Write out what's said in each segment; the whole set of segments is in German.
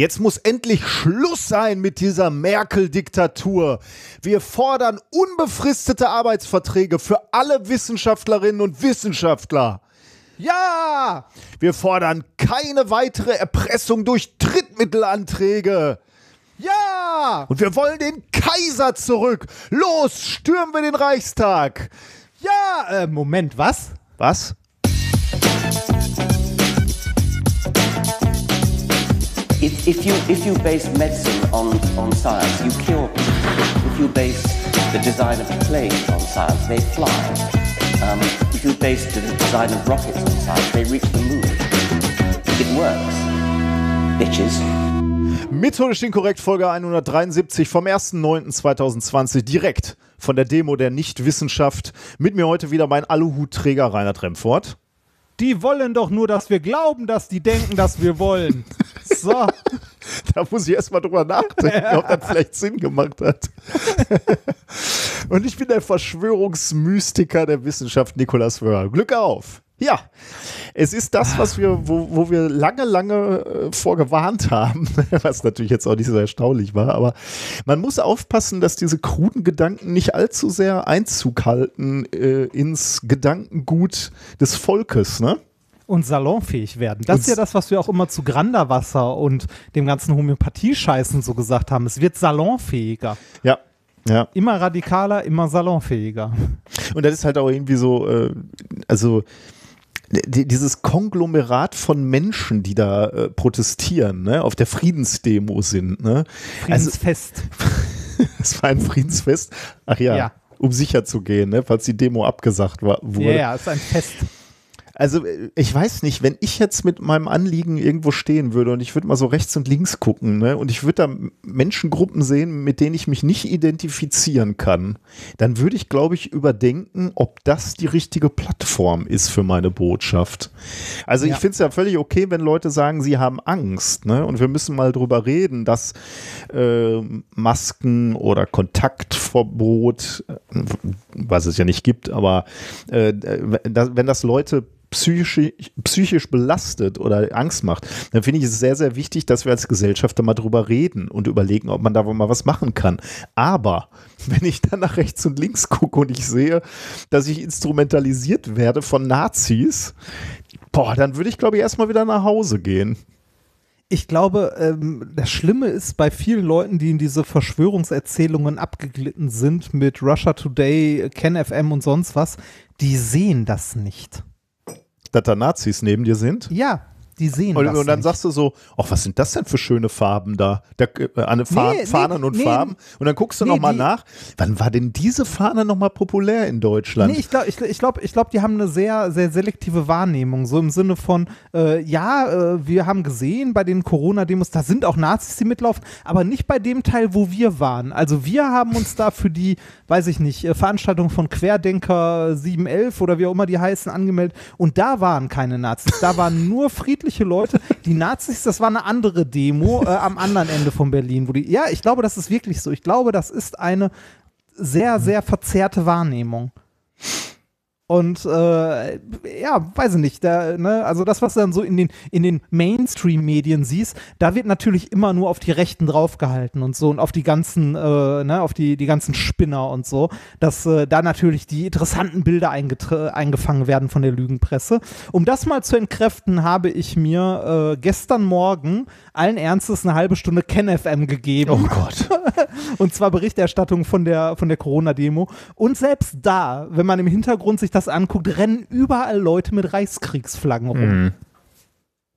Jetzt muss endlich Schluss sein mit dieser Merkel-Diktatur. Wir fordern unbefristete Arbeitsverträge für alle Wissenschaftlerinnen und Wissenschaftler. Ja! Wir fordern keine weitere Erpressung durch Drittmittelanträge. Ja! Und wir wollen den Kaiser zurück. Los, stürmen wir den Reichstag. Ja! Äh, Moment, was? Was? If, if, you, if you base medicine on, on science, you cure people. If you base the design of planes on science, they fly. Um, if you base the design of rockets on science, they reach the moon. It works. Bitches. Methodisch inkorrekt Folge 173 vom 1.9.2020 direkt von der Demo der Nichtwissenschaft. Mit mir heute wieder mein Aluhutträger Reinhard Remfort. Die wollen doch nur, dass wir glauben, dass die denken, dass wir wollen. So. da muss ich erstmal drüber nachdenken, ob das vielleicht Sinn gemacht hat. Und ich bin der Verschwörungsmystiker der Wissenschaft Nikolaus Wörl. Glück auf! Ja, es ist das, was wir, wo, wo wir lange, lange äh, vorgewarnt haben, was natürlich jetzt auch nicht so erstaunlich war, aber man muss aufpassen, dass diese kruden Gedanken nicht allzu sehr Einzug halten äh, ins Gedankengut des Volkes, ne? Und salonfähig werden. Das ist ja das, was wir auch immer zu Granderwasser und dem ganzen Homöopathie-Scheißen so gesagt haben. Es wird salonfähiger. Ja. Ja. Immer radikaler, immer salonfähiger. Und das ist halt auch irgendwie so, äh, also dieses Konglomerat von Menschen, die da äh, protestieren, ne, auf der Friedensdemo sind. Ne? Friedensfest. Also, es war ein Friedensfest. Ach ja, ja, um sicher zu gehen, ne, falls die Demo abgesagt war, wurde. Ja, ja, es ist ein Fest. Also ich weiß nicht, wenn ich jetzt mit meinem Anliegen irgendwo stehen würde und ich würde mal so rechts und links gucken, ne, und ich würde da Menschengruppen sehen, mit denen ich mich nicht identifizieren kann, dann würde ich, glaube ich, überdenken, ob das die richtige Plattform ist für meine Botschaft. Also ja. ich finde es ja völlig okay, wenn Leute sagen, sie haben Angst, ne, und wir müssen mal drüber reden, dass äh, Masken oder Kontaktverbot, äh, was es ja nicht gibt, aber äh, wenn das Leute psychisch, psychisch belastet oder Angst macht, dann finde ich es sehr, sehr wichtig, dass wir als Gesellschaft da mal drüber reden und überlegen, ob man da mal was machen kann. Aber wenn ich dann nach rechts und links gucke und ich sehe, dass ich instrumentalisiert werde von Nazis, boah, dann würde ich, glaube ich, erstmal wieder nach Hause gehen. Ich glaube, ähm, das Schlimme ist bei vielen Leuten, die in diese Verschwörungserzählungen abgeglitten sind mit Russia Today, KenFM und sonst was, die sehen das nicht dass da Nazis neben dir sind? Ja, die sehen und, das. Und dann nicht. sagst du so, ach, was sind das denn für schöne Farben da? da äh, eine Fa nee, Fahnen nee, und nee, Farben. Und dann guckst du nee, nochmal nach, wann war denn diese Fahne nochmal populär in Deutschland? Nee, ich glaube, ich, ich glaube, ich glaub, die haben eine sehr, sehr selektive Wahrnehmung. So im Sinne von, äh, ja, äh, wir haben gesehen bei den Corona-Demos, da sind auch Nazis, die mitlaufen, aber nicht bei dem Teil, wo wir waren. Also wir haben uns da für die, weiß ich nicht, äh, Veranstaltung von Querdenker 711 oder wie auch immer die heißen, angemeldet. Und da waren keine Nazis. Da waren nur friedliche friedliche Leute. Die Nazis, das war eine andere Demo äh, am anderen Ende von Berlin. Wo die, ja, ich glaube, das ist wirklich so. Ich glaube, das ist eine sehr, sehr verzerrte Wahrnehmung. Und äh, ja, weiß ich nicht, da, ne, also das, was du dann so in den, in den Mainstream-Medien siehst, da wird natürlich immer nur auf die Rechten draufgehalten und so und auf die ganzen, äh, ne, auf die, die ganzen Spinner und so, dass äh, da natürlich die interessanten Bilder eingefangen werden von der Lügenpresse. Um das mal zu entkräften, habe ich mir äh, gestern Morgen allen Ernstes eine halbe Stunde KenFM gegeben. Oh Gott. und zwar Berichterstattung von der, von der Corona-Demo. Und selbst da, wenn man im Hintergrund sich das das anguckt, rennen überall Leute mit Reichskriegsflaggen rum. Mhm.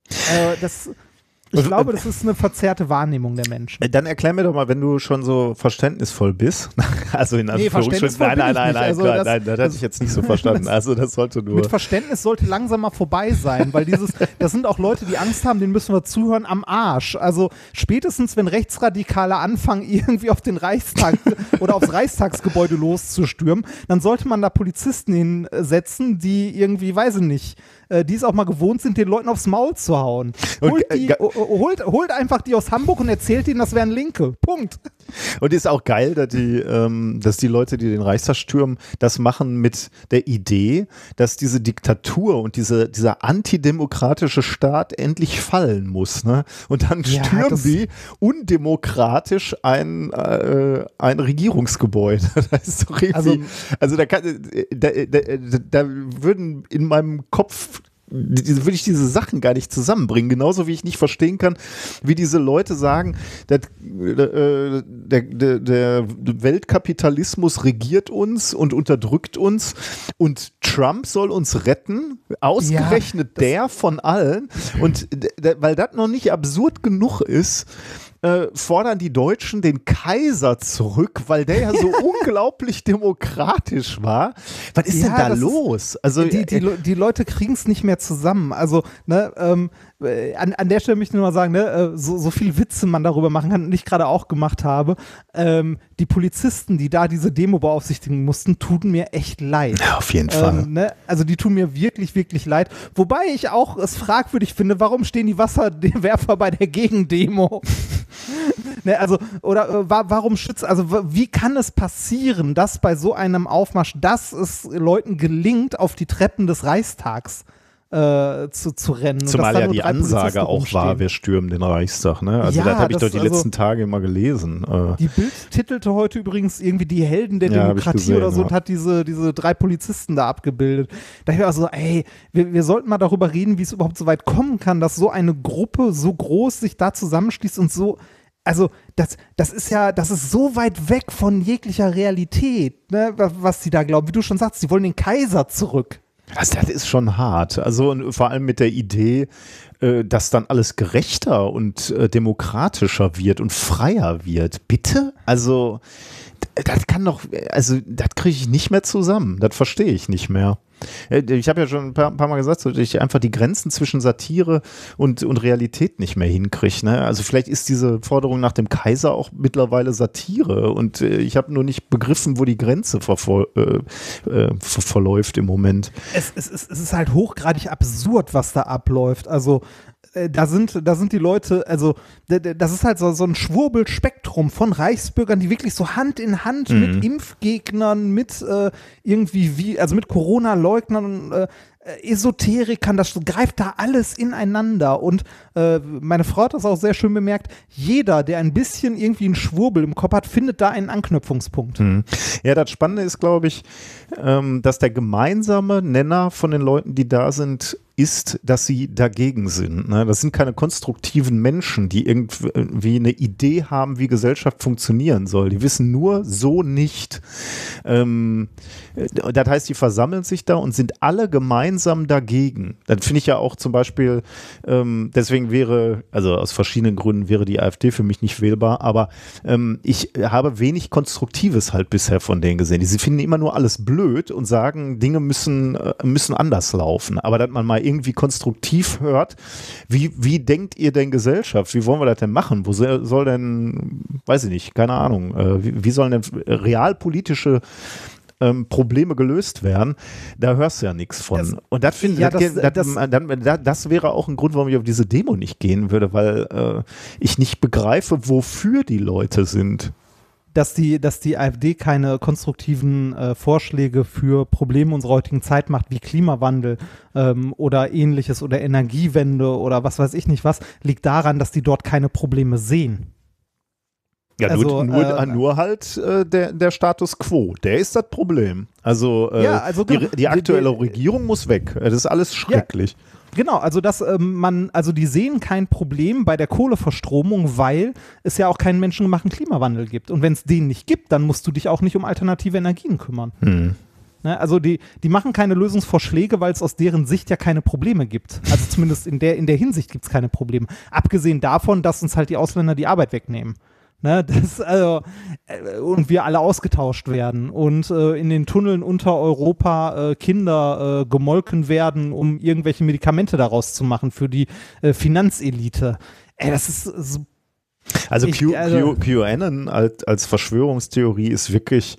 Äh, das, ich glaube, das ist eine verzerrte Wahrnehmung der Menschen. Äh, dann erklär mir doch mal, wenn du schon so verständnisvoll bist, also in Anführungsstrichen, nee, nein, nein, nein, nein, also das, nein, das hatte ich jetzt nicht so verstanden. Also das sollte nur. Mit Verständnis sollte langsam mal vorbei sein, weil dieses, das sind auch Leute, die Angst haben, denen müssen wir zuhören am Arsch. Also spätestens, wenn Rechtsradikale anfangen, irgendwie auf den Reichstag oder aufs Reichstagsgebäude loszustürmen, dann sollte man da Polizisten hinsetzen, die irgendwie, weiß ich nicht, äh, die es auch mal gewohnt sind, den Leuten aufs Maul zu hauen. Holt, die, holt, holt einfach die aus Hamburg und erzählt ihnen, das wären Linke. Punkt. Und ist auch geil, dass die, ähm, dass die Leute, die den Reichstag stürmen, das machen mit der Idee, dass diese Diktatur und diese, dieser antidemokratische Staat endlich fallen muss. Ne? Und dann Ja, stürmen das- die undemokratisch ein, äh, ein Regierungsgebäude. Also- also, da, kann, da, da, da würden in meinem Kopf würde ich diese Sachen gar nicht zusammenbringen. Genauso wie ich nicht verstehen kann, wie diese Leute sagen, dass, äh, der, der, der Weltkapitalismus regiert uns und unterdrückt uns und Trump soll uns retten, ausgerechnet der von allen. Und weil das noch nicht absurd genug ist, äh, fordern die Deutschen den Kaiser zurück, weil der ja so unglaublich demokratisch war. Was ist Ja, denn da los? Also die, die, die Leute kriegen es nicht mehr zusammen. Also, ne, ähm, äh, an, an der Stelle möchte ich nur mal sagen, ne, äh, so, so viel Witze man darüber machen kann und ich gerade auch gemacht habe. Ähm, die Polizisten, die da diese Demo beaufsichtigen mussten, tun mir echt leid. Ja, auf jeden Fall. Ähm, ne? Also die tun mir wirklich, wirklich leid. Wobei ich auch es fragwürdig finde, warum stehen die Wasserwerfer bei der Gegendemo? ne, also, oder äh, wa warum schützt, also wie kann es passieren, dass bei so einem Aufmarsch, dass es Leuten gelingt, auf die Treppen des Reichstags äh, zu, zu rennen? Zumal ja die Ansage Polizisten auch war, wir stürmen den Reichstag. Ne? Also Ja, das habe ich doch die also- letzten Tage immer gelesen. Äh, Die Bild titelte heute übrigens irgendwie die Helden der Ja, Demokratie gesehen, oder so ja. und hat diese, diese drei Polizisten da abgebildet. Da ich mir also, ey, wir, wir sollten mal darüber reden, wie es überhaupt so weit kommen kann, dass so eine Gruppe so groß sich da zusammenschließt und so. Also, das, das ist ja, das ist so weit weg von jeglicher Realität, ne, was, was die da glauben. Wie du schon sagst, sie wollen den Kaiser zurück. Das, das ist schon hart. Also vor allem mit der Idee, äh, dass dann alles gerechter und äh, demokratischer wird und freier wird. Bitte? Also das kann doch, also das kriege ich nicht mehr zusammen. Das verstehe ich nicht mehr. Äh, Ich habe ja schon ein paar, paar Mal gesagt, dass ich einfach die Grenzen zwischen Satire und, und Realität nicht mehr hinkriege. Ne? Also vielleicht ist diese Forderung nach dem Kaiser auch mittlerweile Satire und äh, ich habe nur nicht begriffen, wo die Grenze äh, äh, ver verläuft im Moment. es, es, es ist halt hochgradig absurd, was da abläuft. Also äh, da sind, da sind die Leute, also das ist halt so, so ein Schwurbelspektrum von Reichsbürgern, die wirklich so Hand in Hand mit Impfgegnern, mit äh, irgendwie wie, also mit Corona-Leugnern, äh, Esoterikern, das greift da alles ineinander. Und äh, meine Frau hat das auch sehr schön bemerkt, jeder, der ein bisschen irgendwie einen Schwurbel im Kopf hat, findet da einen Anknüpfungspunkt. Ja, das Spannende ist, glaube ich, ähm, dass der gemeinsame Nenner von den Leuten, die da sind, ist, dass sie dagegen sind. Ne? Das sind keine konstruktiven Menschen, die irgendwie eine Idee haben, wie Gesellschaft funktionieren soll. Die wissen nur so nicht. Ähm, äh, das heißt, die versammeln sich da und sind alle gemeinsam dagegen. Dann finde ich ja auch zum Beispiel, ähm, deswegen wäre, also aus verschiedenen Gründen wäre die AfD für mich nicht wählbar, aber ähm, ich habe wenig Konstruktives halt bisher von denen gesehen. Die finden immer nur alles blöd und sagen, Dinge müssen, äh, müssen anders laufen. Aber dass man mal irgendwie konstruktiv hört, wie, wie denkt ihr denn Gesellschaft? Wie wollen wir das denn machen? Wo soll denn, weiß ich nicht, keine Ahnung, äh, wie, wie sollen denn realpolitische ähm, Probleme gelöst werden, da hörst du ja nichts von. Das- und das finde ja, das, das- das, da- das wäre auch ein Grund, warum ich auf diese Demo nicht gehen würde, weil äh, ich nicht begreife, wofür die Leute sind. Dass die, dass die AfD keine konstruktiven äh, Vorschläge für Probleme unserer heutigen Zeit macht, wie Klimawandel ähm, oder ähnliches oder Energiewende oder was weiß ich nicht was, liegt daran, dass die dort keine Probleme sehen. Ja, Also, nur, nur, äh, nur halt äh, der, der Status quo. Der ist das Problem. Also, äh, Ja, also die, genau. die aktuelle Die- die- Regierung muss weg. Das ist alles schrecklich. Genau, also dass ähm, man, also die sehen kein Problem bei der Kohleverstromung, weil es ja auch keinen menschengemachten Klimawandel gibt. Und wenn es den nicht gibt, dann musst du dich auch nicht um alternative Energien kümmern. Hm. Ne, also die, die machen keine Lösungsvorschläge, weil es aus deren Sicht ja keine Probleme gibt. Also zumindest in der, in der Hinsicht gibt es keine Probleme. Abgesehen davon, dass uns halt die Ausländer die Arbeit wegnehmen. Ne, das, also, äh, und wir alle ausgetauscht werden und äh, in den Tunneln unter Europa äh, Kinder äh, gemolken werden, um irgendwelche Medikamente daraus zu machen für die äh, Finanzelite. Ey, das ist so Also, Ich- also- QAnon als, als Verschwörungstheorie ist wirklich,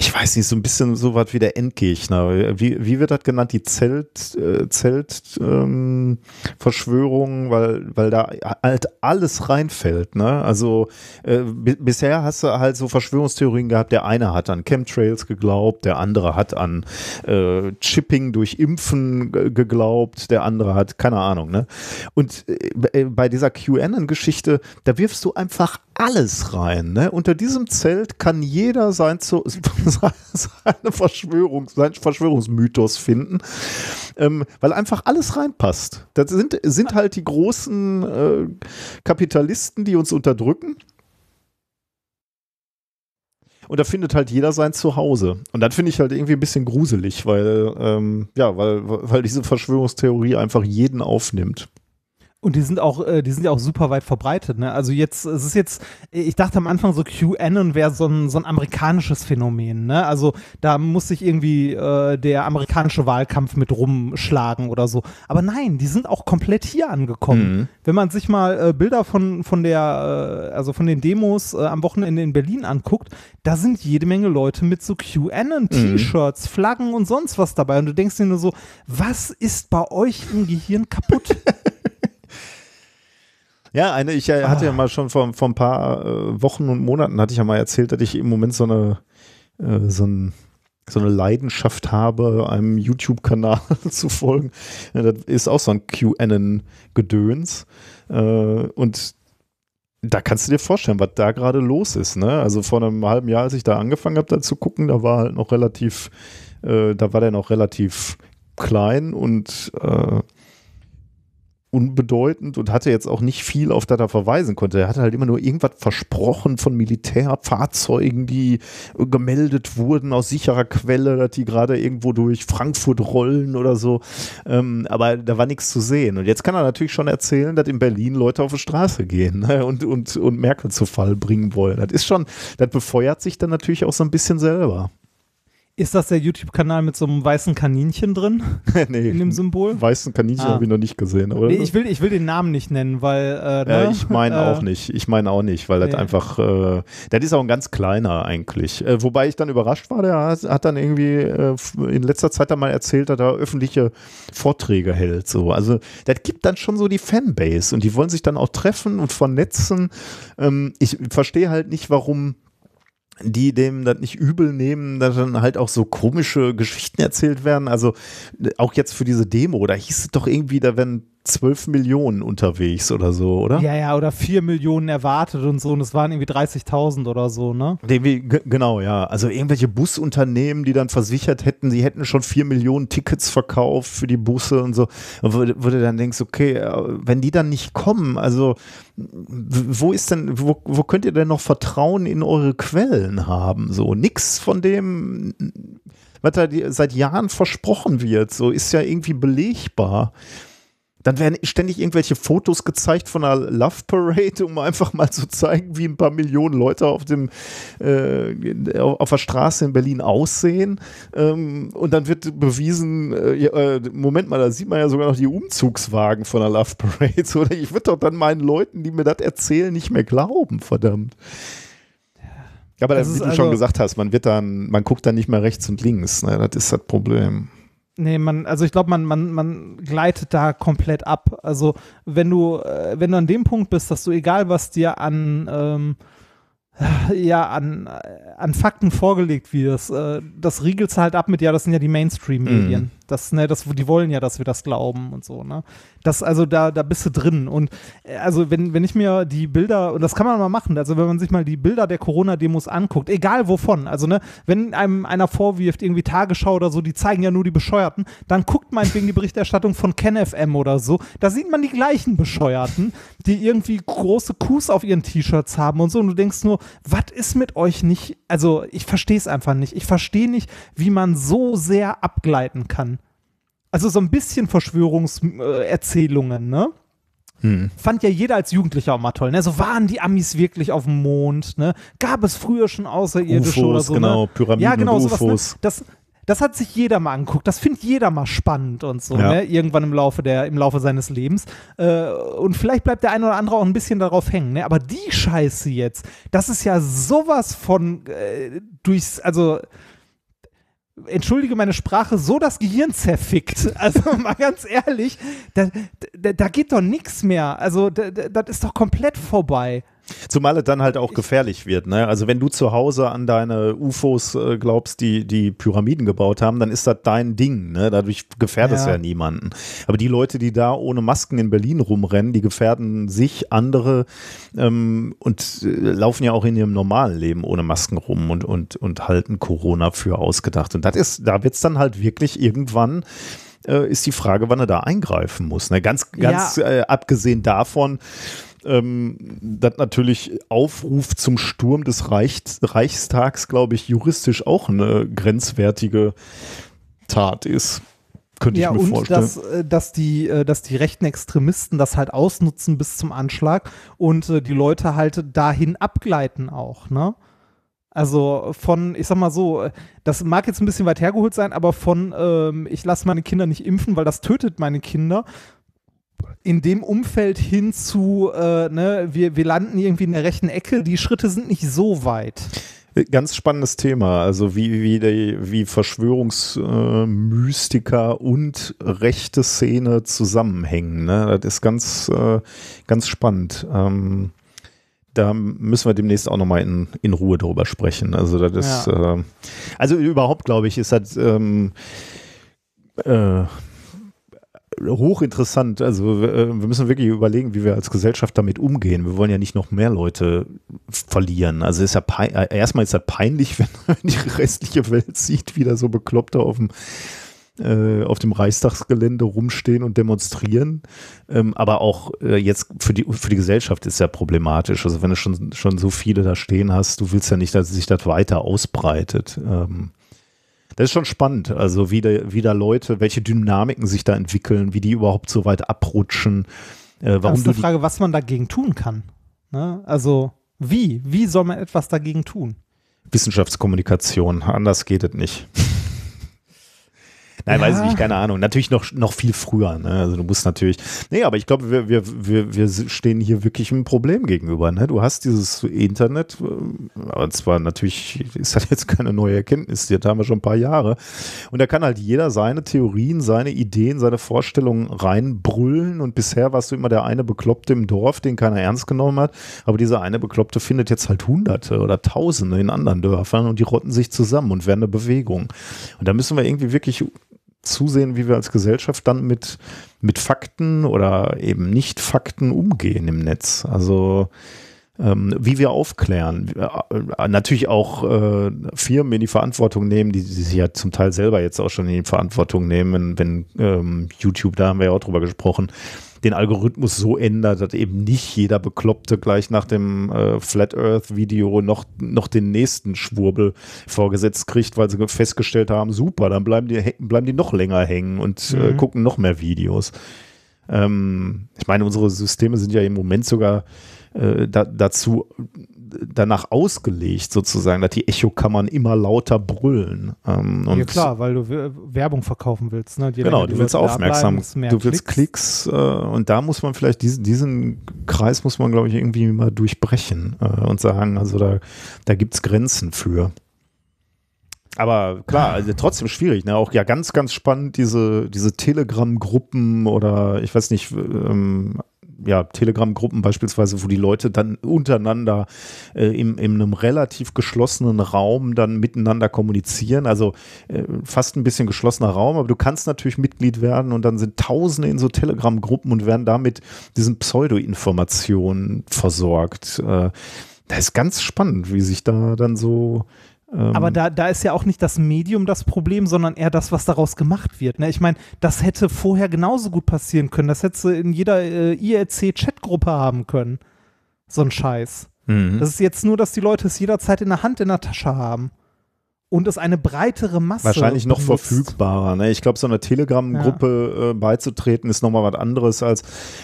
ich weiß nicht, so ein bisschen so was wie der Endgegner. Wie, wie wird das genannt? Die Zelt, äh, Zelt, ähm, weil, weil da halt alles reinfällt, ne? Also äh, bisher hast du halt so Verschwörungstheorien gehabt, der eine hat an Chemtrails geglaubt, der andere hat an äh, Chipping durch Impfen geglaubt, der andere hat, keine Ahnung, ne? Und äh, bei dieser QAnon-Geschichte, da wirfst du einfach alles rein. Ne? Unter diesem Zelt kann jeder sein, zu, seine Verschwörung, sein Verschwörungsmythos finden, ähm, weil einfach alles reinpasst. Das sind, sind halt die großen äh, Kapitalisten, die uns unterdrücken. Und da findet halt jeder sein Zuhause. Und dann finde ich halt irgendwie ein bisschen gruselig, weil, ähm, ja, weil, weil diese Verschwörungstheorie einfach jeden aufnimmt. Und die sind auch, äh, die sind ja auch super weit verbreitet. Ne? Also jetzt, es ist jetzt, ich dachte am Anfang so QAnon wäre so ein, so ein amerikanisches Phänomen. Ne? Also da muss sich irgendwie äh, der amerikanische Wahlkampf mit rumschlagen oder so. Aber nein, die sind auch komplett hier angekommen. Mhm. Wenn man sich mal äh, Bilder von, von der, äh, also von den Demos äh, am Wochenende in Berlin anguckt, da sind jede Menge Leute mit so QAnon-T-Shirts, mhm. Flaggen und sonst was dabei. Und du denkst dir nur so, was ist bei euch im Gehirn kaputt? Ja, eine, ich äh, hatte ja ah. mal schon vor, vor ein paar äh, Wochen und Monaten hatte ich ja mal erzählt, dass ich im Moment so eine, äh, so, ein, so eine Leidenschaft habe, einem YouTube-Kanal zu folgen. Ja, das ist auch so ein QAnon-Gedöns. Und da kannst du dir vorstellen, was da gerade los ist. Ne? Also vor einem halben Jahr, als ich da angefangen habe, da zu gucken, da war halt noch relativ, da war der noch relativ klein und unbedeutend und hatte jetzt auch nicht viel, auf das er verweisen konnte. Er hatte halt immer nur irgendwas versprochen von Militärfahrzeugen, die gemeldet wurden aus sicherer Quelle, dass die gerade irgendwo durch Frankfurt rollen oder so. Ähm, aber da war nichts zu sehen. Und jetzt kann er natürlich schon erzählen, dass in Berlin Leute auf die Straße gehen ne? und, und, und Merkel zu Fall bringen wollen. Das ist schon, das befeuert sich dann natürlich auch so ein bisschen selber. Ist das der YouTube-Kanal mit so einem weißen Kaninchen drin? nee. In dem Symbol? Weißen Kaninchen ah. habe ich noch nicht gesehen, oder? Nee, ich will, ich will den Namen nicht nennen, weil. Äh, ne? ja, ich meine äh, auch nicht. Ich meine auch nicht, weil nee. das einfach. Äh, das ist auch ein ganz kleiner eigentlich. Äh, wobei ich dann überrascht war, der hat, hat dann irgendwie äh, in letzter Zeit dann mal erzählt, dass er öffentliche Vorträge hält. So. Also, das gibt dann schon so die Fanbase und die wollen sich dann auch treffen und vernetzen. Ähm, ich verstehe halt nicht, warum die dem das nicht übel nehmen, dass dann halt auch so komische Geschichten erzählt werden. Also auch jetzt für diese Demo, da hieß es doch irgendwie, da werden 12 Millionen unterwegs oder so, oder? Ja, ja, oder 4 Millionen erwartet und so und es waren irgendwie 30.000 oder so, ne? Irgendwie, genau, ja. Also irgendwelche Busunternehmen, die dann versichert hätten, sie hätten schon 4 Millionen Tickets verkauft für die Busse und so. Und wo, wo du dann denkst, okay, äh, wenn die dann nicht kommen, also wo ist denn, wo, wo könnt ihr denn noch Vertrauen in eure Quellen haben? So, nix von dem was da seit Jahren versprochen wird, so ist ja irgendwie belegbar. Dann werden ständig irgendwelche Fotos gezeigt von einer Love Parade, um einfach mal zu zeigen, wie ein paar Millionen Leute auf dem äh, auf der Straße in Berlin aussehen. Ähm, und dann wird bewiesen, äh, äh, Moment mal, da sieht man ja sogar noch die Umzugswagen von der Love Parade. So, ich würde doch dann meinen Leuten, die mir das erzählen, nicht mehr glauben, verdammt. Aber das, wie du also schon gesagt hast, man wird dann, man guckt dann nicht mehr rechts und links. Ne? Das ist das Problem. Nee, man, also ich glaube, man, man, man gleitet da komplett ab. Also wenn du, äh, wenn du an dem Punkt bist, dass du egal was dir an ähm, ja, an, an Fakten vorgelegt wird, äh, das riegelt halt ab mit, ja, das sind ja die Mainstream-Medien. Mm. Das, ne, das, die wollen ja, dass wir das glauben und so, ne? Das, also da, da bist du drin. Und äh, also wenn, wenn ich mir die Bilder, und das kann man mal machen, also wenn man sich mal die Bilder der Corona-Demos anguckt, egal wovon, also ne, wenn einem einer vorwirft, irgendwie Tagesschau oder so, die zeigen ja nur die Bescheuerten, dann guckt meinetwegen die Berichterstattung von KenFM oder so, da sieht man die gleichen Bescheuerten, die irgendwie große Kuss auf ihren T-Shirts haben und so, und du denkst nur, was ist mit euch nicht, also ich verstehe es einfach nicht. Ich verstehe nicht, wie man so sehr abgleiten kann. Also so ein bisschen Verschwörungserzählungen, ne? Hm. Fand ja jeder als Jugendlicher auch mal toll. Ne? So waren die Amis wirklich auf dem Mond. Ne? Gab es früher schon Außerirdische UFOs, oder so? Genau, ne? Pyramiden ja, genau, und UFOs. Sowas, ne? Das, das hat sich jeder mal angeguckt, das findet jeder mal spannend und so, Ja. ne? irgendwann im Laufe, der, im Laufe seines Lebens. Äh, und vielleicht bleibt der eine oder andere auch ein bisschen darauf hängen, ne? aber die Scheiße jetzt, das ist ja sowas von äh, durchs, also entschuldige meine Sprache, so das Gehirn zerfickt. Also mal ganz ehrlich, da, da, da geht doch nichts mehr. Also da, da, das ist doch komplett vorbei. Zumal es dann halt auch gefährlich wird. Ne? Also wenn du zu Hause an deine UFOs äh, glaubst, die die Pyramiden gebaut haben, dann ist das dein Ding. Ne? Dadurch gefährdest Ja. ja. niemanden. Aber die Leute, die da ohne Masken in Berlin rumrennen, die gefährden sich, andere ähm, und äh, laufen ja auch in ihrem normalen Leben ohne Masken rum und, und, und halten Corona für ausgedacht. Und das ist, da wird es dann halt wirklich irgendwann äh, ist die Frage, wann er da eingreifen muss. Ne? Ganz, ganz äh, abgesehen davon, ähm, das natürlich Aufruf zum Sturm des Reichs, Reichstags, glaube ich, juristisch auch eine grenzwertige Tat ist. Könnte Ja, ich mir und vorstellen. dass, äh, dass, die, äh, dass die rechten Extremisten das halt ausnutzen bis zum Anschlag und äh, die Leute halt dahin abgleiten auch, ne? Also von, ich sag mal so, das mag jetzt ein bisschen weit hergeholt sein, aber von, ähm, ich lasse meine Kinder nicht impfen, weil das tötet meine Kinder, in dem Umfeld hin zu, äh, ne, wir, wir landen irgendwie in der rechten Ecke, die Schritte sind nicht so weit. Ganz spannendes Thema. Also wie, wie, die, wie Verschwörungsmystiker und rechte Szene zusammenhängen. Ne? Das ist ganz, äh, ganz spannend. Ähm, da müssen wir demnächst auch nochmal in, in Ruhe drüber sprechen. Also das ist, äh, also überhaupt glaube ich, ist das ähm, äh, hochinteressant. Also äh, wir müssen wirklich überlegen, wie wir als Gesellschaft damit umgehen. Wir wollen ja nicht noch mehr Leute verlieren. Also ist ja äh, erstmal ist das peinlich, wenn die restliche Welt sieht, wie da so Bekloppte auf dem äh, auf dem Reichstagsgelände rumstehen und demonstrieren. Ähm, aber auch jetzt für die, für die Gesellschaft ist ja problematisch. Also wenn du schon, schon so viele da stehen hast, du willst ja nicht, dass sich das weiter ausbreitet. Ähm, das ist schon spannend, also wie da, wie da Leute, welche Dynamiken sich da entwickeln, wie die überhaupt so weit abrutschen. Äh, Das warum ist du eine die, Frage, was man dagegen tun kann. Ne? Also wie? Wie soll man etwas dagegen tun? Wissenschaftskommunikation, anders geht es nicht. Nein, Ja. weiß ich nicht, keine Ahnung. Natürlich noch, noch viel früher. Ne? Also du musst natürlich. Nee, aber ich glaube, wir, wir, wir, wir stehen hier wirklich einem Problem gegenüber. Ne? Du hast dieses Internet, äh, aber zwar natürlich ist das jetzt keine neue Erkenntnis, die haben wir schon ein paar Jahre. Und da kann halt jeder seine Theorien, seine Ideen, seine Vorstellungen reinbrüllen. Und bisher warst du immer der eine Bekloppte im Dorf, den keiner ernst genommen hat. Aber dieser eine Bekloppte findet jetzt halt Hunderte oder Tausende in anderen Dörfern und die rotten sich zusammen und werden eine Bewegung. Und da müssen wir irgendwie wirklich zusehen, wie wir als Gesellschaft dann mit, mit Fakten oder eben nicht Fakten umgehen im Netz. Also ähm, wie wir aufklären. Äh, natürlich auch äh, Firmen in die Verantwortung nehmen, die, die sich ja zum Teil selber jetzt auch schon in die Verantwortung nehmen, wenn, ähm, YouTube, da haben wir ja auch drüber gesprochen, den Algorithmus so ändert, dass eben nicht jeder Bekloppte gleich nach dem äh, Flat Earth Video noch, noch den nächsten Schwurbel vorgesetzt kriegt, weil sie festgestellt haben, super, dann bleiben die, bleiben die noch länger hängen und äh, Mhm. gucken noch mehr Videos. Ähm, ich meine, unsere Systeme sind ja im Moment sogar äh, da, dazu danach ausgelegt, sozusagen, dass die Echokammern immer lauter brüllen. Ähm, und ja klar, weil du Werbung verkaufen willst. Ne? Genau, du willst aufmerksam, bleiben, du willst Klicks, äh, und da muss man vielleicht diesen, diesen Kreis muss man, glaube ich, irgendwie mal durchbrechen äh, und sagen, also da, da gibt es Grenzen für. Aber klar, also trotzdem schwierig, ne? Auch ja ganz, ganz spannend, diese, diese Telegram-Gruppen oder ich weiß nicht, ähm, ja, Telegram-Gruppen beispielsweise, wo die Leute dann untereinander äh, in, in einem relativ geschlossenen Raum dann miteinander kommunizieren. Also äh, fast ein bisschen geschlossener Raum, aber du kannst natürlich Mitglied werden und dann sind Tausende in so Telegram-Gruppen und werden damit diesen Pseudo-Informationen versorgt. Äh, das ist ganz spannend, wie sich da dann so Aber da, da ist ja auch nicht das Medium das Problem, sondern eher das, was daraus gemacht wird. Ne? Ich meine, das hätte vorher genauso gut passieren können. Das hättest du in jeder äh, IRC-Chatgruppe haben können. So ein Scheiß. mhm. Das ist jetzt nur, dass die Leute es jederzeit in der Hand, in der Tasche haben. Und es eine breitere Masse Wahrscheinlich noch benutzt. verfügbarer. Ne? Ich glaube, so einer Telegram-Gruppe äh, beizutreten ist nochmal was anderes, als,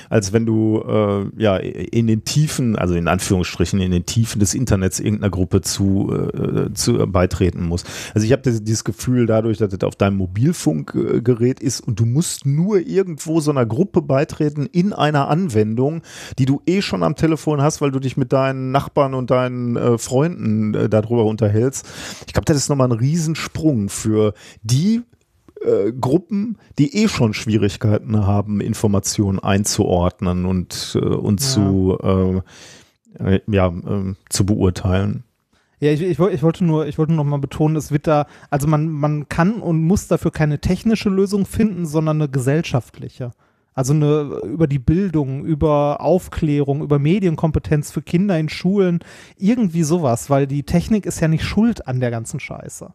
als wenn du äh, ja in den Tiefen, also in Anführungsstrichen, in den Tiefen des Internets irgendeiner Gruppe zu, äh, zu äh, beitreten musst. Also ich habe dieses Gefühl dadurch, dass das auf deinem Mobilfunkgerät ist und du musst nur irgendwo so einer Gruppe beitreten in einer Anwendung, die du eh schon am Telefon hast, weil du dich mit deinen Nachbarn und deinen äh, Freunden äh, darüber unterhältst. Ich glaube, das ist nochmal ein Riesensprung für die äh, Gruppen, die eh schon Schwierigkeiten haben, Informationen einzuordnen und, äh, und Ja. zu, äh, äh, ja, äh, zu beurteilen. Ja, ich, ich, ich wollte nur, ich wollte noch mal betonen, es wird da, also man, man kann und muss dafür keine technische Lösung finden, sondern eine gesellschaftliche. Also eine über die Bildung, über Aufklärung, über Medienkompetenz für Kinder in Schulen, irgendwie sowas, weil die Technik ist ja nicht schuld an der ganzen Scheiße.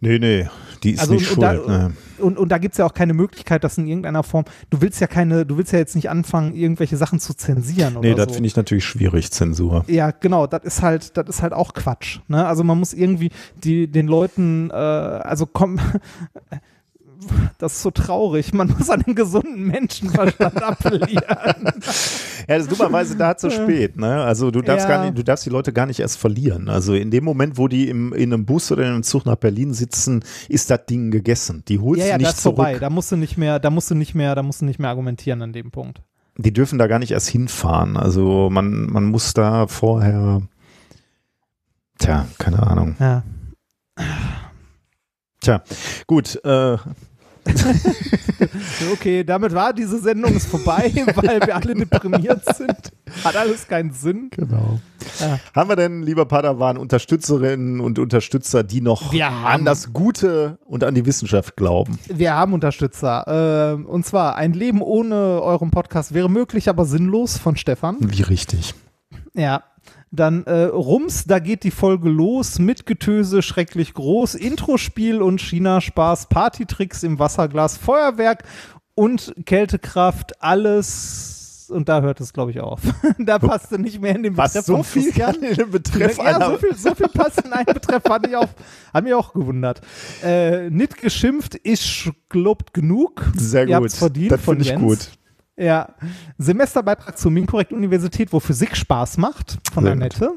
Nee, nee, die ist Also nicht und- und schuld. da- ne. Und, und da gibt es ja auch keine Möglichkeit, das in irgendeiner Form, du willst ja keine, du willst ja jetzt nicht anfangen, irgendwelche Sachen zu zensieren oder Nee, das so. finde ich natürlich schwierig, Zensur. Ja, genau, das ist halt, das ist halt auch Quatsch. Ne? Also man muss irgendwie die, den Leuten, äh, also komm, das ist so traurig. Man muss an den gesunden Menschenverstand appellieren. Ja, das ist dummerweise da zu spät, ne? Also du darfst Ja. gar nicht, du darfst die Leute gar nicht erst verlieren. Also in dem Moment, wo die im, in einem Bus oder in einem Zug nach Berlin sitzen, ist das Ding gegessen. Die holst ja, du ja, nicht das zurück. vorbei. Da musst du nicht mehr, da musst du nicht mehr, da musst du nicht mehr argumentieren an dem Punkt. Die dürfen da gar nicht erst hinfahren. Also man, man muss da vorher, tja, keine Ahnung. Ja. Tja, gut, äh, Okay, damit war diese Sendung vorbei, weil wir alle deprimiert sind. Hat alles keinen Sinn. genau. Ja. Haben wir denn, lieber Padawan, Unterstützerinnen und Unterstützer, die noch an das Gute und an die Wissenschaft glauben? Wir haben Unterstützer. Äh, und zwar ein Leben ohne euren Podcast wäre möglich, aber sinnlos von Stefan. Wie richtig. Ja. Dann äh, Rums, da geht die Folge los mit Getöse, schrecklich groß, Intro-Spiel und China-Spaß, Partytricks im Wasserglas, Feuerwerk und Kältekraft, alles. Und da hört es, glaube ich, auf. da passte nicht mehr in den Was Betreff so viel kann in den Betreff ja, so viel, so viel passt in einen Betreff, fand ich auch, hat mich auch gewundert. Äh, nicht geschimpft, ist gelobt genug. Sehr Ihr gut. verdient das finde ich Jens. gut. Ja, Semesterbeitrag zur Minkorrekt Universität, wo Physik Spaß macht, von Sehr Annette.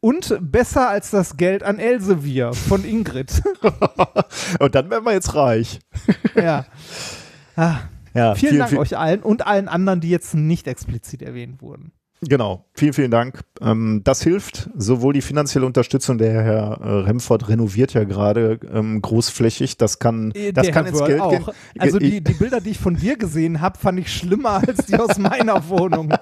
Und besser als das Geld an Elsevier von Ingrid. Und dann wären wir jetzt reich. ja. Ah, Ja, vielen viel, Dank viel, euch allen und allen anderen, die jetzt nicht explizit erwähnt wurden. Genau, vielen, vielen Dank. Ähm, das hilft, sowohl die finanzielle Unterstützung, der Herr äh, Remford renoviert ja gerade ähm, großflächig, das kann, Äh, das der kann Herr ins Geld auch. gehen. Also die, die Bilder, die ich von dir gesehen habe, fand ich schlimmer als die aus meiner Wohnung.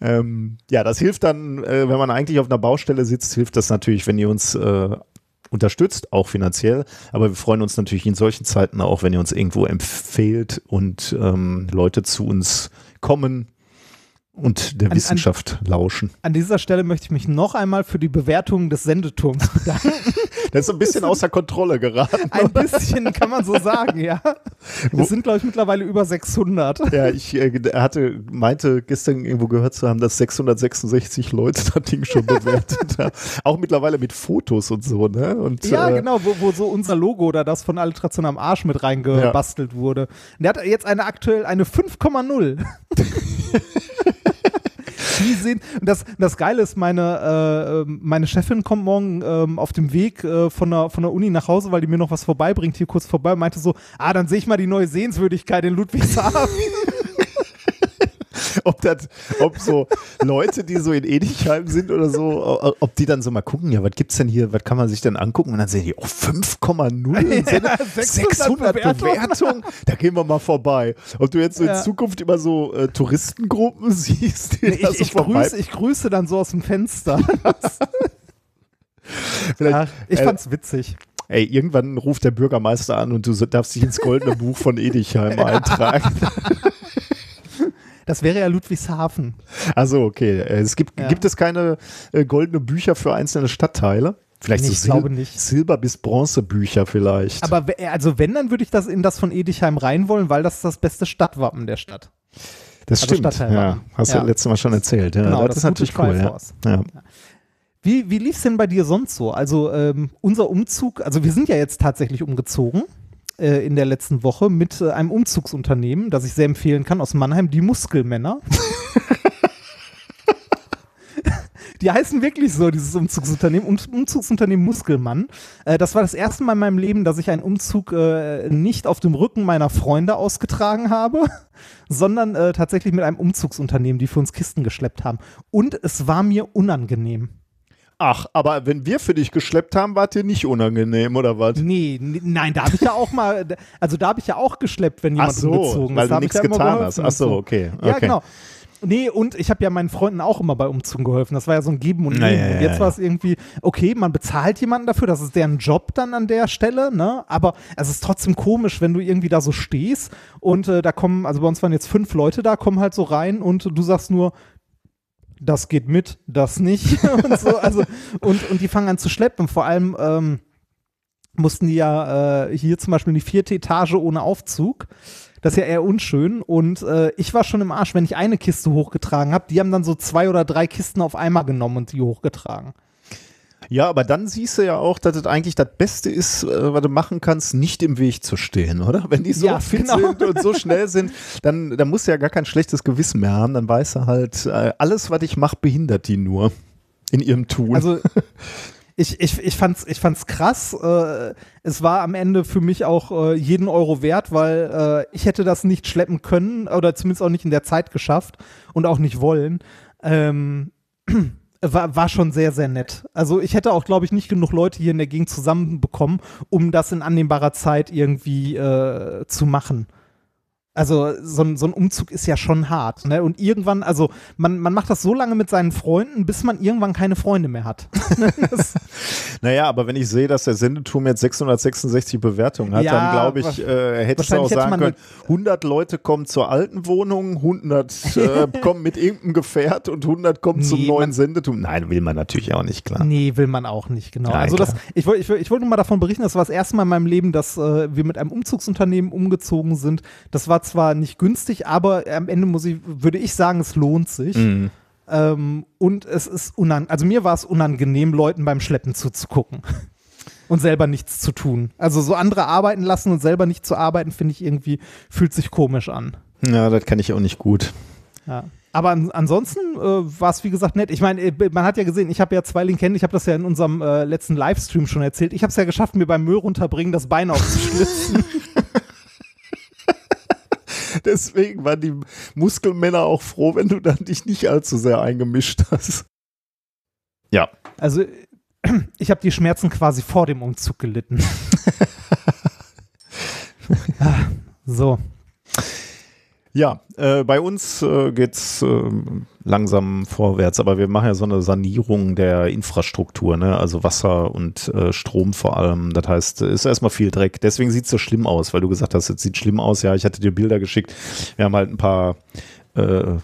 Ähm, ja, das hilft dann, äh, wenn man eigentlich auf einer Baustelle sitzt, hilft das natürlich, wenn ihr uns äh, unterstützt, auch finanziell. Aber wir freuen uns natürlich in solchen Zeiten auch, wenn ihr uns irgendwo empfehlt und ähm, Leute zu uns kommen und der An- an- Wissenschaft lauschen. An dieser Stelle möchte ich mich noch einmal für die Bewertung des Sendeturms bedanken. Das ist so ein bisschen außer Kontrolle geraten. Ein bisschen kann man so sagen, ja. Es sind, glaube ich, mittlerweile über 600. Ja, ich äh, hatte, meinte gestern irgendwo gehört zu haben, dass 666 Leute das Ding schon bewertet haben. Auch mittlerweile mit Fotos und so, ne? Und, Ja, äh, genau, wo, wo so unser Logo oder das von Alliteration am Arsch mit reingebastelt wurde. Und der hat jetzt eine aktuell eine 5,0. Die sehen, und das, das Geile ist, meine, äh, meine Chefin kommt morgen ähm, auf dem Weg äh, von, der, von der Uni nach Hause, weil die mir noch was vorbeibringt, hier kurz vorbei, meinte so, ah, dann sehe ich mal die neue Sehenswürdigkeit in Ludwigshafen. ob das, ob so Leute, die so in Edichheim sind oder so, ob die dann so mal gucken, ja, was gibt's denn hier, was kann man sich denn angucken? Und dann sehen die, oh, 5,0, Ja, 600, 600 Bewertungen, da gehen wir mal vorbei. Ob du jetzt so Ja. in Zukunft immer so äh, Touristengruppen siehst, die ich, da so ich, grüße, ich grüße dann so aus dem Fenster. Ja, ich äh, fand's witzig. Ey, irgendwann ruft der Bürgermeister an und du darfst dich ins goldene Buch von Edichheim eintragen. Das wäre ja Ludwigshafen. Also okay, äh, es gibt, Ja. gibt es keine äh, goldene Bücher für einzelne Stadtteile? Vielleicht Nee, so ich glaube nicht. Silber- bis Bronzebücher vielleicht. Aber also wenn, dann würde ich das in das von Edichheim rein wollen, weil das ist das beste Stadtwappen der Stadt. das also stimmt. Ja, hast du Ja. letztes Mal schon erzählt. Ja, Genau, das, das ist natürlich cool. Ja. Wie, wie lief es denn bei dir sonst so? Also ähm, unser Umzug, also wir sind ja jetzt tatsächlich umgezogen äh, in der letzten Woche mit äh, einem Umzugsunternehmen, das ich sehr empfehlen kann aus Mannheim, die Muskelmänner. Die heißen wirklich so, dieses Umzugsunternehmen, um, Umzugsunternehmen Muskelmann. Äh, das war das erste Mal in meinem Leben, dass ich einen Umzug äh, nicht auf dem Rücken meiner Freunde ausgetragen habe, sondern äh, tatsächlich mit einem Umzugsunternehmen, die für uns Kisten geschleppt haben. Und es war mir unangenehm. Ach, aber wenn wir für dich geschleppt haben, war dir nicht unangenehm, oder was? Nee, nee nein, da habe ich ja auch mal, also da habe ich ja auch geschleppt, wenn jemand Ach so, umgezogen weil ist. du Da hab nichts ich ja getan hast. und Ach so, so. okay. Ja, okay. genau. Nee, und ich habe ja meinen Freunden auch immer bei Umzügen geholfen. Das war ja so ein Geben und Nehmen. ja, und ja, jetzt ja. war es irgendwie, okay, man bezahlt jemanden dafür, das ist deren Job dann an der Stelle, ne? Aber es ist trotzdem komisch, wenn du irgendwie da so stehst und äh, da kommen, also bei uns waren jetzt fünf Leute da, kommen halt so rein und du sagst nur, das geht mit, das nicht. und so, also, und, und die fangen an zu schleppen. Vor allem, ähm, mussten die ja äh, hier zum Beispiel in die vierte Etage ohne Aufzug. Das ist ja eher unschön. Und äh, ich war schon im Arsch, wenn ich eine Kiste hochgetragen habe. Die haben dann so zwei oder drei Kisten auf einmal genommen und die hochgetragen. Ja, aber dann siehst du ja auch, dass es eigentlich das Beste ist, äh, was du machen kannst, nicht im Weg zu stehen, oder? Wenn die so Ja, fit genau. sind und so schnell sind, dann, dann musst du ja gar kein schlechtes Gewissen mehr haben. Dann weißt du halt, äh, alles, was ich mache, behindert die nur in ihrem Tun. Also ich, ich, ich, fand's, ich fand's krass. Äh, es war am Ende für mich auch äh, jeden Euro wert, weil äh, ich hätte das nicht schleppen können oder zumindest auch nicht in der Zeit geschafft und auch nicht wollen. Ähm, war, war schon sehr, sehr nett. Also ich hätte auch, glaube ich, nicht genug Leute hier in der Gegend zusammenbekommen, um das in annehmbarer Zeit irgendwie äh, zu machen. Also so ein, so ein Umzug ist ja schon hart. Ne? Und irgendwann, also man, man macht das so lange mit seinen Freunden, bis man irgendwann keine Freunde mehr hat. naja, aber wenn ich sehe, dass der Sendeturm jetzt 666 Bewertungen hat, Ja, dann glaube ich, äh, hättest du auch sagen können, 100 Leute kommen zur alten Wohnung, 100 äh, kommen mit irgendeinem Gefährt und 100 kommen zum Nee, neuen man- Sendeturm. Nein, will man natürlich auch nicht, klar. nee, will man auch nicht, genau. Ja, also klar. das, ich wollte ich, ich wollte nur mal davon berichten, das war das erste Mal in meinem Leben, dass äh, wir mit einem Umzugsunternehmen umgezogen sind. Das war zwar nicht günstig, aber am Ende muss ich, würde ich sagen, es lohnt sich. Mhm. Ähm, und es ist unangenehm, also mir war es unangenehm, Leuten beim Schleppen zuzugucken. Und selber nichts zu tun. Also so andere arbeiten lassen und selber nicht zu arbeiten, finde ich irgendwie, fühlt sich komisch an. Ja, das kann ich auch nicht gut. Ja. Aber an, ansonsten äh, war es, wie gesagt, nett. Ich meine, äh, man hat ja gesehen, ich habe ja zwei Linken, ich habe das ja in unserem äh, letzten Livestream schon erzählt. Ich habe es ja geschafft, mir beim Müll runterbringen das Bein aufzuschlitzen. Deswegen waren die Muskelmänner auch froh, wenn du dann dich nicht allzu sehr eingemischt hast. Ja. also ich habe die Schmerzen quasi vor dem Umzug gelitten. Ah, so. Ja, äh, bei uns äh, geht's äh, langsam vorwärts, aber wir machen ja so eine Sanierung der Infrastruktur, ne? also Wasser und äh, Strom vor allem. Das heißt, es ist erstmal viel Dreck. Deswegen sieht's so schlimm aus, weil du gesagt hast, es sieht schlimm aus. Ja, ich hatte dir Bilder geschickt. Wir haben halt ein paar äh,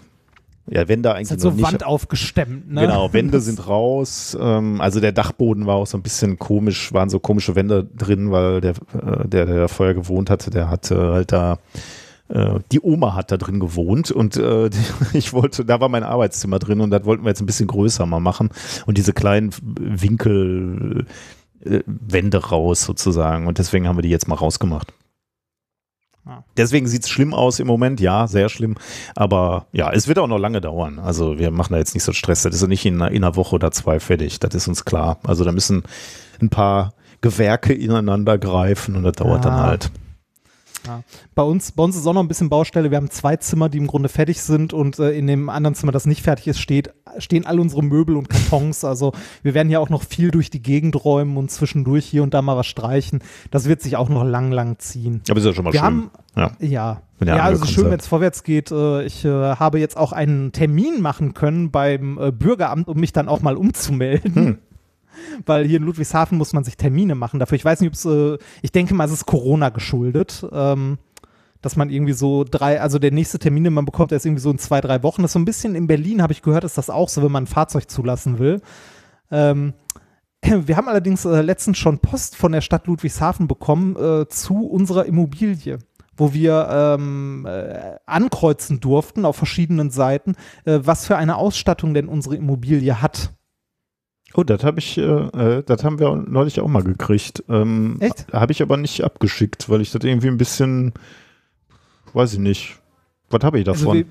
ja, Wände Ist eigentlich halt noch so nicht. Wand aufgestemmt, ne? Genau, Wände sind raus. Ähm, also der Dachboden war auch so ein bisschen komisch, waren so komische Wände drin, weil der, äh, der, der vorher gewohnt hatte, der hatte halt da, äh, die Oma hat da drin gewohnt und äh, ich wollte, da war mein Arbeitszimmer drin und das wollten wir jetzt ein bisschen größer mal machen und diese kleinen Winkel äh, raus sozusagen und deswegen haben wir die jetzt mal rausgemacht. Ja. Deswegen sieht es schlimm aus im Moment, ja, sehr schlimm. Aber ja, es wird auch noch lange dauern. Also wir machen da jetzt nicht so Stress. Das ist ja nicht in einer, in einer Woche oder zwei fertig. Das ist uns klar. Also da müssen ein paar Gewerke ineinander greifen und das dauert dann Ja. halt. Ja. Bei uns, bei uns ist auch noch ein bisschen Baustelle. Wir haben zwei Zimmer, die im Grunde fertig sind und äh, in dem anderen Zimmer, das nicht fertig ist, steht, stehen all unsere Möbel und Kartons. Also wir werden hier auch noch viel durch die Gegend räumen und zwischendurch hier und da mal was streichen. Das wird sich auch noch lang, lang ziehen. Aber ist ja schon mal Wir schön. haben, ja. ja, ihr ja, also schön, wenn es vorwärts geht. Äh, Ich äh, habe jetzt auch einen Termin machen können beim äh, Bürgeramt, um mich dann auch mal umzumelden. Hm. Weil hier in Ludwigshafen muss man sich Termine machen dafür. Ich weiß nicht, ob es, äh, ich denke mal, es ist Corona geschuldet. Ähm, dass man irgendwie so drei, also der nächste Termin, den man bekommt, der ist irgendwie so in zwei, drei Wochen. Das ist so ein bisschen in Berlin, habe ich gehört, ist das auch so, wenn man ein Fahrzeug zulassen will. Ähm, wir haben allerdings äh, letztens schon Post von der Stadt Ludwigshafen bekommen äh, zu unserer Immobilie, wo wir ähm, äh, ankreuzen durften auf verschiedenen Seiten, äh, was für eine Ausstattung denn unsere Immobilie hat. Oh, das habe ich, äh, äh, das haben wir neulich auch mal gekriegt. Ähm, Echt? Habe ich aber nicht abgeschickt, weil ich das irgendwie ein bisschen, weiß ich nicht. Was habe ich Also davon?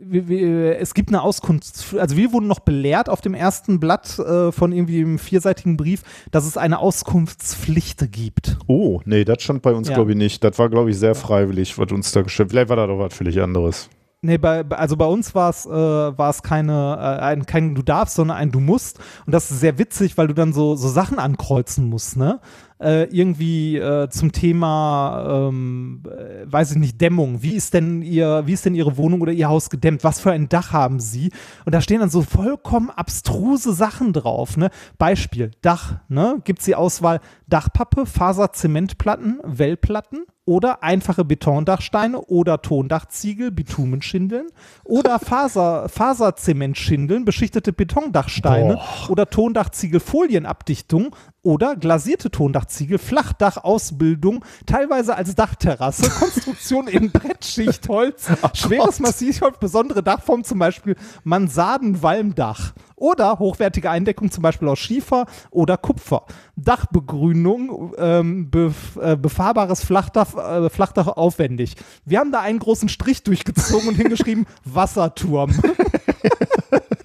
wir, wir, wir, es gibt eine Auskunft, also wir wurden noch belehrt auf dem ersten Blatt äh, von irgendwie einem vierseitigen Brief, dass es eine Auskunftspflicht gibt. oh, nee, das stand bei uns, Ja. glaube ich, nicht. Das war, glaube ich, sehr freiwillig, was uns da gestellt Vielleicht war das doch was völlig anderes. Nee, bei, also bei uns war es äh, war es keine äh, ein, kein du darfst, sondern ein du musst und das ist sehr witzig, weil du dann so so Sachen ankreuzen musst, ne? Äh, irgendwie äh, zum Thema, ähm, äh, weiß ich nicht, Dämmung. Wie ist denn ihr, wie ist denn ihre Wohnung oder ihr Haus gedämmt? Was für ein Dach haben sie? Und da stehen dann so vollkommen abstruse Sachen drauf, ne? Beispiel Dach, ne? Gibt's die Auswahl Dachpappe, Faserzementplatten, Wellplatten oder einfache Betondachsteine oder Tondachziegel, Bitumenschindeln. Oder Faser, Faserzementschindeln, beschichtete Betondachsteine oder Tondachziegel Folienabdichtung oder glasierte Tondachziegel, Flachdach-Ausbildung, teilweise als Dachterrasse, Konstruktion in Brettschichtholz, schweres Massivholz, besondere Dachform, zum Beispiel Mansardenwalmdach oder hochwertige Eindeckung, zum Beispiel aus Schiefer oder Kupfer. Dachbegrünung, ähm, bef äh, befahrbares Flachdach, äh, Flachdach aufwendig. Wir haben da einen großen Strich durchgezogen und hingeschrieben Wasserturm.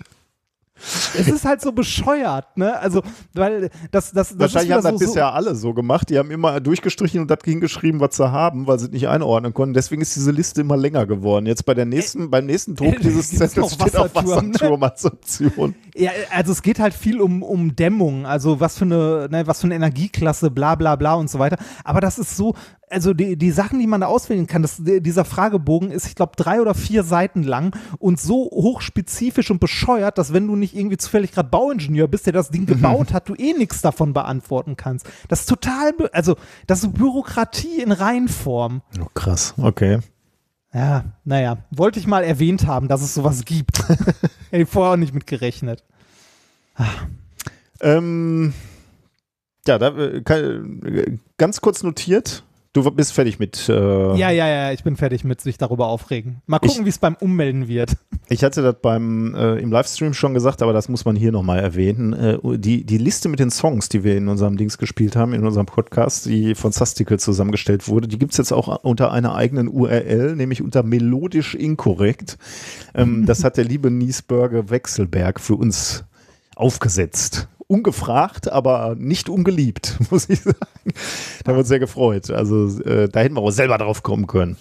es ist halt so bescheuert, ne? Also, weil das, das, das Wahrscheinlich haben das so, bisher alle so gemacht. Die haben immer durchgestrichen und das hingeschrieben, was sie haben, weil sie es nicht einordnen konnten. Deswegen ist diese Liste immer länger geworden. Jetzt bei der nächsten, beim nächsten Druck äh, dieses Zettels steht auch Wasserturm, ne? Wasserturm als Option. Ja, also es geht halt viel um, um Dämmung, also was für eine, ne, was für eine Energieklasse, bla bla bla und so weiter. Aber das ist so, also die, die Sachen, die man da auswählen kann, das, dieser Fragebogen ist, ich glaube, drei oder vier Seiten lang und so hochspezifisch und bescheuert, dass wenn du nicht irgendwie zufällig gerade Bauingenieur bist, der das Ding gebaut hat, du eh nichts davon beantworten kannst. Das ist total, also das ist Bürokratie in Reinform. Oh, krass, okay. Ja, naja, wollte ich mal erwähnt haben, dass es sowas gibt. Hätte ich vorher auch nicht mit gerechnet. Ähm, ja, da, äh, äh, ganz kurz notiert. Du bist fertig mit. Äh, Ja, ja, ja, ich bin fertig mit sich darüber aufregen. Mal gucken, wie es beim Ummelden wird. Ich hatte das beim äh, im Livestream schon gesagt, aber das muss man hier nochmal erwähnen. Äh, die, die Liste mit den Songs, die wir in unserem Dings gespielt haben, in unserem Podcast, die von Sastikel zusammengestellt wurde, die gibt es jetzt auch unter einer eigenen URL, nämlich unter melodisch inkorrekt. Ähm, das hat der liebe Niesberger Wechselberg für uns aufgesetzt. Ungefragt, aber nicht ungeliebt, muss ich sagen. Da haben wir uns sehr gefreut. Also äh, da hätten wir auch selber drauf kommen können.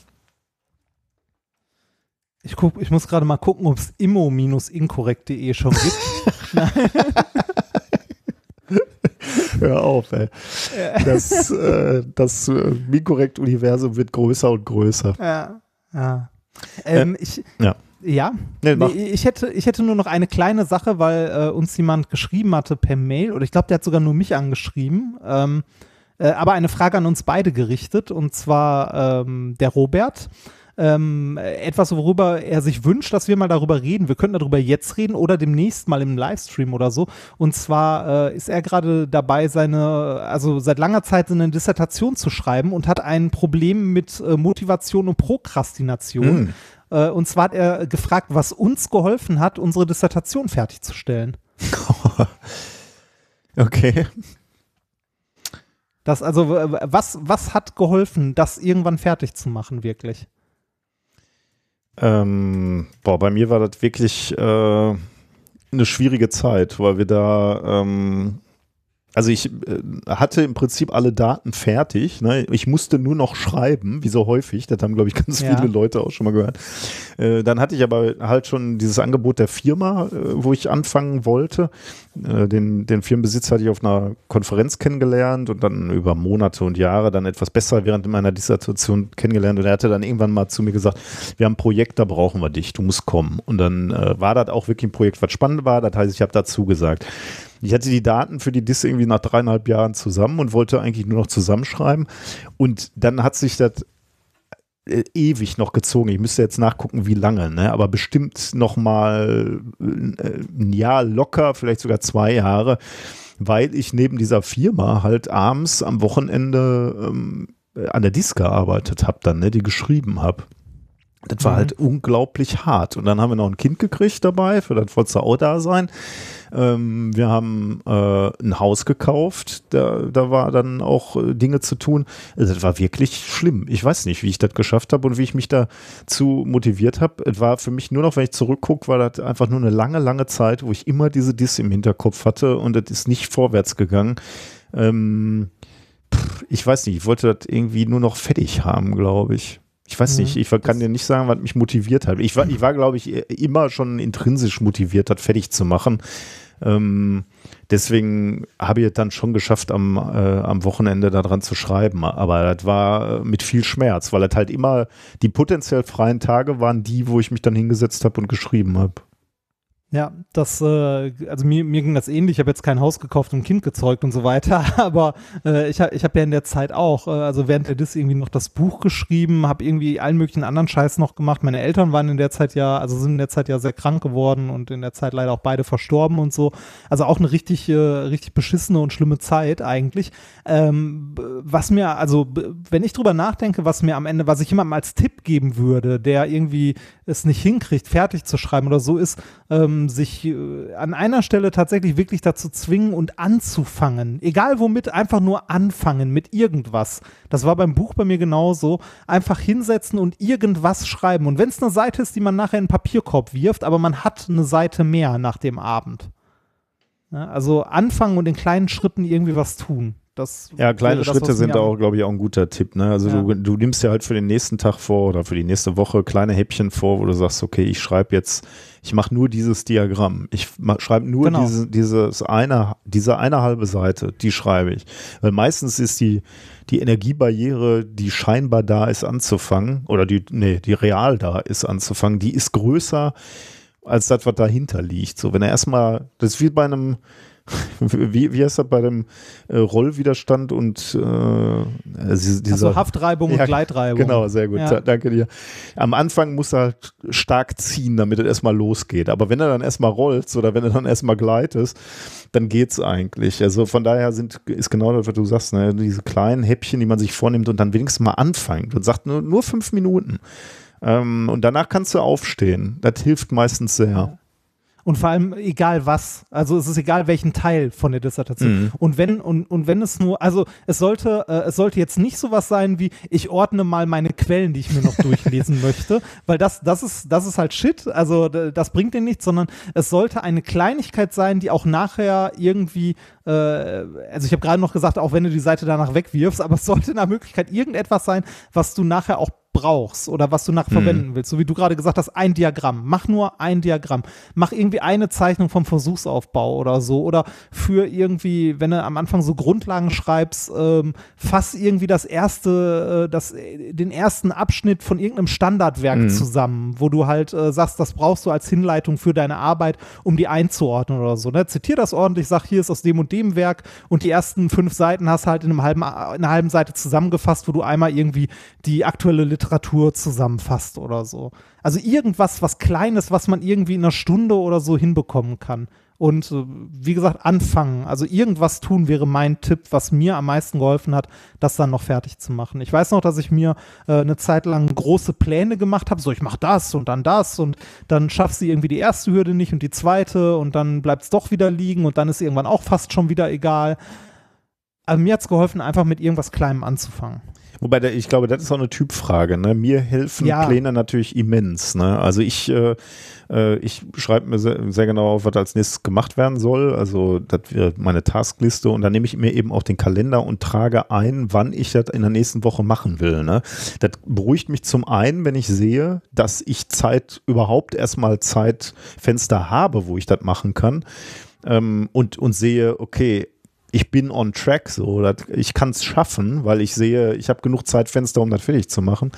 Ich, guck, ich muss gerade mal gucken, ob es immo-inkorrekt.de schon gibt. Hör auf, ey. Das, äh, das äh, Minkorrekt-Universum wird größer und größer. ja. ja. Ähm, ich, ja. Ja, Nee, nee, ich, hätte, ich hätte nur noch eine kleine Sache, weil äh, uns jemand geschrieben hatte per Mail, oder ich glaube, der hat sogar nur mich angeschrieben, ähm, äh, aber eine Frage an uns beide gerichtet, und zwar ähm, der Robert. Ähm, etwas, worüber er sich wünscht, dass wir mal darüber reden. Wir könnten darüber jetzt reden oder demnächst mal im Livestream oder so. Und zwar äh, ist er gerade dabei, seine, also seit langer Zeit seine Dissertation zu schreiben und hat ein Problem mit äh, Motivation und Prokrastination. Mm. Äh, und zwar hat er gefragt, was uns geholfen hat, unsere Dissertation fertigzustellen. Okay. Das, also, was, was hat geholfen, das irgendwann fertig zu machen, wirklich? Ähm, boah, bei mir war das wirklich äh, eine schwierige Zeit, weil wir da, ähm, also ich äh, hatte im Prinzip alle Daten fertig. Ne? Ich musste nur noch schreiben, wie so häufig. Das haben, glaube ich, ganz Ja. viele Leute auch schon mal gehört. Äh, dann hatte ich aber halt schon dieses Angebot der Firma, äh, wo ich anfangen wollte. Äh, den, den Firmenbesitzer hatte ich auf einer Konferenz kennengelernt und dann über Monate und Jahre dann etwas besser während meiner Dissertation kennengelernt. Und er hatte dann irgendwann mal zu mir gesagt, wir haben ein Projekt, da brauchen wir dich, du musst kommen. Und dann äh, war das auch wirklich ein Projekt, was spannend war. Das heißt, ich habe dazu gesagt. Ich hatte die Daten für die Dis irgendwie nach dreieinhalb Jahren zusammen und wollte eigentlich nur noch zusammenschreiben. Und dann hat sich das äh, ewig noch gezogen. Ich müsste jetzt nachgucken, wie lange, ne? aber bestimmt noch mal äh, ein Jahr locker, vielleicht sogar zwei Jahre, weil ich neben dieser Firma halt abends am Wochenende ähm, an der Dis gearbeitet habe, dann, ne, die geschrieben habe. Das war Mhm. halt unglaublich hart. Und dann haben wir noch ein Kind gekriegt dabei, für das vollste auch da sein. Ähm, wir haben äh, ein Haus gekauft, da, da war dann auch äh, Dinge zu tun. Also, das war wirklich schlimm. Ich weiß nicht, wie ich das geschafft habe und wie ich mich dazu motiviert habe. Es war für mich nur noch, wenn ich zurückgucke, war das einfach nur eine lange, lange Zeit, wo ich immer diese Diss im Hinterkopf hatte und es ist nicht vorwärts gegangen. Ähm, ich weiß nicht, ich wollte das irgendwie nur noch fertig haben, glaube ich. Ich weiß Mhm. nicht, ich kann dir nicht sagen, was mich motiviert hat. Ich war, ich war glaube ich, immer schon intrinsisch motiviert, das fertig zu machen. Ähm, deswegen habe ich es dann schon geschafft, am, äh, am Wochenende daran zu schreiben. Aber das war äh, mit viel Schmerz, weil das halt immer die potenziell freien Tage waren die, wo ich mich dann hingesetzt habe und geschrieben habe. Ja, das, äh, also mir, mir ging das ähnlich. Ich habe jetzt kein Haus gekauft und ein Kind gezeugt und so weiter, aber äh, ich, ha- ich habe ja in der Zeit auch, äh, also während der Dis irgendwie noch das Buch geschrieben, habe irgendwie allen möglichen anderen Scheiß noch gemacht. Meine Eltern waren in der Zeit ja, also sind in der Zeit ja sehr krank geworden und in der Zeit leider auch beide verstorben und so. Also auch eine richtig, äh, richtig beschissene und schlimme Zeit eigentlich. Ähm, was mir, also wenn ich drüber nachdenke, was mir am Ende, was ich jemandem als Tipp geben würde, der irgendwie es nicht hinkriegt, fertig zu schreiben oder so, ist, ähm, sich äh, an einer Stelle tatsächlich wirklich dazu zwingen und anzufangen. Egal womit, einfach nur anfangen mit irgendwas. Das war beim Buch bei mir genauso. Einfach hinsetzen und irgendwas schreiben. Und wenn es eine Seite ist, die man nachher in den Papierkorb wirft, aber man hat eine Seite mehr nach dem Abend. Ja, also anfangen und in kleinen Schritten irgendwie was tun. Das Ja, kleine das, Schritte sind auch, glaube ich, auch ein guter Tipp. Ne? Also Ja. du, du nimmst ja halt für den nächsten Tag vor oder für die nächste Woche kleine Häppchen vor, wo du sagst, okay, ich schreibe jetzt, ich mache nur dieses Diagramm. Ich schreibe nur Genau. diese, dieses eine, diese eine halbe Seite, die schreibe ich. Weil meistens ist die, die Energiebarriere, die scheinbar da ist, anzufangen, oder die, nee, die real da ist, anzufangen, die ist größer als das, was dahinter liegt. So, wenn er erstmal, das ist wie bei einem, wie, wie heißt das bei dem äh, Rollwiderstand und äh, also dieser, Also Haftreibung Ja, und Gleitreibung. Genau, sehr gut. Ja. Da, danke dir. Am Anfang muss er halt stark ziehen, damit es erstmal losgeht. Aber wenn er dann erstmal rollt oder wenn er dann erstmal gleitest, dann geht's eigentlich. Also von daher sind, ist genau das, was du sagst, ne? diese kleinen Häppchen, die man sich vornimmt und dann wenigstens mal anfängt und sagt nur, nur fünf Minuten. Ähm, und danach kannst du aufstehen. Das hilft meistens sehr. Und vor allem egal was. Also es ist egal welchen Teil von der Dissertation. Mhm. Und wenn und, und wenn es nur, also es sollte äh, es sollte jetzt nicht sowas sein wie ich ordne mal meine Quellen, die ich mir noch durchlesen möchte, weil das das ist das ist halt Shit. Also das bringt dir nichts, sondern es sollte eine Kleinigkeit sein, die auch nachher irgendwie äh, also ich habe gerade noch gesagt, auch wenn du die Seite danach wegwirfst, aber es sollte nach Möglichkeit irgendetwas sein, was du nachher auch brauchst oder was du nachher verwenden willst. So wie du gerade gesagt hast, ein Diagramm. Mach nur ein Diagramm. Mach irgendwie eine Zeichnung vom Versuchsaufbau oder so. Oder für irgendwie, wenn du am Anfang so Grundlagen schreibst, ähm, fass irgendwie das erste, äh, das, äh, den ersten Abschnitt von irgendeinem Standardwerk zusammen, wo du halt äh, sagst, das brauchst du als Hinleitung für deine Arbeit, um die einzuordnen oder so. Ne? Zitier das ordentlich, sag, hier ist aus dem und dem Werk und die ersten fünf Seiten hast halt in, einem halben, in einer halben Seite zusammengefasst, wo du einmal irgendwie die aktuelle Literatur zusammenfasst oder so. Also irgendwas, was Kleines, was man irgendwie in einer Stunde oder so hinbekommen kann. Und äh, wie gesagt, anfangen. Also irgendwas tun wäre mein Tipp, was mir am meisten geholfen hat, das dann noch fertig zu machen. Ich weiß noch, dass ich mir äh, eine Zeit lang große Pläne gemacht habe. So, ich mache das und dann das und dann schaffst du irgendwie die erste Hürde nicht und die zweite und dann bleibt es doch wieder liegen und dann ist irgendwann auch fast schon wieder egal. Aber mir hat es geholfen, einfach mit irgendwas Kleinem anzufangen. Wobei, ich glaube, das ist auch eine Typfrage. Ne? Mir helfen Ja. Pläne natürlich immens. Ne? Also ich, äh, äh, ich schreibe mir sehr, sehr genau auf, was als nächstes gemacht werden soll. Also das wäre meine Taskliste und dann nehme ich mir eben auch den Kalender und trage ein, wann ich das in der nächsten Woche machen will. Ne? Das beruhigt mich zum einen, wenn ich sehe, dass ich Zeit, überhaupt erstmal Zeitfenster habe, wo ich das machen kann. Ähm, und, und sehe, okay, ich bin on track, so, ich kann es schaffen, weil ich sehe, ich habe genug Zeitfenster, um das fertig zu machen.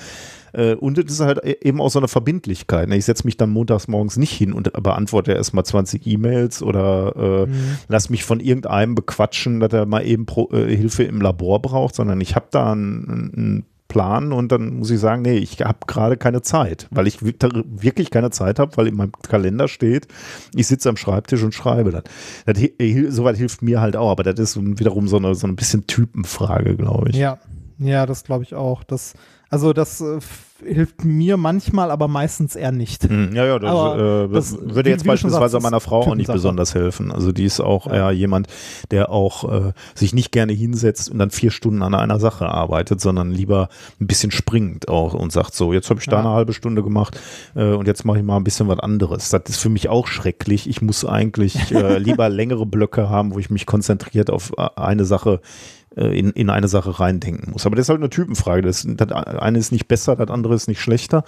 Äh, und es ist halt e- eben auch so eine Verbindlichkeit. Ne? Ich setze mich dann montags morgens nicht hin und beantworte erstmal 20 E-Mails oder äh, lass mich von irgendeinem bequatschen, dass er mal eben pro, äh, Hilfe im Labor braucht, sondern ich habe da einen, einen Plan und dann muss ich sagen, nee, ich habe gerade keine Zeit, weil ich wi- wirklich keine Zeit habe, weil in meinem Kalender steht, ich sitze am Schreibtisch und schreibe das. das Soweit hilft mir halt auch, aber das ist wiederum so eine, so ein bisschen Typenfrage, glaube ich. Ja. Ja, das glaube ich auch. Das, also das äh, hilft mir manchmal, aber meistens eher nicht. Hm, Ja, ja, das, äh, das- würde jetzt beispielsweise sagst, meiner Frau auch nicht besonders helfen. Also die ist auch eher jemand, der auch äh, sich nicht gerne hinsetzt und dann vier Stunden an einer Sache arbeitet, sondern lieber ein bisschen springt auch und sagt so, jetzt habe ich da Ja. eine halbe Stunde gemacht äh, und jetzt mache ich mal ein bisschen was anderes. Das ist für mich auch schrecklich. Ich muss eigentlich äh, lieber längere Blöcke haben, wo ich mich konzentriert auf äh, eine Sache in, in eine Sache reindenken muss. Aber das ist halt eine Typenfrage. Das, das eine ist nicht besser, das andere ist nicht schlechter.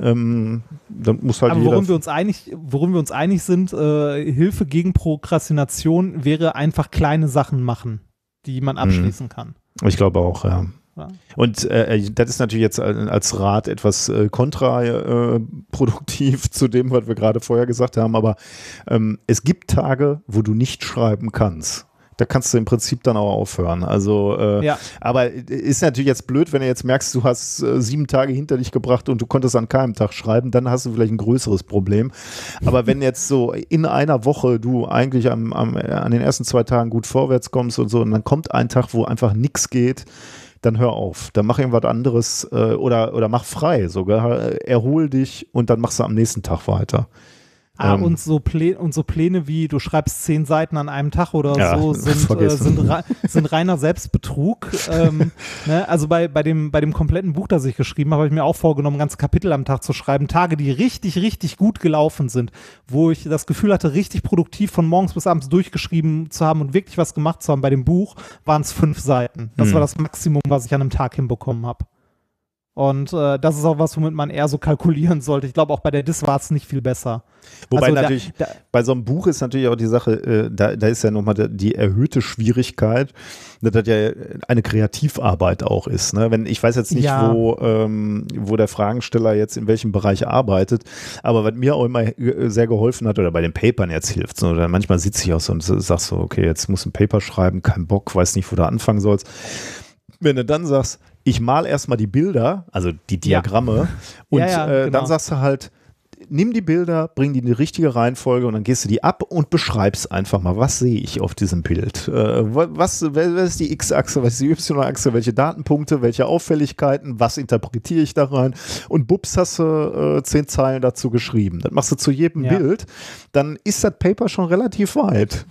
Ähm, dann muss halt Aber worum wir uns einig, worum wir uns einig sind, äh, Hilfe gegen Prokrastination wäre einfach kleine Sachen machen, die man abschließen kann. Ich glaube auch, ja. Ja. Und äh, das ist natürlich jetzt äh, als Rat etwas äh, kontraproduktiv zu dem, was wir gerade vorher gesagt haben, aber ähm, es gibt Tage, wo du nicht schreiben kannst. Da kannst du im Prinzip dann auch aufhören. Also, äh, Ja. aber ist natürlich jetzt blöd, wenn du jetzt merkst, du hast äh, sieben Tage hinter dich gebracht und du konntest an keinem Tag schreiben, dann hast du vielleicht ein größeres Problem. Aber wenn jetzt so in einer Woche du eigentlich am, am, an den ersten zwei Tagen gut vorwärts kommst und so, und dann kommt ein Tag, wo einfach nichts geht, dann hör auf. Dann mach irgendwas anderes äh, oder, oder mach frei sogar. Erhol dich und dann machst du am nächsten Tag weiter. Ah, Ähm. und, so Plä und so Pläne wie du schreibst zehn Seiten an einem Tag oder Ja, so sind, äh, sind, rei- sind reiner Selbstbetrug. ähm, ne? Also bei, bei, dem, bei dem kompletten Buch, das ich geschrieben habe, habe ich mir auch vorgenommen, ganze Kapitel am Tag zu schreiben. Tage, die richtig, richtig gut gelaufen sind, wo ich das Gefühl hatte, richtig produktiv von morgens bis abends durchgeschrieben zu haben und wirklich was gemacht zu haben. Bei dem Buch waren es fünf Seiten. Das Hm. war das Maximum, was ich an einem Tag hinbekommen habe. Und äh, das ist auch was, womit man eher so kalkulieren sollte. Ich glaube, auch bei der Dis war es nicht viel besser. Wobei Also da- natürlich da, bei so einem Buch ist natürlich auch die Sache, äh, da, da ist ja nochmal die, die erhöhte Schwierigkeit, dass das ja eine Kreativarbeit auch ist. Ne? Wenn, ich weiß jetzt nicht, Ja. wo, ähm, wo der Fragensteller jetzt in welchem Bereich arbeitet, aber was mir auch immer äh, sehr geholfen hat oder bei den Papern jetzt hilft, so, oder manchmal sitze ich auch so und sag so, okay, jetzt muss ein Paper schreiben, kein Bock, weiß nicht, wo du anfangen sollst. Wenn du dann sagst, ich mal erstmal die Bilder, also die Diagramme, und Ja, ja, äh, genau. dann sagst du halt, nimm die Bilder, bring die in die richtige Reihenfolge und dann gehst du die ab und beschreibst einfach mal, was sehe ich auf diesem Bild? Äh, wa- was, was ist die X-Achse, was ist die Y-Achse, welche Datenpunkte, welche Auffälligkeiten, was interpretiere ich da rein? Und bups hast du äh, zehn Zeilen dazu geschrieben. Das machst du zu jedem Ja. Bild, dann ist das Paper schon relativ weit.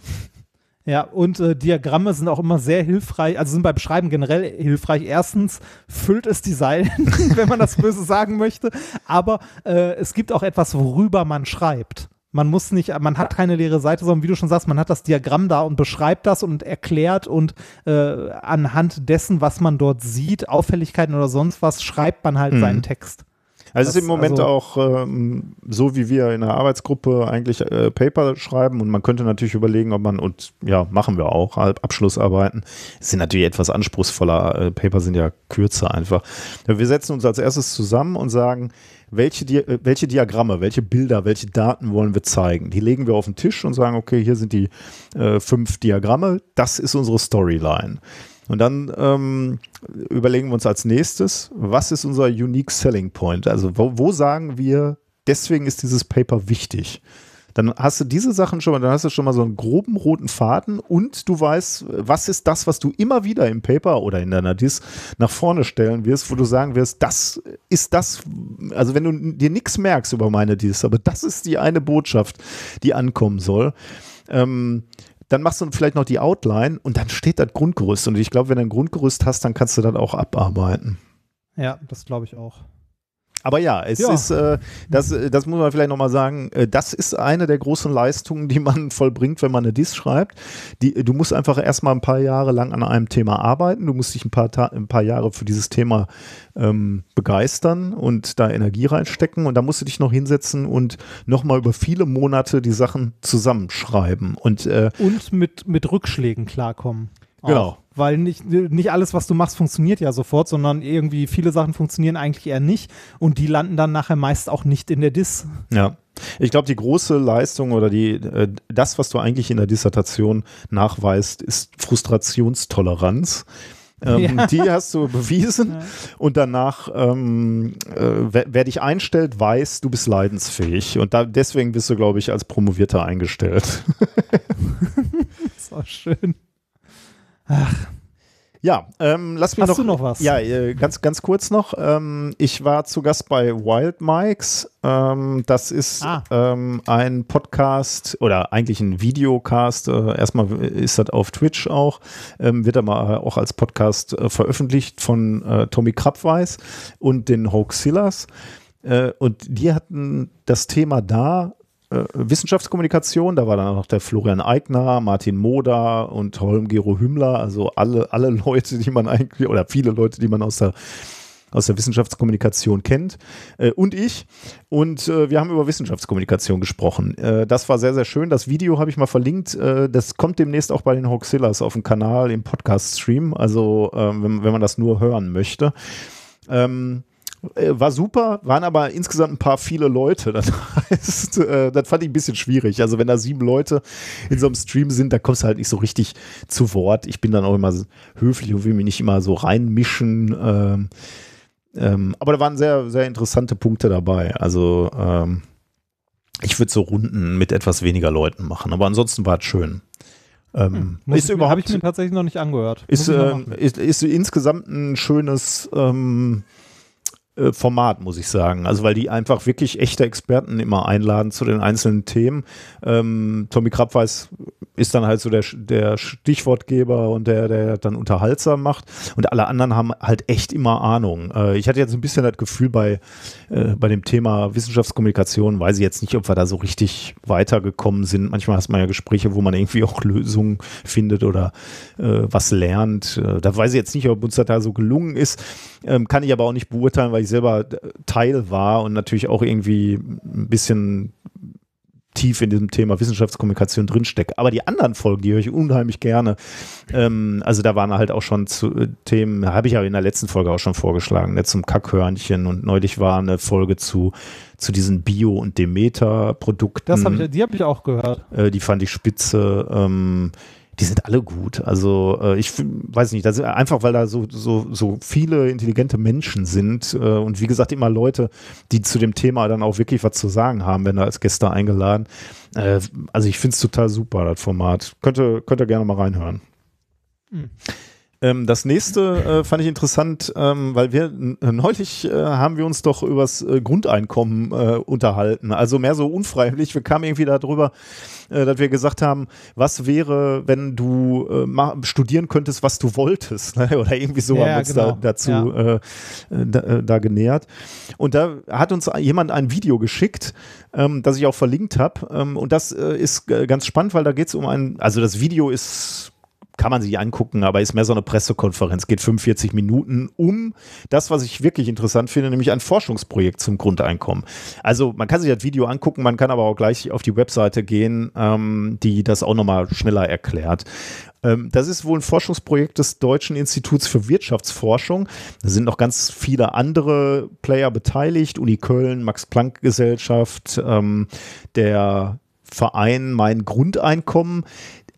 Ja, und äh, Diagramme sind auch immer sehr hilfreich, also sind beim Schreiben generell hilfreich. Erstens füllt es die Seiten, wenn man das böse sagen möchte, aber äh, es gibt auch etwas, worüber man schreibt. Man muss nicht, man hat keine leere Seite, sondern wie du schon sagst, man hat das Diagramm da und beschreibt das und erklärt und äh, anhand dessen, was man dort sieht, Auffälligkeiten oder sonst was, schreibt man halt Mhm. seinen Text. Also es ist Das- im Moment also- auch ähm, so, wie wir in der Arbeitsgruppe eigentlich äh, Paper schreiben und man könnte natürlich überlegen, ob man, und ja, machen wir auch, Abschlussarbeiten, Es sind natürlich etwas anspruchsvoller, äh, Paper sind ja kürzer einfach. Wir setzen uns als erstes zusammen und sagen, welche, Di äh, welche Diagramme, welche Bilder, welche Daten wollen wir zeigen? Die legen wir auf den Tisch und sagen, okay, hier sind die äh, fünf Diagramme, das ist unsere Storyline. Und dann ähm, überlegen wir uns als nächstes, was ist unser Unique Selling Point? Also wo, wo sagen wir, deswegen ist dieses Paper wichtig? Dann hast du diese Sachen schon mal, dann hast du schon mal so einen groben roten Faden und du weißt, was ist das, was du immer wieder im Paper oder in deiner Dis nach vorne stellen wirst, wo du sagen wirst, das ist das, also wenn du dir nichts merkst über meine Dis, aber das ist die eine Botschaft, die ankommen soll. Ähm, dann machst du vielleicht noch die Outline und dann steht das Grundgerüst. Und ich glaube, wenn du ein Grundgerüst hast, dann kannst du das auch abarbeiten. Ja, das glaube ich auch. Aber ja, es Ja. ist, äh, das, äh, das muss man vielleicht nochmal sagen, äh, das ist eine der großen Leistungen, die man vollbringt, wenn man eine Diss schreibt. Die, du musst einfach erstmal ein paar Jahre lang an einem Thema arbeiten. Du musst dich ein paar, Ta ein paar Jahre für dieses Thema ähm, begeistern und da Energie reinstecken. Und da musst du dich noch hinsetzen und nochmal über viele Monate die Sachen zusammenschreiben. Und äh, Und mit, mit Rückschlägen klarkommen. Auch. Genau. Weil nicht, nicht alles, was du machst, funktioniert ja sofort, sondern irgendwie viele Sachen funktionieren eigentlich eher nicht und die landen dann nachher meist auch nicht in der Dis. Ja. Ich glaube, die große Leistung oder die, äh, das, was du eigentlich in der Dissertation nachweist, ist Frustrationstoleranz. Ähm, Ja. Die hast du bewiesen Ja. und danach, ähm, äh, wer, wer dich einstellt, weiß, du bist leidensfähig und da, deswegen bist du, glaube ich, als Promovierter eingestellt. Das auch schön. Ach, Ja, ähm, lass mich Hast noch, du noch was? Ja, äh, ganz, ganz kurz noch. Ähm, ich war zu Gast bei Wild Mikes. Ähm, das ist Ah. ähm, ein Podcast oder eigentlich ein Videocast. Äh, erstmal ist das auf Twitch auch. Ähm, wird aber auch als Podcast äh, veröffentlicht von äh, Tommy Krabweis und den Hoaxillas. Äh, und die hatten das Thema da äh, Wissenschaftskommunikation, da war dann noch der Florian Eigner, Martin Moda und Holm-Gero Hümmler, also alle, alle Leute, die man eigentlich, oder viele Leute, die man aus der aus der Wissenschaftskommunikation kennt äh, und ich und äh, wir haben über Wissenschaftskommunikation gesprochen. Äh, das war sehr, sehr schön. Das Video habe ich mal verlinkt. Äh, das kommt demnächst auch bei den Hoaxillas auf dem Kanal im Podcast-Stream, also ähm, wenn, wenn man das nur hören möchte. Ähm, äh, war super, waren aber insgesamt ein paar viele Leute. Das heißt, äh, das fand ich ein bisschen schwierig. Also wenn da sieben Leute in so einem Stream sind, da kommst du halt nicht so richtig zu Wort. Ich bin dann auch immer höflich und will mich nicht immer so reinmischen. Ähm, ähm, aber da waren sehr, sehr interessante Punkte dabei. Also ähm, ich würde so Runden mit etwas weniger Leuten machen. Aber ansonsten war es schön. Ähm, Muss ist überhaupt Habe ich mir tatsächlich noch nicht angehört. ist, machen. ist, ist insgesamt ein schönes ähm, äh, Format, muss ich sagen. Also, weil die einfach wirklich echte Experten immer einladen zu den einzelnen Themen. Ähm, Tommy Krabweis ist dann halt so der, der Stichwortgeber und der, der dann unterhaltsam macht. Und alle anderen haben halt echt immer Ahnung. Äh, ich hatte jetzt ein bisschen das Gefühl bei, äh, bei dem Thema Wissenschaftskommunikation, weiß ich jetzt nicht, ob wir da so richtig weitergekommen sind. Manchmal hast man ja Gespräche, wo man irgendwie auch Lösungen findet oder äh, was lernt. Äh, da weiß ich jetzt nicht, ob uns das da so gelungen ist. Ähm, kann ich aber auch nicht beurteilen, weil ich selber äh, Teil war und natürlich auch irgendwie ein bisschen tief in diesem Thema Wissenschaftskommunikation drinstecke. Aber die anderen Folgen, die höre ich unheimlich gerne. Ähm, also da waren halt auch schon zu, äh, Themen, habe ich ja in der letzten Folge auch schon vorgeschlagen, ne, zum Kackhörnchen und neulich war eine Folge zu, zu diesen Bio- und Demeter-Produkten. Das hab ich, die habe ich auch gehört. Äh, die fand ich spitze. Ähm, die sind alle gut. Also äh, ich weiß nicht, das einfach, weil da so, so, so viele intelligente Menschen sind äh, und wie gesagt immer Leute, die zu dem Thema dann auch wirklich was zu sagen haben, wenn da als Gäste eingeladen. Äh, also ich finde es total super, das Format. Könnt ihr, könnt ihr gerne mal reinhören. Hm. Ähm, das nächste äh, fand ich interessant, ähm, weil wir neulich äh, haben wir uns doch übers äh, Grundeinkommen äh, unterhalten. Also mehr so unfreiwillig. Wir kamen irgendwie darüber, äh, dass wir gesagt haben, was wäre, wenn du äh, studieren könntest, was du wolltest, ne? oder irgendwie so Ja, haben wir uns da, genau. dazu Ja. da, da genähert. Und da hat uns jemand ein Video geschickt, ähm, das ich auch verlinkt habe. Ähm, und das ist ganz spannend, weil da geht es um ein, also das Video ist kann man sich angucken, aber ist mehr so eine Pressekonferenz, geht 45 Minuten um das, was ich wirklich interessant finde, nämlich ein Forschungsprojekt zum Grundeinkommen. Also man kann sich das Video angucken, man kann aber auch gleich auf die Webseite gehen, ähm, die das auch nochmal schneller erklärt. Ähm, das ist wohl ein Forschungsprojekt des Deutschen Instituts für Wirtschaftsforschung. Da sind noch ganz viele andere Player beteiligt, Uni Köln, Max-Planck-Gesellschaft, ähm, der Verein Mein Grundeinkommen.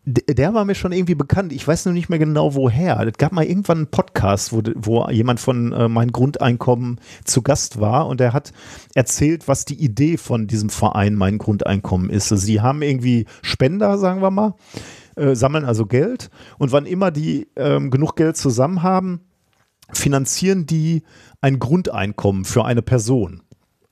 Der war mir schon irgendwie bekannt. Ich weiß nur nicht mehr genau woher. Es gab mal irgendwann einen Podcast, wo, wo jemand von äh, Mein Grundeinkommen zu Gast war und der hat erzählt, was die Idee von diesem Verein Mein Grundeinkommen ist. Also sie haben irgendwie Spender, sagen wir mal, äh, sammeln also Geld und wann immer die ähm, genug Geld zusammen haben, finanzieren die ein Grundeinkommen für eine Person.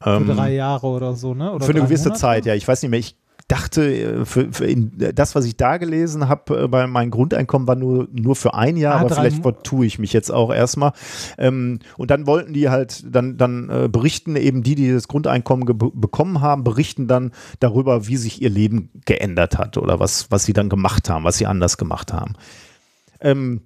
Für Ähm, drei Jahre oder so, ne? Oder für eine gewisse Monate? Zeit, ja. Ich weiß nicht mehr. Ich dachte, äh, für, für in, das, was ich da gelesen habe, äh, bei meinem Grundeinkommen war nur, nur für ein Jahr, Ah, aber vielleicht Mo- tue ich mich jetzt auch erstmal. Ähm, und dann wollten die halt, dann, dann äh, berichten eben die, die das Grundeinkommen bekommen haben, berichten dann darüber, wie sich ihr Leben geändert hat oder was, was sie dann gemacht haben, was sie anders gemacht haben. Ähm,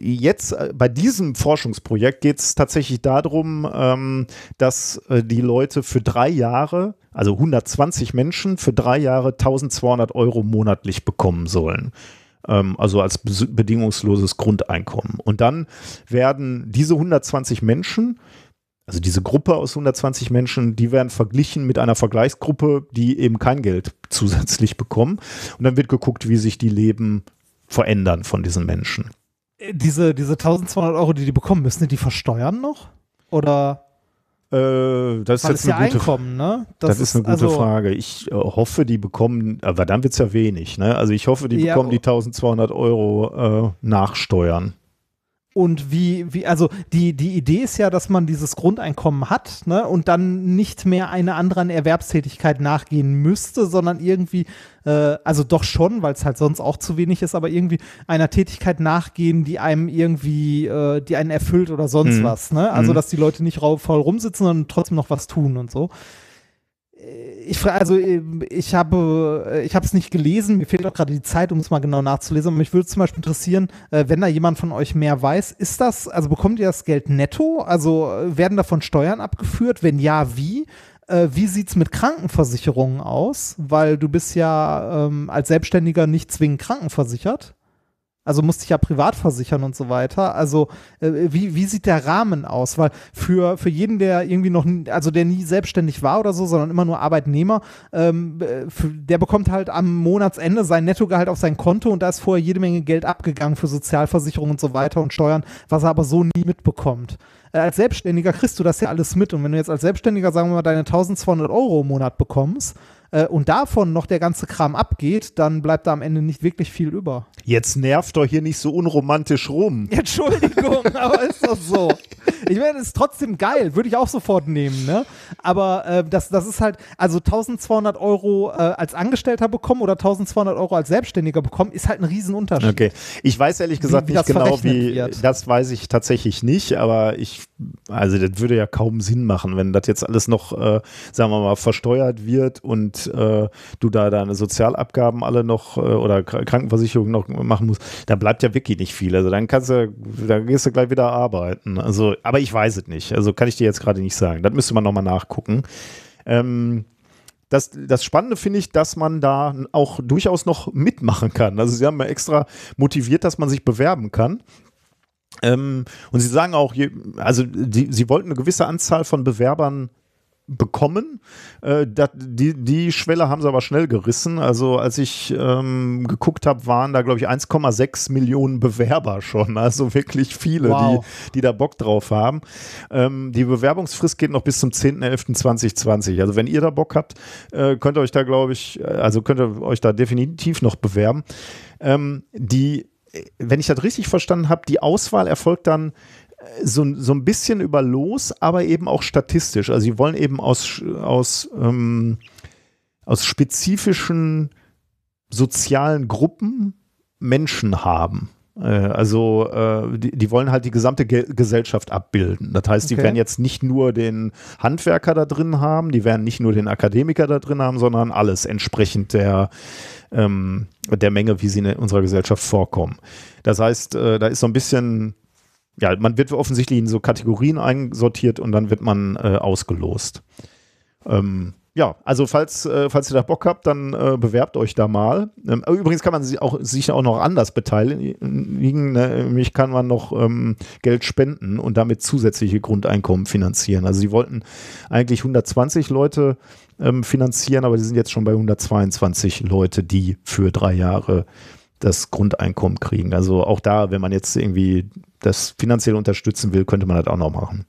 Jetzt äh, bei diesem Forschungsprojekt geht es tatsächlich darum, ähm, dass äh, die Leute für drei Jahre, also 120 Menschen, für drei Jahre 1200 Euro monatlich bekommen sollen. Ähm, also als bedingungsloses Grundeinkommen. Und dann werden diese 120 Menschen, also diese Gruppe aus 120 Menschen, die werden verglichen mit einer Vergleichsgruppe, die eben kein Geld zusätzlich bekommen. Und dann wird geguckt, wie sich die Leben verändern von diesen Menschen. Äh, Diese, diese 1200 Euro, die die bekommen, müssen die die versteuern noch? Oder? Äh, das ist jetzt es ja eine gute, Einkommen, ne? das ist eine gute also, Frage. Ich äh, hoffe, die bekommen, aber dann wird es ja wenig. Ne? Also ich hoffe, die Ja, bekommen die 1200 Euro äh, nachsteuern. Und wie, wie, also die, die Idee ist ja, dass man dieses Grundeinkommen hat, ne, und dann nicht mehr einer anderen Erwerbstätigkeit nachgehen müsste, sondern irgendwie, äh, also doch schon, weil es halt sonst auch zu wenig ist, aber irgendwie einer Tätigkeit nachgehen, die einem irgendwie, äh, die einen erfüllt oder sonst Mhm. was, ne? Also, Mhm. dass die Leute nicht rau- faul rumsitzen, sondern trotzdem noch was tun und so. Ich frage, also äh, ich habe, äh, ich habe es nicht gelesen. Mir fehlt auch gerade die Zeit, um es mal genau nachzulesen. Aber mich würde zum Beispiel interessieren, äh, wenn da jemand von euch mehr weiß, ist das, also bekommt ihr das Geld netto? Also äh, werden davon Steuern abgeführt? Wenn ja, wie? Äh, wie sieht's mit Krankenversicherungen aus? Weil du bist ja ähm, als Selbstständiger nicht zwingend krankenversichert. Also musste ich ja privat versichern und so weiter. Also äh, wie, wie sieht der Rahmen aus? Weil für, für jeden, der irgendwie noch, also der nie selbstständig war oder so, sondern immer nur Arbeitnehmer, ähm, äh, für, der bekommt halt am Monatsende sein Nettogehalt auf sein Konto und da ist vorher jede Menge Geld abgegangen für Sozialversicherung und so weiter und Steuern, was er aber so nie mitbekommt. Äh, als Selbstständiger kriegst du das ja alles mit und wenn du jetzt als Selbstständiger, sagen wir mal, deine 1200 Euro im Monat bekommst, äh, und davon noch der ganze Kram abgeht, dann bleibt da am Ende nicht wirklich viel über. Jetzt nervt doch hier nicht so unromantisch rum. Entschuldigung, aber ist doch so. Ich meine, das ist trotzdem geil, würde ich auch sofort nehmen, ne? Aber äh, das, das ist halt, also 1200 Euro äh, als Angestellter bekommen oder 1200 Euro als Selbstständiger bekommen, ist halt ein Riesenunterschied. Okay. Ich weiß ehrlich gesagt wie nicht das genau, wie. wird. Das weiß ich tatsächlich nicht, aber ich, also das würde ja kaum Sinn machen, wenn das jetzt alles noch, äh, sagen wir mal, versteuert wird und äh, du da deine Sozialabgaben alle noch äh, oder Kr- Krankenversicherung noch machen musst. Da bleibt ja wirklich nicht viel. Also dann kannst du, da gehst du gleich wieder arbeiten. Also, aber ich weiß es nicht. Also kann ich dir jetzt gerade nicht sagen. Das müsste man nochmal nachgucken. Ähm, das, das Spannende finde ich, dass man da auch durchaus noch mitmachen kann. Also sie haben ja extra motiviert, dass man sich bewerben kann. Ähm, und sie sagen auch, also die, sie wollten eine gewisse Anzahl von Bewerbern bekommen. Äh, dat, die, die Schwelle haben sie aber schnell gerissen. Also als ich ähm, geguckt habe, waren da, glaube ich, 1,6 Millionen Bewerber schon. Also wirklich viele, Wow. die, die da Bock drauf haben. Ähm, die Bewerbungsfrist geht noch bis zum 10.11.2020. Also wenn ihr da Bock habt, äh, könnt ihr euch da, glaube ich, äh, also könnt ihr euch da definitiv noch bewerben. Ähm, die, äh, wenn ich das richtig verstanden habe, die Auswahl erfolgt dann so, so ein bisschen über Los, aber eben auch statistisch. Also sie wollen eben aus, aus, ähm, aus spezifischen sozialen Gruppen Menschen haben. Äh, Also äh, die, die wollen halt die gesamte Ge Gesellschaft abbilden. Das heißt, die Okay. werden jetzt nicht nur den Handwerker da drin haben, die werden nicht nur den Akademiker da drin haben, sondern alles entsprechend der, ähm, der Menge, wie sie in unserer Gesellschaft vorkommen. Das heißt, äh, da ist so ein bisschen, ja, man wird offensichtlich in so Kategorien einsortiert und dann wird man äh, ausgelost. Ähm, ja, also falls, äh, falls ihr da Bock habt, dann äh, bewerbt euch da mal. Ähm, übrigens kann man sich auch, sich auch noch anders beteiligen. Ne? Nämlich kann man noch ähm, Geld spenden und damit zusätzliche Grundeinkommen finanzieren. Also sie wollten eigentlich 120 Leute ähm, finanzieren, aber die sind jetzt schon bei 122 Leute, die für drei Jahre das Grundeinkommen kriegen. Also auch da, wenn man jetzt irgendwie das finanziell unterstützen will, könnte man das auch noch machen.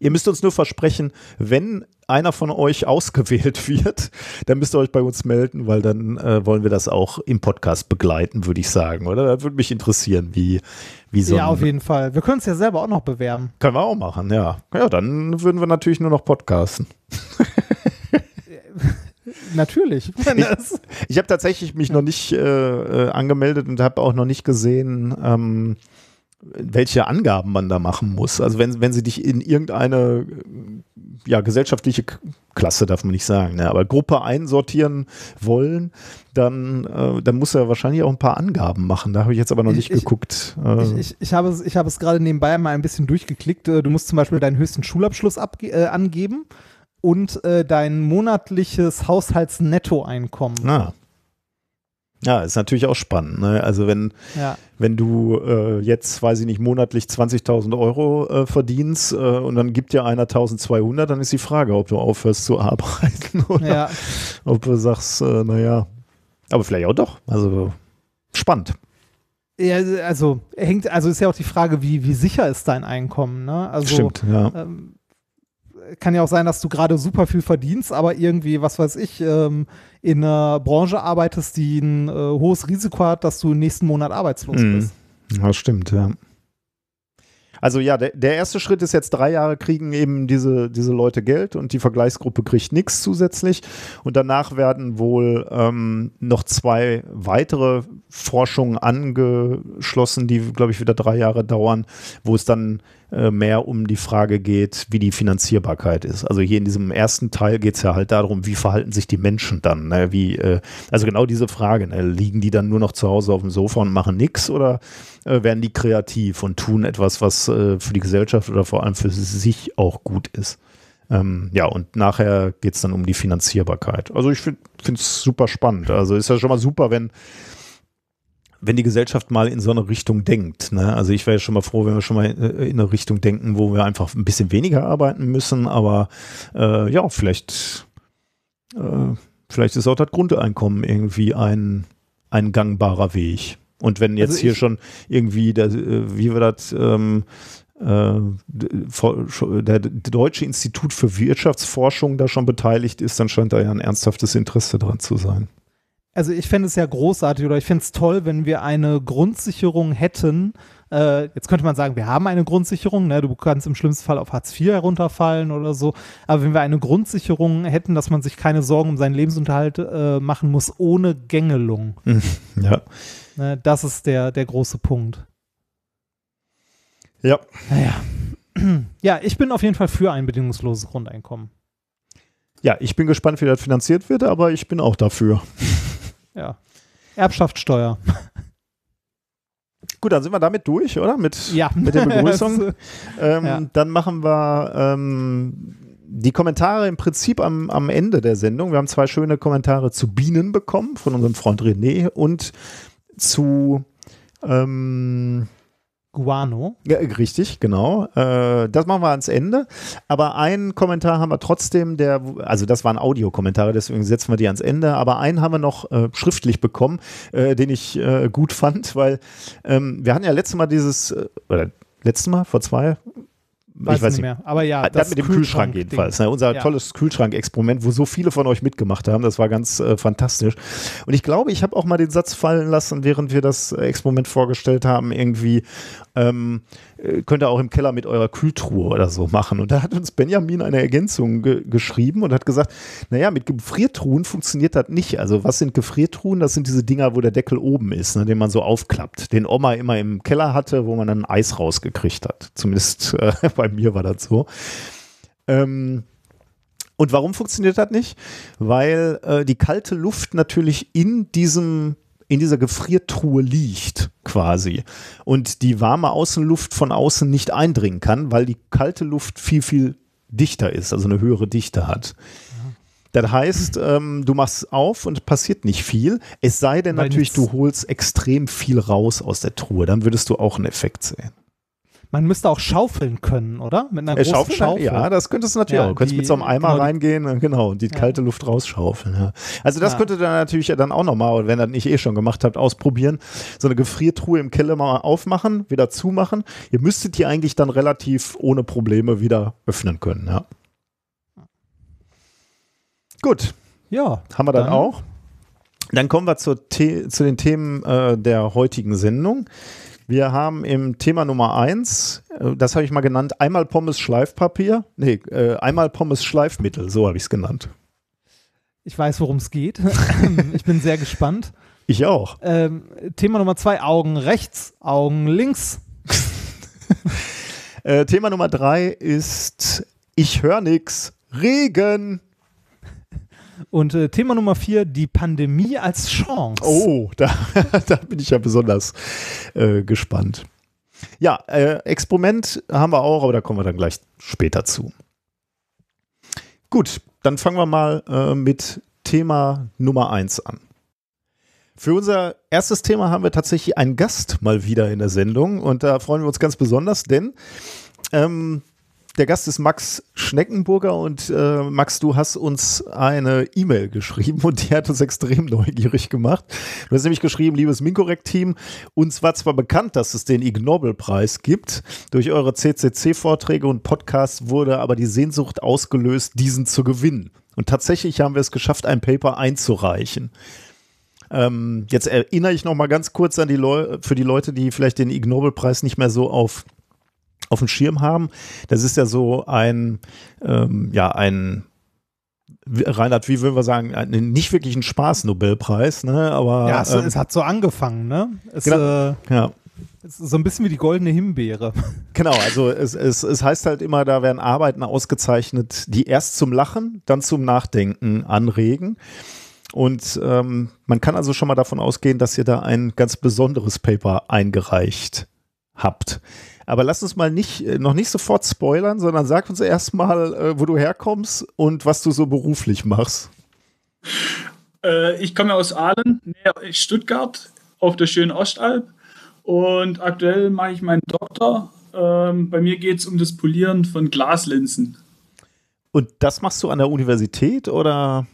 Ihr müsst uns nur versprechen, wenn einer von euch ausgewählt wird, dann müsst ihr euch bei uns melden, weil dann äh, wollen wir das auch im Podcast begleiten, würde ich sagen, oder? Das würde mich interessieren, wie, wie so ja, auf jeden Fall. Wir können es ja selber auch noch bewerben. Können wir auch machen, ja. Ja, dann würden wir natürlich nur noch podcasten. Natürlich. Ich- Ich habe tatsächlich mich noch nicht äh, äh, angemeldet und habe auch noch nicht gesehen, ähm, welche Angaben man da machen muss. Also wenn, wenn sie dich in irgendeine ja, gesellschaftliche Klasse, darf man nicht sagen, ne, aber Gruppe einsortieren wollen, dann, äh, dann muss er wahrscheinlich auch ein paar Angaben machen. Da habe ich jetzt aber noch Ich- nicht ich- geguckt. Äh, Ich, ich, ich habe es, ich habe es gerade nebenbei mal ein bisschen durchgeklickt. Äh, Du musst zum Beispiel deinen höchsten Schulabschluss abge äh, angeben und äh, dein monatliches Haushaltsnettoeinkommen. na. Ja, ist natürlich auch spannend. Ne? Also wenn, Ja. wenn du äh, jetzt, weiß ich nicht, monatlich 20.000 Euro äh, verdienst äh, und dann gibt dir einer 1.200, dann ist die Frage, ob du aufhörst zu arbeiten oder ja. ob du sagst, äh, naja, aber vielleicht auch doch. Also spannend. Ja, also hängt, also ist ja auch die Frage, wie, wie sicher ist dein Einkommen, ne? Also Stimmt, ja. ähm, kann ja auch sein, dass du gerade super viel verdienst, aber irgendwie, was weiß ich, ähm, in einer Branche arbeitest, die ein äh, hohes Risiko hat, dass du im nächsten Monat arbeitslos Mhm. bist. Ja, stimmt, ja. Also ja, der, der erste Schritt ist jetzt drei Jahre kriegen eben diese, diese Leute Geld und die Vergleichsgruppe kriegt nichts zusätzlich. Und danach werden wohl ähm, noch zwei weitere Forschungen angeschlossen, die, glaube ich, wieder drei Jahre dauern, wo es dann äh, mehr um die Frage geht, wie die Finanzierbarkeit ist. Also hier in diesem ersten Teil geht es ja halt darum, wie verhalten sich die Menschen dann. Ne? Wie, äh, also genau diese Frage, ne? liegen die dann nur noch zu Hause auf dem Sofa und machen nichts oder äh, werden die kreativ und tun etwas, was äh, für die Gesellschaft oder vor allem für sich auch gut ist. Ähm, ja, und nachher geht es dann um die Finanzierbarkeit. Also ich finde es super spannend. Also ist ja schon mal super, wenn wenn die Gesellschaft mal in so eine Richtung denkt. Ne? Also ich wäre schon mal froh, wenn wir schon mal äh, in eine Richtung denken, wo wir einfach ein bisschen weniger arbeiten müssen, aber äh, ja, vielleicht, äh, vielleicht ist auch das Grundeinkommen irgendwie ein, ein gangbarer Weg. Und wenn jetzt also hier schon irgendwie, der, äh, wie wir das, ähm, äh, der Deutsche Institut für Wirtschaftsforschung da schon beteiligt ist, dann scheint da ja ein ernsthaftes Interesse dran zu sein also ich fände es ja großartig oder ich fände es toll, wenn wir eine Grundsicherung hätten. Äh, jetzt könnte man sagen, wir haben eine Grundsicherung, ne? du kannst im schlimmsten Fall auf Hartz IV herunterfallen oder so. Aber wenn wir eine Grundsicherung hätten, dass man sich keine Sorgen um seinen Lebensunterhalt äh, machen muss, ohne Gängelung. Ja. Ne? Das ist der, der große Punkt. Ja. Naja. Ja, ich bin auf jeden Fall für ein bedingungsloses Grundeinkommen. Ja, ich bin gespannt, wie das finanziert wird, aber ich bin auch dafür. Ja. Erbschaftssteuer. Gut, dann sind wir damit durch, oder? Mit, ja. mit der Begrüßung. ähm, ja. Dann machen wir ähm, die Kommentare im Prinzip am, am Ende der Sendung. Wir haben zwei schöne Kommentare zu Bienen bekommen von unserem Freund René und zu ähm, Guano. Ja, richtig, genau. Äh, das machen wir ans Ende. Aber einen Kommentar haben wir trotzdem, der, also das waren Audiokommentare, deswegen setzen wir die ans Ende. Aber einen haben wir noch äh, schriftlich bekommen, äh, den ich äh, gut fand, weil ähm, wir hatten ja letztes Mal dieses, äh, oder letztes Mal, vor zwei, Weiß ich weiß nicht mehr. Aber ja, das, mit dem Kühlschrank, Kühlschrank jedenfalls. Ne? Unser ja. tolles Kühlschrank-Experiment, wo so viele von euch mitgemacht haben. Das war ganz äh, fantastisch. Und ich glaube, ich habe auch mal den Satz fallen lassen, während wir das Experiment vorgestellt haben, irgendwie, ähm, äh, könnt ihr auch im Keller mit eurer Kühltruhe oder so machen. Und da hat uns Benjamin eine Ergänzung ge geschrieben und hat gesagt, naja, mit Gefriertruhen funktioniert das nicht. Also was sind Gefriertruhen? Das sind diese Dinger, wo der Deckel oben ist, ne, den man so aufklappt. Den Oma immer im Keller hatte, wo man dann Eis rausgekriegt hat. Zumindest äh, bei mir war das so. Ähm, und warum funktioniert das nicht? Weil äh, die kalte Luft natürlich in diesem in dieser Gefriertruhe liegt, quasi. Und die warme Außenluft von außen nicht eindringen kann, weil die kalte Luft viel, viel dichter ist, also eine höhere Dichte hat. Das heißt, ähm, du machst auf und passiert nicht viel. Es sei denn weil natürlich, du holst extrem viel raus aus der Truhe. Dann würdest du auch einen Effekt sehen. Man müsste auch schaufeln können, oder? Mit einer äh, großen Schaufel, Schaufel. Ja, das könntest du natürlich ja, auch. Du könntest mit so einem Eimer genau, reingehen, genau, und die ja. kalte Luft rausschaufeln. Ja. Also das ja. könntet ihr natürlich dann auch nochmal, wenn ihr das nicht eh schon gemacht habt, ausprobieren. So eine Gefriertruhe im Keller mal aufmachen, wieder zumachen. Ihr müsstet die eigentlich dann relativ ohne Probleme wieder öffnen können, ja. Gut. Ja. Haben wir dann, dann auch. Dann kommen wir zu, zu den Themen äh, der heutigen Sendung. Wir haben im Thema Nummer eins, äh, das habe ich mal genannt, einmal Pommes Schleifpapier. Nee, äh, einmal Pommes Schleifmittel, so habe ich es genannt. Ich weiß, worum es geht. ich bin sehr gespannt. Ich auch. Ähm, Thema Nummer zwei, Augen rechts, Augen links. äh, Thema Nummer drei ist Ich höre nix. Regen. Und äh, Thema Nummer vier, die Pandemie als Chance. Oh, da, da bin ich ja besonders äh, gespannt. Ja, äh, Experiment haben wir auch, aber da kommen wir dann gleich später zu. Gut, dann fangen wir mal äh, mit Thema Nummer eins an. Für unser erstes Thema haben wir tatsächlich einen Gast mal wieder in der Sendung und da freuen wir uns ganz besonders, denn ähm, der Gast ist Max Schneckenburger und äh, Max, du hast uns eine E-Mail geschrieben und die hat uns extrem neugierig gemacht. Du hast nämlich geschrieben, liebes Minkorrekt-Team, uns war zwar bekannt, dass es den Ig Nobel-Preis gibt. Durch eure CCC-Vorträge und Podcasts wurde aber die Sehnsucht ausgelöst, diesen zu gewinnen. Und tatsächlich haben wir es geschafft, ein Paper einzureichen. Ähm, jetzt erinnere ich noch mal ganz kurz an die Leute, für die Leute, die vielleicht den Ig Nobel-Preis nicht mehr so auf auf dem Schirm haben. Das ist ja so ein, ähm, ja, ein Reinhard, wie würden wir sagen, einen nicht wirklich ein Spaß-Nobelpreis, ne? Aber Ja, es, ähm, es hat so angefangen, ne? Es, Genau. äh, ja. so ein bisschen wie die goldene Himbeere. Genau, also es, es, es heißt halt immer, da werden Arbeiten ausgezeichnet, die erst zum Lachen, dann zum Nachdenken anregen. Und ähm, man kann also schon mal davon ausgehen, dass ihr da ein ganz besonderes Paper eingereicht habt. Aber lass uns mal nicht, äh, noch nicht sofort spoilern, sondern sag uns erstmal, äh, wo du herkommst und was du so beruflich machst. Äh, ich komme aus Aalen, näher Stuttgart, auf der schönen Ostalb. Und aktuell mache ich meinen Doktor. Ähm, bei mir geht es um das Polieren von Glaslinsen. Und das machst du an der Universität oder?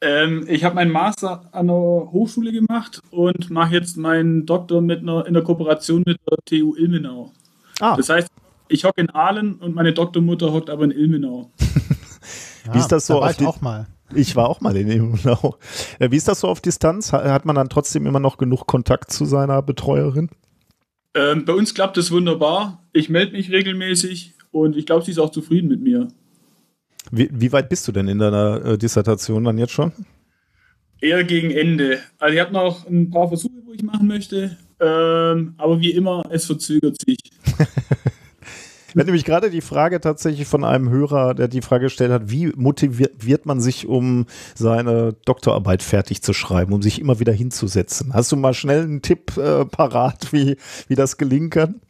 Ähm, ich habe meinen Master an der Hochschule gemacht und mache jetzt meinen Doktor mit einer, in der Kooperation mit der TU Ilmenau. Ah, Das heißt, ich hocke in Aalen und meine Doktormutter hockt aber in Ilmenau. Wie ist das so Da war auf ich auch mal. Ich war auch mal in Ilmenau. Äh, Wie ist das so auf Distanz? Ha- Hat man dann trotzdem immer noch genug Kontakt zu seiner Betreuerin? Ähm, bei uns klappt es wunderbar. Ich melde mich regelmäßig und ich glaube, sie ist auch zufrieden mit mir. Wie, wie weit bist du denn in deiner äh, Dissertation dann jetzt schon? Eher gegen Ende. Also ich habe noch ein paar Versuche, wo ich machen möchte. Ähm, aber wie immer, es verzögert sich. Ich hatte nämlich gerade die Frage tatsächlich von einem Hörer, der die Frage gestellt hat, wie motiviert man sich, um seine Doktorarbeit fertig zu schreiben, um sich immer wieder hinzusetzen? Hast du mal schnell einen Tipp äh, parat, wie, wie das gelingen kann?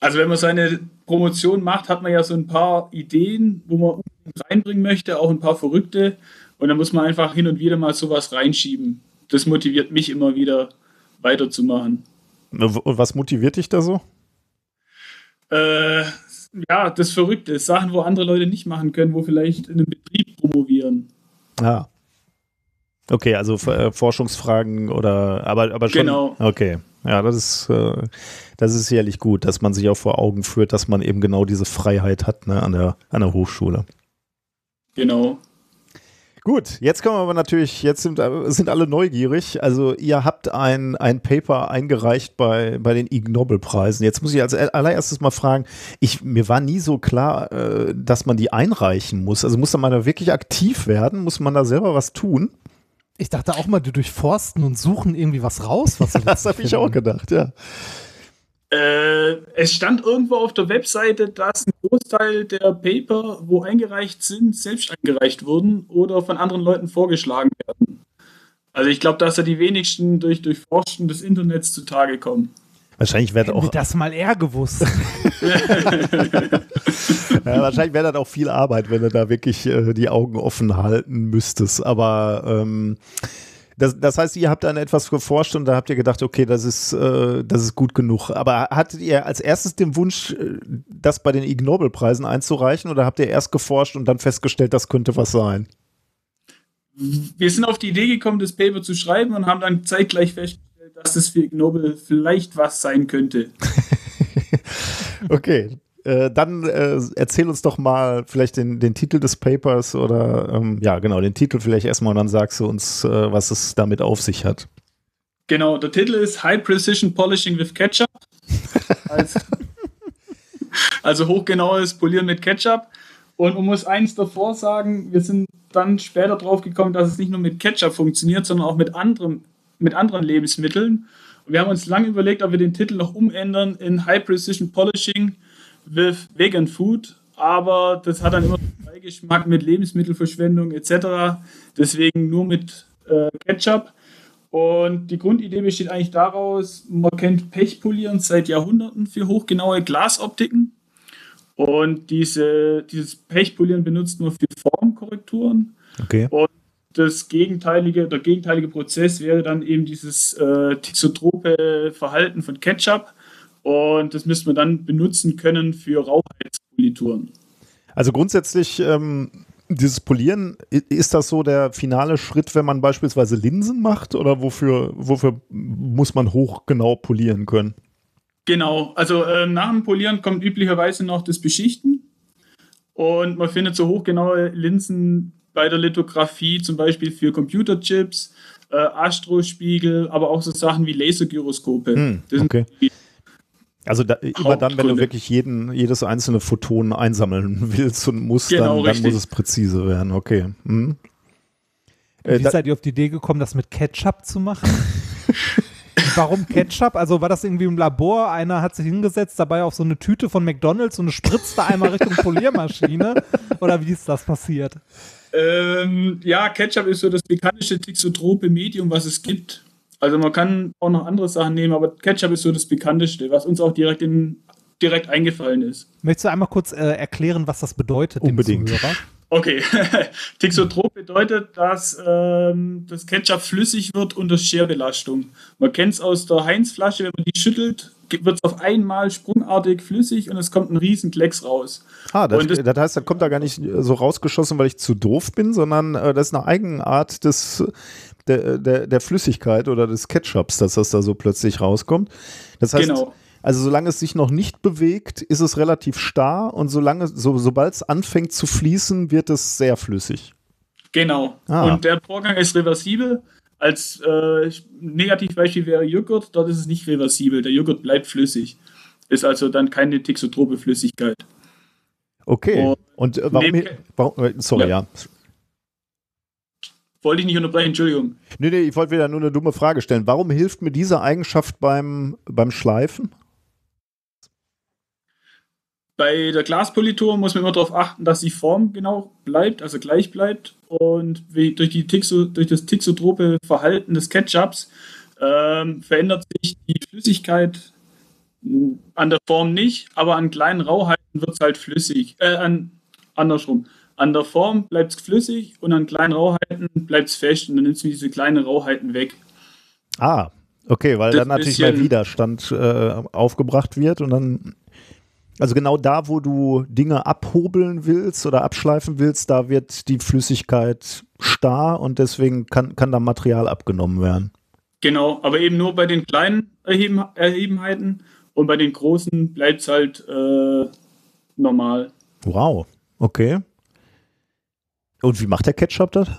Also wenn man seine Promotion macht, hat man ja so ein paar Ideen, wo man reinbringen möchte, auch ein paar verrückte. Und dann muss man einfach hin und wieder mal sowas reinschieben. Das motiviert mich immer wieder weiterzumachen. Und was motiviert dich da so? Äh, ja, das Verrückte. Sachen, wo andere Leute nicht machen können, wo vielleicht in einem Betrieb promovieren. Ah. Okay, also äh, Forschungsfragen oder aber aber schon. Genau. Okay. Ja, das ist äh, das ist sicherlich gut, dass man sich auch vor Augen führt, dass man eben genau diese Freiheit hat ne, an der an der Hochschule. Genau. Gut, jetzt kommen wir aber natürlich, jetzt sind, sind alle neugierig. Also ihr habt ein, ein Paper eingereicht bei, bei den Ig Nobel-Preisen. Jetzt muss ich als allererstes mal fragen, ich, mir war nie so klar, äh, dass man die einreichen muss. Also muss man da wirklich aktiv werden? Muss man da selber was tun? Ich dachte auch mal, die durchforsten und suchen irgendwie was raus. Was sie Das habe ich auch gedacht, ja. Äh, es stand irgendwo auf der Webseite, dass ein Großteil der Paper, wo eingereicht sind, selbst eingereicht wurden oder von anderen Leuten vorgeschlagen werden. Also ich glaube, dass da die wenigsten durch Durchforschen des Internets zutage kommen. Wahrscheinlich wäre auch, das mal eher gewusst. ja, wahrscheinlich wäre das auch viel Arbeit, wenn du da wirklich äh, die Augen offen halten müsstest. Aber ähm, das, das heißt, ihr habt an etwas geforscht und da habt ihr gedacht, okay, das ist, äh, das ist gut genug. Aber hattet ihr als erstes den Wunsch, äh, das bei den Ig Nobel-Preisen einzureichen oder habt ihr erst geforscht und dann festgestellt, das könnte was sein? Wir sind auf die Idee gekommen, das Paper zu schreiben und haben dann zeitgleich festgestellt, dass das für Ig Nobel vielleicht was sein könnte. Okay. Äh, dann äh, erzähl uns doch mal vielleicht den, den Titel des Papers oder ähm, ja, genau, den Titel vielleicht erstmal und dann sagst du uns, äh, was es damit auf sich hat. Genau, der Titel ist High Precision Polishing with Ketchup. Als, also hochgenaues Polieren mit Ketchup. Und man muss eins davor sagen, wir sind dann später drauf gekommen, dass es nicht nur mit Ketchup funktioniert, sondern auch mit, anderem, mit anderen Lebensmitteln. Und wir haben uns lange überlegt, ob wir den Titel noch umändern in High Precision Polishing with Vegan Food. Aber das hat dann immer einen Beigeschmack mit Lebensmittelverschwendung etc. Deswegen nur mit äh, Ketchup. Und die Grundidee besteht eigentlich daraus, man kennt Pechpolieren seit Jahrhunderten für hochgenaue Glasoptiken. Und diese, dieses Pechpolieren benutzt man für Formkorrekturen. Okay. Das gegenteilige, der gegenteilige Prozess wäre dann eben dieses äh, tisotrope Verhalten von Ketchup. Und das müsste man dann benutzen können für Rauchheitspolituren. Also grundsätzlich, ähm, dieses Polieren, ist das so der finale Schritt, wenn man beispielsweise Linsen macht oder wofür, wofür muss man hochgenau polieren können? Genau, also ähm, nach dem Polieren kommt üblicherweise noch das Beschichten. Und man findet so hochgenaue Linsen bei der Lithografie, zum Beispiel für Computerchips, äh, Astrospiegel, aber auch so Sachen wie Lasergyroskope. Hm, Das sind okay. Also da, immer dann, wenn du wirklich jeden, jedes einzelne Photon einsammeln willst und musst, genau, dann, dann muss es präzise werden. Okay. Hm. Wie äh, seid ihr auf die Idee gekommen, das mit Ketchup zu machen? Warum Ketchup? Also war das irgendwie im Labor? Einer hat sich hingesetzt, dabei auf so eine Tüte von McDonalds und spritzte einmal Richtung Poliermaschine? Oder wie ist das passiert? Ähm, ja, Ketchup ist so das bekannteste Tixotrope Medium, was es gibt. Also man kann auch noch andere Sachen nehmen, aber Ketchup ist so das bekannteste, was uns auch direkt in, direkt eingefallen ist. Möchtest du einmal kurz äh, erklären, was das bedeutet? Unbedingt. Okay, Tixotrop bedeutet, dass ähm, das Ketchup flüssig wird unter Scherbelastung. Man kennt es aus der Heinz-Flasche, wenn man die schüttelt, wird es auf einmal sprungartig flüssig und es kommt ein riesen Klecks raus. Ah, das, das, das, heißt, da kommt da gar nicht so rausgeschossen, weil ich zu doof bin, sondern äh, das ist eine Eigenart des, der, der, der Flüssigkeit oder des Ketchups, dass das da so plötzlich rauskommt. Das heißt, genau. Also solange es sich noch nicht bewegt, ist es relativ starr und solange, so, sobald es anfängt zu fließen, wird es sehr flüssig. Genau. Ah. Und der Vorgang ist reversibel. Als äh, Negativbeispiel wäre Joghurt, dort ist es nicht reversibel. Der Joghurt bleibt flüssig. Ist also dann keine Tixotrope Flüssigkeit. Okay. Und, und äh, warum, warum, äh, Sorry, ja. ja. Wollte ich nicht unterbrechen, Entschuldigung. Nee, nee, ich wollte wieder nur eine dumme Frage stellen. Warum hilft mir diese Eigenschaft beim, beim Schleifen? Bei der Glaspolitur muss man immer darauf achten, dass die Form genau bleibt, also gleich bleibt. Und durch, die Tixo, durch das tixotrope Verhalten des Ketchups ähm, verändert sich die Flüssigkeit an der Form nicht, aber an kleinen Rauheiten wird es halt flüssig. Äh, an, andersrum. An der Form bleibt es flüssig und an kleinen Rauheiten bleibt es fest und dann nimmst du diese kleinen Rauheiten weg. Ah, okay, weil das dann natürlich mehr Widerstand äh, aufgebracht wird und dann also genau da, wo du Dinge abhobeln willst oder abschleifen willst, da wird die Flüssigkeit starr und deswegen kann, kann da Material abgenommen werden. Genau, aber eben nur bei den kleinen Erheben, Erhebenheiten und bei den großen bleibt es halt äh, normal. Wow, okay. Und wie macht der Ketchup das?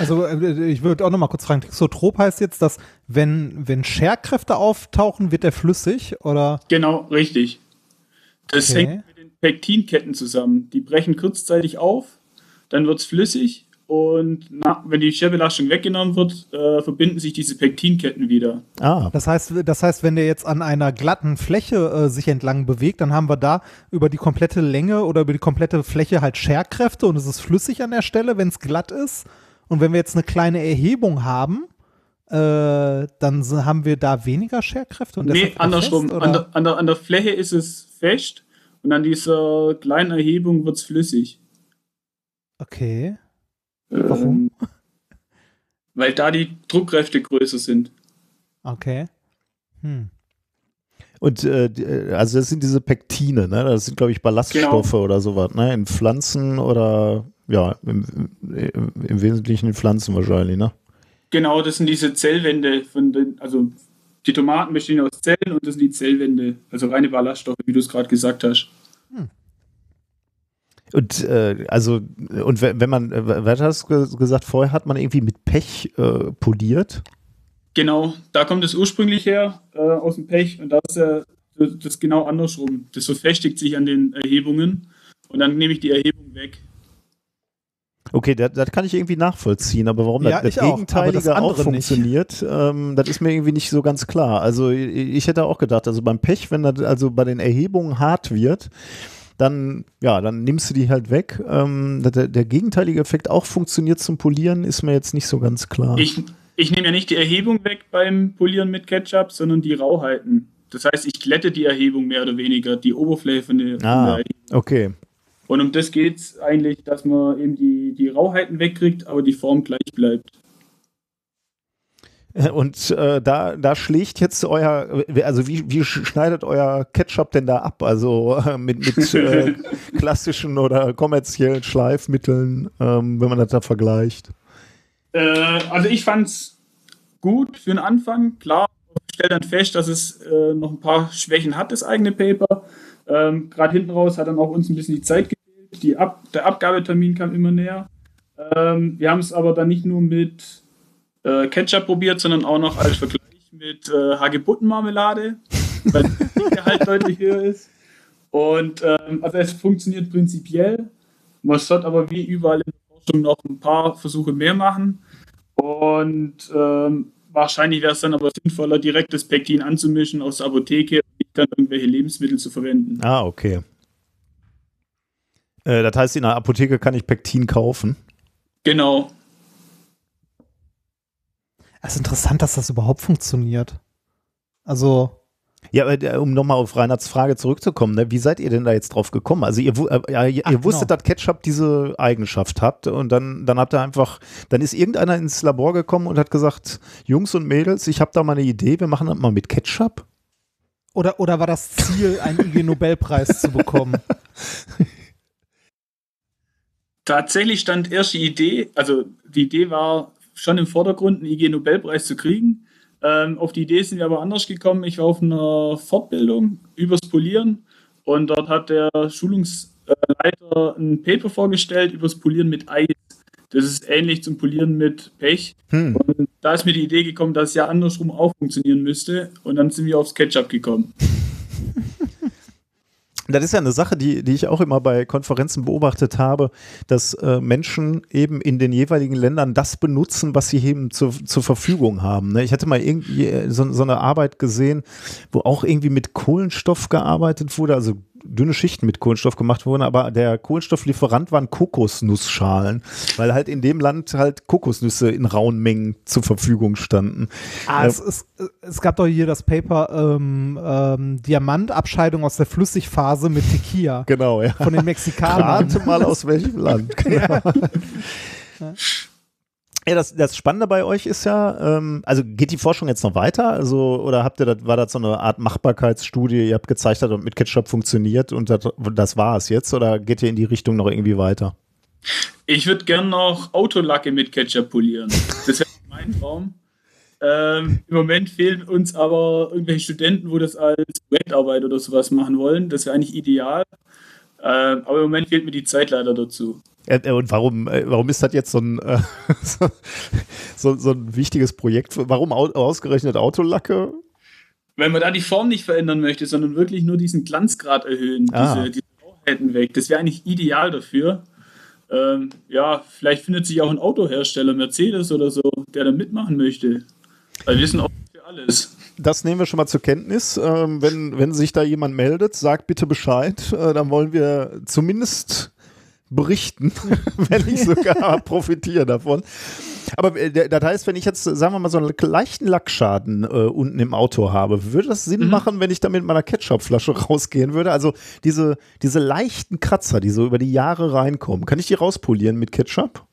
Also äh, ich würde auch noch mal kurz fragen, Texotrop heißt jetzt, dass wenn, wenn Scherkräfte auftauchen, wird er flüssig oder? Genau, richtig. Das okay. hängt mit den Pektinketten zusammen. Die brechen kurzzeitig auf, dann wird es flüssig und na, wenn die Scherbelastung weggenommen wird, äh, verbinden sich diese Pektinketten wieder. Ah. Das heißt, das heißt, wenn der jetzt an einer glatten Fläche äh, sich entlang bewegt, dann haben wir da über die komplette Länge oder über die komplette Fläche halt Scherkräfte und es ist flüssig an der Stelle, wenn es glatt ist. Und wenn wir jetzt eine kleine Erhebung haben, äh, dann haben wir da weniger Scherkräfte? Und nee, andersrum. Fest, an, der, an, der, an der Fläche ist es fest und an dieser kleinen Erhebung wird es flüssig. Okay. Ähm, Warum? Weil da die Druckkräfte größer sind. Okay. Hm. Und äh, äh also das sind diese Pektine, ne? Das sind, glaube ich, Ballaststoffe genau. oder sowas, ne? In Pflanzen oder ja, im, im, im, Wesentlichen in Pflanzen wahrscheinlich, ne? Genau, das sind diese Zellwände von den, also die Tomaten bestehen aus Zellen und das sind die Zellwände, also reine Ballaststoffe, wie du es gerade gesagt hast. Hm. Und äh, also, und wenn man, äh, was hast du gesagt, vorher hat man irgendwie mit Pech äh, poliert? Genau, da kommt es ursprünglich her, äh, aus dem Pech, und da ist ja das, das genau andersrum. Das verfestigt sich an den Erhebungen und dann nehme ich die Erhebung weg. Okay, das, das kann ich irgendwie nachvollziehen, aber warum ja, das, das Gegenteilige auch, auch funktioniert, ähm, das ist mir irgendwie nicht so ganz klar. Also ich hätte auch gedacht, also beim Pech, wenn das also bei den Erhebungen hart wird, dann, ja, dann nimmst du die halt weg. Ähm, der, der, gegenteilige Effekt auch funktioniert zum Polieren, ist mir jetzt nicht so ganz klar. Ich, ich nehme ja nicht die Erhebung weg beim Polieren mit Ketchup, sondern die Rauheiten. Das heißt, ich glätte die Erhebung mehr oder weniger, die Oberfläche von der, ah, von der Erhebung. Okay. Und um das geht es eigentlich, dass man eben die, die Rauheiten wegkriegt, aber die Form gleich bleibt. Und äh, da, da schlägt jetzt euer, also wie, wie schneidet euer Ketchup denn da ab? Also äh, mit, mit äh, klassischen oder kommerziellen Schleifmitteln, ähm, wenn man das da vergleicht? Äh, also ich fand es gut für den Anfang. Klar, ich stelle dann fest, dass es äh, noch ein paar Schwächen hat, das eigene Paper. Ähm, Gerade hinten raus hat dann auch uns ein bisschen die Zeit gefehlt. Die Ab der Abgabetermin kam immer näher. Ähm, wir haben es aber dann nicht nur mit äh, Ketchup probiert, sondern auch noch als Vergleich mit äh, Hagebuttenmarmelade. Energiegehalt deutlich höher ist. Und ähm, also es funktioniert prinzipiell. Man sollte aber wie überall in der Forschung noch ein paar Versuche mehr machen. Und ähm, wahrscheinlich wäre es dann aber sinnvoller, direkt das Pektin anzumischen aus der Apotheke dann irgendwelche Lebensmittel zu verwenden. Ah, okay. Äh, das heißt, in der Apotheke kann ich Pektin kaufen. Genau. Es ist interessant, dass das überhaupt funktioniert. Also. Ja, aber äh, um nochmal auf Reinhards Frage zurückzukommen, ne, wie seid ihr denn da jetzt drauf gekommen? Also ihr, äh, ihr, Ach, ihr wusstet, genau. dass Ketchup diese Eigenschaft hat und dann, dann habt ihr einfach, dann ist irgendeiner ins Labor gekommen und hat gesagt, Jungs und Mädels, ich habe da mal eine Idee, wir machen das mal mit Ketchup. Oder, oder war das Ziel, einen IG-Nobelpreis zu bekommen? Tatsächlich stand erst die Idee, also die Idee war schon im Vordergrund, einen IG-Nobelpreis zu kriegen. Ähm, auf die Idee sind wir aber anders gekommen. Ich war auf einer Fortbildung übers Polieren und dort hat der Schulungsleiter ein Paper vorgestellt übers Polieren mit Eis. Das ist ähnlich zum Polieren mit Pech. Hm. Und da ist mir die Idee gekommen, dass es ja andersrum auch funktionieren müsste. Und dann sind wir aufs Ketchup gekommen. Das ist ja eine Sache, die, die ich auch immer bei Konferenzen beobachtet habe, dass äh, Menschen eben in den jeweiligen Ländern das benutzen, was sie eben zur, zur Verfügung haben. Ne? Ich hatte mal irgendwie äh, so, so eine Arbeit gesehen, wo auch irgendwie mit Kohlenstoff gearbeitet wurde, also dünne Schichten mit Kohlenstoff gemacht wurden, aber der Kohlenstofflieferant waren Kokosnussschalen, weil halt in dem Land halt Kokosnüsse in rauen Mengen zur Verfügung standen. Ah, äh, es, es, es, gab doch hier das Paper ähm, ähm, Diamantabscheidung aus der Flüssigphase mit Tequila. Genau, ja. Von den Mexikanern. Rate mal aus welchem Land. Genau. Ja. Ja, das, das Spannende bei euch ist ja, ähm, also geht die Forschung jetzt noch weiter? Also, oder habt ihr das, war das so eine Art Machbarkeitsstudie, ihr habt gezeigt, dass mit Ketchup funktioniert und das, das war es jetzt oder geht ihr in die Richtung noch irgendwie weiter? Ich würde gern noch Autolacke mit Ketchup polieren. Das wäre mein Traum. Ähm, Im Moment fehlen uns aber irgendwelche Studenten, wo das als Projektarbeit oder sowas machen wollen. Das wäre eigentlich ideal. Ähm, aber im Moment fehlt mir die Zeit leider dazu. Äh, und warum, äh, warum ist das jetzt so ein, äh, so, so, ein wichtiges Projekt? Warum ausgerechnet Autolacke? Weil man da die Form nicht verändern möchte, sondern wirklich nur diesen Glanzgrad erhöhen, ah. diese, diese Rauchhätten weg. Das wäre eigentlich ideal dafür. Ähm, ja, vielleicht findet sich auch ein Autohersteller, Mercedes oder so, der da mitmachen möchte. Weil wir sind auch für alles. Das nehmen wir schon mal zur Kenntnis. Ähm, wenn, wenn sich da jemand meldet, sagt bitte Bescheid. Äh, dann wollen wir zumindest berichten, wenn ich sogar profitiere davon. Aber äh, das heißt, wenn ich jetzt, sagen wir mal, so einen leichten Lackschaden äh, unten im Auto habe, würde das Sinn mhm. machen, wenn ich da mit meiner Ketchupflasche rausgehen würde? Also diese, diese leichten Kratzer, die so über die Jahre reinkommen, kann ich die rauspolieren mit Ketchup?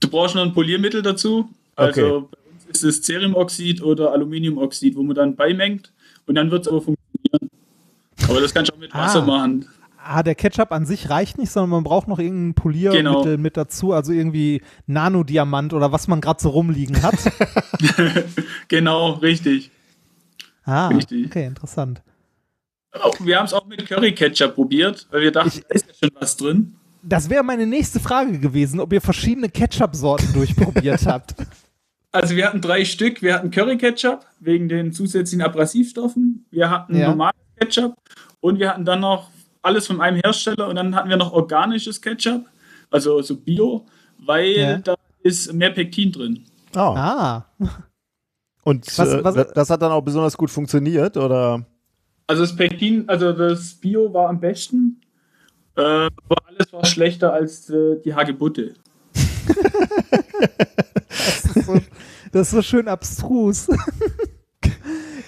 Du brauchst noch ein Poliermittel dazu. Also okay. bei uns ist es Ceriumoxid oder Aluminiumoxid, wo man dann beimengt und dann wird es aber funktionieren. Aber das kannst du auch mit Wasser ah. machen ah, der Ketchup an sich reicht nicht, sondern man braucht noch irgendein Poliermittel genau. mit dazu, also irgendwie Nanodiamant oder was man gerade so rumliegen hat. genau, richtig. Ah, richtig. okay, interessant. Wir haben es auch mit Curry Ketchup probiert, weil wir dachten, da ist ja schon was drin. Das wäre meine nächste Frage gewesen, ob ihr verschiedene Ketchup-Sorten durchprobiert habt. Also wir hatten drei Stück. Wir hatten Curry Ketchup wegen den zusätzlichen Abrasivstoffen. Wir hatten ja. normales Ketchup und wir hatten dann noch alles von einem Hersteller und dann hatten wir noch organisches Ketchup, also so Bio, weil ja. da ist mehr Pektin drin. Oh. Ah. Und was, äh, was, das hat dann auch besonders gut funktioniert, oder? Also das Pektin, also das Bio war am besten, äh, aber alles war schlechter als äh, die Hagebutte. das, ist so, das ist so schön abstrus.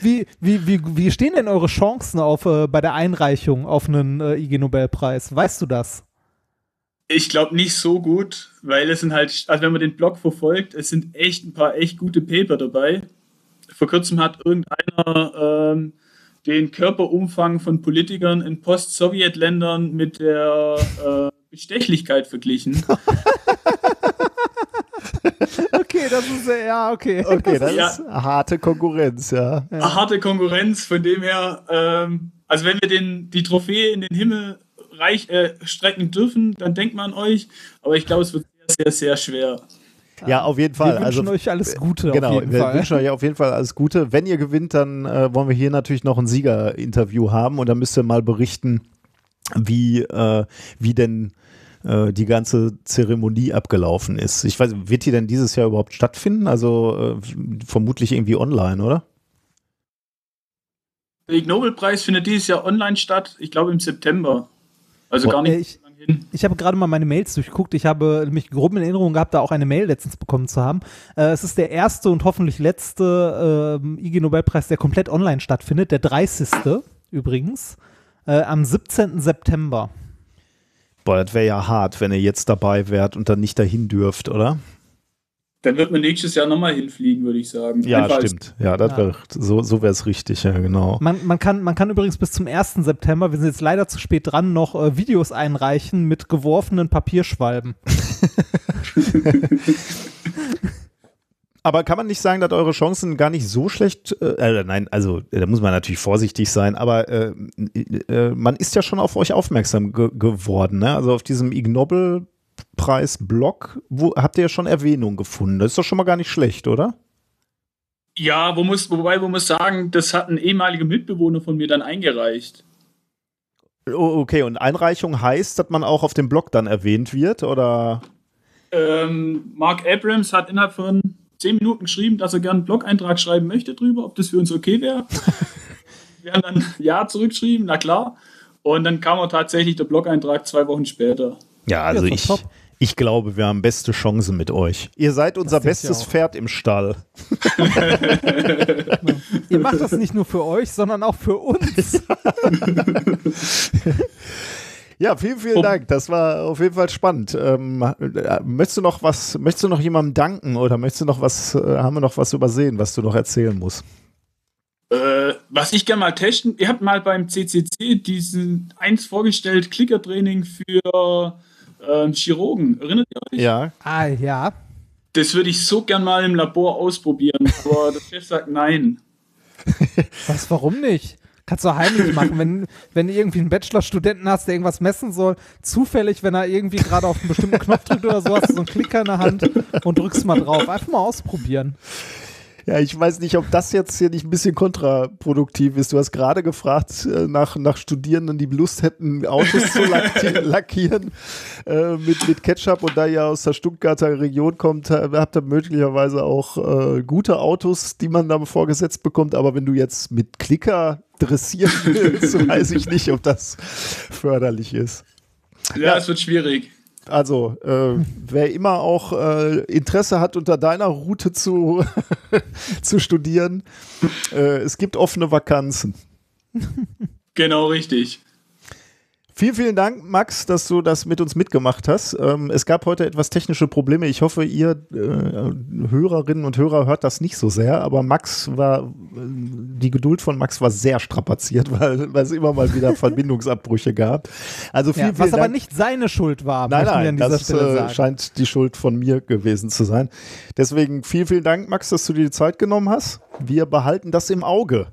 Wie, wie, wie, wie stehen denn eure Chancen auf, äh, bei der Einreichung auf einen äh, IG Nobelpreis? Weißt du das? Ich glaube nicht so gut, weil es sind halt, also wenn man den Blog verfolgt, es sind echt ein paar echt gute Paper dabei. Vor kurzem hat irgendeiner ähm, den Körperumfang von Politikern in Post-Sowjet-Ländern mit der äh, Bestechlichkeit verglichen. okay, das ist ja, okay. Okay, das ja. ist harte Konkurrenz, ja. ja. Harte Konkurrenz, von dem her, ähm, also wenn wir den, die Trophäe in den Himmel reich, äh, strecken dürfen, dann denkt man an euch, aber ich glaube, es wird sehr, sehr, sehr schwer. Ja, auf jeden Fall. Wir wünschen also, euch alles Gute. Genau, auf jeden wir Fall. wünschen euch auf jeden Fall alles Gute. Wenn ihr gewinnt, dann äh, wollen wir hier natürlich noch ein Siegerinterview haben und dann müsst ihr mal berichten, wie, äh, wie denn äh, die ganze Zeremonie abgelaufen ist. Ich weiß, wird die denn dieses Jahr überhaupt stattfinden? Also äh, vermutlich irgendwie online, oder? Der Ig Nobel-Preis findet dieses Jahr online statt, ich glaube im September. Also Boah, gar nicht äh, ich-. Ich habe gerade mal meine Mails durchgeguckt. Ich habe mich grob in Erinnerung gehabt, da auch eine Mail letztens bekommen zu haben. Äh, es ist der erste und hoffentlich letzte ähm, IG Nobelpreis, der komplett online stattfindet. Der 30. übrigens. Äh, am 17. September. Boah, das wäre ja hart, wenn ihr jetzt dabei wärt und dann nicht dahin dürft, oder? Dann wird man nächstes Jahr nochmal hinfliegen, würde ich sagen. Ja, Einfach stimmt. Ja, das Ja. wär, so, so wäre es richtig, ja, genau. Man, man, kann, man kann übrigens bis zum 1. September, wir sind jetzt leider zu spät dran, noch äh, Videos einreichen mit geworfenen Papierschwalben. Aber kann man nicht sagen, dass eure Chancen gar nicht so schlecht, äh, äh, nein, also da muss man natürlich vorsichtig sein, aber äh, äh, man ist ja schon auf euch aufmerksam ge geworden, ne? Also auf diesem Ig Nobel Preis Blog, wo habt ihr ja schon Erwähnung gefunden. Das ist doch schon mal gar nicht schlecht, oder? Ja, wo muss, wobei man muss sagen, das hat ein ehemaliger Mitbewohner von mir dann eingereicht. Oh, okay, und Einreichung heißt, dass man auch auf dem Blog dann erwähnt wird, oder? Ähm, Mark Abrams hat innerhalb von zehn Minuten geschrieben, dass er gerne einen Blog-Eintrag schreiben möchte drüber, ob das für uns okay wäre. Wir haben dann Ja zurückgeschrieben, na klar. Und dann kam auch tatsächlich der Blog-Eintrag zwei Wochen später. Ja, also ich, top. ich glaube, wir haben beste Chancen mit euch. Ihr seid unser bestes. Pferd im Stall. Ihr macht das nicht nur für euch, sondern auch für uns. Ja, vielen, vielen Oh. Dank. Das war auf jeden Fall spannend. Ähm, äh, möchtest du noch was, möchtest du noch jemandem danken oder möchtest du noch was, äh, haben wir noch was übersehen, was du noch erzählen musst? Äh, was ich gerne mal testen, ihr habt mal beim CCC diesen eins vorgestellt, Klickertraining für ähm, Chirurgen. Erinnert ihr euch? Ja. ah, ja. Das würde ich so gern mal im Labor ausprobieren, aber der Chef sagt nein. Was, warum nicht? Kannst du heimlich machen, wenn, wenn du irgendwie einen Bachelorstudenten hast, der irgendwas messen soll, zufällig, wenn er irgendwie gerade auf einen bestimmten Knopf drückt oder so, hast du so einen Klicker in der Hand und drückst mal drauf. Einfach mal ausprobieren. Ja, ich weiß nicht, ob das jetzt hier nicht ein bisschen kontraproduktiv ist. Du hast gerade gefragt äh, nach, nach Studierenden, die Lust hätten, Autos zu lacki- lackieren äh, mit, mit Ketchup. Und da ihr aus der Stuttgarter Region kommt, äh, habt ihr möglicherweise auch äh, gute Autos, die man da vorgesetzt bekommt. Aber wenn du jetzt mit Klicker dressieren willst, weiß ich nicht, ob das förderlich ist. Ja, Ja. es wird schwierig. Also, äh, wer immer auch äh, Interesse hat, unter deiner Route zu, zu studieren, äh, es gibt offene Vakanzen. Genau richtig. Vielen, vielen Dank, Max, dass du das mit uns mitgemacht hast. Ähm, es gab heute etwas technische Probleme. Ich hoffe, ihr äh, Hörerinnen und Hörer hört das nicht so sehr, aber Max war, äh, die Geduld von Max war sehr strapaziert, weil, weil es immer mal wieder Verbindungsabbrüche gab. Also vielen, Ja, vielen was aber Dank. nicht seine Schuld war, Nein, nein, an dieser das Stelle äh, sagen. scheint die Schuld von mir gewesen zu sein. Deswegen vielen, vielen Dank, Max, dass du dir die Zeit genommen hast. Wir behalten das im Auge.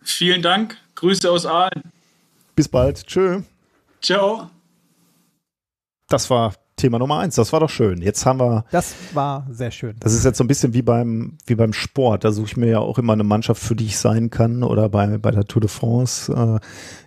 Vielen Dank. Grüße aus Aalen. Bis bald. Tschö. Ciao. Das war Thema Nummer eins. Das war doch schön. Jetzt haben wir, Das war sehr schön. das ist jetzt so ein bisschen wie beim, wie beim Sport. Da suche ich mir ja auch immer eine Mannschaft, für die ich sein kann oder bei, bei der Tour de France. Äh,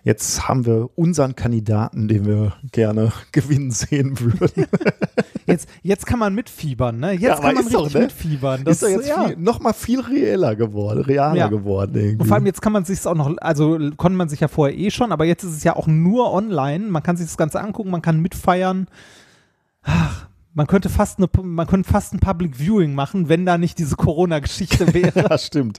jetzt haben wir unseren Kandidaten, den wir gerne gewinnen sehen würden. Jetzt, jetzt kann man mitfiebern, ne? Jetzt Ja, kann man ist doch, richtig ne? mitfiebern. Das, ist doch jetzt ja. viel, noch mal viel reeller geworden, realer Ja. geworden irgendwie. Und vor allem jetzt kann man sich auch noch, also konnte man sich ja vorher eh schon, aber jetzt ist es ja auch nur online. Man kann sich das Ganze angucken, man kann mitfeiern. Ach, man könnte fast eine, man könnte fast ein Public Viewing machen, wenn da nicht diese Corona-Geschichte wäre. Ja, stimmt.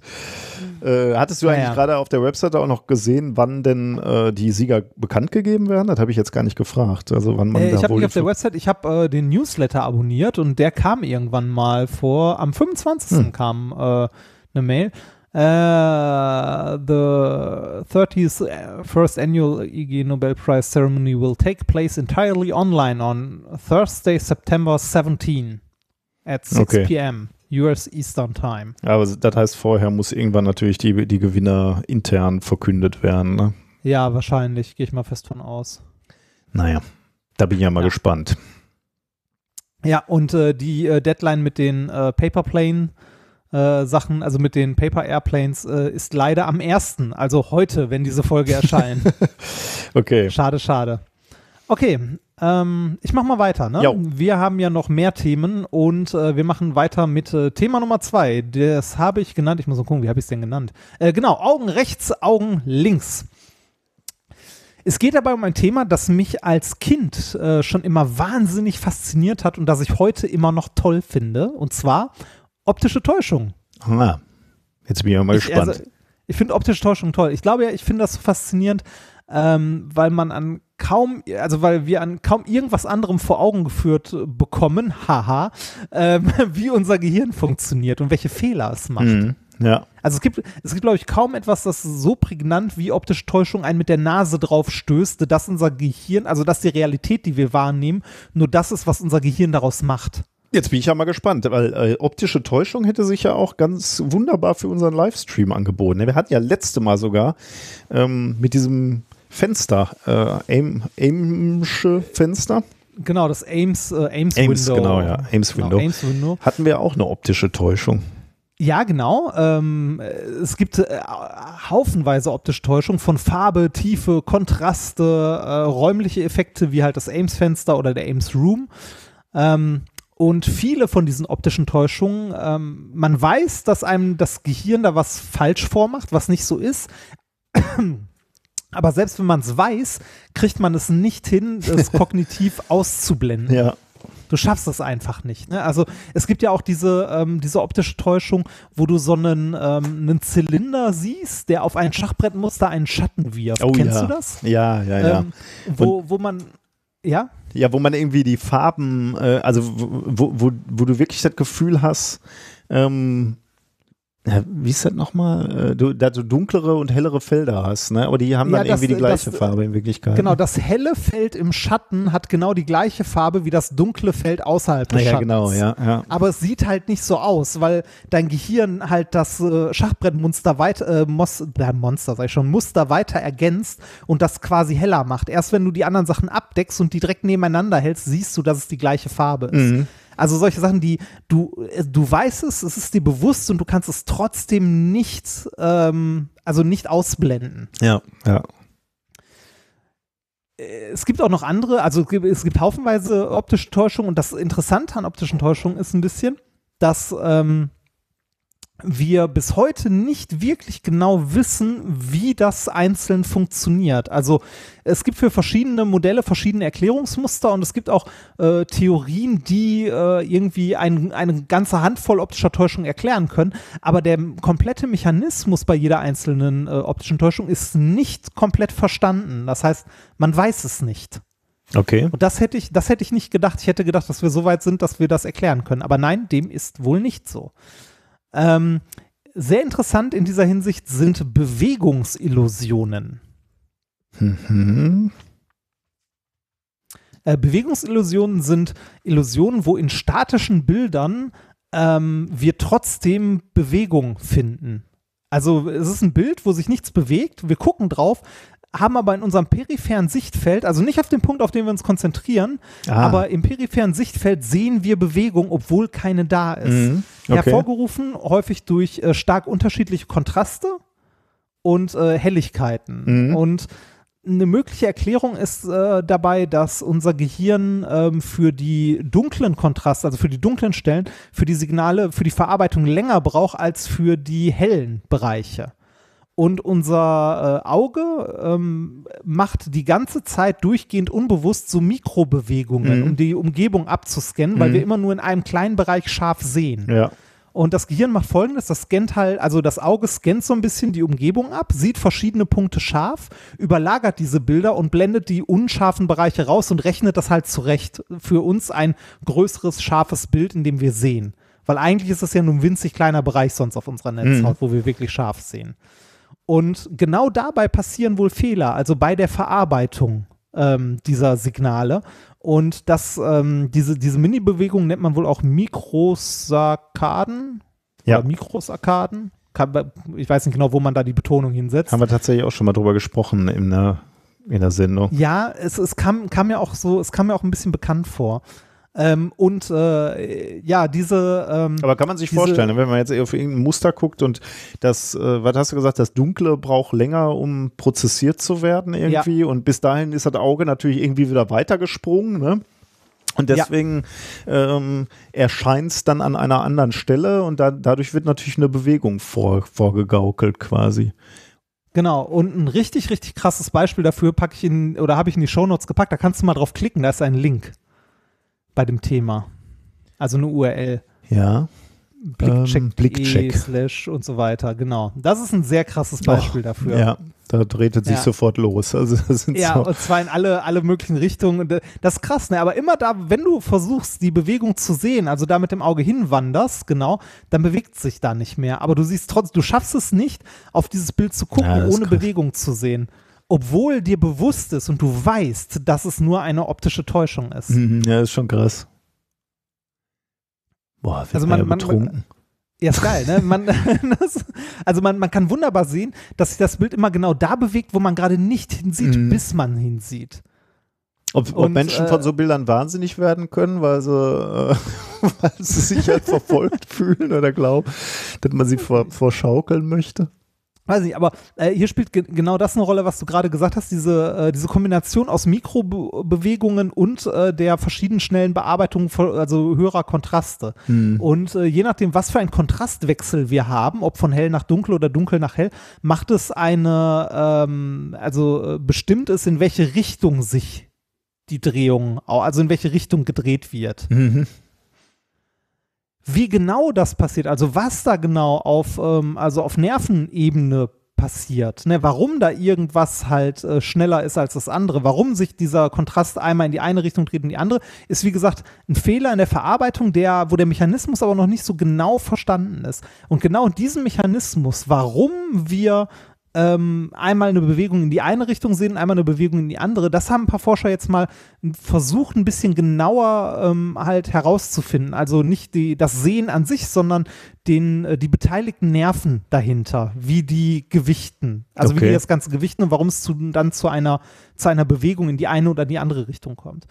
Äh, hattest du Naja. eigentlich gerade auf der Webseite auch noch gesehen, wann denn äh, die Sieger bekannt gegeben werden? Das habe ich jetzt gar nicht gefragt. Also wann man äh, da ich habe nicht auf der Website, ich habe äh, den Newsletter abonniert und der kam irgendwann mal vor, am 25. Hm. kam äh, eine Mail. Uh, the 30th first annual IG Nobel Prize ceremony will take place entirely online on Thursday, September 17 at 6 Okay. p.m. US Eastern Time. Aber das heißt, vorher muss irgendwann natürlich die, die Gewinner intern verkündet werden. Ne? Ja, wahrscheinlich, gehe ich mal fest von aus. Naja, da bin ich ja mal Ja. gespannt. Ja, und äh, die äh, Deadline mit den äh, Paperplane äh, Sachen, also mit den Paper Airplanes, äh, ist leider am 1., also heute, wenn diese Folge erscheint. Okay. schade, schade. Okay, ähm, ich mach mal weiter. Ne? Jo. Wir haben ja noch mehr Themen und äh, wir machen weiter mit äh, Thema Nummer zwei. Das habe ich genannt. Ich muss mal gucken, wie habe ich es denn genannt? Äh, genau, Augen rechts, Augen links. Es geht dabei um ein Thema, das mich als Kind äh, schon immer wahnsinnig fasziniert hat und das ich heute immer noch toll finde. Und zwar optische Täuschung. Ah, jetzt bin ich mal Ich, gespannt. also, ich finde optische Täuschung toll. Ich glaube ja, ich finde das so faszinierend, ähm, weil man an kaum, also weil wir an kaum irgendwas anderem vor Augen geführt bekommen, haha, ähm, wie unser Gehirn funktioniert und welche Fehler es macht. Mhm. Ja. Also es gibt, es gibt, glaube ich, kaum etwas, das so prägnant wie optische Täuschung einen mit der Nase drauf stößt, dass unser Gehirn, also dass die Realität, die wir wahrnehmen, nur das ist, was unser Gehirn daraus macht. Jetzt bin ich ja mal gespannt, weil äh, optische Täuschung hätte sich ja auch ganz wunderbar für unseren Livestream angeboten. Wir hatten ja letzte Mal sogar ähm, mit diesem Fenster, äh, Aim, Aimsche Fenster, Genau, das Ames, äh, Ames, Ames, Window. genau, ja, Ames Genau, Window. Ames Window. hatten wir auch eine optische Täuschung. Ja, genau. Ähm, äh, es gibt äh, haufenweise optische Täuschung von Farbe, Tiefe, Kontraste, äh, räumliche Effekte wie halt das Ames-Fenster oder der Ames-Room. Ähm, und viele von diesen optischen Täuschungen, ähm, man weiß, dass einem das Gehirn da was falsch vormacht, was nicht so ist. Aber selbst wenn man es weiß, kriegt man es nicht hin, das kognitiv auszublenden. Ja. Du schaffst es einfach nicht. Ne? Also es gibt ja auch diese, ähm, diese optische Täuschung, wo du so einen, ähm, einen Zylinder siehst, der auf ein Schachbrettmuster einen Schatten wirft. Oh Kennst ja. du das? Ja, ja, ja. Ähm, wo, wo man, ja? Ja, wo man irgendwie die Farben, äh, also wo, wo, wo, du wirklich das Gefühl hast, ähm, ja, wie ist das nochmal? Äh, Du, da du dunklere und hellere Felder hast, ne? Aber die haben Ja, dann das- irgendwie die gleiche das- Farbe in Wirklichkeit. Genau, das helle Feld im Schatten hat genau die gleiche Farbe wie das dunkle Feld außerhalb des ja, Schattens. genau, ja, ja. Aber es sieht halt nicht so aus, weil dein Gehirn halt das äh, Schachbrettmonster weiter, äh, Mos äh, Monster, sag ich schon, Muster weiter ergänzt und das quasi heller macht. Erst wenn du die anderen Sachen abdeckst und die direkt nebeneinander hältst, siehst du, dass es die gleiche Farbe ist. Mhm. Also solche Sachen, die du, äh, du weißt es, es ist dir bewusst und du kannst es trotzdem nicht, ähm, also nicht ausblenden. Ja, ja. es gibt auch noch andere, also es gibt, es gibt haufenweise optische Täuschung und das Interessante an optischen Täuschungen ist ein bisschen, dass ähm, wir bis heute nicht wirklich genau wissen, wie das einzeln funktioniert. Also es gibt für verschiedene Modelle verschiedene Erklärungsmuster und es gibt auch äh, Theorien, die äh, irgendwie ein, eine ganze Handvoll optischer Täuschung erklären können. Aber der komplette Mechanismus bei jeder einzelnen äh, optischen Täuschung ist nicht komplett verstanden. Das heißt, man weiß es nicht. Okay. Und das hätte ich, das hätte ich nicht gedacht. Ich hätte gedacht, dass wir so weit sind, dass wir das erklären können. Aber nein, dem ist wohl nicht so. Ähm, sehr interessant in dieser Hinsicht sind Bewegungsillusionen. Mhm. Äh, Bewegungsillusionen sind Illusionen, wo in statischen Bildern ähm, wir trotzdem Bewegung finden. Also es ist ein Bild, wo sich nichts bewegt, wir gucken drauf, haben aber in unserem peripheren Sichtfeld, also nicht auf den Punkt, auf den wir uns konzentrieren, Ah. aber im peripheren Sichtfeld sehen wir Bewegung, obwohl keine da ist. Mhm. Okay. Hervorgerufen häufig durch äh, stark unterschiedliche Kontraste und äh, Helligkeiten. Mhm. Und eine mögliche Erklärung ist äh, dabei, dass unser Gehirn ähm, für die dunklen Kontraste, also für die dunklen Stellen, für die Signale, für die Verarbeitung länger braucht als für die hellen Bereiche. Und unser äh, Auge ähm, macht die ganze Zeit durchgehend unbewusst so Mikrobewegungen, Mhm. um die Umgebung abzuscannen, weil Mhm. wir immer nur in einem kleinen Bereich scharf sehen. Ja. Und das Gehirn macht folgendes: Das scannt halt, also das Auge scannt so ein bisschen die Umgebung ab, sieht verschiedene Punkte scharf, überlagert diese Bilder und blendet die unscharfen Bereiche raus und rechnet das halt zurecht für uns ein größeres, scharfes Bild, in dem wir sehen. Weil eigentlich ist das ja nur ein winzig kleiner Bereich sonst auf unserer Netzhaut, wo wir wirklich scharf sehen. Und genau dabei passieren wohl Fehler, also bei der Verarbeitung ähm, dieser Signale. Und das, ähm, diese, diese Mini-Bewegung nennt man wohl auch Mikrosarkaden. Ja. Oder Mikrosarkaden. Ich weiß nicht genau, wo man da die Betonung hinsetzt. Haben wir tatsächlich auch schon mal drüber gesprochen in der, in der Sendung. Ja, es, es kam, kam mir auch so, es kam mir auch ein bisschen bekannt vor. Ähm, und äh, ja, diese. Ähm, Aber kann man sich vorstellen, wenn man jetzt auf irgendein Muster guckt und das, äh, was hast du gesagt, das Dunkle braucht länger, um prozessiert zu werden irgendwie ja. und bis dahin ist das Auge natürlich irgendwie wieder weitergesprungen, ne? Und deswegen ja. ähm, erscheint es dann an einer anderen Stelle und da, dadurch wird natürlich eine Bewegung vor, vorgegaukelt quasi. Genau, und ein richtig, richtig krasses Beispiel dafür packe ich in, oder habe ich in die Shownotes gepackt, da kannst du mal drauf klicken, da ist ein Link bei dem Thema. Also eine URL. Ja. Blickcheck, ähm, Blickcheck. slash und so weiter, genau. Das ist ein sehr krasses Beispiel oh, dafür. Ja, da dreht es sich ja. sofort los. Also ja, so und zwar in alle, alle möglichen Richtungen. Das ist krass, ne? Aber immer da, wenn du versuchst, die Bewegung zu sehen, also da mit dem Auge hinwanderst, genau, dann bewegt sich da nicht mehr. Aber du siehst trotzdem, du schaffst es nicht, auf dieses Bild zu gucken, ja, ohne Bewegung zu sehen. Obwohl dir bewusst ist und du weißt, dass es nur eine optische Täuschung ist. Mhm, ja, ist schon krass. Boah, also man, man, man, ja, ist geil, ne? Man, das, also man, man kann wunderbar sehen, dass sich das Bild immer genau da bewegt, wo man gerade nicht hinsieht, mhm. bis man hinsieht. Ob, ob Und, Menschen äh, von so Bildern wahnsinnig werden können, weil sie, äh, weil sie sich halt verfolgt fühlen oder glauben, dass man sie vor, vorschaukeln möchte? Weiß nicht, aber äh, hier spielt ge genau das eine Rolle, was du gerade gesagt hast, diese, äh, diese Kombination aus Mikrobewegungen und äh, der verschiedenen schnellen Bearbeitung, von, also höherer Kontraste. Hm. Und äh, je nachdem, was für einen Kontrastwechsel wir haben, ob von hell nach dunkel oder dunkel nach hell, macht es eine, ähm, also äh, bestimmt es, in welche Richtung sich die Drehung, also in welche Richtung gedreht wird. Mhm. Wie genau das passiert, also was da genau auf, ähm, also auf Nervenebene passiert, ne, warum da irgendwas halt äh, schneller ist als das andere, warum sich dieser Kontrast einmal in die eine Richtung dreht und die andere, ist wie gesagt ein Fehler in der Verarbeitung, der, wo der Mechanismus aber noch nicht so genau verstanden ist. Und genau diesen Mechanismus, warum wir ähm, einmal eine Bewegung in die eine Richtung sehen, einmal eine Bewegung in die andere. Das haben ein paar Forscher jetzt mal versucht, ein bisschen genauer ähm, halt herauszufinden. Also nicht die, das Sehen an sich, sondern den, äh, die beteiligten Nerven dahinter, wie die gewichten. Also okay. wie die das Ganze gewichten und warum es zu, dann zu einer, zu einer Bewegung in die eine oder die andere Richtung kommt.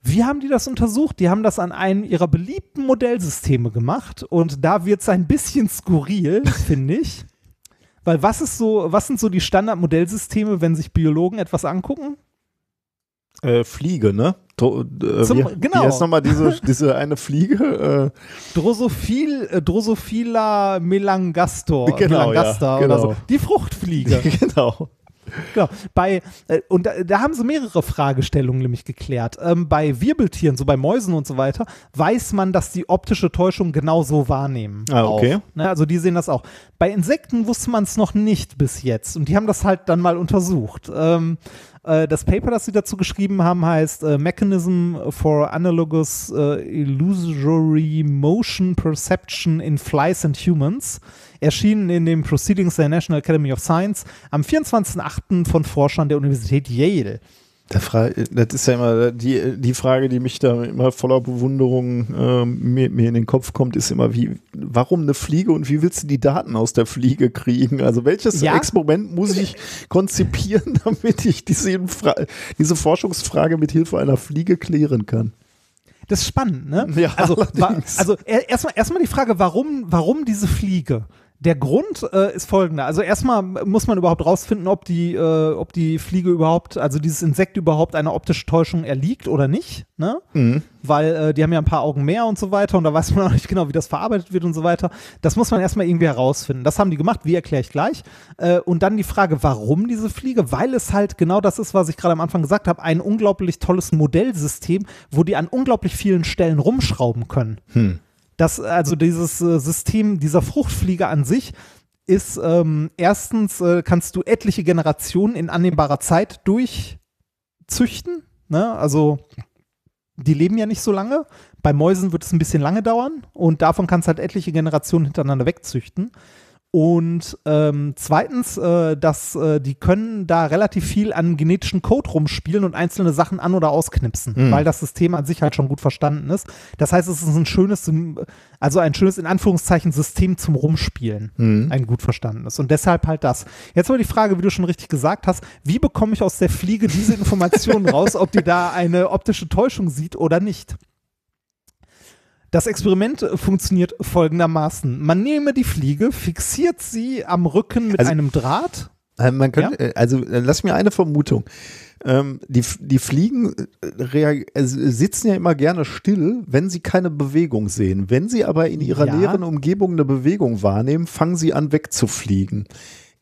Wie haben die das untersucht? Die haben das an einem ihrer beliebten Modellsysteme gemacht und da wird es ein bisschen skurril, finde ich. Weil was ist so, was sind so die Standardmodellsysteme, wenn sich Biologen etwas angucken? Äh, Fliege, ne? Dro äh, Zum, wie, genau. Wie heißt nochmal diese, diese eine Fliege? Äh. Drosophil, äh, Drosophila melangastor. Genau, Melangasta ja, genau. So. Die Fruchtfliege. genau. Genau. Bei, äh, und da, da, haben sie mehrere Fragestellungen nämlich geklärt. Ähm, bei Wirbeltieren, so bei Mäusen und so weiter, weiß man, dass die optische Täuschung genauso wahrnehmen. Ah, okay. Ne, also die sehen das auch. Bei Insekten wusste man es noch nicht bis jetzt. Und die haben das halt dann mal untersucht. Ähm, äh, das Paper, das sie dazu geschrieben haben, heißt äh, Mechanism for Analogous uh, Illusory Motion Perception in Flies and Humans. Erschienen in den Proceedings der National Academy of Science am 24.08. von Forschern der Universität Yale. Das ist ja immer die, die Frage, die mich da immer voller Bewunderung äh, mir, mir, in den Kopf kommt, ist immer, wie, warum eine Fliege und wie willst du die Daten aus der Fliege kriegen? Also welches ja? Experiment muss ich konzipieren, damit ich diese, diese Forschungsfrage mit Hilfe einer Fliege klären kann? Das ist spannend, ne? Ja, also, also erstmal erstmal die Frage, warum, warum diese Fliege? Der Grund äh, ist folgender. Also erstmal muss man überhaupt rausfinden, ob die, äh, ob die Fliege überhaupt, also dieses Insekt überhaupt einer optischen Täuschung erliegt oder nicht. Ne? Mhm. Weil äh, die haben ja ein paar Augen mehr und so weiter und da weiß man auch nicht genau, wie das verarbeitet wird und so weiter. Das muss man erstmal irgendwie herausfinden. Das haben die gemacht, wie erkläre ich gleich. Äh, und dann die Frage, warum diese Fliege? Weil es halt genau das ist, was ich gerade am Anfang gesagt habe, ein unglaublich tolles Modellsystem, wo die an unglaublich vielen Stellen rumschrauben können. Hm. Das, also dieses äh, System dieser Fruchtfliege an sich ist ähm, erstens äh, kannst du etliche Generationen in annehmbarer Zeit durchzüchten. Ne? Also die leben ja nicht so lange. Bei Mäusen wird es ein bisschen lange dauern und davon kannst halt etliche Generationen hintereinander wegzüchten. Und ähm, zweitens, äh, dass äh, die können da relativ viel an genetischen Code rumspielen und einzelne Sachen an- oder ausknipsen, mhm. weil das System an sich halt schon gut verstanden ist. Das heißt, es ist ein schönes, also ein schönes in Anführungszeichen System zum Rumspielen, mhm. ein gut verstandenes. Und deshalb halt das. Jetzt aber die Frage, wie du schon richtig gesagt hast, wie bekomme ich aus der Fliege diese Informationen raus, ob die da eine optische Täuschung sieht oder nicht? Das Experiment äh, funktioniert folgendermaßen. Man nehme die Fliege, fixiert sie am Rücken mit Also- einem Draht. Äh, Man könnte, äh, also äh, lass mir eine Vermutung. Ähm, die, die Fliegen äh, sitzen ja immer gerne still, wenn sie keine Bewegung sehen. Wenn sie aber in ihrer Ja. näheren Umgebung eine Bewegung wahrnehmen, fangen sie an wegzufliegen.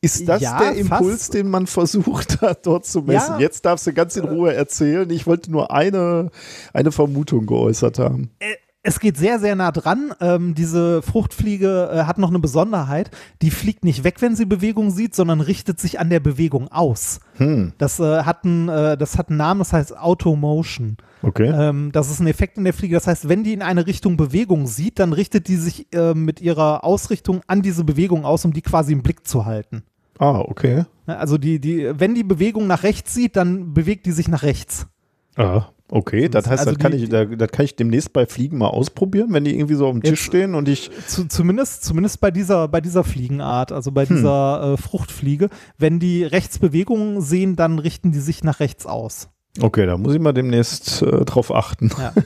Ist das Ja, der Impuls, fast. den man versucht hat, dort zu messen? Ja. Jetzt darfst du ganz in Ruhe erzählen. Ich wollte nur eine, eine Vermutung geäußert haben. Es geht sehr, sehr nah dran. Ähm, diese Fruchtfliege äh, hat noch eine Besonderheit. Die fliegt nicht weg, wenn sie Bewegung sieht, sondern richtet sich an der Bewegung aus. Hm, Das, äh, hat, einen, äh, das hat einen Namen, das heißt Automotion. okay. Ähm, das ist ein Effekt in der Fliege. Das heißt, wenn die in eine Richtung Bewegung sieht, dann richtet die sich äh, mit ihrer Ausrichtung an diese Bewegung aus, um die quasi im Blick zu halten. ah, okay. Ne, Also die, die, wenn die Bewegung nach rechts sieht, dann bewegt die sich nach rechts. Ah, okay. Das heißt, Also das, kann die- ich, das, kann ich demnächst bei Fliegen mal ausprobieren, wenn die irgendwie so auf dem Tisch stehen und ich. Zu, zumindest, zumindest bei dieser, bei dieser Fliegenart, also bei dieser äh, Fruchtfliege. Wenn die Rechtsbewegungen sehen, dann richten die sich nach rechts aus. Okay, da muss ich mal demnächst äh, drauf achten. Ja.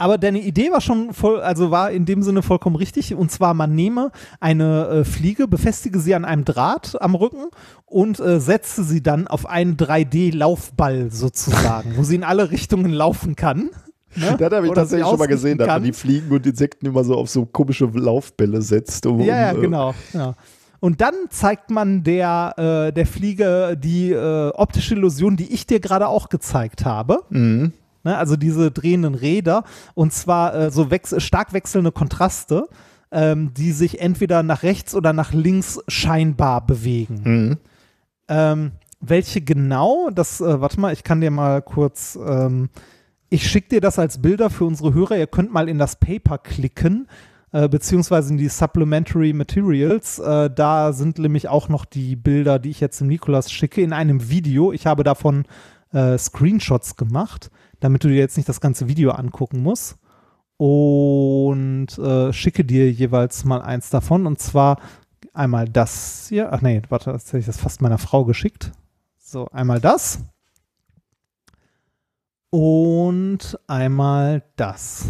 Aber deine Idee war schon voll, also war in dem Sinne vollkommen richtig. Und zwar, man nehme eine äh, Fliege, befestige sie an einem Draht am Rücken und äh, setze sie dann auf einen 3D-Laufball sozusagen, wo sie in alle Richtungen laufen kann. Ne? Das habe ich Oder tatsächlich schon mal gesehen, dass man die Fliegen und Insekten immer so auf so komische Laufbälle setzt. Um, Ja, ja, äh, genau. Ja. Und dann zeigt man der, äh, der Fliege die äh, optische Illusion, die ich dir gerade auch gezeigt habe. Mhm. Ne, also diese drehenden Räder und zwar äh, so wechs stark wechselnde Kontraste, ähm, die sich entweder nach rechts oder nach links scheinbar bewegen. Mhm. Ähm, welche genau, das, äh, warte mal, ich kann dir mal kurz, ähm, ich schicke dir das als Bilder für unsere Hörer. Ihr könnt mal in das Paper klicken, äh, beziehungsweise in die Supplementary Materials. Äh, da sind nämlich auch noch die Bilder, die ich jetzt dem Nikolas schicke, in einem Video. Ich habe davon äh, Screenshots gemacht, damit du dir jetzt nicht das ganze Video angucken musst. Und äh, schicke dir jeweils mal eins davon. Und zwar einmal das hier. Ach nee, warte, jetzt hätte ich das fast meiner Frau geschickt. So, einmal das. Und einmal das.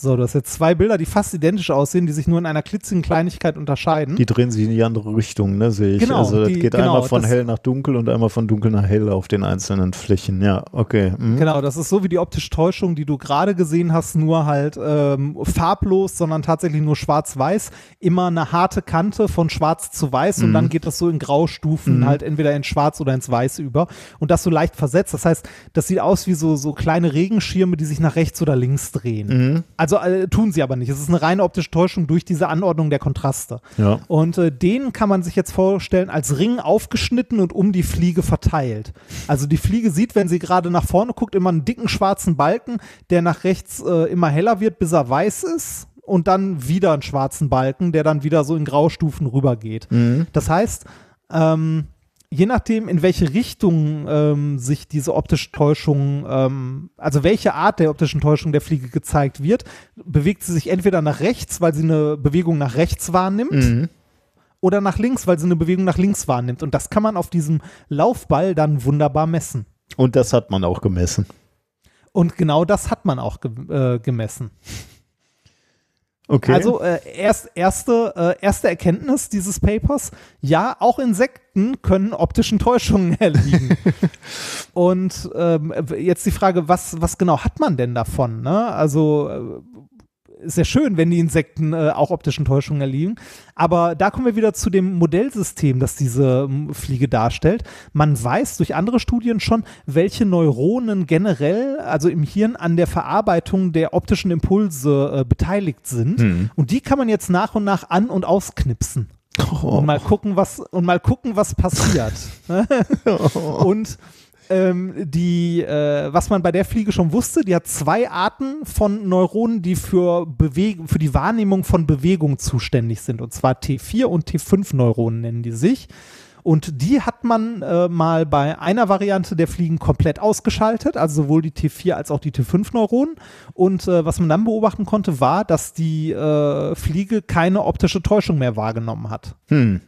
So, du hast jetzt zwei Bilder, die fast identisch aussehen, die sich nur in einer klitzigen Kleinigkeit unterscheiden. Die drehen sich in die andere Richtung, ne, sehe ich. Genau, also das die- geht genau, einmal von hell nach dunkel und einmal von dunkel nach hell auf den einzelnen Flächen. Ja, okay. Mhm. Genau, das ist so wie die optische Täuschung, die du gerade gesehen hast, nur halt ähm, farblos, sondern tatsächlich nur schwarz-weiß. Immer eine harte Kante von schwarz zu weiß und Mhm. dann geht das so in Graustufen Mhm. halt entweder in schwarz oder ins weiß über und das so leicht versetzt. Das heißt, das sieht aus wie so, so kleine Regenschirme, die sich nach rechts oder links drehen. Mhm. Also äh, tun sie aber nicht. Es ist eine reine optische Täuschung durch diese Anordnung der Kontraste. Ja. Und äh, den kann man sich jetzt vorstellen als Ring aufgeschnitten und um die Fliege verteilt. Also die Fliege sieht, wenn sie gerade nach vorne guckt, immer einen dicken schwarzen Balken, der nach rechts äh, immer heller wird, bis er weiß ist. Und dann wieder einen schwarzen Balken, der dann wieder so in Graustufen rübergeht. Mhm. Das heißt, ähm, je nachdem, in welche Richtung ähm, sich diese optische Täuschung, ähm, also welche Art der optischen Täuschung der Fliege gezeigt wird, bewegt sie sich entweder nach rechts, weil sie eine Bewegung nach rechts wahrnimmt, Mhm. oder nach links, weil sie eine Bewegung nach links wahrnimmt. Und das kann man auf diesem Laufball dann wunderbar messen. Und das hat man auch gemessen. Und genau das hat man auch ge äh, gemessen. Okay. Also äh, erst, erste, äh, erste Erkenntnis dieses Papers, ja, auch Insekten können optischen Täuschungen erliegen. Und ähm, jetzt die Frage, was, was genau hat man denn davon? Ne? Also äh, ist ja schön, wenn die Insekten äh, auch optischen Täuschungen erliegen. Aber da kommen wir wieder zu dem Modellsystem, das diese ähm, Fliege darstellt. Man weiß durch andere Studien schon, welche Neuronen generell, also im Hirn, an der Verarbeitung der optischen Impulse äh, beteiligt sind. Hm. Und die kann man jetzt nach und nach an- und ausknipsen. Oh. Und mal gucken, was, und mal gucken, was passiert. und ähm, die, äh, was man bei der Fliege schon wusste, die hat zwei Arten von Neuronen, die für, Beweg für die Wahrnehmung von Bewegung zuständig sind. Und zwar T4 und T5 Neuronen nennen die sich. Und die hat man äh, mal bei einer Variante der Fliegen komplett ausgeschaltet, also sowohl die T4 als auch die T5-Neuronen. Und äh, was man dann beobachten konnte, war, dass die äh, Fliege keine optische Täuschung mehr wahrgenommen hat. Hm.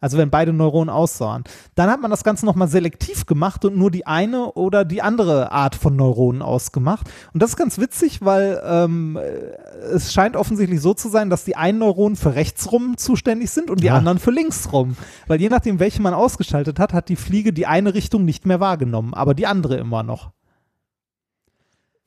Also wenn beide Neuronen aussahen. Dann hat man das Ganze nochmal selektiv gemacht und nur die eine oder die andere Art von Neuronen ausgemacht. Und das ist ganz witzig, weil ähm, es scheint offensichtlich so zu sein, dass die einen Neuronen für rechtsrum zuständig sind und die Ja. anderen für linksrum. Weil je nachdem, welche man ausgeschaltet hat, hat die Fliege die eine Richtung nicht mehr wahrgenommen, aber die andere immer noch.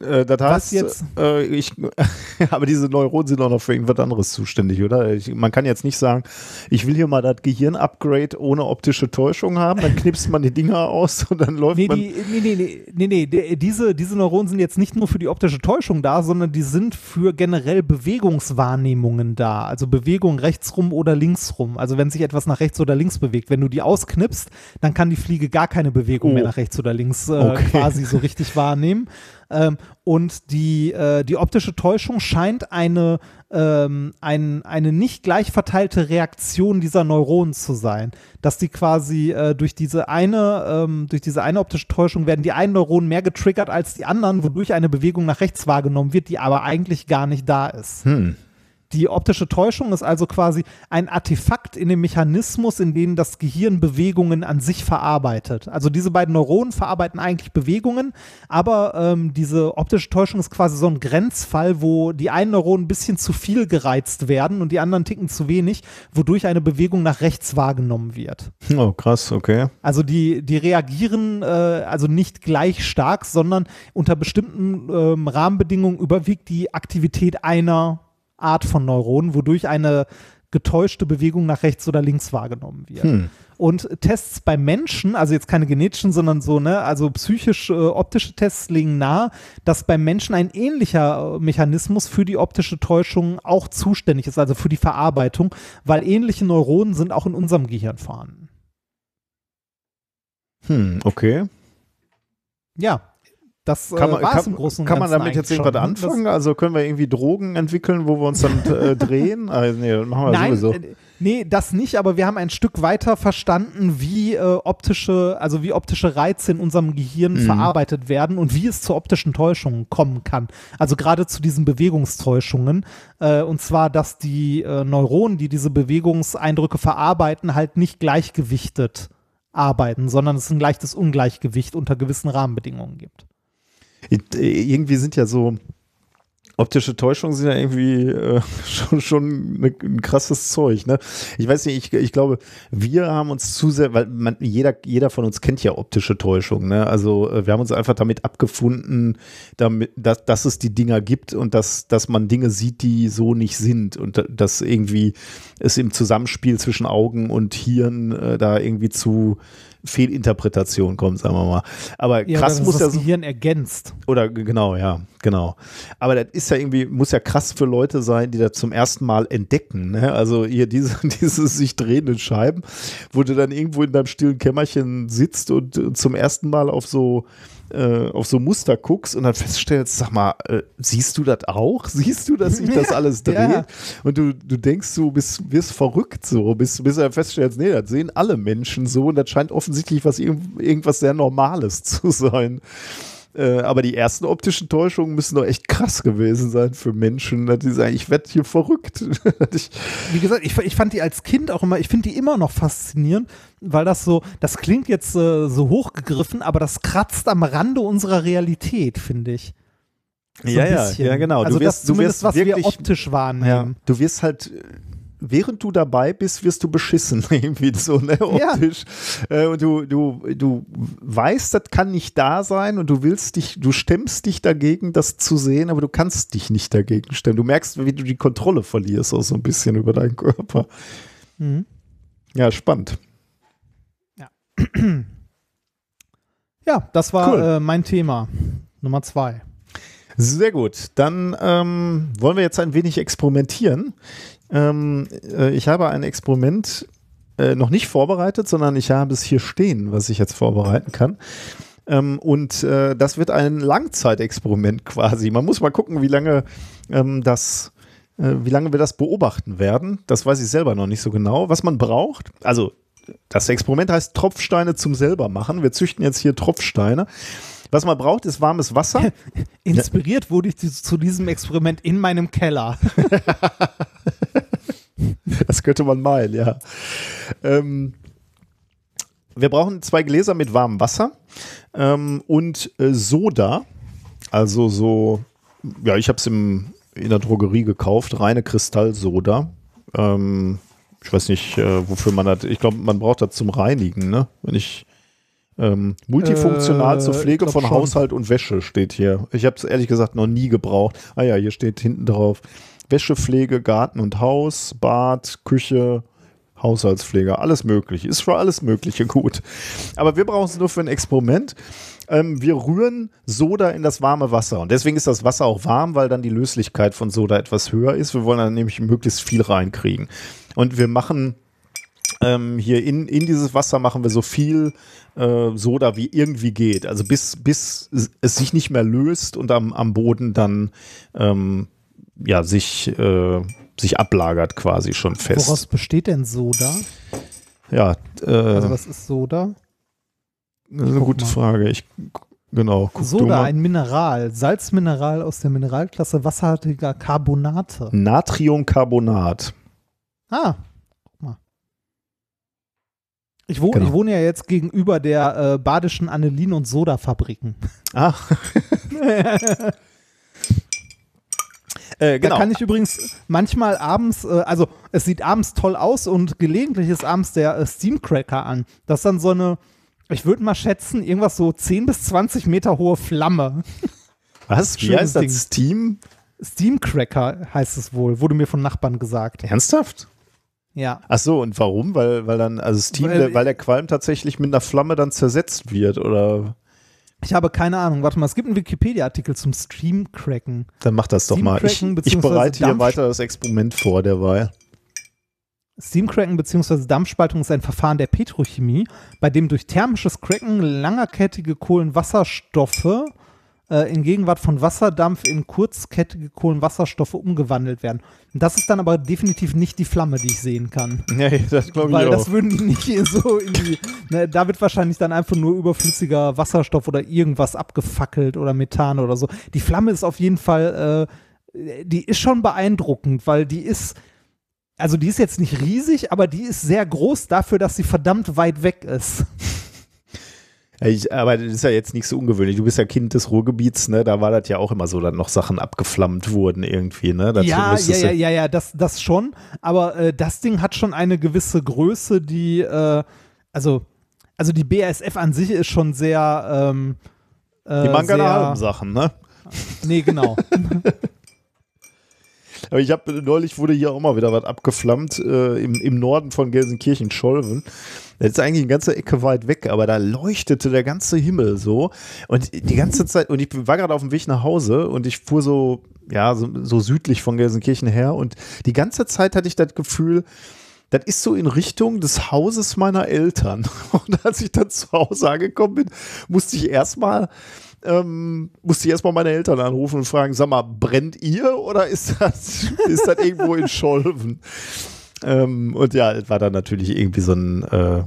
Äh, das Was heißt, jetzt? Äh, ich, aber diese Neuronen sind auch noch für irgendwas anderes zuständig, oder? Ich, man kann jetzt nicht sagen, ich will hier mal das Gehirn-Upgrade ohne optische Täuschung haben, dann knipst man die Dinger aus und dann läuft Nee, man. die, nee, nee, nee, nee, nee, die- diese, diese Neuronen sind jetzt nicht nur für die optische Täuschung da, sondern die sind für generell Bewegungswahrnehmungen da. Also Bewegung rechtsrum oder linksrum. Also wenn sich etwas nach rechts oder links bewegt. Wenn du die ausknipst, dann kann die Fliege gar keine Bewegung Oh. mehr nach rechts oder links äh, Okay. quasi so richtig wahrnehmen. Ähm, und die, äh, die optische Täuschung scheint eine, ähm, ein, eine nicht gleich verteilte Reaktion dieser Neuronen zu sein. Dass die quasi äh, durch diese eine, ähm, durch diese eine optische Täuschung werden die einen Neuronen mehr getriggert als die anderen, wodurch eine Bewegung nach rechts wahrgenommen wird, die aber eigentlich gar nicht da ist. Hm. Die optische Täuschung ist also quasi ein Artefakt in dem Mechanismus, in dem das Gehirn Bewegungen an sich verarbeitet. Also diese beiden Neuronen verarbeiten eigentlich Bewegungen, aber ähm, diese optische Täuschung ist quasi so ein Grenzfall, wo die einen Neuronen ein bisschen zu viel gereizt werden und die anderen ticken zu wenig, wodurch eine Bewegung nach rechts wahrgenommen wird. Oh, krass, okay. Also die, die reagieren äh, also nicht gleich stark, sondern unter bestimmten ähm, Rahmenbedingungen überwiegt die Aktivität einer Art von Neuronen, wodurch eine getäuschte Bewegung nach rechts oder links wahrgenommen wird. Hm. Und Tests bei Menschen, also jetzt keine genetischen, sondern so, ne, also psychisch äh, optische Tests legen nahe, dass beim Menschen ein ähnlicher äh, Mechanismus für die optische Täuschung auch zuständig ist, also für die Verarbeitung, weil ähnliche Neuronen sind auch in unserem Gehirn vorhanden. Hm, okay. Ja, das Kann äh, man, es kann, im Großen und kann man damit jetzt irgendwas anfangen? Also können wir irgendwie Drogen entwickeln, wo wir uns dann äh, drehen? Ah, nee, das machen wir Das, nein, sowieso. äh, nee, das nicht, aber wir haben ein Stück weiter verstanden, wie äh, optische, also wie optische Reize in unserem Gehirn Mhm. verarbeitet werden und wie es zu optischen Täuschungen kommen kann. Also gerade zu diesen Bewegungstäuschungen. Äh, und zwar, dass die äh, Neuronen, die diese Bewegungseindrücke verarbeiten, halt nicht gleichgewichtet arbeiten, sondern es ein leichtes Ungleichgewicht unter gewissen Rahmenbedingungen gibt. Äh, Irgendwie sind ja so optische Täuschungen sind ja irgendwie äh, schon, schon ne, ein krasses Zeug. Ne? Ich weiß nicht, ich, ich glaube, wir haben uns zu sehr, weil man, jeder, jeder von uns kennt ja optische Täuschung. Ne? Also äh, wir haben uns einfach damit abgefunden, damit, dass, dass es die Dinger gibt und dass, dass man Dinge sieht, die so nicht sind und da- dass irgendwie es im Zusammenspiel zwischen Augen und Hirn äh, da irgendwie zu Fehlinterpretation kommt, sagen wir mal. Aber Ja, krass muss das ja so, Gehirn ergänzt. oder genau, ja, genau. Aber das ist ja irgendwie, muss ja krass für Leute sein, die das zum ersten Mal entdecken. Ne? Also hier diese, diese sich drehenden Scheiben, wo du dann irgendwo in deinem stillen Kämmerchen sitzt und, äh, zum ersten Mal auf so äh, auf so Muster guckst und dann feststellst, sag mal, äh, siehst du das auch? Siehst du, dass sich das alles dreht? ja. Und du, du denkst, du bist, wirst verrückt so, bis, bis du dann feststellst, nee, das sehen alle Menschen so und das scheint offensichtlich was, irgend- irgendwas sehr Normales zu sein. Äh, aber die ersten optischen Täuschungen müssen doch echt krass gewesen sein für Menschen. dass Die sagen, ich werde hier verrückt. ich, wie gesagt, ich, ich fand die als Kind auch immer, ich finde die immer noch faszinierend, weil das so, das klingt jetzt äh, so hochgegriffen, aber das kratzt am Rande unserer Realität, finde ich. So ja, ja, ja, genau. Also du das wirst, du zumindest, wirst was wirklich, wir optisch wahrnehmen. du wirst halt, äh, während du dabei bist, wirst du beschissen, irgendwie so, ne, Ja. optisch. Äh, und du, du, du weißt, das kann nicht da sein und du willst dich, du stemmst dich dagegen, das zu sehen, aber du kannst dich nicht dagegen stemmen. Du merkst, wie du die Kontrolle verlierst, auch so ein bisschen über deinen Körper. Mhm. Ja, spannend. Ja, das war Cool. äh, mein Thema. Nummer zwei. Sehr gut. Dann ähm, wollen wir jetzt ein wenig experimentieren. Ähm, äh, ich habe ein Experiment äh, noch nicht vorbereitet, sondern ich habe es hier stehen, was ich jetzt vorbereiten kann. Ähm, und äh, das wird ein Langzeitexperiment quasi. Man muss mal gucken, wie lange ähm, das, äh, wie lange wir das beobachten werden. Das weiß ich selber noch nicht so genau. Was man braucht, also das Experiment heißt Tropfsteine zum selber machen. Wir züchten jetzt hier Tropfsteine. Was man braucht, ist warmes Wasser. Inspiriert wurde ich zu diesem Experiment in meinem Keller. Das das könnte man meinen, ja. Ähm, wir brauchen zwei Gläser mit warmem Wasser ähm, und äh, Soda. Also so, ja, ich habe es in der Drogerie gekauft, reine Kristallsoda. Ähm, ich weiß nicht, äh, wofür man das, ich glaube, man braucht das zum Reinigen, ne? Wenn ich ähm, multifunktional Äh, zur Pflege von schon. Haushalt und Wäsche steht hier. Ich habe es ehrlich gesagt noch nie gebraucht. Ah ja, hier steht hinten drauf. Wäschepflege, Garten und Haus, Bad, Küche, Haushaltspflege, alles mögliche. Ist für alles Mögliche gut. Aber wir brauchen es nur für ein Experiment. Ähm, wir rühren Soda in das warme Wasser. Und deswegen ist das Wasser auch warm, weil dann die Löslichkeit von Soda etwas höher ist. Wir wollen dann nämlich möglichst viel reinkriegen. Und wir machen ähm, hier in, in dieses Wasser machen wir so viel äh, Soda wie irgendwie geht. Also bis, bis es sich nicht mehr löst und am, am Boden dann ähm, ja, sich, äh, sich ablagert quasi schon fest. Woraus besteht denn Soda? ja, äh, Also was ist Soda? das ist eine gute mal. Frage. Ich, genau. Soda, ein Mineral, Salzmineral aus der Mineralklasse wasserhaltiger Carbonate. Natriumcarbonat. Ah. Ich, wo, Genau. ich wohne ja jetzt gegenüber der äh, badischen Anilin- und Soda-Fabriken. Ah. äh, genau. Da kann ich übrigens manchmal abends, äh, also es sieht abends toll aus und gelegentlich ist abends der äh, Steamcracker an. Das ist dann so eine, ich würde mal schätzen, irgendwas so 10 bis 20 Meter hohe Flamme. Was? Wie heißt das? Ding. Steam? Steamcracker heißt es wohl, wurde mir von Nachbarn gesagt. Ernsthaft? Ja. Ach so, und warum? Weil, weil dann, also Steam, Weil- der, weil der Qualm tatsächlich mit einer Flamme dann zersetzt wird, oder? Ich habe keine Ahnung. Warte mal, es gibt einen Wikipedia-Artikel zum Streamcracken. Dann mach das doch mal. Ich, ich bereite hier Dampf- weiter das Experiment vor derweil. Steamcracken bzw. Dampfspaltung ist ein Verfahren der Petrochemie, bei dem durch thermisches Cracken langerkettige Kohlenwasserstoffe äh, in Gegenwart von Wasserdampf in kurzkettige Kohlenwasserstoffe umgewandelt werden. Und das ist dann aber definitiv nicht die Flamme, die ich sehen kann. Nee, das glaube ich Weil auch. das würden die nicht hier so in die. Ne, da wird wahrscheinlich dann einfach nur überflüssiger Wasserstoff oder irgendwas abgefackelt oder Methan oder so. Die Flamme ist auf jeden Fall, äh, die ist schon beeindruckend, weil die ist. Also die ist jetzt nicht riesig, aber die ist sehr groß dafür, dass sie verdammt weit weg ist. Ich, aber das ist ja jetzt nicht so ungewöhnlich. Du bist ja Kind des Ruhrgebiets, ne? Da war das ja auch immer so, dass noch Sachen abgeflammt wurden irgendwie, ne? Dazu ja, ja, ja, ja, ja, das, das schon. Aber äh, das Ding hat schon eine gewisse Größe, die, äh, also, also die BASF an sich ist schon sehr. Ähm, äh, Die machen keine sehr- halben Sachen, ne? Nee, genau. Aber ich habe neulich wurde hier auch mal wieder was abgeflammt äh, im, im Norden von Gelsenkirchen-Scholven. Das ist eigentlich eine ganze Ecke weit weg, aber da leuchtete der ganze Himmel so. Und die ganze Zeit, und ich war gerade auf dem Weg nach Hause und ich fuhr so, ja, so, so südlich von Gelsenkirchen her und die ganze Zeit hatte ich das Gefühl, das ist so in Richtung des Hauses meiner Eltern. Und als ich dann zu Hause angekommen bin, musste ich erstmal ähm, musste ich erstmal meine Eltern anrufen und fragen, sag mal, brennt ihr oder ist das, ist das irgendwo in Scholven? Ähm, und ja, es war dann natürlich irgendwie so ein, äh,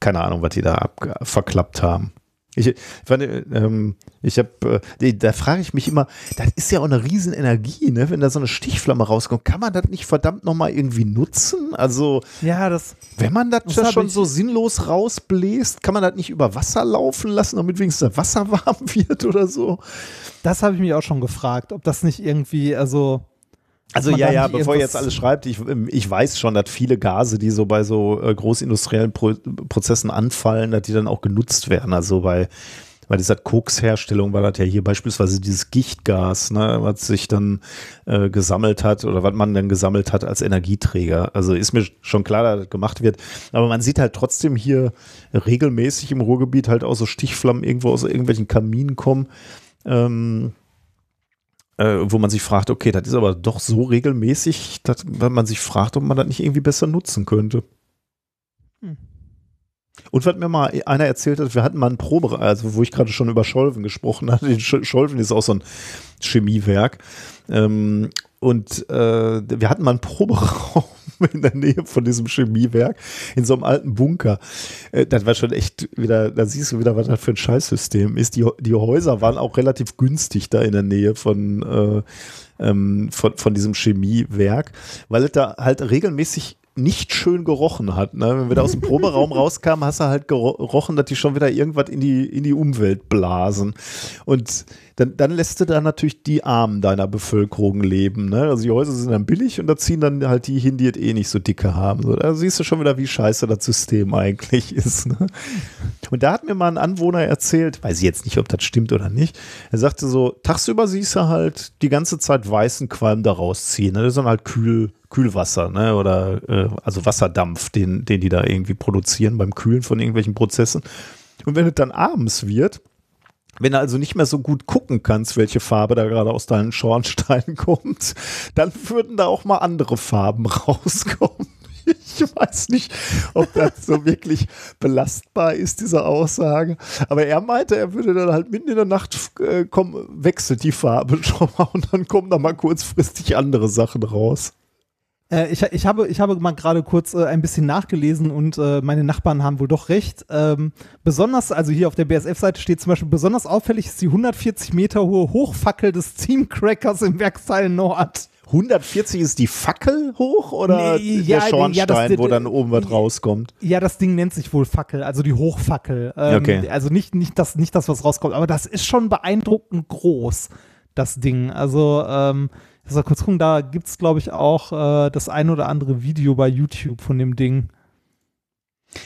keine Ahnung, was die da verklappt haben. Ich, ich, fand, ähm, ich habe, äh, da frage ich mich immer, das ist ja auch eine riesen Energie, ne? wenn da so eine Stichflamme rauskommt. Kann man das nicht verdammt nochmal irgendwie nutzen? Also, ja, das. wenn man das, Das schon ich- so sinnlos rausbläst, kann man das nicht über Wasser laufen lassen, damit wenigstens das Wasser warm wird oder so? Das habe ich mich auch schon gefragt, ob das nicht irgendwie, also. Also ja, ja, bevor ihr jetzt alles schreibt, ich, ich weiß schon, dass viele Gase, die so bei so äh, großindustriellen Pro Prozessen anfallen, dass die dann auch genutzt werden. Also bei, bei dieser Koksherstellung war das ja hier beispielsweise dieses Gichtgas, ne, was sich dann äh, gesammelt hat oder was man dann gesammelt hat als Energieträger. Also ist mir schon klar, dass das gemacht wird. Aber man sieht halt trotzdem hier regelmäßig im Ruhrgebiet halt auch so Stichflammen irgendwo aus irgendwelchen Kaminen kommen. Ähm, äh, wo man sich fragt, okay, das ist aber doch so regelmäßig, dass man sich fragt, ob man das nicht irgendwie besser nutzen könnte. Und was mir mal einer erzählt hat, wir hatten mal einen Probe, also wo ich gerade schon über Scholven gesprochen hatte, Scholven ist auch so ein Chemiewerk. Ähm, und äh, wir hatten mal einen Proberaum in der Nähe von diesem Chemiewerk, in so einem alten Bunker. Äh, das war schon echt wieder, da siehst du wieder, was das für ein Scheißsystem ist. Die, die Häuser waren auch relativ günstig da in der Nähe von, äh, ähm, von, von diesem Chemiewerk, weil es da halt regelmäßig nicht schön gerochen hat. Ne? Wenn wir da aus dem Proberaum rauskamen, hast du halt gerochen, dass die schon wieder irgendwas in die, in die Umwelt blasen. Und dann, dann lässt du da natürlich die Armen deiner Bevölkerung leben. Ne? Also die Häuser sind dann billig und da ziehen dann halt die hin, die es eh nicht so dicke haben. So, da siehst du schon wieder, wie scheiße das System eigentlich ist. Ne? Und da hat mir mal ein Anwohner erzählt, weiß ich jetzt nicht, ob das stimmt oder nicht. Er sagte so, tagsüber siehst du halt die ganze Zeit weißen Qualm da rausziehen. Ne? Das ist dann halt kühl, Kühlwasser, ne? Oder äh, also Wasserdampf, den, den die da irgendwie produzieren beim Kühlen von irgendwelchen Prozessen. Und wenn es dann abends wird, wenn du also nicht mehr so gut gucken kannst, welche Farbe da gerade aus deinen Schornsteinen kommt, dann würden da auch mal andere Farben rauskommen. Ich weiß nicht, ob das so wirklich belastbar ist, diese Aussage. Aber er meinte, er würde dann halt mitten in der Nacht äh, kommen, wechselt die Farbe schon mal und dann kommen da mal kurzfristig andere Sachen raus. Äh, ich, ich, habe, ich habe mal gerade kurz äh, ein bisschen nachgelesen und äh, meine Nachbarn haben wohl doch recht. Ähm, besonders, also hier auf der BSF-Seite steht zum Beispiel, besonders auffällig ist die 140 Meter hohe Hochfackel des Team Crackers im Werksteil Nord. 140 ist die Fackel hoch oder nee, ja, der Schornstein, ja, das, wo dann oben was rauskommt? Ja, das Ding nennt sich wohl Fackel, also die Hochfackel. Ähm, okay. Also nicht, nicht, das, nicht das, was rauskommt, aber das ist schon beeindruckend groß, das Ding. Also, ähm, ich soll kurz gucken, da gibt es, glaube ich, auch äh, das ein oder andere Video bei YouTube von dem Ding.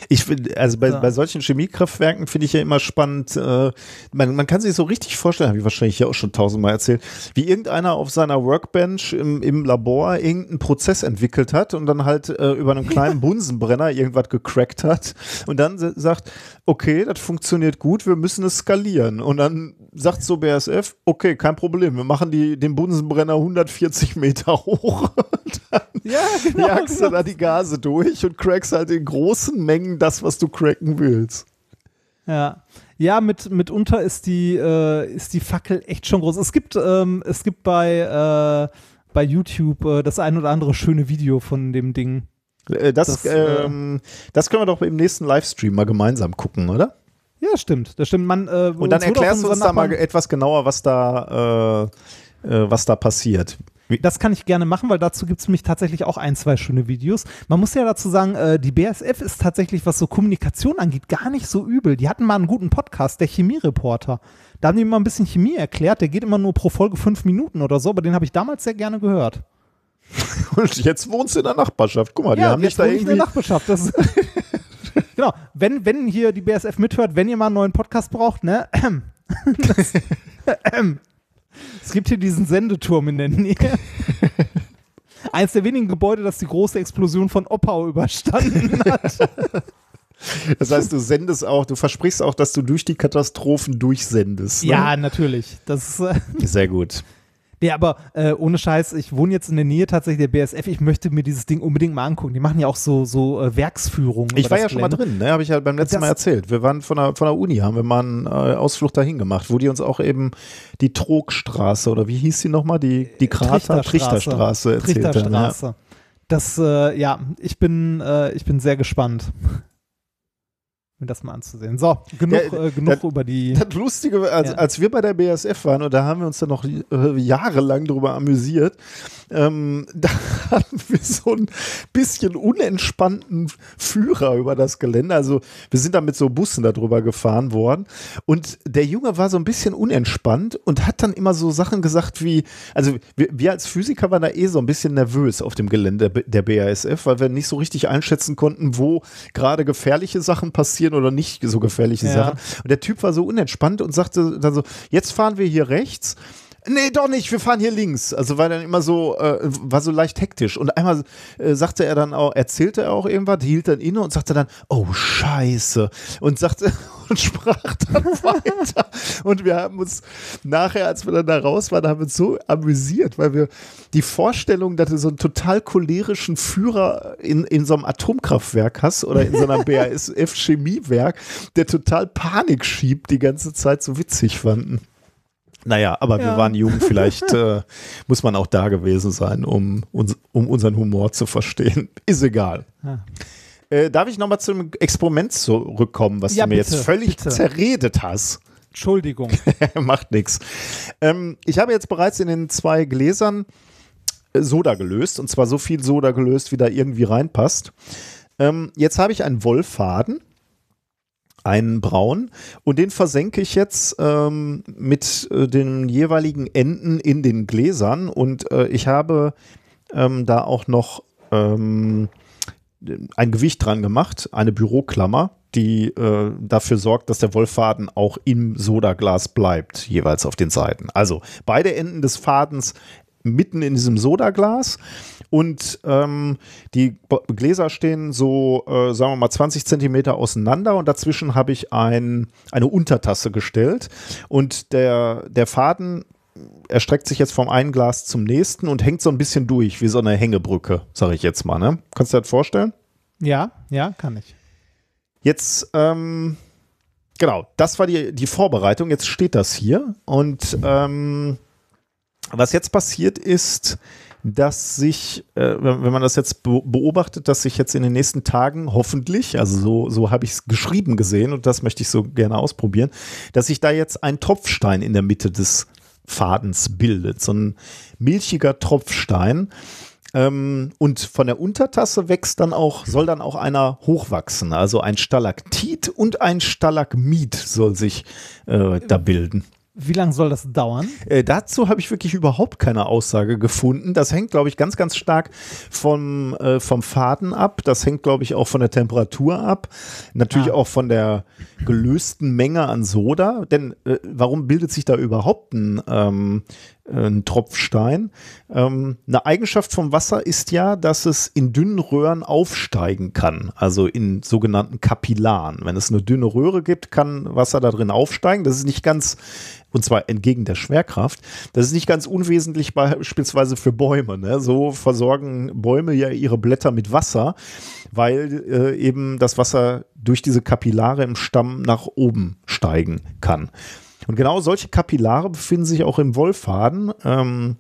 Ich finde, also bei, ja. bei solchen Chemiekraftwerken finde ich ja immer spannend, äh, man, man kann sich so richtig vorstellen, habe ich wahrscheinlich ja auch schon tausendmal erzählt, wie irgendeiner auf seiner Workbench im, im Labor irgendeinen Prozess entwickelt hat und dann halt äh, über einen kleinen Bunsenbrenner irgendwas gecrackt hat und dann sagt, okay, das funktioniert gut, wir müssen es skalieren. Und dann sagt so BSF, okay, kein Problem, wir machen die, den Bunsenbrenner 140 Meter hoch. dann ja, genau, jagst genau. du da die Gase durch und crackst halt in großen Mengen das, was du cracken willst. Ja. Ja, mit, mitunter ist die, äh, ist die Fackel echt schon groß. Es gibt, ähm, es gibt bei, äh, bei YouTube äh, das ein oder andere schöne Video von dem Ding. Äh, das, das, äh, ähm, das können wir doch im nächsten Livestream mal gemeinsam gucken, oder? Ja, stimmt. Das stimmt. Man, äh, und dann erklärst du uns da mal etwas genauer, was da, äh, äh, was da passiert. Das kann ich gerne machen, weil dazu gibt es nämlich tatsächlich auch ein, zwei schöne Videos. Man muss ja dazu sagen, äh, die BSF ist tatsächlich, was so Kommunikation angeht, gar nicht so übel. Die hatten mal einen guten Podcast, der Chemiereporter. Da haben die mal ein bisschen Chemie erklärt. Der geht immer nur pro Folge fünf Minuten oder so, aber den habe ich damals sehr gerne gehört. Und jetzt wohnst du in der Nachbarschaft. Guck mal, die ja, haben nicht da irgendwie. in der Nachbarschaft. Das genau. Wenn, wenn hier die BSF mithört, wenn ihr mal einen neuen Podcast braucht, ne? Das, ähm, es gibt hier diesen Sendeturm in der Nähe. Eins der wenigen Gebäude, das die große Explosion von Oppau überstanden hat. Das heißt, du sendest auch, du versprichst auch, dass du durch die Katastrophen durchsendest. Ne? Ja, natürlich. Das ist, äh Sehr gut. Nee, aber äh, ohne Scheiß, ich wohne jetzt in der Nähe tatsächlich der BSF. Ich möchte mir dieses Ding unbedingt mal angucken. Die machen ja auch so, so äh, Werksführungen. Ich war ja schon mal drin, ne? habe ich ja beim letzten das Mal erzählt. Wir waren von der, von der Uni, haben wir mal einen äh, Ausflug dahin gemacht, wo die uns auch eben die Trogstraße oder wie hieß sie nochmal? Die, die Krater Trichterstraße, Trichterstraße erzählt Trichterstraße. Ja. Das, äh, ja, ich bin, äh, ich bin sehr gespannt mir das mal anzusehen. So, genug, ja, äh, genug das, über die. Das Lustige, als, ja. als wir bei der BSF waren, und da haben wir uns dann noch äh, jahrelang darüber amüsiert, ähm, da hatten wir so ein bisschen unentspannten Führer über das Gelände. Also wir sind da mit so Bussen darüber gefahren worden. Und der Junge war so ein bisschen unentspannt und hat dann immer so Sachen gesagt wie, also wir, wir als Physiker waren da eh so ein bisschen nervös auf dem Gelände der BASF, weil wir nicht so richtig einschätzen konnten, wo gerade gefährliche Sachen passieren passieren oder nicht so gefährliche ja. Sachen. Und der Typ war so unentspannt und sagte dann so, jetzt fahren wir hier rechts. Nee, doch nicht, wir fahren hier links. Also war dann immer so, äh, war so leicht hektisch. Und einmal äh, sagte er dann auch, erzählte er auch irgendwas, hielt dann inne und sagte dann, oh Scheiße. Und sagte und sprach dann weiter. Und wir haben uns nachher, als wir dann da raus waren, haben wir uns so amüsiert, weil wir die Vorstellung, dass du so einen total cholerischen Führer in, in so einem Atomkraftwerk hast oder in so einem BASF-Chemiewerk, der total Panik schiebt, die ganze Zeit so witzig fanden. Naja, aber wir Ja. waren jung, vielleicht äh, muss man auch da gewesen sein, um, uns, um unseren Humor zu verstehen. Ist egal. Ja. Äh, darf ich nochmal zum Experiment zurückkommen, was Ja, du mir bitte, jetzt völlig bitte. zerredet hast? Entschuldigung. Macht nichts. Ähm, ich habe jetzt bereits in den zwei Gläsern äh, Soda gelöst und zwar so viel Soda gelöst, wie da irgendwie reinpasst. Ähm, jetzt habe ich einen Wollfaden, einen braun und den versenke ich jetzt ähm, mit äh, den jeweiligen Enden in den Gläsern und äh, ich habe ähm, da auch noch ähm, ein Gewicht dran gemacht, eine Büroklammer, die äh, dafür sorgt, dass der Wollfaden auch im Sodaglas bleibt, jeweils auf den Seiten. Also beide Enden des Fadens mitten in diesem Sodaglas und ähm, die Gläser stehen so, äh, sagen wir mal, 20 Zentimeter auseinander und dazwischen habe ich ein, eine Untertasse gestellt und der, der Faden erstreckt sich jetzt vom einen Glas zum nächsten und hängt so ein bisschen durch, wie so eine Hängebrücke, sage ich jetzt mal. Ne? Kannst du dir das vorstellen? Ja, ja, kann ich. Jetzt, ähm, genau, das war die, die Vorbereitung. Jetzt steht das hier. Und ähm, was jetzt passiert ist, dass sich, äh, wenn, man das jetzt be beobachtet, dass sich jetzt in den nächsten Tagen hoffentlich, also so, so habe ich es geschrieben gesehen und das möchte ich so gerne ausprobieren, dass sich da jetzt ein Tropfstein in der Mitte des Fadens bildet. So ein milchiger Tropfstein. Ähm, und von der Untertasse wächst dann auch, soll dann auch einer hochwachsen. Also ein Stalaktit und ein Stalagmit soll sich äh, da bilden. Wie lange soll das dauern? Äh, dazu habe ich wirklich überhaupt keine Aussage gefunden. Das hängt, glaube ich, ganz, ganz stark vom, äh, vom Faden ab. Das hängt, glaube ich, auch von der Temperatur ab. Natürlich Ah. auch von der gelösten Menge an Soda. Denn äh, warum bildet sich da überhaupt ein, ähm, ein Tropfstein? Ähm, eine Eigenschaft vom Wasser ist ja, dass es in dünnen Röhren aufsteigen kann. Also in sogenannten Kapillaren. Wenn es eine dünne Röhre gibt, kann Wasser da drin aufsteigen. Das ist nicht ganz und zwar entgegen der Schwerkraft. Das ist nicht ganz unwesentlich beispielsweise für Bäume. Ne? So versorgen Bäume ja ihre Blätter mit Wasser, weil äh, eben das Wasser durch diese Kapillare im Stamm nach oben steigen kann. Und genau solche Kapillare befinden sich auch im Wollfaden, ähm,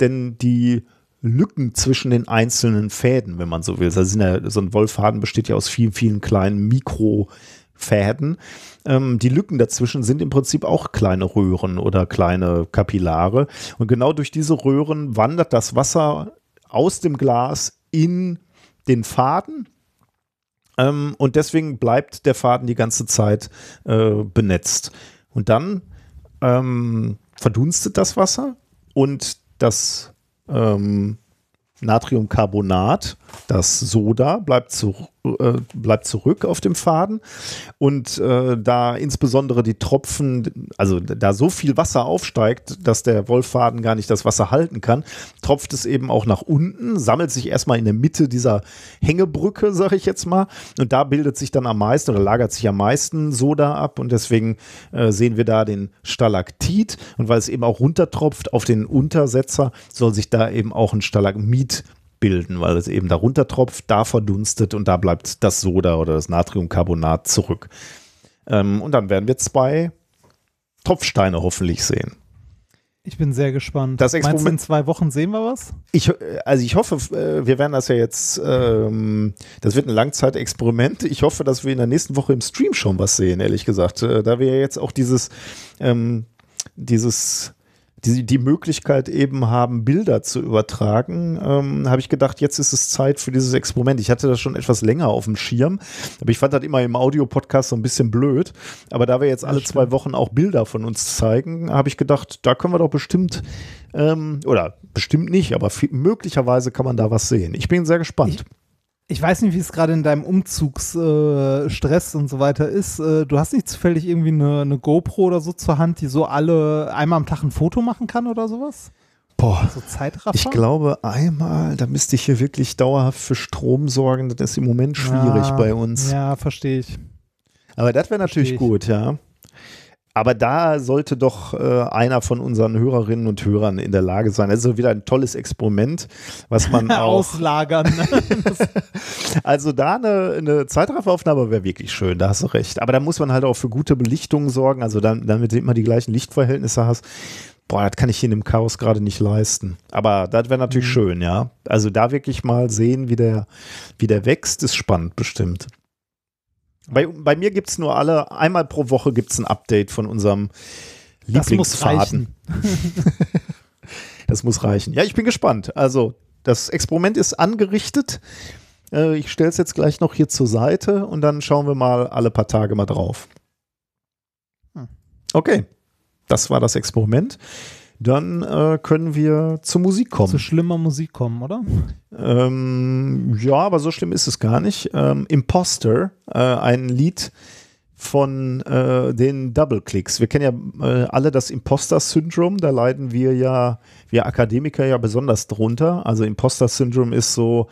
denn die Lücken zwischen den einzelnen Fäden, wenn man so will. Also ja, so ein Wollfaden besteht ja aus vielen, vielen kleinen Mikrofäden. Ähm, die Lücken dazwischen sind im Prinzip auch kleine Röhren oder kleine Kapillare. Und genau durch diese Röhren wandert das Wasser aus dem Glas in den Faden. Ähm, und deswegen bleibt der Faden die ganze Zeit äh, benetzt. Und dann ähm, verdunstet das Wasser und das ähm, Natriumcarbonat, das Soda, bleibt, zu, äh, bleibt zurück auf dem Faden. Und äh, da insbesondere die Tropfen, also da so viel Wasser aufsteigt, dass der Wollfaden gar nicht das Wasser halten kann, tropft es eben auch nach unten, sammelt sich erstmal in der Mitte dieser Hängebrücke, sag ich jetzt mal. Und da bildet sich dann am meisten oder lagert sich am meisten Soda ab. Und deswegen äh, sehen wir da den Stalaktit. Und weil es eben auch runtertropft auf den Untersetzer, soll sich da eben auch ein Stalagmit bilden, weil es eben darunter tropft, da verdunstet und da bleibt das Soda oder das Natriumcarbonat zurück. Ähm, und dann werden wir zwei Tropfsteine hoffentlich sehen. Ich bin sehr gespannt. Das Meinst du, in Experiment- zwei Wochen sehen wir was? Ich, äh, also ich hoffe, äh, wir werden das ja jetzt, ähm, das wird ein Langzeitexperiment. Ich hoffe, dass wir in der nächsten Woche im Stream schon was sehen, ehrlich gesagt. Äh, Da wir ja jetzt auch dieses, ähm, dieses, die, die Möglichkeit eben haben, Bilder zu übertragen, ähm, habe ich gedacht, jetzt ist es Zeit für dieses Experiment. Ich hatte das schon etwas länger auf dem Schirm, aber ich fand das immer im Audiopodcast so ein bisschen blöd. Aber da wir jetzt alle zwei Wochen auch Bilder von uns zeigen, habe ich gedacht, da können wir doch bestimmt, ähm, oder bestimmt nicht, aber viel, möglicherweise kann man da was sehen. Ich bin sehr gespannt. Ich weiß nicht, wie es gerade in deinem Umzugsstress äh, und so weiter ist. Äh, du hast nicht zufällig irgendwie eine, eine GoPro oder so zur Hand, die so alle einmal am Tag ein Foto machen kann oder sowas? Boah. So Zeitraffer? Ich glaube einmal, da müsste ich hier wirklich dauerhaft für Strom sorgen. Das ist im Moment schwierig Ja, bei uns. Ja, verstehe ich. Aber das wäre natürlich ich. gut, ja. Aber da sollte doch äh, einer von unseren Hörerinnen und Hörern in der Lage sein. Das ist wieder ein tolles Experiment, was man auch. Auslagern. also da eine, eine Zeitrafferaufnahme wäre wirklich schön, da hast du recht. Aber da muss man halt auch für gute Belichtung sorgen, also dann, damit du immer die gleichen Lichtverhältnisse hast. Boah, das kann ich hier in dem Chaos gerade nicht leisten. Aber das wäre natürlich mhm. schön, ja. Also da wirklich mal sehen, wie der, wie der wächst, ist spannend bestimmt. Bei, bei mir gibt es nur alle, einmal pro Woche gibt es ein Update von unserem Lieblingsfaden. Das muss reichen. das muss reichen. Ja, ich bin gespannt. Also, das Experiment ist angerichtet. Äh, ich stelle es jetzt gleich noch hier zur Seite und dann schauen wir mal alle paar Tage mal drauf. Hm. Okay, das war das Experiment dann äh, können wir zur Musik kommen. Zu schlimmer Musik kommen, oder? Ähm, ja, aber so schlimm ist es gar nicht. Ähm, Imposter, äh, ein Lied von äh, den Double Clicks. Wir kennen ja äh, alle das Imposter-Syndrom, da leiden wir ja, wir Akademiker ja besonders drunter. Also Imposter-Syndrom ist so,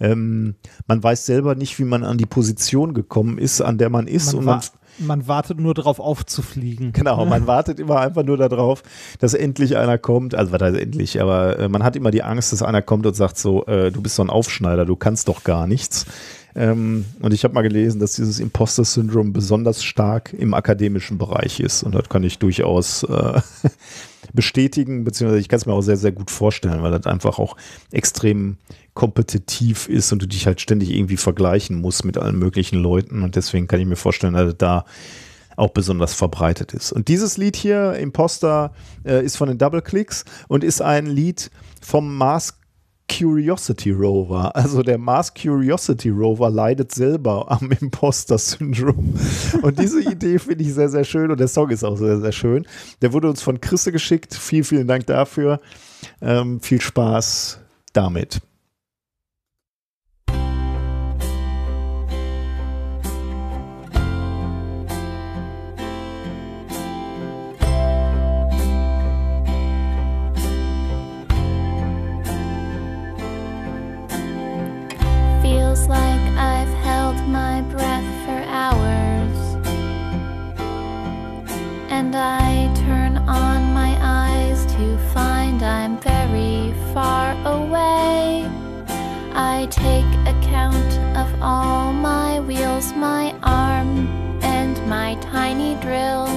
ähm, man weiß selber nicht, wie man an die Position gekommen ist, an der man ist. Man und man, man wartet nur darauf aufzufliegen. Genau, man wartet immer einfach nur darauf, dass endlich einer kommt. Also was heißt endlich, aber äh, man hat immer die Angst, dass einer kommt und sagt so, äh, du bist so ein Aufschneider, du kannst doch gar nichts. Ähm, und ich habe mal gelesen, dass dieses Imposter-Syndrom besonders stark im akademischen Bereich ist. Und das kann ich durchaus äh, bestätigen, beziehungsweise ich kann es mir auch sehr, sehr gut vorstellen, weil das einfach auch extrem kompetitiv ist und du dich halt ständig irgendwie vergleichen musst mit allen möglichen Leuten. Und deswegen kann ich mir vorstellen, dass da auch besonders verbreitet ist. Und dieses Lied hier, Imposter, äh, ist von den Double Clicks und ist ein Lied vom Mars Curiosity Rover. Also der Mars Curiosity Rover leidet selber am Imposter-Syndrom. Und diese Idee finde ich sehr, sehr schön und der Song ist auch sehr, sehr schön. Der wurde uns von Chrisse geschickt. Vielen, vielen Dank dafür. Ähm, viel Spaß damit. And I turn on my eyes to find I'm very far away. I take account of all my wheels, my arm, and my tiny drill.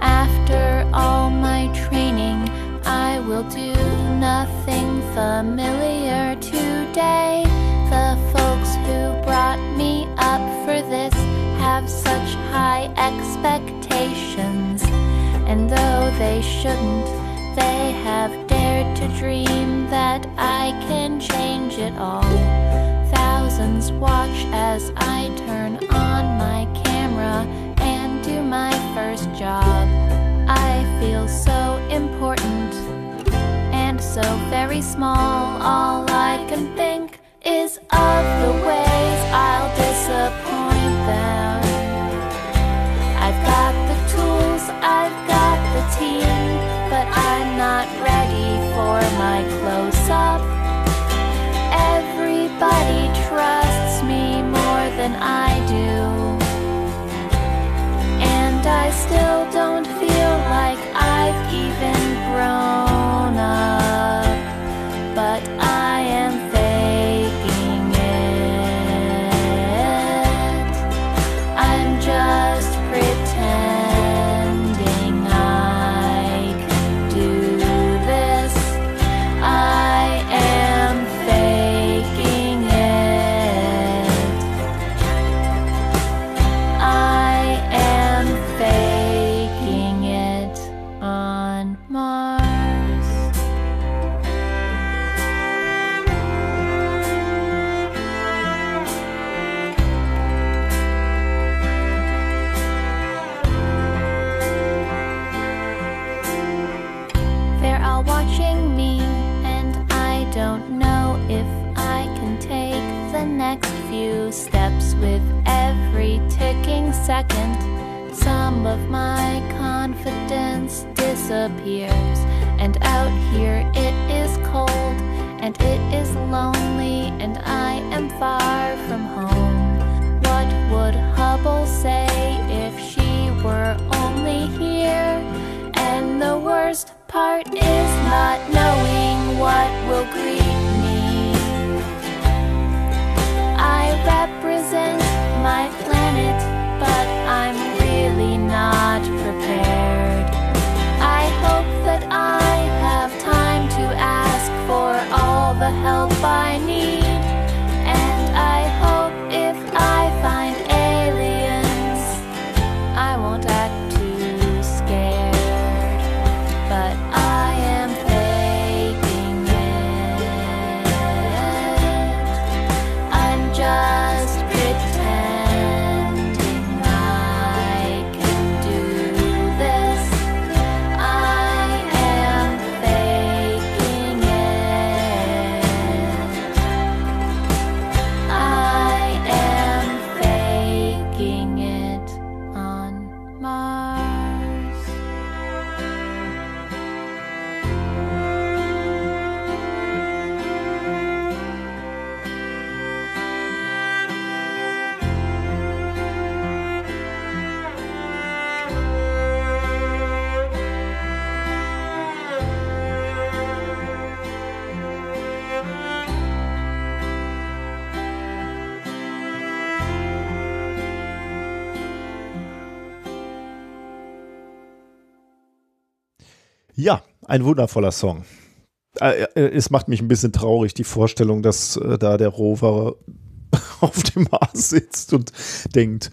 After all my training, I will do nothing familiar today. The folks who brought me up for this have such high expectations. And though they shouldn't, they have dared to dream that I can change it all. Thousands watch as I turn on my camera and do my first job. I feel so important and so very small. All I can think is of the ways I'll disappoint them. I've got I've got the team, but I'm not ready for my close up. Everybody trusts me more than I do, and I still don't feel ein wundervoller Song. Äh, äh, Es macht mich ein bisschen traurig, die Vorstellung, dass äh, da der Rover auf dem Mars sitzt und denkt,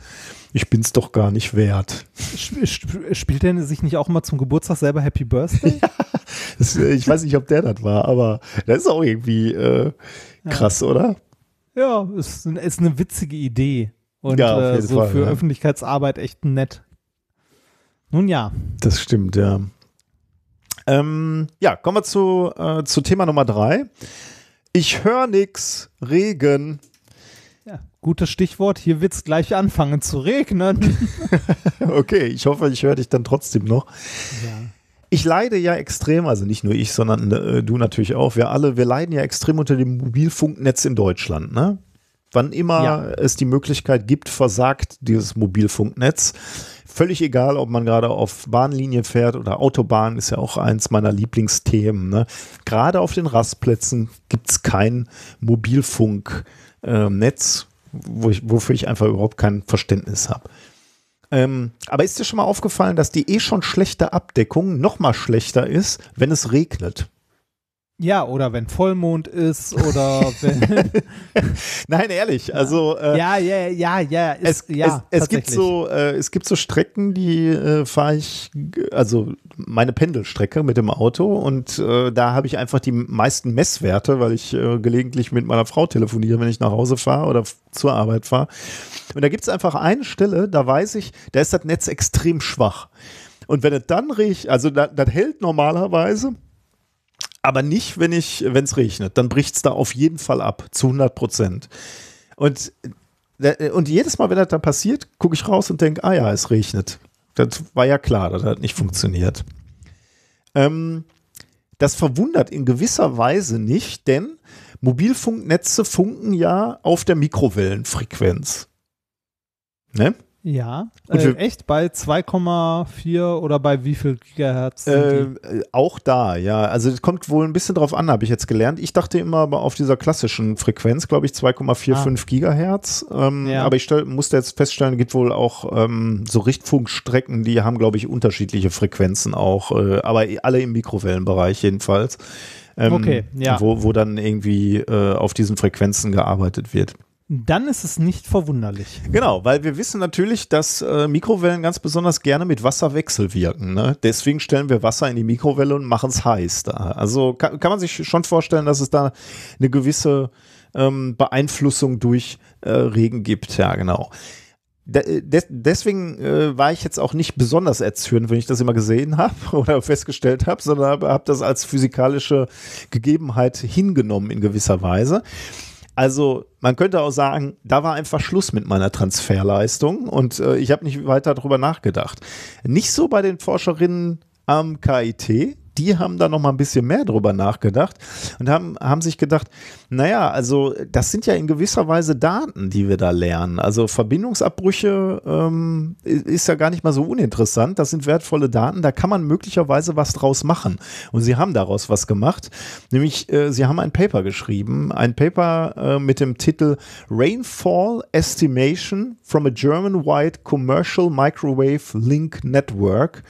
ich bin's doch gar nicht wert. Sp sp spielt er sich nicht auch mal zum Geburtstag selber Happy Birthday? Das, äh, ich weiß nicht, ob der das war, aber das ist auch irgendwie äh, krass, oder? ja, ist, ein- ist eine witzige Idee. Und Ja, äh, so Fall, für ja. Öffentlichkeitsarbeit echt nett. Nun ja, Das stimmt, ja. Ähm, ja, kommen wir zu, äh, zu Thema Nummer drei. Ich höre nix, Regen. ja, gutes Stichwort. Hier wird es gleich anfangen zu regnen. Okay, ich hoffe, ich höre dich dann trotzdem noch. Ich leide ja extrem, also nicht nur ich, sondern äh, du natürlich auch. Wir alle, wir leiden ja extrem unter dem Mobilfunknetz in Deutschland. Ne? Wann immer Ja. es die Möglichkeit gibt, versagt dieses Mobilfunknetz. Völlig egal, ob man gerade auf Bahnlinie fährt oder Autobahn, ist ja auch eins meiner Lieblingsthemen. Ne? Gerade auf den Rastplätzen gibt es kein Mobilfunknetz, wo ich, wofür ich einfach überhaupt kein Verständnis habe. Ähm, aber ist dir schon mal aufgefallen, dass die eh schon schlechte Abdeckung noch mal schlechter ist, wenn es regnet? Ja, oder wenn Vollmond ist oder wenn. Nein, ehrlich. Also äh, ja, ja, ja, ja. Ist, es, ja, es, es gibt so, äh, es gibt so Strecken, die äh, fahre ich, also meine Pendelstrecke mit dem Auto und äh, da habe ich einfach die meisten Messwerte, weil ich äh, gelegentlich mit meiner Frau telefoniere, wenn ich nach Hause fahre oder zur Arbeit fahre. Und da gibt es einfach eine Stelle, da weiß ich, da ist das Netz extrem schwach. Und wenn es dann riecht, also da- das hält normalerweise, aber nicht, wenn ich, wenn es regnet. Dann bricht es da auf jeden Fall ab, zu 100 Prozent. Und, äh, und jedes Mal, wenn das dann passiert, gucke ich raus und denke, ah ja, es regnet. Das war ja klar, das nicht funktioniert. Ähm, das verwundert in gewisser Weise nicht, denn Mobilfunknetze funken ja auf der Mikrowellenfrequenz. Ne? Ja, äh, echt bei 2,4 oder bei wie viel Gigahertz? Sind Äh, äh, auch da, ja. Also es kommt wohl ein bisschen drauf an, habe ich jetzt gelernt. Ich dachte immer aber auf dieser klassischen Frequenz, glaube ich, 2,45 Gigahertz. Ähm, Ja. Aber ich stell, musste jetzt feststellen, gibt wohl auch ähm, so Richtfunkstrecken, die haben, glaube ich, unterschiedliche Frequenzen auch, äh, aber alle im Mikrowellenbereich jedenfalls. Ähm, Okay, ja. Wo, wo dann irgendwie äh, auf diesen Frequenzen gearbeitet wird. Dann ist es nicht verwunderlich. Genau, weil wir wissen natürlich, dass äh, Mikrowellen ganz besonders gerne mit Wasser wechselwirken. Ne? Deswegen stellen wir Wasser in die Mikrowelle und machen es heiß da. Also kann, kann man sich schon vorstellen, dass es da eine gewisse ähm, Beeinflussung durch äh, Regen gibt. Ja, genau. De des deswegen äh, war ich jetzt auch nicht besonders erzürnt, wenn ich das immer gesehen habe oder festgestellt habe, sondern habe hab das als physikalische Gegebenheit hingenommen in gewisser Weise. Also man könnte auch sagen, da war einfach Schluss mit meiner Transferleistung und äh, ich habe nicht weiter darüber nachgedacht. Nicht so bei den Forscherinnen am KIT, die haben da noch mal ein bisschen mehr drüber nachgedacht und haben, haben sich gedacht, naja, also das sind ja in gewisser Weise Daten, die wir da lernen. Also Verbindungsabbrüche ähm, ist ja gar nicht mal so uninteressant. Das sind wertvolle Daten, da kann man möglicherweise was draus machen. Und sie haben daraus was gemacht, nämlich äh, sie haben ein Paper geschrieben, ein Paper äh, mit dem Titel Rainfall Estimation from a German-wide Commercial Microwave Link Network.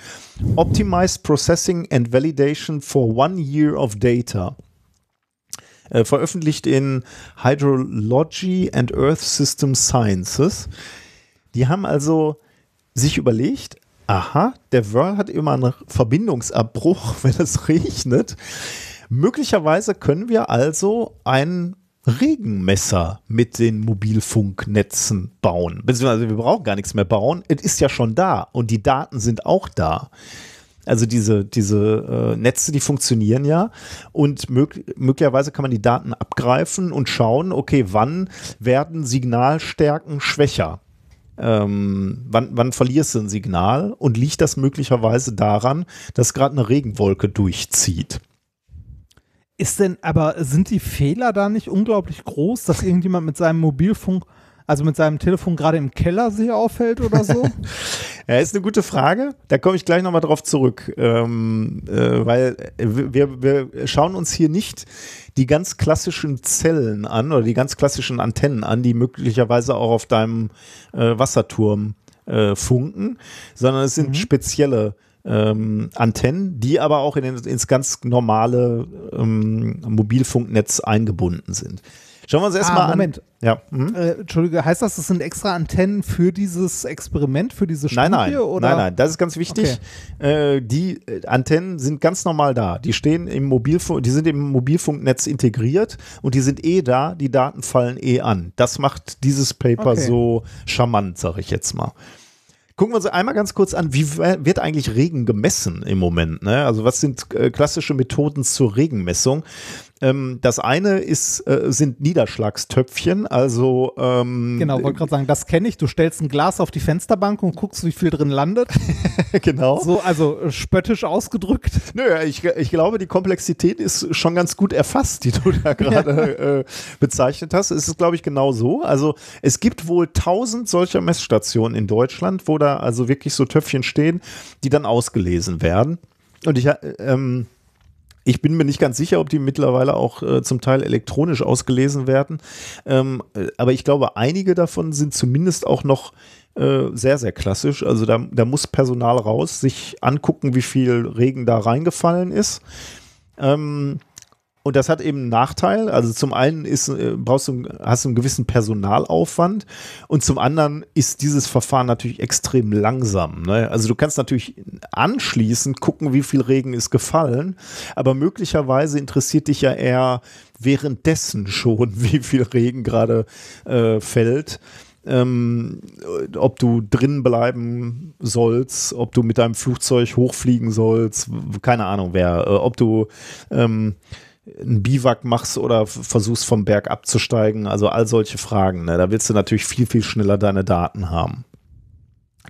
Optimized Processing and Validation for One Year of Data. Äh, veröffentlicht in Hydrology and Earth System Sciences. Die haben also sich überlegt, aha, der Whirl hat immer einen Verbindungsabbruch, wenn es regnet. Möglicherweise können wir also ein Regenmesser mit den Mobilfunknetzen bauen. Beziehungsweise wir brauchen gar nichts mehr bauen. Es ist ja schon da und die Daten sind auch da. Also diese, diese äh, Netze, die funktionieren ja und mög möglicherweise kann man die Daten abgreifen und schauen, okay, wann werden Signalstärken schwächer? Ähm, wann, wann verlierst du ein Signal und liegt das möglicherweise daran, dass gerade eine Regenwolke durchzieht? Ist denn, aber sind die Fehler da nicht unglaublich groß, dass irgendjemand mit seinem Mobilfunk, also mit seinem Telefon gerade im Keller sich auffällt oder so? ja, ist eine gute Frage. Da komme ich gleich nochmal drauf zurück. Ähm, äh, weil wir, wir schauen uns hier nicht die ganz klassischen Zellen an oder die ganz klassischen Antennen an, die möglicherweise auch auf deinem äh, Wasserturm äh, funken, sondern es sind mhm. spezielle ähm, Antennen, die aber auch in den, ins ganz normale ähm, Mobilfunknetz eingebunden sind. Schauen wir uns erstmal ah, Moment. an. Ja. Hm? Äh, Entschuldige, heißt das, das sind extra Antennen für dieses Experiment, für diese Studie? Nein, nein, oder? nein, nein, das ist ganz wichtig. Okay. Äh, die äh, Antennen sind ganz normal da. Die stehen im Mobilfunk, die sind im Mobilfunknetz integriert und die sind eh da. Die Daten fallen eh an. Das macht dieses Paper okay. so charmant, sage ich jetzt mal. Gucken wir uns einmal ganz kurz an, wie wird eigentlich Regen gemessen im Moment? Ne? Also was sind äh, klassische Methoden zur Regenmessung? Ähm, das eine ist, äh, sind Niederschlagstöpfchen, also ähm, Genau, wollte gerade sagen, das kenne ich. Du stellst ein Glas auf die Fensterbank und guckst, wie viel drin landet. genau. So, also äh, spöttisch ausgedrückt. Nö, ich, ich glaube, die Komplexität ist schon ganz gut erfasst, die du da gerade äh, bezeichnet hast. Es ist, glaube ich, genau so. Also es gibt wohl tausend solcher Messstationen in Deutschland, wo da also wirklich so Töpfchen stehen, die dann ausgelesen werden. Und ich, äh, ähm, ich bin mir nicht ganz sicher, ob die mittlerweile auch äh, zum Teil elektronisch ausgelesen werden. Ähm, äh, aber ich glaube, einige davon sind zumindest auch noch äh, sehr, sehr klassisch. Also da, da muss Personal raus, sich angucken, wie viel Regen da reingefallen ist. Ähm, und das hat eben einen Nachteil. Also zum einen ist, äh, brauchst du, hast du einen gewissen Personalaufwand und zum anderen ist dieses Verfahren natürlich extrem langsam. Ne? Also du kannst natürlich anschließend gucken, wie viel Regen ist gefallen, aber möglicherweise interessiert dich ja eher währenddessen schon, wie viel Regen gerade äh, fällt. Ähm, ob du drin bleiben sollst, ob du mit deinem Flugzeug hochfliegen sollst, keine Ahnung wer, äh, ob du ähm, ein Biwak machst oder versuchst vom Berg abzusteigen. Also all solche Fragen. Ne? Da willst du natürlich viel, viel schneller deine Daten haben.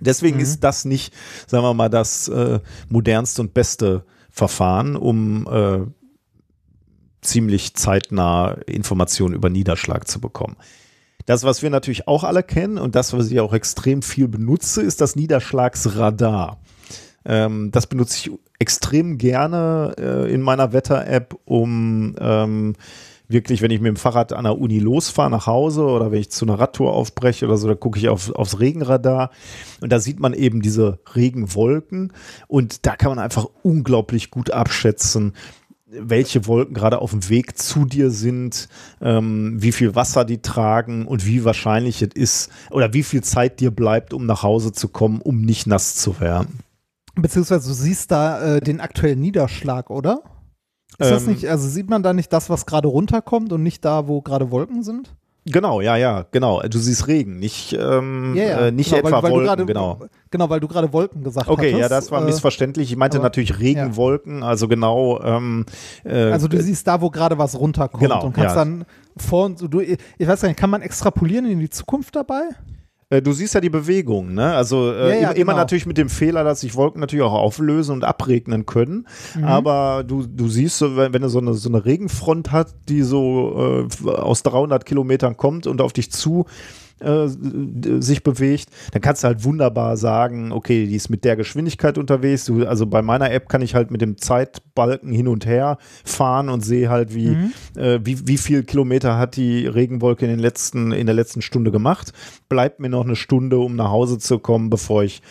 Deswegen mhm. ist das nicht, sagen wir mal, das äh, modernste und beste Verfahren, um äh, ziemlich zeitnah Informationen über Niederschlag zu bekommen. Das, was wir natürlich auch alle kennen und das, was ich auch extrem viel benutze, ist das Niederschlagsradar. Ähm, das benutze ich extrem gerne äh, in meiner Wetter-App, um ähm, wirklich, wenn ich mit dem Fahrrad an der Uni losfahre nach Hause oder wenn ich zu einer Radtour aufbreche oder so, da gucke ich auf, aufs Regenradar und da sieht man eben diese Regenwolken und da kann man einfach unglaublich gut abschätzen, welche Wolken gerade auf dem Weg zu dir sind, ähm, wie viel Wasser die tragen und wie wahrscheinlich es ist oder wie viel Zeit dir bleibt, um nach Hause zu kommen, um nicht nass zu werden. Beziehungsweise du siehst da äh, den aktuellen Niederschlag, oder? Ist ähm, das nicht, also sieht man da nicht das, was gerade runterkommt und nicht da, wo gerade Wolken sind? Genau, ja, ja, genau. Du siehst Regen, nicht, ähm, ja, ja, äh, nicht genau, etwa weil, weil Wolken, grade, genau. Genau, weil du gerade Wolken gesagt hast. Okay, hattest. ja, das war äh, missverständlich. Ich meinte aber, natürlich Regenwolken, ja. also genau. Ähm, äh, also du siehst da, wo gerade was runterkommt genau, und kannst dann vor und du, ich weiß gar nicht, kann man extrapolieren in die Zukunft dabei? Äh, Du siehst ja die Bewegung, ne? Also äh, Ja, ja, immer, immer genau. natürlich mit dem Fehler, dass sich Wolken natürlich auch auflösen und abregnen können. Mhm. Aber du, du siehst, so, wenn, wenn du so eine, so eine Regenfront hat, die so äh, aus 300 Kilometern kommt und auf dich zu äh, sich bewegt, dann kannst du halt wunderbar sagen, okay, die ist mit der Geschwindigkeit unterwegs. Du, also bei meiner App kann ich halt mit dem Zeitbalken hin und her fahren und sehe halt, wie, Mhm. äh, wie, wie viel Kilometer hat die Regenwolke in, den letzten, in der letzten Stunde gemacht. Bleibt mir noch eine Stunde, um nach Hause zu kommen, bevor ich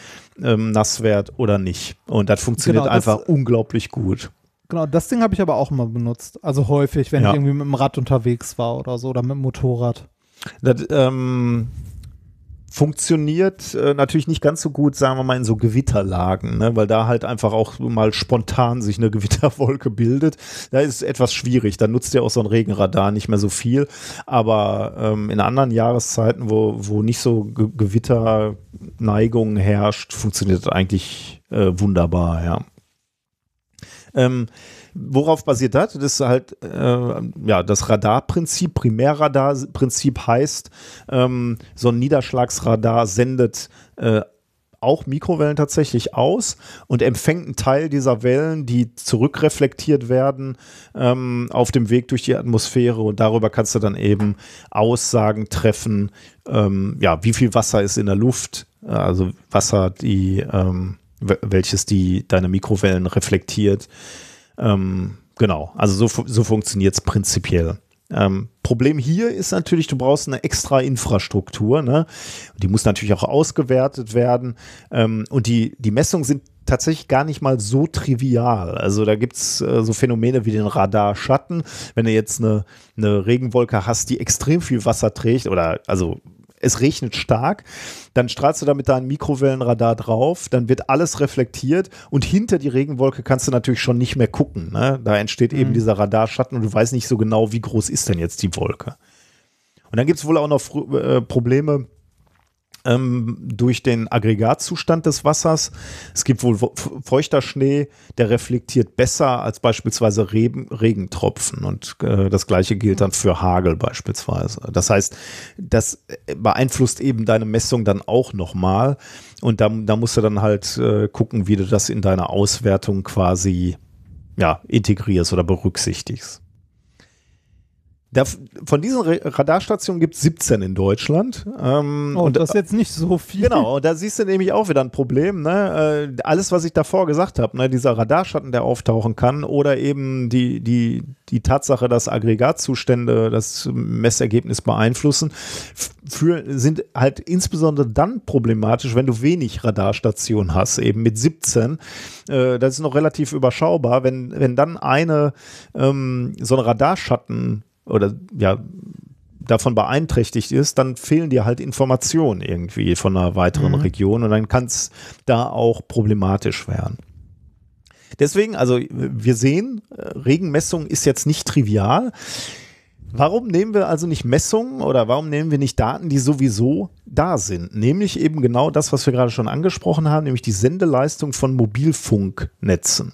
ähm, nass werde oder nicht. Und das funktioniert Genau, das- einfach unglaublich gut. Genau, das Ding habe ich aber auch immer benutzt. Also häufig, wenn Ja. ich irgendwie mit dem Rad unterwegs war oder so oder mit dem Motorrad. Das ähm, funktioniert äh, natürlich nicht ganz so gut, sagen wir mal, in so Gewitterlagen, ne? weil da halt einfach auch mal spontan sich eine Gewitterwolke bildet. Da ist es etwas schwierig. Da nutzt ja auch so ein Regenradar nicht mehr so viel. Aber ähm, in anderen Jahreszeiten, wo, wo nicht so Ge Gewitterneigung herrscht, funktioniert das eigentlich äh, wunderbar, ja. Ähm, worauf basiert das? Das ist halt äh, ja das Radarprinzip, Primärradarprinzip heißt, ähm, so ein Niederschlagsradar sendet äh, auch Mikrowellen tatsächlich aus und empfängt einen Teil dieser Wellen, die zurückreflektiert werden ähm, auf dem Weg durch die Atmosphäre und darüber kannst du dann eben Aussagen treffen, ähm, ja, wie viel Wasser ist in der Luft, also Wasser, die, ähm, wel- welches die deine Mikrowellen reflektiert. Ähm, genau, also so, so funktioniert es prinzipiell. Ähm, Problem hier ist natürlich, du brauchst eine extra Infrastruktur. Ne? Die muss natürlich auch ausgewertet werden. Ähm, und die, die Messungen sind tatsächlich gar nicht mal so trivial. Also da gibt es äh, so Phänomene wie den Radarschatten. Wenn du jetzt eine, eine Regenwolke hast, die extrem viel Wasser trägt oder also es regnet stark, dann strahlst du da mit deinem Mikrowellenradar drauf, dann wird alles reflektiert und hinter die Regenwolke kannst du natürlich schon nicht mehr gucken. Ne? Da entsteht eben dieser Radarschatten und du weißt nicht so genau, wie groß ist denn jetzt die Wolke. Und dann gibt es wohl auch noch äh, Probleme ähm, durch den Aggregatzustand des Wassers. Es gibt wohl feuchter Schnee, der reflektiert besser als beispielsweise Reben, Regentropfen. Und äh, das gleiche gilt dann für Hagel beispielsweise. Das heißt, das äh, beeinflusst eben deine Messung dann auch nochmal. Und da, da musst du dann halt äh, gucken, wie du das in deiner Auswertung quasi ja, integrierst oder berücksichtigst. Von diesen Radarstationen gibt es 17 in Deutschland. Ähm, Oh, und das ist jetzt nicht so viel. Genau, da siehst du nämlich auch wieder ein Problem. Ne? Äh, alles, was ich davor gesagt habe, ne? dieser Radarschatten, der auftauchen kann, oder eben die, die, die Tatsache, dass Aggregatzustände das Messergebnis beeinflussen, für, sind halt insbesondere dann problematisch, wenn du wenig Radarstationen hast, eben mit 17. Äh, das ist noch relativ überschaubar. Wenn, wenn dann eine ähm, so ein Radarschatten oder ja, davon beeinträchtigt ist, dann fehlen dir halt Informationen irgendwie von einer weiteren Region und dann kann es da auch problematisch werden. Deswegen, also wir sehen, äh, Regenmessung ist jetzt nicht trivial. Warum nehmen wir also nicht Messungen oder warum nehmen wir nicht Daten, die sowieso da sind? Nämlich eben genau das, was wir gerade schon angesprochen haben, nämlich die Sendeleistung von Mobilfunknetzen.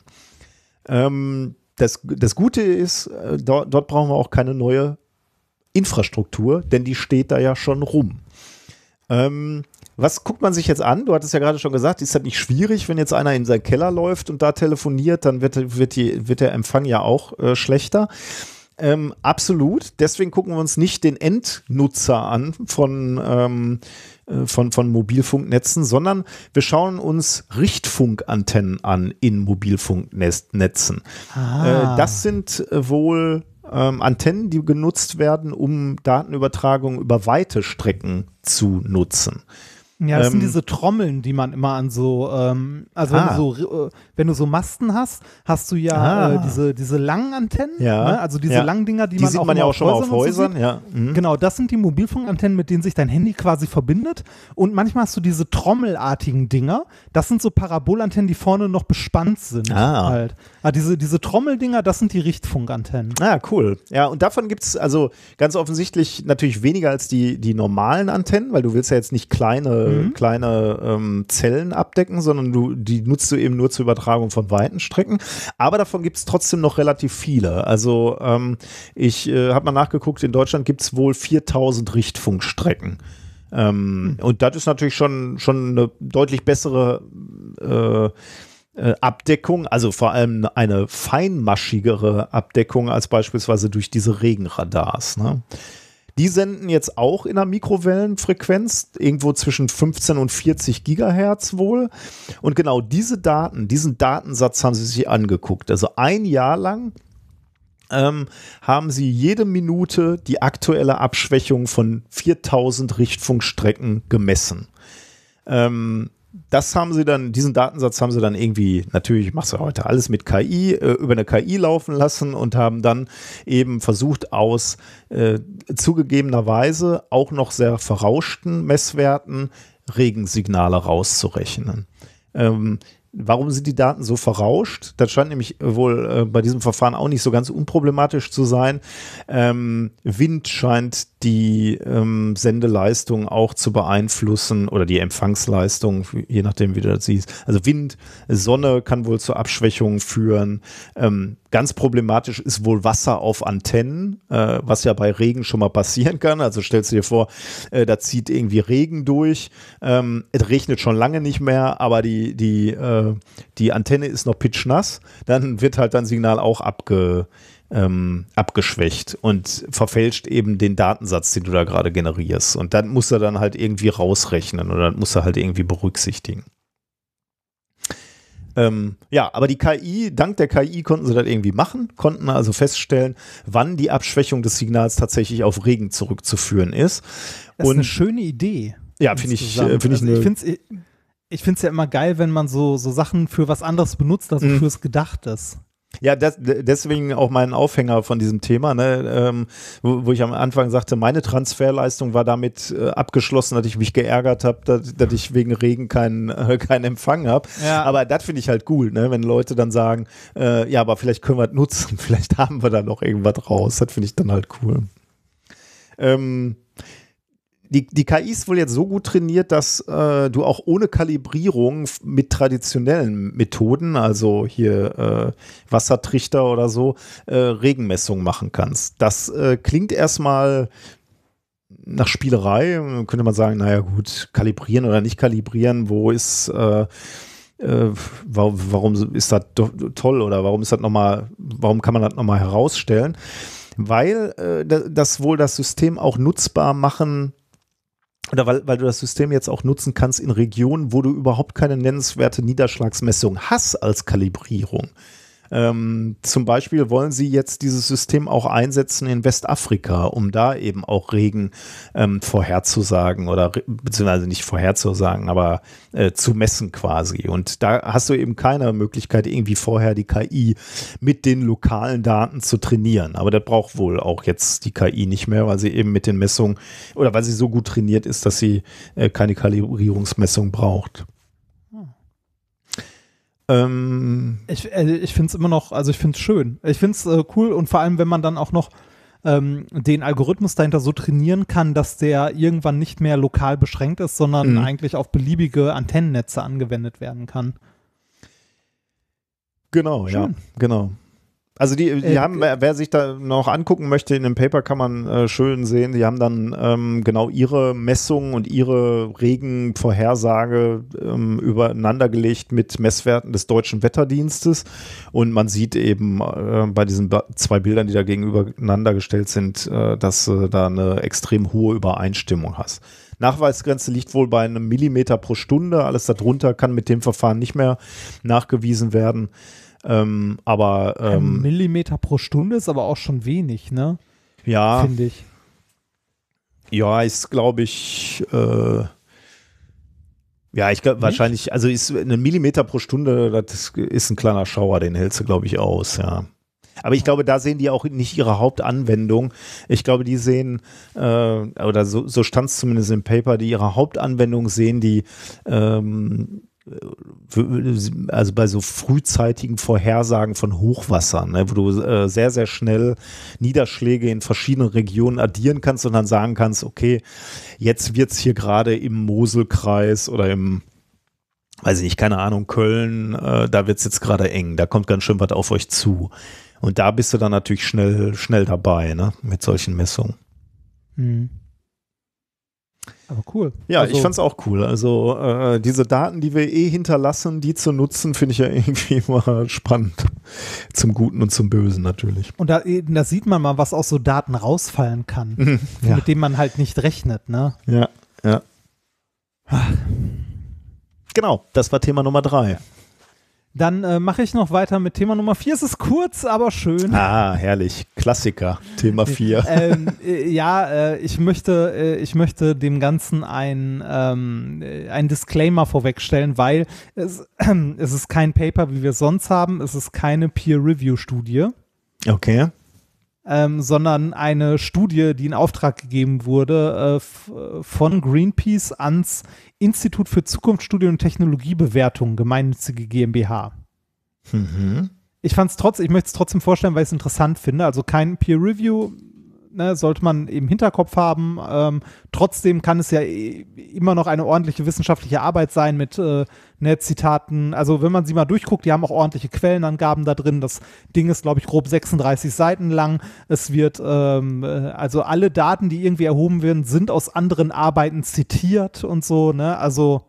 Ähm, das, das Gute ist, äh, dort, dort brauchen wir auch keine neue Infrastruktur, denn die steht da ja schon rum. Ähm, was guckt man sich jetzt an? Du hattest ja gerade schon gesagt, ist das nicht schwierig, wenn jetzt einer in seinen Keller läuft und da telefoniert, dann wird, wird, die, wird der Empfang ja auch äh, schlechter. Ähm, absolut. Deswegen gucken wir uns nicht den Endnutzer an von, ähm, äh, von, von Mobilfunknetzen, sondern wir schauen uns Richtfunkantennen an in Mobilfunknetzen. Ah. Äh, das sind äh, wohl ähm, Antennen, die genutzt werden, um Datenübertragung über weite Strecken zu nutzen. Ja, das sind Ähm, diese Trommeln, die man immer an so, ähm, also wenn, Ah. du so, äh, wenn du so Masten hast, hast du ja Ah. äh, diese, diese langen Antennen, Ja. ne? also diese Ja. langen Dinger, die, Die man sieht auch man ja auch schon auf so Häusern. sieht. Ja. Mhm. Genau, das sind die Mobilfunkantennen, mit denen sich dein Handy quasi verbindet. Und manchmal hast du diese trommelartigen Dinger. Das sind so Parabolantennen, die vorne noch bespannt sind. Ah. Halt. Ah, diese, diese Trommeldinger, das sind die Richtfunkantennen. Ah, cool. Ja, und davon gibt es also ganz offensichtlich natürlich weniger als die, die normalen Antennen, weil du willst ja jetzt nicht kleine, kleine ähm, Zellen abdecken, sondern du, die nutzt du eben nur zur Übertragung von weiten Strecken. Aber davon gibt es trotzdem noch relativ viele. Also ähm, ich äh, habe mal nachgeguckt, in Deutschland gibt es wohl 4000 Richtfunkstrecken. Ähm, Und das ist natürlich schon, schon eine deutlich bessere äh, äh, Abdeckung, also vor allem eine feinmaschigere Abdeckung als beispielsweise durch diese Regenradars. Ne? Die senden jetzt auch in einer Mikrowellenfrequenz, irgendwo zwischen 15 und 40 Gigahertz wohl. Und genau diese Daten, diesen Datensatz haben sie sich angeguckt. Also ein Jahr lang ähm, haben sie jede Minute die aktuelle Abschwächung von 4000 Richtfunkstrecken gemessen. Ähm, das haben sie dann, diesen Datensatz haben sie dann irgendwie, natürlich machst du heute alles mit KI, äh, über eine KI laufen lassen und haben dann eben versucht aus äh, zugegebenerweise auch noch sehr verrauschten Messwerten Regensignale rauszurechnen. Ähm, Warum sind die Daten so verrauscht? Das scheint nämlich wohl äh, bei diesem Verfahren auch nicht so ganz unproblematisch zu sein. Ähm, Wind scheint die ähm, Sendeleistung auch zu beeinflussen oder die Empfangsleistung, je nachdem, wie du das siehst. Also Wind, Sonne kann wohl zur Abschwächung führen. Ähm, ganz problematisch ist wohl Wasser auf Antennen, äh, was ja bei Regen schon mal passieren kann. Also stellst du dir vor, äh, da zieht irgendwie Regen durch. Ähm, es regnet schon lange nicht mehr, aber die, die, äh, die Antenne ist noch pitschnass. Dann wird halt dein Signal auch abge ähm, abgeschwächt und verfälscht eben den Datensatz, den du da gerade generierst. Und dann muss er dann halt irgendwie rausrechnen oder muss er halt irgendwie berücksichtigen. Ähm, ja, aber die KI, dank der KI konnten sie das irgendwie machen, konnten also feststellen, wann die Abschwächung des Signals tatsächlich auf Regen zurückzuführen ist. Das Und ist eine schöne Idee. ja, finde ich, äh, finde ich, also ich eine- finde es ich ja immer geil, wenn man so, so Sachen für was anderes benutzt, also Mhm. fürs Gedachtes. Ja, das, deswegen auch mein Aufhänger von diesem Thema, ne, ähm, wo, wo ich am Anfang sagte, meine Transferleistung war damit äh, abgeschlossen, dass ich mich geärgert habe, dass, dass ich wegen Regen keinen äh, keinen Empfang habe. Ja. Aber das finde ich halt cool, ne, wenn Leute dann sagen, äh, ja, aber vielleicht können wir es nutzen, vielleicht haben wir da noch irgendwas raus. Das finde ich dann halt cool. Ähm, die, die KI ist wohl jetzt so gut trainiert, dass äh, du auch ohne Kalibrierung mit traditionellen Methoden, also hier äh, Wassertrichter oder so, äh, Regenmessungen machen kannst. Das äh, klingt erstmal nach Spielerei. Könnte man sagen, naja gut, kalibrieren oder nicht kalibrieren, wo ist äh, äh, warum, ist das toll oder warum ist das nochmal, warum kann man das nochmal herausstellen? Weil äh, da- das wohl das System auch nutzbar machen oder weil, weil du das System jetzt auch nutzen kannst in Regionen, wo du überhaupt keine nennenswerte Niederschlagsmessung hast als Kalibrierung. Ähm, zum Beispiel wollen sie jetzt dieses System auch einsetzen in Westafrika, um da eben auch Regen ähm, vorherzusagen oder beziehungsweise nicht vorherzusagen, aber äh, zu messen quasi. Und da hast du eben keine Möglichkeit, irgendwie vorher die KI mit den lokalen Daten zu trainieren. Aber das braucht wohl auch jetzt die KI nicht mehr, weil sie eben mit den Messungen oder weil sie so gut trainiert ist, dass sie äh, keine Kalibrierungsmessung braucht. Ähm, Ich, äh, ich finde es immer noch, also ich finde es schön. Ich finde es äh, cool und vor allem, wenn man dann auch noch ähm, den Algorithmus dahinter so trainieren kann, dass der irgendwann nicht mehr lokal beschränkt ist, sondern Mhm. eigentlich auf beliebige Antennennetze angewendet werden kann. Genau, ja, Schön. genau. Also die, die Äh, haben, wer, wer sich da noch angucken möchte, in dem Paper kann man äh, schön sehen, die haben dann ähm, genau ihre Messungen und ihre Regenvorhersage ähm, übereinander gelegt mit Messwerten des deutschen Wetterdienstes und man sieht eben äh, bei diesen zwei Bildern, die da gegenübereinander gestellt sind, äh, dass du da eine extrem hohe Übereinstimmung hast. Nachweisgrenze liegt wohl bei einem Millimeter pro Stunde. Alles darunter kann mit dem Verfahren nicht mehr nachgewiesen werden. Ähm, aber Ein ähm, Millimeter pro Stunde ist aber auch schon wenig, ne? ja, Finde ich. ja, ist glaube ich, äh, ja, ich glaube wahrscheinlich, also ist eine Millimeter pro Stunde, das ist ein kleiner Schauer, den hältst du glaube ich aus, ja. Aber ich glaube, da sehen die auch nicht ihre Hauptanwendung. Ich glaube, die sehen, äh, oder so, so stand es zumindest im Paper, die ihre Hauptanwendung sehen, die ähm, also bei so frühzeitigen Vorhersagen von Hochwassern, ne, wo du äh, sehr, sehr schnell Niederschläge in verschiedenen Regionen addieren kannst und dann sagen kannst, okay, jetzt wird's hier gerade im Moselkreis oder im, weiß ich nicht, keine Ahnung, Köln, äh, da wird's jetzt gerade eng, da kommt ganz schön was auf euch zu. Und da bist du dann natürlich schnell, schnell dabei, ne, mit solchen Messungen. Hm. Aber cool. Ja, Also- ich fand's auch cool. Also äh, diese Daten, die wir eh hinterlassen, die zu nutzen, finde ich ja irgendwie immer spannend. Zum Guten und zum Bösen natürlich. Und da, da sieht man mal, was aus so Daten rausfallen kann, Mhm. Ja. mit dem man halt nicht rechnet, ne? Ja, ja. Genau, das war Thema Nummer drei. Dann äh, mache ich noch weiter mit Thema Nummer vier. Es ist kurz, aber schön. Ah, herrlich. Klassiker. Thema vier. ähm, äh, ja, äh, ich möchte, äh, ich möchte dem Ganzen ein, ähm, äh, ein Disclaimer vorwegstellen, weil es, es ist kein Paper, wie wir es sonst haben. Es ist keine Peer-Review-Studie. Okay. Ähm, sondern eine Studie, die in Auftrag gegeben wurde äh, von Greenpeace ans Institut für Zukunftsstudien und Technologiebewertung, gemeinnützige GmbH. Mhm. Ich fand es trotzdem, ich möchte es trotzdem vorstellen, weil ich es interessant finde. Also kein Peer Review. Ne, sollte man im Hinterkopf haben. Ähm, trotzdem kann es ja immer noch eine ordentliche wissenschaftliche Arbeit sein mit äh, ne, Zitaten. Also wenn man sie mal durchguckt, die haben auch ordentliche Quellenangaben da drin. Das Ding ist, glaube ich, grob 36 Seiten lang. Es wird, ähm, äh, also alle Daten, die irgendwie erhoben werden, sind aus anderen Arbeiten zitiert und so. Ne? Also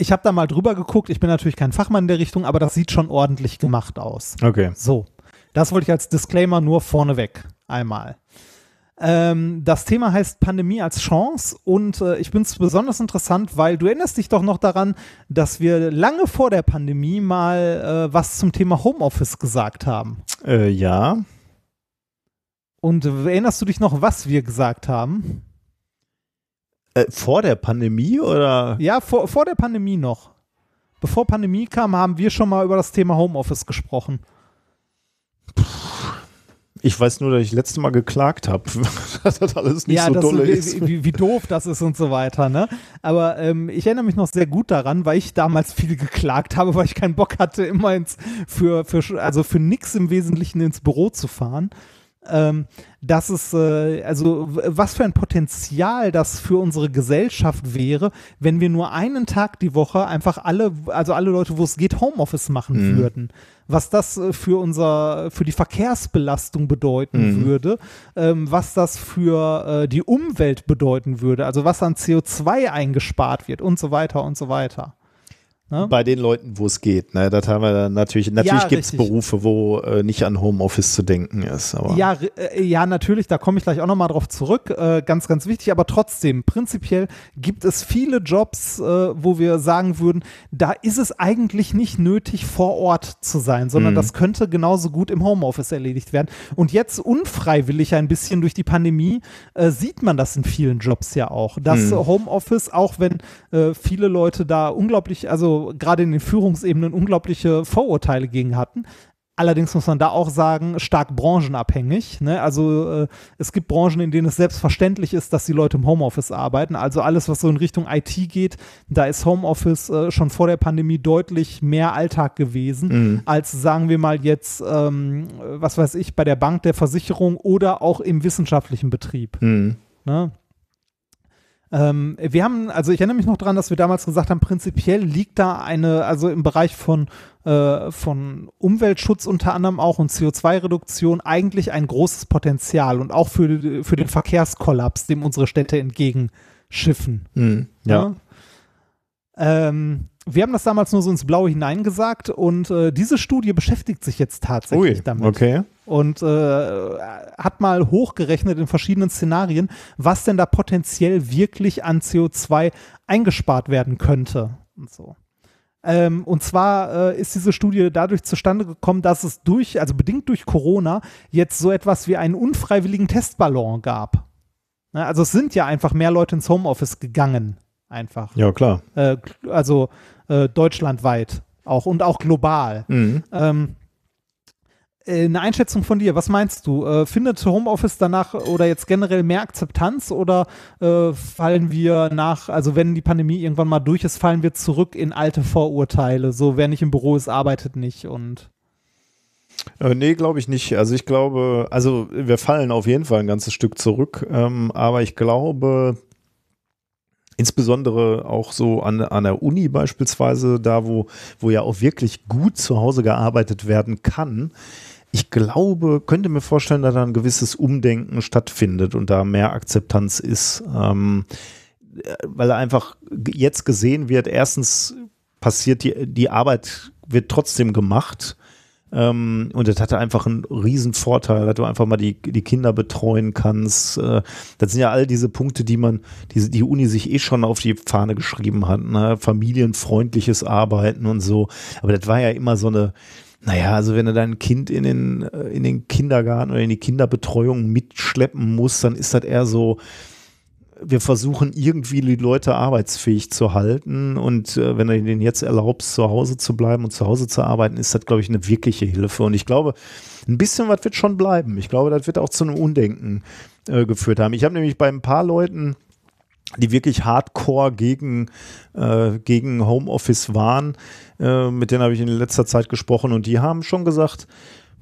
ich habe da mal drüber geguckt. Ich bin natürlich kein Fachmann in der Richtung, aber das sieht schon ordentlich gemacht aus. Okay. So, das wollte ich als Disclaimer nur vorneweg einmal. Ähm, das Thema heißt Pandemie als Chance und äh, ich bin es besonders interessant, weil du erinnerst dich doch noch daran, dass wir lange vor der Pandemie mal äh, was zum Thema Homeoffice gesagt haben. Äh, ja. Und erinnerst du dich noch, was wir gesagt haben? Äh, vor der Pandemie oder? Ja, vor, vor der Pandemie noch. Bevor Pandemie kam, haben wir schon mal über das Thema Homeoffice gesprochen. Ich weiß nur, dass ich letzte Mal geklagt habe, dass das alles nicht so das, dolle wie, ist. Wie, wie doof das ist und so weiter, ne? Aber ähm, ich erinnere mich noch sehr gut daran, weil ich damals viel geklagt habe, weil ich keinen Bock hatte, immer ins, für, für, also für nix im Wesentlichen ins Büro zu fahren. Ähm, dass es, äh, also was für ein Potenzial das für unsere Gesellschaft wäre, wenn wir nur einen Tag die Woche einfach alle, also alle Leute, wo es geht, Homeoffice machen Mhm. würden. Was das äh, für unser, für die Verkehrsbelastung bedeuten Mhm. würde, ähm, was das für äh, die Umwelt bedeuten würde, also was an CO2 eingespart wird und so weiter und so weiter. Ne? Bei den Leuten, wo es geht. Ne? Das haben wir dann natürlich. Natürlich Ja, gibt es. Berufe, wo äh, nicht an Homeoffice zu denken ist. Ja, äh, ja, natürlich, da komme ich gleich auch nochmal drauf zurück. Äh, ganz, ganz wichtig, aber trotzdem, prinzipiell gibt es viele Jobs, äh, wo wir sagen würden, da ist es eigentlich nicht nötig, vor Ort zu sein, sondern Mhm. das könnte genauso gut im Homeoffice erledigt werden. Und jetzt unfreiwillig ein bisschen durch die Pandemie äh, sieht man das in vielen Jobs ja auch. Das Mhm. Homeoffice, auch wenn äh, viele Leute da unglaublich, also gerade in den Führungsebenen unglaubliche Vorurteile gegen hatten, Allerdings muss man da auch sagen, stark branchenabhängig. Ne? Also äh, es gibt Branchen, in denen es selbstverständlich ist, dass die Leute im Homeoffice arbeiten. Also alles, was so in Richtung IT geht, da ist Homeoffice äh, schon vor der Pandemie deutlich mehr Alltag gewesen, Mhm. als sagen wir mal jetzt, ähm, was weiß ich, bei der Bank, der Versicherung oder auch im wissenschaftlichen Betrieb. Mhm. Ne? Ähm, wir haben, also ich erinnere mich noch dran, dass wir damals gesagt haben, prinzipiell liegt da eine, also im Bereich von, äh, von Umweltschutz unter anderem auch und CO2-Reduktion eigentlich ein großes Potenzial und auch für, für den Verkehrskollaps, dem unsere Städte entgegenschiffen. Mhm. Ja. Ne? Ähm, wir haben das damals nur so ins Blaue hineingesagt und äh, diese Studie beschäftigt sich jetzt tatsächlich Ui, damit okay. und äh, hat mal hochgerechnet in verschiedenen Szenarien, was denn da potenziell wirklich an CO2 eingespart werden könnte und so. Ähm, und zwar äh, ist diese Studie dadurch zustande gekommen, dass es durch, also bedingt durch Corona, jetzt so etwas wie einen unfreiwilligen Testballon gab. Ne, also es sind ja einfach mehr Leute ins Homeoffice gegangen, einfach. Ja, klar. Äh, also äh, deutschlandweit auch und auch global. Mhm. Ähm, äh, eine Einschätzung von dir, was meinst du? Äh, findet Homeoffice danach oder jetzt generell mehr Akzeptanz oder äh, fallen wir nach, also wenn die Pandemie irgendwann mal durch ist, fallen wir zurück in alte Vorurteile, so wer nicht im Büro ist, arbeitet nicht und Äh, nee, glaube ich nicht. Also ich glaube, also wir fallen auf jeden Fall ein ganzes Stück zurück, ähm, aber ich glaube, insbesondere auch so an, an der Uni beispielsweise, da wo, wo ja auch wirklich gut zu Hause gearbeitet werden kann, ich glaube, könnte mir vorstellen, dass da ein gewisses Umdenken stattfindet und da mehr Akzeptanz ist. Ähm, weil einfach jetzt gesehen wird, erstens passiert die, die Arbeit wird trotzdem gemacht. Ähm, und das hatte einfach einen riesen Vorteil, dass du einfach mal die, die Kinder betreuen kannst. Äh, das sind ja all diese Punkte, die man, die, die Uni sich eh schon auf die Fahne geschrieben hat. Ne? Familienfreundliches Arbeiten und so. Aber das war ja immer so eine, naja, also wenn du dein Kind in den, äh, in den Kindergarten oder in die Kinderbetreuung mitschleppen musst, dann ist das eher so, wir versuchen irgendwie die Leute arbeitsfähig zu halten und äh, wenn du ihnen jetzt erlaubst, zu Hause zu bleiben und zu Hause zu arbeiten, ist das, glaube ich, eine wirkliche Hilfe. Und ich glaube, ein bisschen was wird schon bleiben. Ich glaube, das wird auch zu einem Undenken äh, geführt haben. Ich habe nämlich bei ein paar Leuten, die wirklich hardcore gegen, äh, gegen Homeoffice waren, äh, mit denen habe ich in letzter Zeit gesprochen und die haben schon gesagt,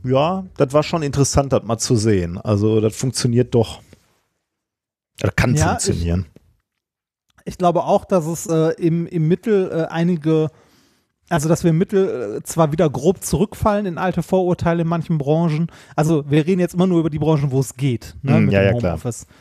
ja, das war schon interessant, das mal zu sehen. Also das funktioniert doch. Das kann ja, funktionieren. Ich, ich, glaube auch, dass es äh, im, im Mittel äh, einige, also dass wir im Mittel äh, zwar wieder grob zurückfallen in alte Vorurteile in manchen Branchen. Also wir reden jetzt immer nur über die Branchen, wo es geht, ne, mm, mit ja, Homeoffice. Ja,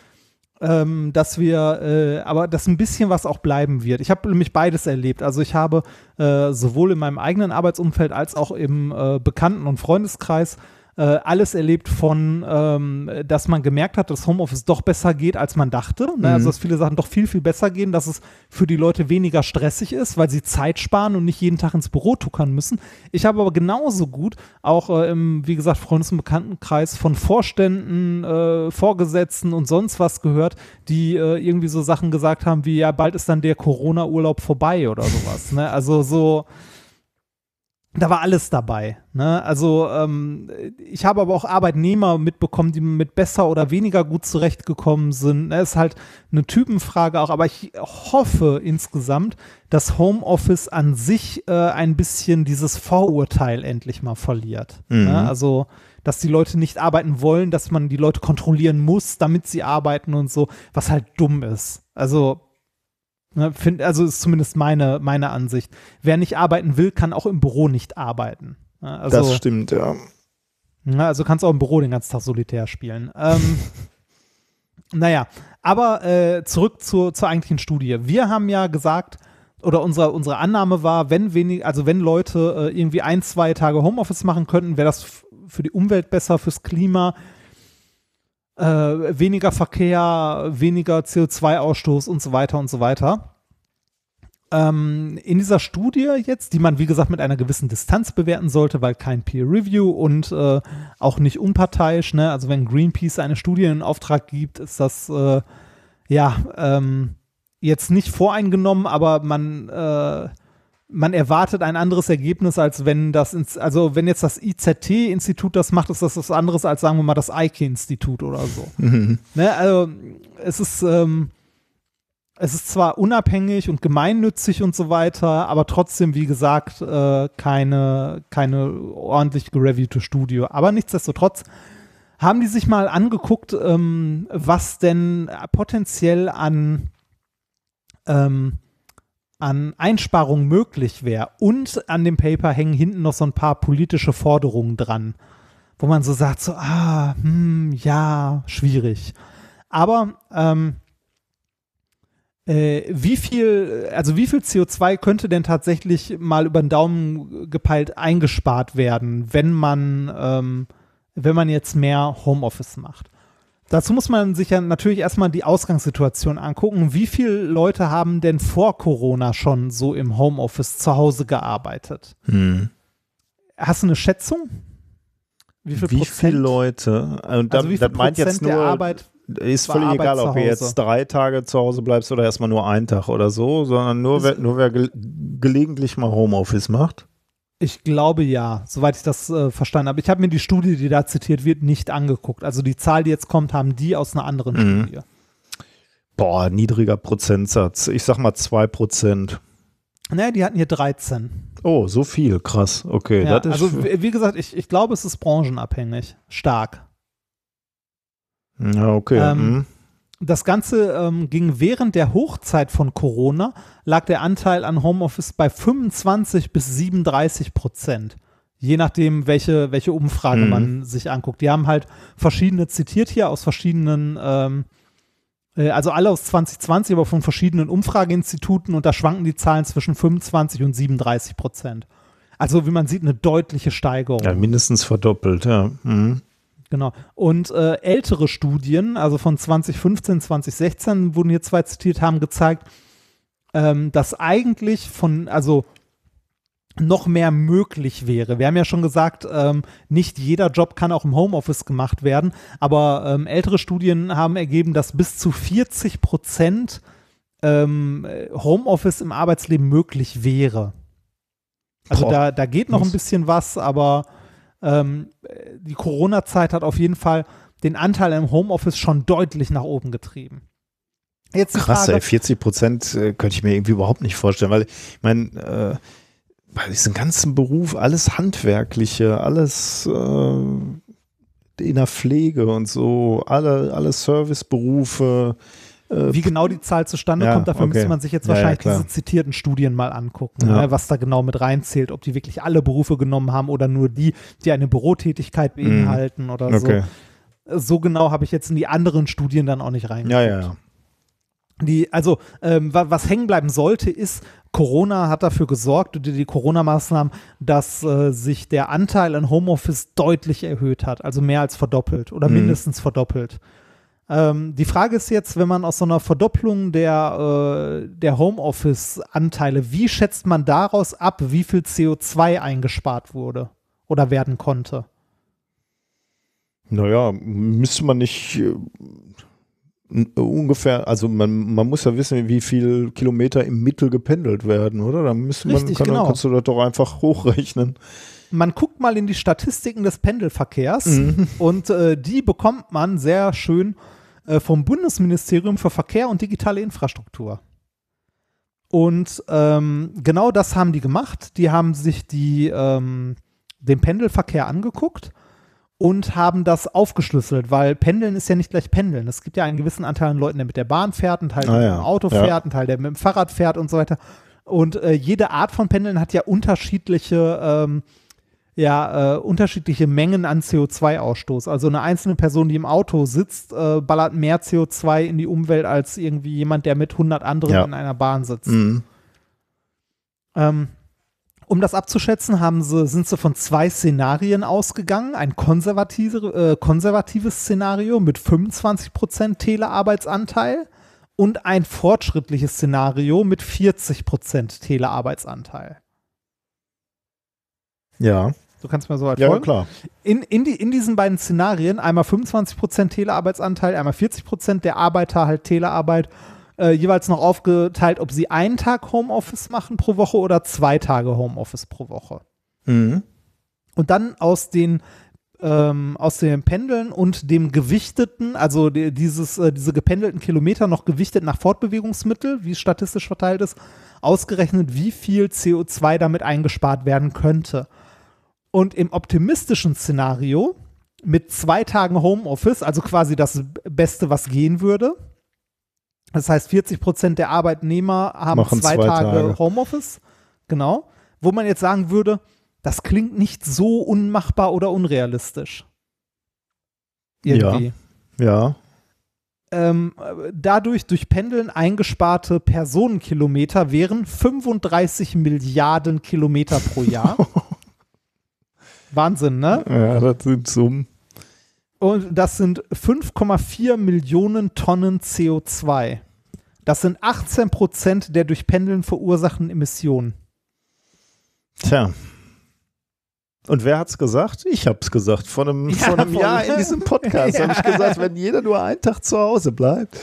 ähm, dass wir, äh, aber dass ein bisschen was auch bleiben wird. Ich habe nämlich beides erlebt. Also ich habe äh, sowohl in meinem eigenen Arbeitsumfeld als auch im äh, Bekannten- und Freundeskreis äh, alles erlebt von, ähm, dass man gemerkt hat, dass Homeoffice doch besser geht, als man dachte. Ne? Also, mhm. Also dass viele Sachen doch viel, viel besser gehen, dass es für die Leute weniger stressig ist, weil sie Zeit sparen und nicht jeden Tag ins Büro tuckern müssen. Ich habe aber genauso gut auch äh, im, wie gesagt, Freundes- und Bekanntenkreis von Vorständen, äh, Vorgesetzten und sonst was gehört, die äh, irgendwie so Sachen gesagt haben wie, ja, bald ist dann der Corona-Urlaub vorbei oder sowas. Ne? Also so da war alles dabei. Ne? Also ähm, ich habe aber auch Arbeitnehmer mitbekommen, die mit besser oder weniger gut zurechtgekommen sind. Das ist halt eine Typenfrage auch, aber ich hoffe insgesamt, dass Homeoffice an sich äh, ein bisschen dieses Vorurteil endlich mal verliert. Ne? Mhm. Ne? Also dass die Leute nicht arbeiten wollen, dass man die Leute kontrollieren muss, damit sie arbeiten und so, was halt dumm ist. Also Ne, find, also ist zumindest meine, meine Ansicht. Wer nicht arbeiten will, kann auch im Büro nicht arbeiten. Ne, also, das stimmt, ja. Ne, also kannst auch im Büro den ganzen Tag solitär spielen. Ähm, naja, aber äh, zurück zur, zur eigentlichen Studie. Wir haben ja gesagt, oder unsere, unsere Annahme war, wenn wenig, also wenn Leute äh, irgendwie ein, zwei Tage Homeoffice machen könnten, wäre das für die Umwelt besser, fürs Klima, äh, weniger Verkehr, weniger CO2-Ausstoß und so weiter und so weiter. Ähm, in dieser Studie jetzt, die man wie gesagt mit einer gewissen Distanz bewerten sollte, weil kein Peer Review und äh, auch nicht unparteiisch, ne? also wenn Greenpeace eine Studie in Auftrag gibt, ist das äh, ja ähm, jetzt nicht voreingenommen, aber man äh, man erwartet ein anderes Ergebnis, als wenn das, ins, also wenn jetzt das IZT-Institut das macht, ist das was anderes als, sagen wir mal, das Eike-Institut oder so. Mhm. Ne, also es ist, ähm, es ist zwar unabhängig und gemeinnützig und so weiter, aber trotzdem, wie gesagt, äh, keine, keine ordentlich gereviewte Studie. Aber nichtsdestotrotz haben die sich mal angeguckt, ähm, was denn potenziell an ähm, an Einsparungen möglich wäre. Und an dem Paper hängen hinten noch so ein paar politische Forderungen dran, wo man so sagt, so, ah, hm, ja, schwierig. Aber ähm, äh, wie viel, also wie viel CO2 könnte denn tatsächlich mal über den Daumen gepeilt eingespart werden, wenn man, ähm, wenn man jetzt mehr Homeoffice macht? Dazu muss man sich ja natürlich erstmal die Ausgangssituation angucken. Wie viele Leute haben denn vor Corona schon so im Homeoffice zu Hause gearbeitet? Hm. Hast du eine Schätzung? Wie, viel wie viele Leute? Und also wie viel das meint jetzt nur, Arbeit ist völlig egal, ob du jetzt drei Tage zu Hause bleibst oder erstmal nur einen Tag oder so, sondern nur, wer, nur wer ge gelegentlich mal Homeoffice macht. Ich glaube ja, soweit ich das äh, verstanden habe. Ich habe mir die Studie, die da zitiert wird, nicht angeguckt. Also die Zahl, die jetzt kommt, haben die aus einer anderen mhm. Studie. Boah, niedriger Prozentsatz. Ich sag mal 2%. Naja, die hatten hier 13. Oh, so viel, krass. Okay. Ja, also wie gesagt, ich, ich glaube, es ist branchenabhängig. Stark. Ja, okay. Ähm, mhm. Das Ganze ähm, ging während der Hochzeit von Corona, lag der Anteil an Homeoffice bei 25 bis 37 Prozent. Je nachdem, welche, welche Umfrage mhm. man sich anguckt. Die haben halt verschiedene zitiert hier aus verschiedenen ähm, Äh, also alle aus 2020, aber von verschiedenen Umfrageinstituten und da schwanken die Zahlen zwischen 25 und 37 Prozent. Also wie man sieht, eine deutliche Steigerung. Ja, mindestens verdoppelt, ja. Mhm. Genau. Und äh, ältere Studien, also von 2015, 2016, wurden hier zwei zitiert, haben gezeigt, ähm, dass eigentlich von, also noch mehr möglich wäre. Wir haben ja schon gesagt, ähm, nicht jeder Job kann auch im Homeoffice gemacht werden, aber ähm, ältere Studien haben ergeben, dass bis zu 40 Prozent ähm, Homeoffice im Arbeitsleben möglich wäre. Also da, da geht noch ein bisschen was, aber ähm, die Corona-Zeit hat auf jeden Fall den Anteil im Homeoffice schon deutlich nach oben getrieben. Jetzt Krass, Frage, ey, 40 Prozent äh, könnte ich mir irgendwie überhaupt nicht vorstellen, weil ich meine, äh, bei diesem ganzen Beruf, alles Handwerkliche, alles äh, in der Pflege und so, alle, alle Serviceberufe, äh, Wie genau die Zahl zustande ja, kommt, dafür okay. müsste man sich jetzt wahrscheinlich ja, ja, diese zitierten Studien mal angucken, ne, was da genau mit reinzählt, ob die wirklich alle Berufe genommen haben oder nur die, die eine Bürotätigkeit mhm. beinhalten mm. oder okay. so. So genau habe ich jetzt in die anderen Studien dann auch nicht reingeguckt. Ja, ja, ja. Die, also, ähm, was hängen bleiben sollte, ist, Corona hat dafür gesorgt, die, die Corona-Maßnahmen, dass äh, sich der Anteil an Homeoffice deutlich erhöht hat, also mehr als verdoppelt oder mhm. mindestens verdoppelt. Ähm, die Frage ist jetzt, wenn man aus so einer Verdopplung der, äh, der Homeoffice-Anteile, wie schätzt man daraus ab, wie viel CO2 eingespart wurde oder werden konnte? Naja, müsste man nicht äh, ungefähr, also man, man muss ja wissen, wie viel Kilometer im Mittel gependelt werden, oder? Da müsste man, Richtig, kann, genau. kannst du das doch einfach hochrechnen man guckt mal in die Statistiken des Pendelverkehrs mhm. und äh, die bekommt man sehr schön äh, vom Bundesministerium für Verkehr und digitale Infrastruktur. Und ähm, genau das haben die gemacht. Die haben sich die, ähm, den Pendelverkehr angeguckt und haben das aufgeschlüsselt, weil Pendeln ist ja nicht gleich Pendeln. Es gibt ja einen gewissen Anteil an Leuten, der mit der Bahn fährt, ein Teil, der ah, ja. mit dem Auto fährt, ja. ein Teil, der mit dem Fahrrad fährt und so weiter. Und äh, jede Art von Pendeln hat ja unterschiedliche ähm, ja äh, unterschiedliche Mengen an CO2-Ausstoß. Also eine einzelne Person, die im Auto sitzt, äh, ballert mehr CO2 in die Umwelt als irgendwie jemand, der mit 100 anderen ja. in einer Bahn sitzt. Mhm. Ähm, um das abzuschätzen, haben sie, sind sie von zwei Szenarien ausgegangen. Ein konservative, äh, konservatives Szenario mit 25% Telearbeitsanteil und ein fortschrittliches Szenario mit 40% Telearbeitsanteil. Ja. Du kannst mir so halt ja, folgen. Ja, klar. In, in, die, in diesen beiden Szenarien, einmal 25% Telearbeitsanteil, einmal 40% der Arbeiter halt Telearbeit, äh, jeweils noch aufgeteilt, ob sie einen Tag Homeoffice machen pro Woche oder zwei Tage Homeoffice pro Woche. Mhm. Und dann aus den ähm, aus dem Pendeln und dem gewichteten, also die, dieses, äh, diese gependelten Kilometer noch gewichtet nach Fortbewegungsmittel, wie es statistisch verteilt ist, ausgerechnet, wie viel CO2 damit eingespart werden könnte. Und im optimistischen Szenario mit zwei Tagen Homeoffice, also quasi das Beste, was gehen würde. Das heißt, 40 Prozent der Arbeitnehmer haben zwei, zwei Tage, Tage Homeoffice. Genau. Wo man jetzt sagen würde, das klingt nicht so unmachbar oder unrealistisch. Irgendwie. Ja. ja. Ähm, dadurch durch Pendeln eingesparte Personenkilometer wären 35 Milliarden Kilometer pro Jahr. Wahnsinn, ne? Ja, das sind Summen. Und das sind 5,4 Millionen Tonnen CO2. Das sind 18 Prozent der durch Pendeln verursachten Emissionen. Tja. Und wer hat's gesagt? Ich hab's gesagt. Vor einem, ja, vor einem Jahr in diesem Podcast ja. habe ich gesagt, wenn jeder nur einen Tag zu Hause bleibt.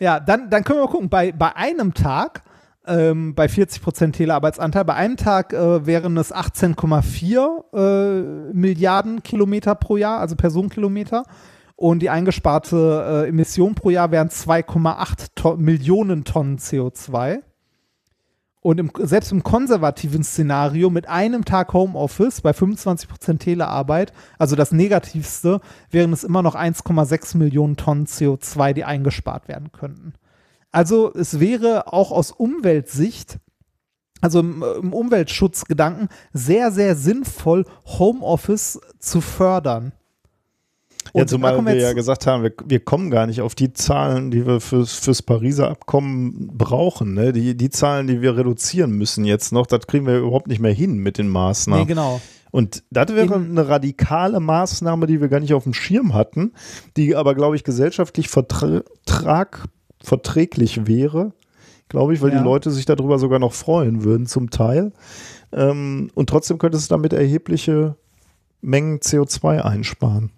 Ja, dann, dann können wir mal gucken. Bei, bei einem Tag ähm, bei 40% Telearbeitsanteil. Bei einem Tag äh, wären es 18,4 äh, Milliarden Kilometer pro Jahr, also Personenkilometer. Und die eingesparte äh, Emission pro Jahr wären 2,8 to Millionen Tonnen CO2. Und im, selbst im konservativen Szenario mit einem Tag Homeoffice bei 25% Telearbeit, also das negativste, wären es immer noch 1,6 Millionen Tonnen CO2, die eingespart werden könnten. Also es wäre auch aus Umweltsicht, also im, im Umweltschutzgedanken, sehr, sehr sinnvoll, Homeoffice zu fördern. Ja, Und da zumal wir ja gesagt haben, wir, wir kommen gar nicht auf die Zahlen, die wir fürs, fürs Pariser Abkommen brauchen. Ne? Die, die Zahlen, die wir reduzieren müssen jetzt noch, das kriegen wir überhaupt nicht mehr hin mit den Maßnahmen. nee, genau. Und das wäre In- eine radikale Maßnahme, die wir gar nicht auf dem Schirm hatten, die aber, glaube ich, gesellschaftlich vertrag, verträglich wäre, glaube ich, weil Ja. die Leute sich darüber sogar noch freuen würden zum Teil. Ähm, und trotzdem könnte es damit erhebliche Mengen CO2 einsparen.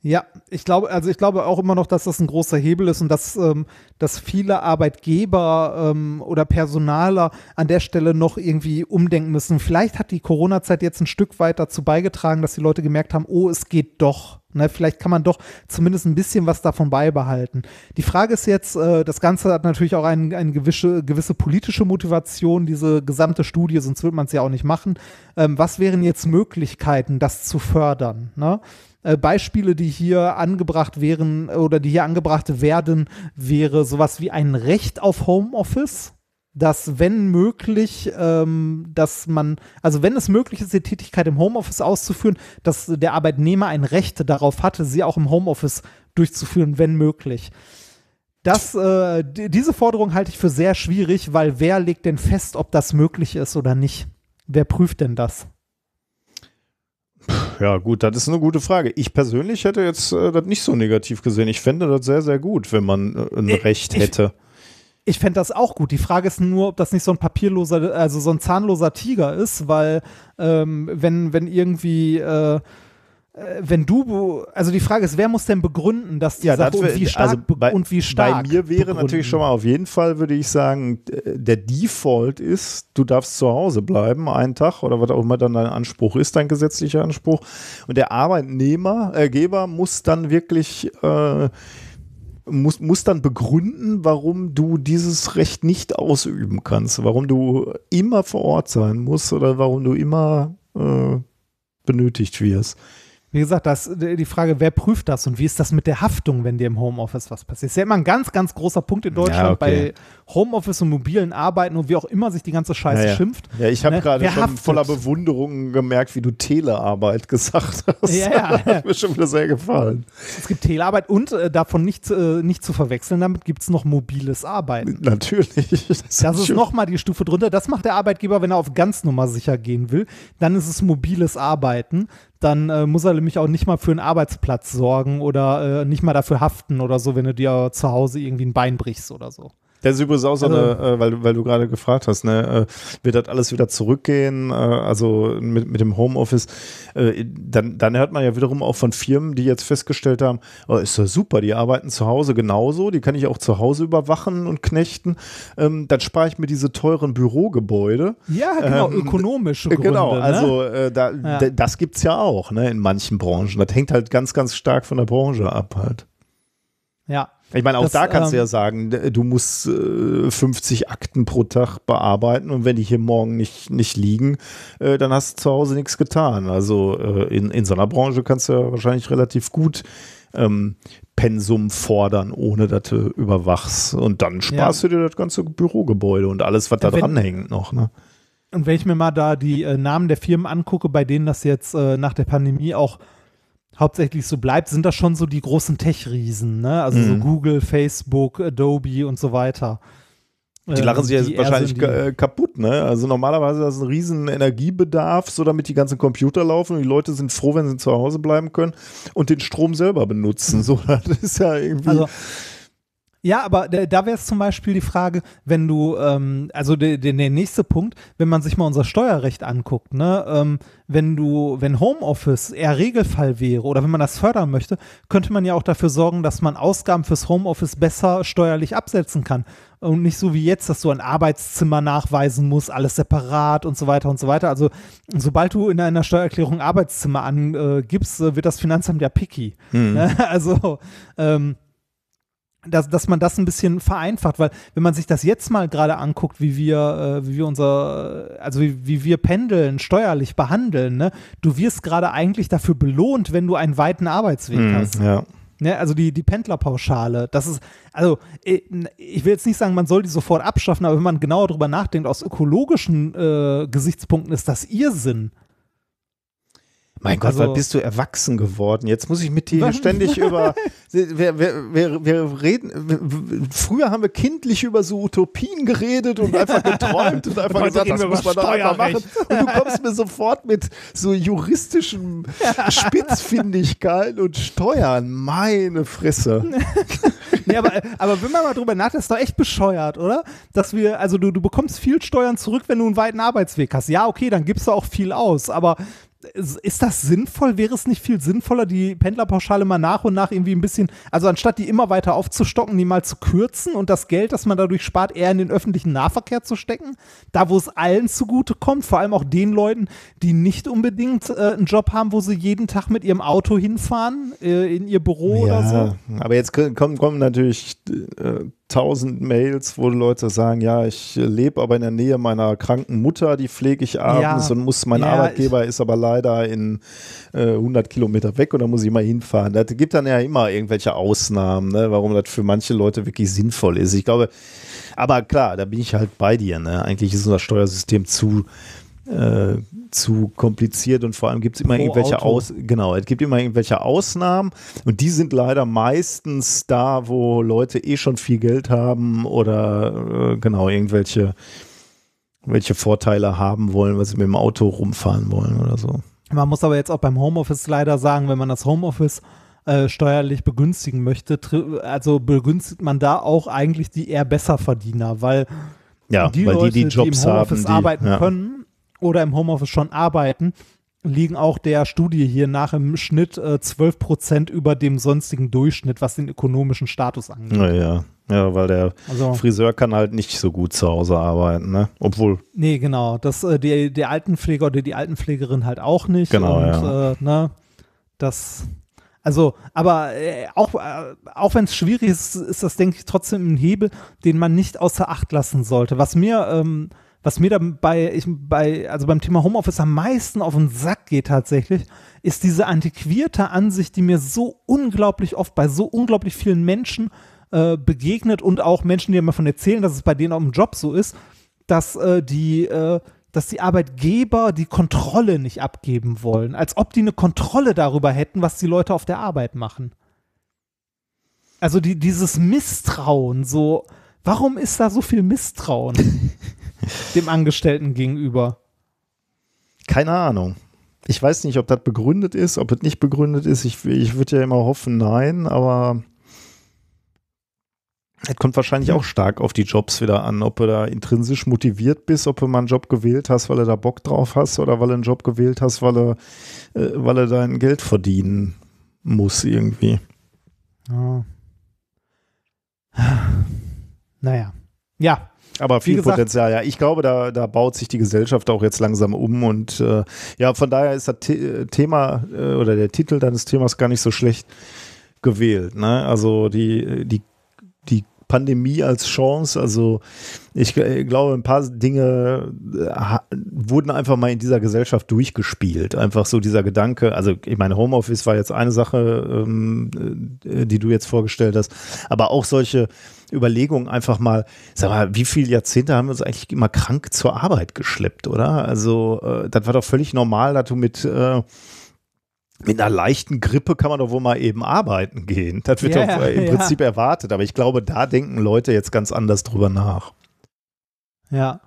Ja, ich glaube, also ich glaube auch immer noch, dass das ein großer Hebel ist und dass, ähm, dass viele Arbeitgeber ähm, oder Personaler an der Stelle noch irgendwie umdenken müssen. Vielleicht hat die Corona-Zeit jetzt ein Stück weit dazu beigetragen, dass die Leute gemerkt haben, oh, es geht doch. Ne, vielleicht kann man doch zumindest ein bisschen was davon beibehalten. Die Frage ist jetzt, äh, das Ganze hat natürlich auch ein, eine gewisse, gewisse politische Motivation, diese gesamte Studie, sonst würde man es ja auch nicht machen. Ähm, was wären jetzt Möglichkeiten, das zu fördern? Ne? Äh, Beispiele, die hier angebracht wären oder die hier angebracht werden, wäre sowas wie ein Recht auf Homeoffice, dass wenn möglich, ähm, dass man, also wenn es möglich ist, die Tätigkeit im Homeoffice auszuführen, dass der Arbeitnehmer ein Recht darauf hatte, sie auch im Homeoffice durchzuführen, wenn möglich. Das, äh, die- diese Forderung halte ich für sehr schwierig, weil wer legt denn fest, ob das möglich ist oder nicht? Wer prüft denn das? Ja, gut, das ist eine gute Frage. Ich persönlich hätte jetzt äh, das nicht so negativ gesehen. Ich fände das sehr, sehr gut, wenn man äh, ein Ich- Recht ich- hätte. Ich fände das auch gut. Die Frage ist nur, ob das nicht so ein papierloser, also so ein zahnloser Tiger ist, weil ähm, wenn, wenn irgendwie, äh, wenn du, also die Frage ist, wer muss denn begründen, dass die Sache das wär- und wie stark also be- bei, und wie stark Bei mir wäre begründen. natürlich schon mal auf jeden Fall, würde ich sagen, d- der Default ist, du darfst zu Hause bleiben, einen Tag oder was auch immer dann dein Anspruch ist, dein gesetzlicher Anspruch. Und der Arbeitnehmer, äh, Geber muss dann wirklich äh, muss, muss dann begründen, warum du dieses Recht nicht ausüben kannst, warum du immer vor Ort sein musst oder warum du immer äh, benötigt wirst. Wie gesagt, das, die Frage, wer prüft das und wie ist das mit der Haftung, wenn dir im Homeoffice was passiert? ist ja immer ein ganz, ganz großer Punkt in Deutschland okay. bei Homeoffice und mobilen Arbeiten und wie auch immer sich die ganze Scheiße Ja, ja. schimpft. Ja, ich habe Ne? gerade schon haftet? voller Bewunderung gemerkt, wie du Telearbeit gesagt hast. Ja, ja. Das hat mir schon wieder sehr gefallen. Es gibt Telearbeit und äh, davon nicht, äh, nicht zu verwechseln, damit gibt es noch mobiles Arbeiten. Natürlich. Das ist schon- nochmal die Stufe drunter. Das macht der Arbeitgeber, wenn er auf ganz Nummer sicher gehen will. Dann ist es mobiles Arbeiten. Dann äh, muss er nämlich auch nicht mal für einen Arbeitsplatz sorgen oder äh, nicht mal dafür haften oder so, wenn du dir zu Hause irgendwie ein Bein brichst oder so. Das ist übrigens auch so Also- eine, äh, weil, du- weil du gerade gefragt hast, ne, äh, wird das alles wieder zurückgehen, äh, also mit, mit dem Homeoffice, äh, dann, dann hört man ja wiederum auch von Firmen, die jetzt festgestellt haben, oh, ist ja super, die arbeiten zu Hause genauso, die kann ich auch zu Hause überwachen und knechten, ähm, dann spare ich mir diese teuren Bürogebäude. Ja, genau, Ähm, ökonomische Äh, Gründe. Genau, ne? also äh, da, Ja. das gibt's ja auch, ne, in manchen Branchen. Das hängt halt ganz, ganz stark von der Branche ab halt. ja. Ich meine, auch Das, da kannst du ähm, ja sagen, du musst äh, 50 Akten pro Tag bearbeiten und wenn die hier morgen nicht, nicht liegen, äh, dann hast du zu Hause nichts getan. Also äh, in, in so einer Branche kannst du ja wahrscheinlich relativ gut ähm, Pensum fordern, ohne dass du überwachst. Und dann sparst du dir das ganze Bürogebäude und alles, was da Ja, wenn- dran hängt noch. Ne? Und wenn ich mir mal da die äh, Namen der Firmen angucke, bei denen das jetzt äh, nach der Pandemie auch hauptsächlich so bleibt, sind das schon so die großen Tech-Riesen, ne? Also so Mhm. Google, Facebook, Adobe und so weiter. Die Ähm, lachen sich jetzt die eher wahrscheinlich so die- äh, kaputt, ne? Also normalerweise ist das ein riesen Energiebedarf, so damit die ganzen Computer laufen und die Leute sind froh, wenn sie zu Hause bleiben können und den Strom selber benutzen. So, das ist ja irgendwie. Also, ja, aber da, wäre es zum Beispiel die Frage, wenn du, ähm, also der, der, der nächste Punkt, wenn man sich mal unser Steuerrecht anguckt, ne, ähm, wenn du, wenn Homeoffice eher Regelfall wäre oder wenn man das fördern möchte, könnte man ja auch dafür sorgen, dass man Ausgaben fürs Homeoffice besser steuerlich absetzen kann. Und nicht so wie jetzt, dass du ein Arbeitszimmer nachweisen musst, alles separat und so weiter und so weiter. Also, sobald du in einer Steuererklärung Arbeitszimmer angibst, äh, wird das Finanzamt ja picky. hm. Ne? Also, ähm, dass, dass man das ein bisschen vereinfacht, weil wenn man sich das jetzt mal gerade anguckt, wie wir, äh, wie wir unser, also wie, wie wir pendeln, steuerlich behandeln, ne? du wirst gerade eigentlich dafür belohnt, wenn du einen weiten Arbeitsweg Hm, hast. ja. Ne, also die, die Pendlerpauschale, das ist, also äh, ich will jetzt nicht sagen, man soll die sofort abschaffen, aber wenn man genauer drüber nachdenkt, aus ökologischen äh, Gesichtspunkten ist das Irrsinn. Mein Gott, Also- bist du erwachsen geworden? Jetzt muss ich mit dir ständig über. Wir, wir, wir, wir reden. Früher haben wir kindlich über so Utopien geredet und einfach geträumt und einfach heute gesagt, das wir muss man doch einfach machen. Und du kommst mir sofort mit so juristischen Spitzfindigkeit und Steuern. Meine Fresse. Nee, aber, aber wenn man mal drüber nachdenkt, ist doch echt bescheuert, oder? Dass wir, also du, du bekommst viel Steuern zurück, wenn du einen weiten Arbeitsweg hast. Ja, okay, dann gibst du auch viel aus, aber ist das sinnvoll? Wäre es nicht viel sinnvoller, die Pendlerpauschale mal nach und nach irgendwie ein bisschen, also anstatt die immer weiter aufzustocken, die mal zu kürzen und das Geld, das man dadurch spart, eher in den öffentlichen Nahverkehr zu stecken? Da, wo es allen zugute kommt, vor allem auch den Leuten, die nicht unbedingt äh, einen Job haben, wo sie jeden Tag mit ihrem Auto hinfahren, äh, in ihr Büro oder so. aber jetzt kommen, kommen natürlich äh, tausend Mails, wo Leute sagen, ja, ich lebe aber in der Nähe meiner kranken Mutter, die pflege ich abends Ja. und muss, mein Ja, Arbeitgeber ist aber leider in äh, 100 Kilometer weg und da muss ich mal hinfahren. Das gibt dann ja immer irgendwelche Ausnahmen, ne, warum das für manche Leute wirklich sinnvoll ist. Ich glaube, aber klar, da bin ich halt bei dir. Ne? Eigentlich ist unser Steuersystem zu äh, zu kompliziert und vor allem gibt es immer Pro irgendwelche Auto. Aus genau, es gibt immer irgendwelche Ausnahmen und die sind leider meistens da, wo Leute eh schon viel Geld haben oder äh, genau irgendwelche welche Vorteile haben wollen, weil sie mit dem Auto rumfahren wollen oder so. Man muss aber jetzt auch beim Homeoffice leider sagen, wenn man das Homeoffice äh, steuerlich begünstigen möchte, also begünstigt man da auch eigentlich die eher Besserverdiener, weil Ja, die weil Leute, die die Jobs im Homeoffice haben, die, arbeiten ja. können oder im Homeoffice schon arbeiten, liegen auch der Studie hier nach im Schnitt äh, 12 Prozent über dem sonstigen Durchschnitt, was den ökonomischen Status angeht. Ja, ja. Ja, weil der Also, Friseur kann halt nicht so gut zu Hause arbeiten, ne? Obwohl, nee, genau. Das, äh, die, der Altenpfleger oder die Altenpflegerin halt auch nicht. Genau, und, ja. äh, ne, das, also, aber äh, auch, äh, auch wenn es schwierig ist, ist das, denke ich, trotzdem ein Hebel, den man nicht außer Acht lassen sollte. Was mir, ähm, was mir dabei, ich, bei, also beim Thema Homeoffice am meisten auf den Sack geht tatsächlich, ist diese antiquierte Ansicht, die mir so unglaublich oft bei so unglaublich vielen Menschen äh, begegnet und auch Menschen, die mir davon erzählen, dass es bei denen auch im Job so ist, dass äh, die, äh, dass die Arbeitgeber die Kontrolle nicht abgeben wollen, als ob die eine Kontrolle darüber hätten, was die Leute auf der Arbeit machen. Also die, dieses Misstrauen, so, warum ist da so viel Misstrauen dem Angestellten gegenüber? keine Ahnung. Ich weiß nicht, ob das begründet ist, ob es nicht begründet ist. Ich, ich würde ja immer hoffen, nein, aber es kommt wahrscheinlich auch stark auf die Jobs wieder an, ob du da intrinsisch motiviert bist, ob du mal einen Job gewählt hast, weil du da Bock drauf hast oder weil du einen Job gewählt hast, weil du, äh, weil du dein Geld verdienen muss irgendwie. Ja. Naja. Ja, Aber viel gesagt- Potenzial, ja. Ich glaube, da, da baut sich die Gesellschaft auch jetzt langsam um und äh, ja, von daher ist das The Thema äh, oder der Titel deines Themas gar nicht so schlecht gewählt. Ne? Also die, die, die Pandemie als Chance, also ich äh, glaube, ein paar Dinge äh, wurden einfach mal in dieser Gesellschaft durchgespielt. Einfach so dieser Gedanke, also ich meine, Homeoffice war jetzt eine Sache, ähm, äh, die du jetzt vorgestellt hast, aber auch solche Überlegungen einfach mal, sag mal, wie viele Jahrzehnte haben wir uns eigentlich immer krank zur Arbeit geschleppt, oder? Also äh, das war doch völlig normal, dass du mit äh, mit einer leichten Grippe kann man doch wohl mal eben arbeiten gehen. Das wird Ja, doch äh, im ja. Prinzip erwartet. Aber ich glaube, da denken Leute jetzt ganz anders drüber nach. ja.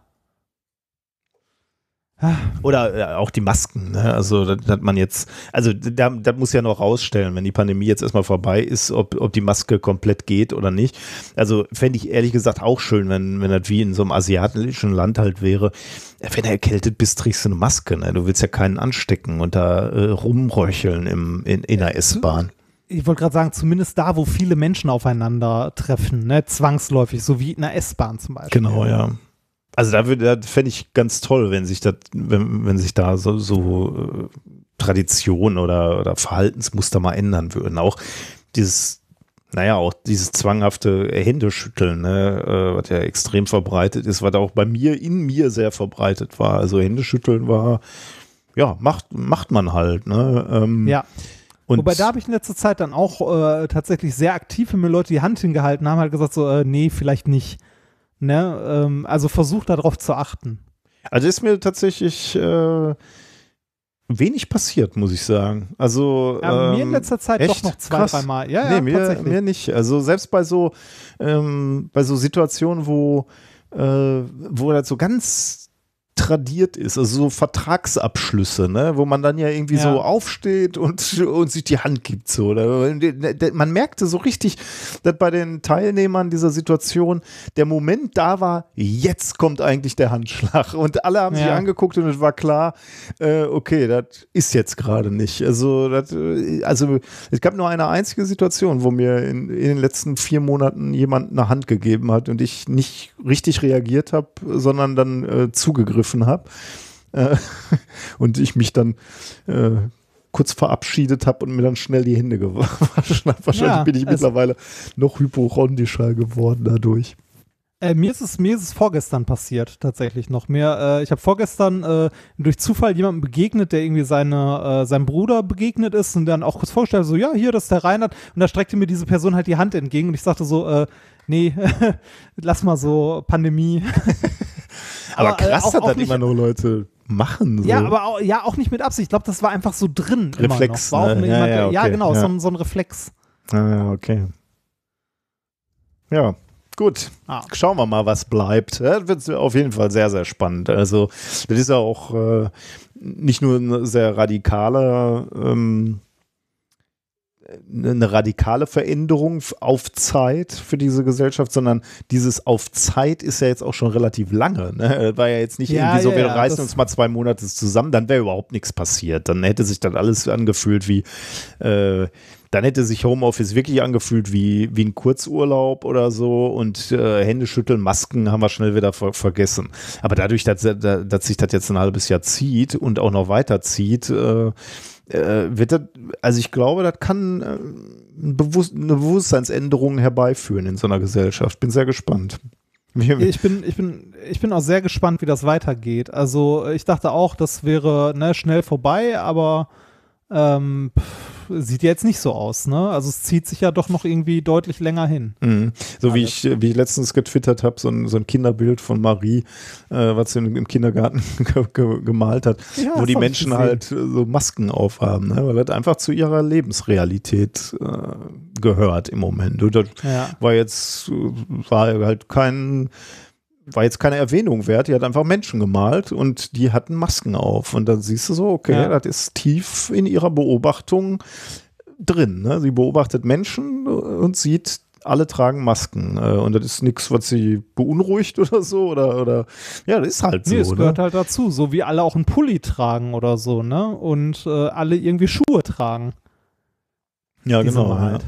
Oder äh, auch die Masken, ne? Also das hat man jetzt, also da, das muss ja noch rausstellen, wenn die Pandemie jetzt erstmal vorbei ist, ob, ob die Maske komplett geht oder nicht. Also fände ich ehrlich gesagt auch schön, wenn, wenn das wie in so einem asiatischen Land halt wäre. Wenn du erkältet bist, trägst du eine Maske, ne? Du willst ja keinen anstecken und da äh, rumröcheln im, in, in der S-Bahn. Ich wollte gerade sagen, zumindest da, wo viele Menschen aufeinander treffen, ne, zwangsläufig, so wie in einer S-Bahn zum Beispiel. Genau, ja. Also da würde, da fände ich ganz toll, wenn sich das, wenn, wenn sich da so, so äh, Traditionen oder, oder Verhaltensmuster mal ändern würden. Auch dieses, naja, auch dieses zwanghafte Händeschütteln, ne, äh, was ja extrem verbreitet ist, was auch bei mir, in mir sehr verbreitet war. Also Händeschütteln war, ja, macht, macht man halt, ne? Ähm, Ja. und Wobei da habe ich in letzter Zeit dann auch äh, tatsächlich sehr aktiv, wenn mir Leute die Hand hingehalten haben, halt gesagt so, äh, nee, vielleicht nicht. Ne? Ähm, also versucht darauf zu achten. Also ist mir tatsächlich, äh, wenig passiert, muss ich sagen. Also Ja, mir in ähm, letzter Zeit echt? doch noch zwei, Krass. dreimal. Ja, nee, ja, mir, tatsächlich. mir nicht. Also selbst bei so, ähm, bei so Situationen, wo, äh, wo das so ganz tradiert ist, also so Vertragsabschlüsse, ne, wo man dann ja irgendwie Ja. so aufsteht und, und sich die Hand gibt, so. Oder, man merkte so richtig, dass bei den Teilnehmern dieser Situation der Moment da war, jetzt kommt eigentlich der Handschlag und alle haben sich Ja. angeguckt und es war klar, äh, okay, das ist jetzt gerade nicht. Also, das, äh, also es gab nur eine einzige Situation, wo mir in, in den letzten vier Monaten jemand eine Hand gegeben hat und ich nicht richtig reagiert habe, sondern dann äh, zugegriffen habe. Äh, und ich mich dann äh, kurz verabschiedet habe und mir dann schnell die Hände gewaschen habe. Wahrscheinlich Ja, bin ich mittlerweile noch hyporondischer geworden dadurch. Äh, mir, ist es, mir ist es vorgestern passiert, tatsächlich noch. Mir, äh, ich habe vorgestern äh, durch Zufall jemandem begegnet, der irgendwie seine, äh, seinem Bruder begegnet ist und dann auch kurz vorgestellt, so, ja, hier, das ist der Reinhard. Und da streckte mir diese Person halt die Hand entgegen und ich sagte so, äh, nee, lass mal so, Pandemie. Aber, äh, krass, auch- dass das immer nur Leute machen. So. Ja, aber auch, ja, auch nicht mit Absicht. Ich glaube, das war einfach so drin. Reflex, ne? Ja, ja, okay, genau, ja. So, ein, so ein Reflex. Ah, ja, okay. Ja, gut. Ah. Schauen wir mal, was bleibt. Ja, wird auf jeden Fall sehr, sehr spannend. Also, das ist ja auch äh, nicht nur eine sehr radikale, ähm, eine radikale Veränderung auf Zeit für diese Gesellschaft, sondern dieses auf Zeit ist ja jetzt auch schon relativ lange. Ne? War ja jetzt nicht Ja, irgendwie so, ja, wir ja, reißen uns mal zwei Monate zusammen, dann wäre überhaupt nichts passiert. Dann hätte sich das alles angefühlt wie äh, dann hätte sich Homeoffice wirklich angefühlt wie, wie ein Kurzurlaub oder so und äh, Hände schütteln, Masken haben wir schnell wieder ver vergessen. Aber dadurch, dass, dass dass sich das jetzt ein halbes Jahr zieht und auch noch weiter zieht, äh, äh, wird das, also ich glaube, das kann äh, ein Bewusst eine Bewusstseinsänderung herbeiführen in so einer Gesellschaft. Bin sehr gespannt. Ich bin, ich, bin, ich bin auch sehr gespannt, wie das weitergeht. Also ich dachte auch, das wäre ne, schnell vorbei, aber ähm, pff, sieht jetzt nicht so aus. Ne? Also es zieht sich ja doch noch irgendwie deutlich länger hin. Mhm. So wie ich, wie ich letztens getwittert habe, so ein, so ein Kinderbild von Marie, äh, was sie im Kindergarten ge ge gemalt hat, Ja, wo die Menschen gesehen. halt äh, so Masken aufhaben, ne? weil das einfach zu ihrer Lebensrealität äh, gehört im Moment. Und das Ja. war jetzt, äh, war halt kein, war jetzt keine Erwähnung wert, die hat einfach Menschen gemalt und die hatten Masken auf. Und dann siehst du so, okay, Ja. das ist tief in ihrer Beobachtung drin. Ne? Sie beobachtet Menschen und sieht, alle tragen Masken. Äh, Und das ist nichts, was sie beunruhigt oder so. Oder, oder ja, das ist halt so. Nee, es ne? gehört halt dazu, so wie alle auch einen Pulli tragen oder so, ne? Und äh, alle irgendwie Schuhe tragen. ja, diese genau. Ja.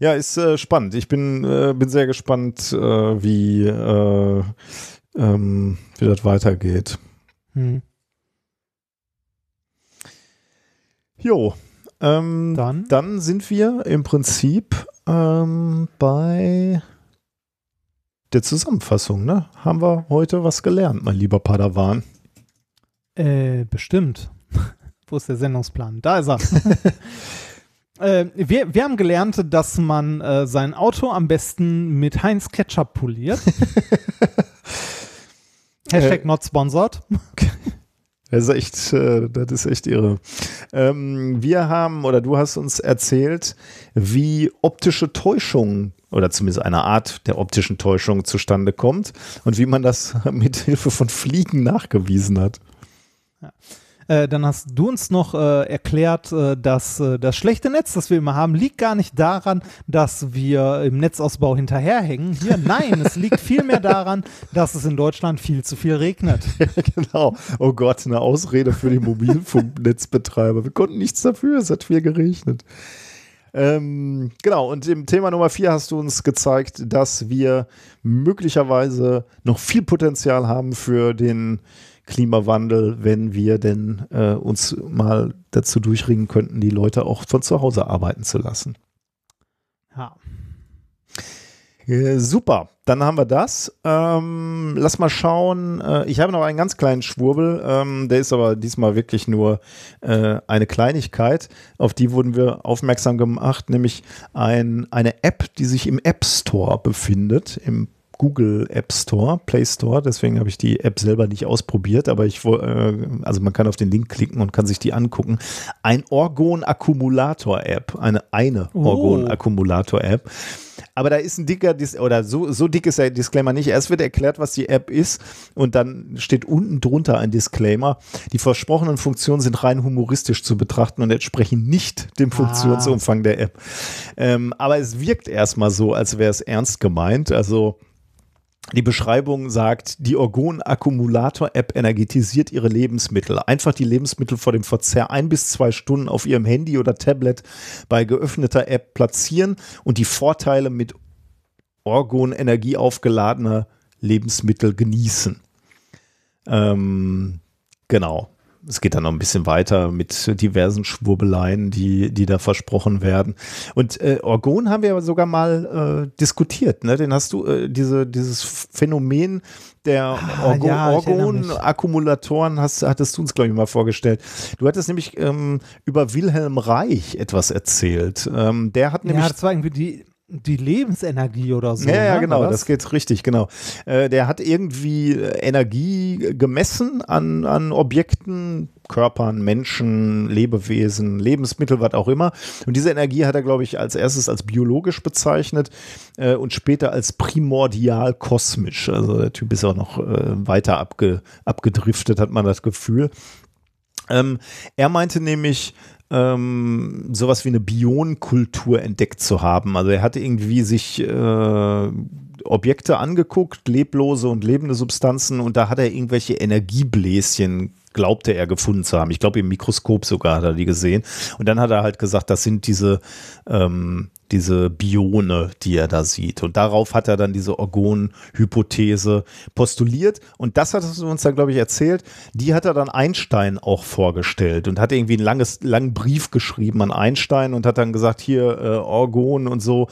Ja, ist äh, spannend. Ich bin, äh, bin sehr gespannt, äh, wie, äh, ähm, wie das weitergeht. Hm. Jo. Ähm, Dann? dann sind wir im Prinzip ähm, bei der Zusammenfassung. Ne? Haben wir heute was gelernt, mein lieber Padawan? Äh, bestimmt. Wo ist der Sendungsplan? Da ist er. äh, wir, wir haben gelernt, dass man äh, sein Auto am besten mit Heinz Ketchup poliert. Hashtag not sponsored. Das ist echt, äh, das ist echt irre. Ähm, wir haben, oder du hast uns erzählt, wie optische Täuschung oder zumindest eine Art der optischen Täuschung zustande kommt und wie man das mit Hilfe von Fliegen nachgewiesen hat. Äh, dann hast du uns noch äh, erklärt, äh, dass äh, das schlechte Netz, das wir immer haben, liegt gar nicht daran, dass wir im Netzausbau hinterherhängen. Hier, nein, es liegt vielmehr daran, dass es in Deutschland viel zu viel regnet. genau. Oh Gott, eine Ausrede für die Mobilfunknetzbetreiber. Wir konnten nichts dafür, es hat viel geregnet. Ähm, genau, und im Thema Nummer vier hast du uns gezeigt, dass wir möglicherweise noch viel Potenzial haben für den Klimawandel, wenn wir denn äh, uns mal dazu durchringen könnten, die Leute auch von zu Hause arbeiten zu lassen. Ja. Äh, super, dann haben wir das. Ähm, lass mal schauen. Äh, ich habe noch einen ganz kleinen Schwurbel, ähm, der ist aber diesmal wirklich nur äh, eine Kleinigkeit. Auf die wurden wir aufmerksam gemacht, nämlich ein, eine App, die sich im App Store befindet, im Google App Store, Play Store. Deswegen habe ich die App selber nicht ausprobiert, aber ich äh, also man kann auf den Link klicken und kann sich die angucken. Ein Orgon-Akkumulator-App, eine eine Oh. Orgon-Akkumulator-App. Aber da ist ein dicker, Dis oder so, so dick ist der Disclaimer nicht. Erst wird erklärt, was die App ist und dann steht unten drunter ein Disclaimer. Die versprochenen Funktionen sind rein humoristisch zu betrachten und entsprechen nicht dem Funktionsumfang der App. Ähm, aber es wirkt erstmal so, als wäre es ernst gemeint. Also die Beschreibung sagt, die Orgon-Akkumulator-App energetisiert ihre Lebensmittel. Einfach die Lebensmittel vor dem Verzehr ein bis zwei Stunden auf ihrem Handy oder Tablet bei geöffneter App platzieren und die Vorteile mit Orgon-Energie aufgeladener Lebensmittel genießen. Ähm, genau. Es geht dann noch ein bisschen weiter mit diversen Schwurbeleien, die, die da versprochen werden. Und äh, Orgon haben wir aber sogar mal äh, diskutiert. Ne? Den hast du, äh, diese, dieses Phänomen der Ah, Orgo ja. Orgon-Akkumulatoren hast, hattest du uns, glaube ich, mal vorgestellt. Du hattest nämlich ähm, über Wilhelm Reich etwas erzählt. Ähm, der hat nämlich Ja, das war irgendwie die, die Lebensenergie oder so. ja, ja, ne? genau, das geht richtig, genau. Äh, der hat irgendwie äh, Energie gemessen an, an Objekten, Körpern, Menschen, Lebewesen, Lebensmittel, was auch immer. Und diese Energie hat er, glaube ich, als erstes als biologisch bezeichnet äh, und später als primordial kosmisch. Also der Typ ist auch noch äh, weiter abge, abgedriftet, hat man das Gefühl. Ähm, er meinte nämlich, ähm, sowas wie eine Bionkultur entdeckt zu haben. Also er hatte irgendwie sich äh, Objekte angeguckt, leblose und lebende Substanzen, und da hat er irgendwelche Energiebläschen glaubte er gefunden zu haben. Ich glaube im Mikroskop sogar hat er die gesehen. Und dann hat er halt gesagt, das sind diese, ähm, diese Bione, die er da sieht. Und darauf hat er dann diese Orgon-Hypothese postuliert. Und das hat er uns dann, glaube ich, erzählt. Die hat er dann Einstein auch vorgestellt und hat irgendwie einen langes, langen Brief geschrieben an Einstein und hat dann gesagt, hier äh, Orgon und so.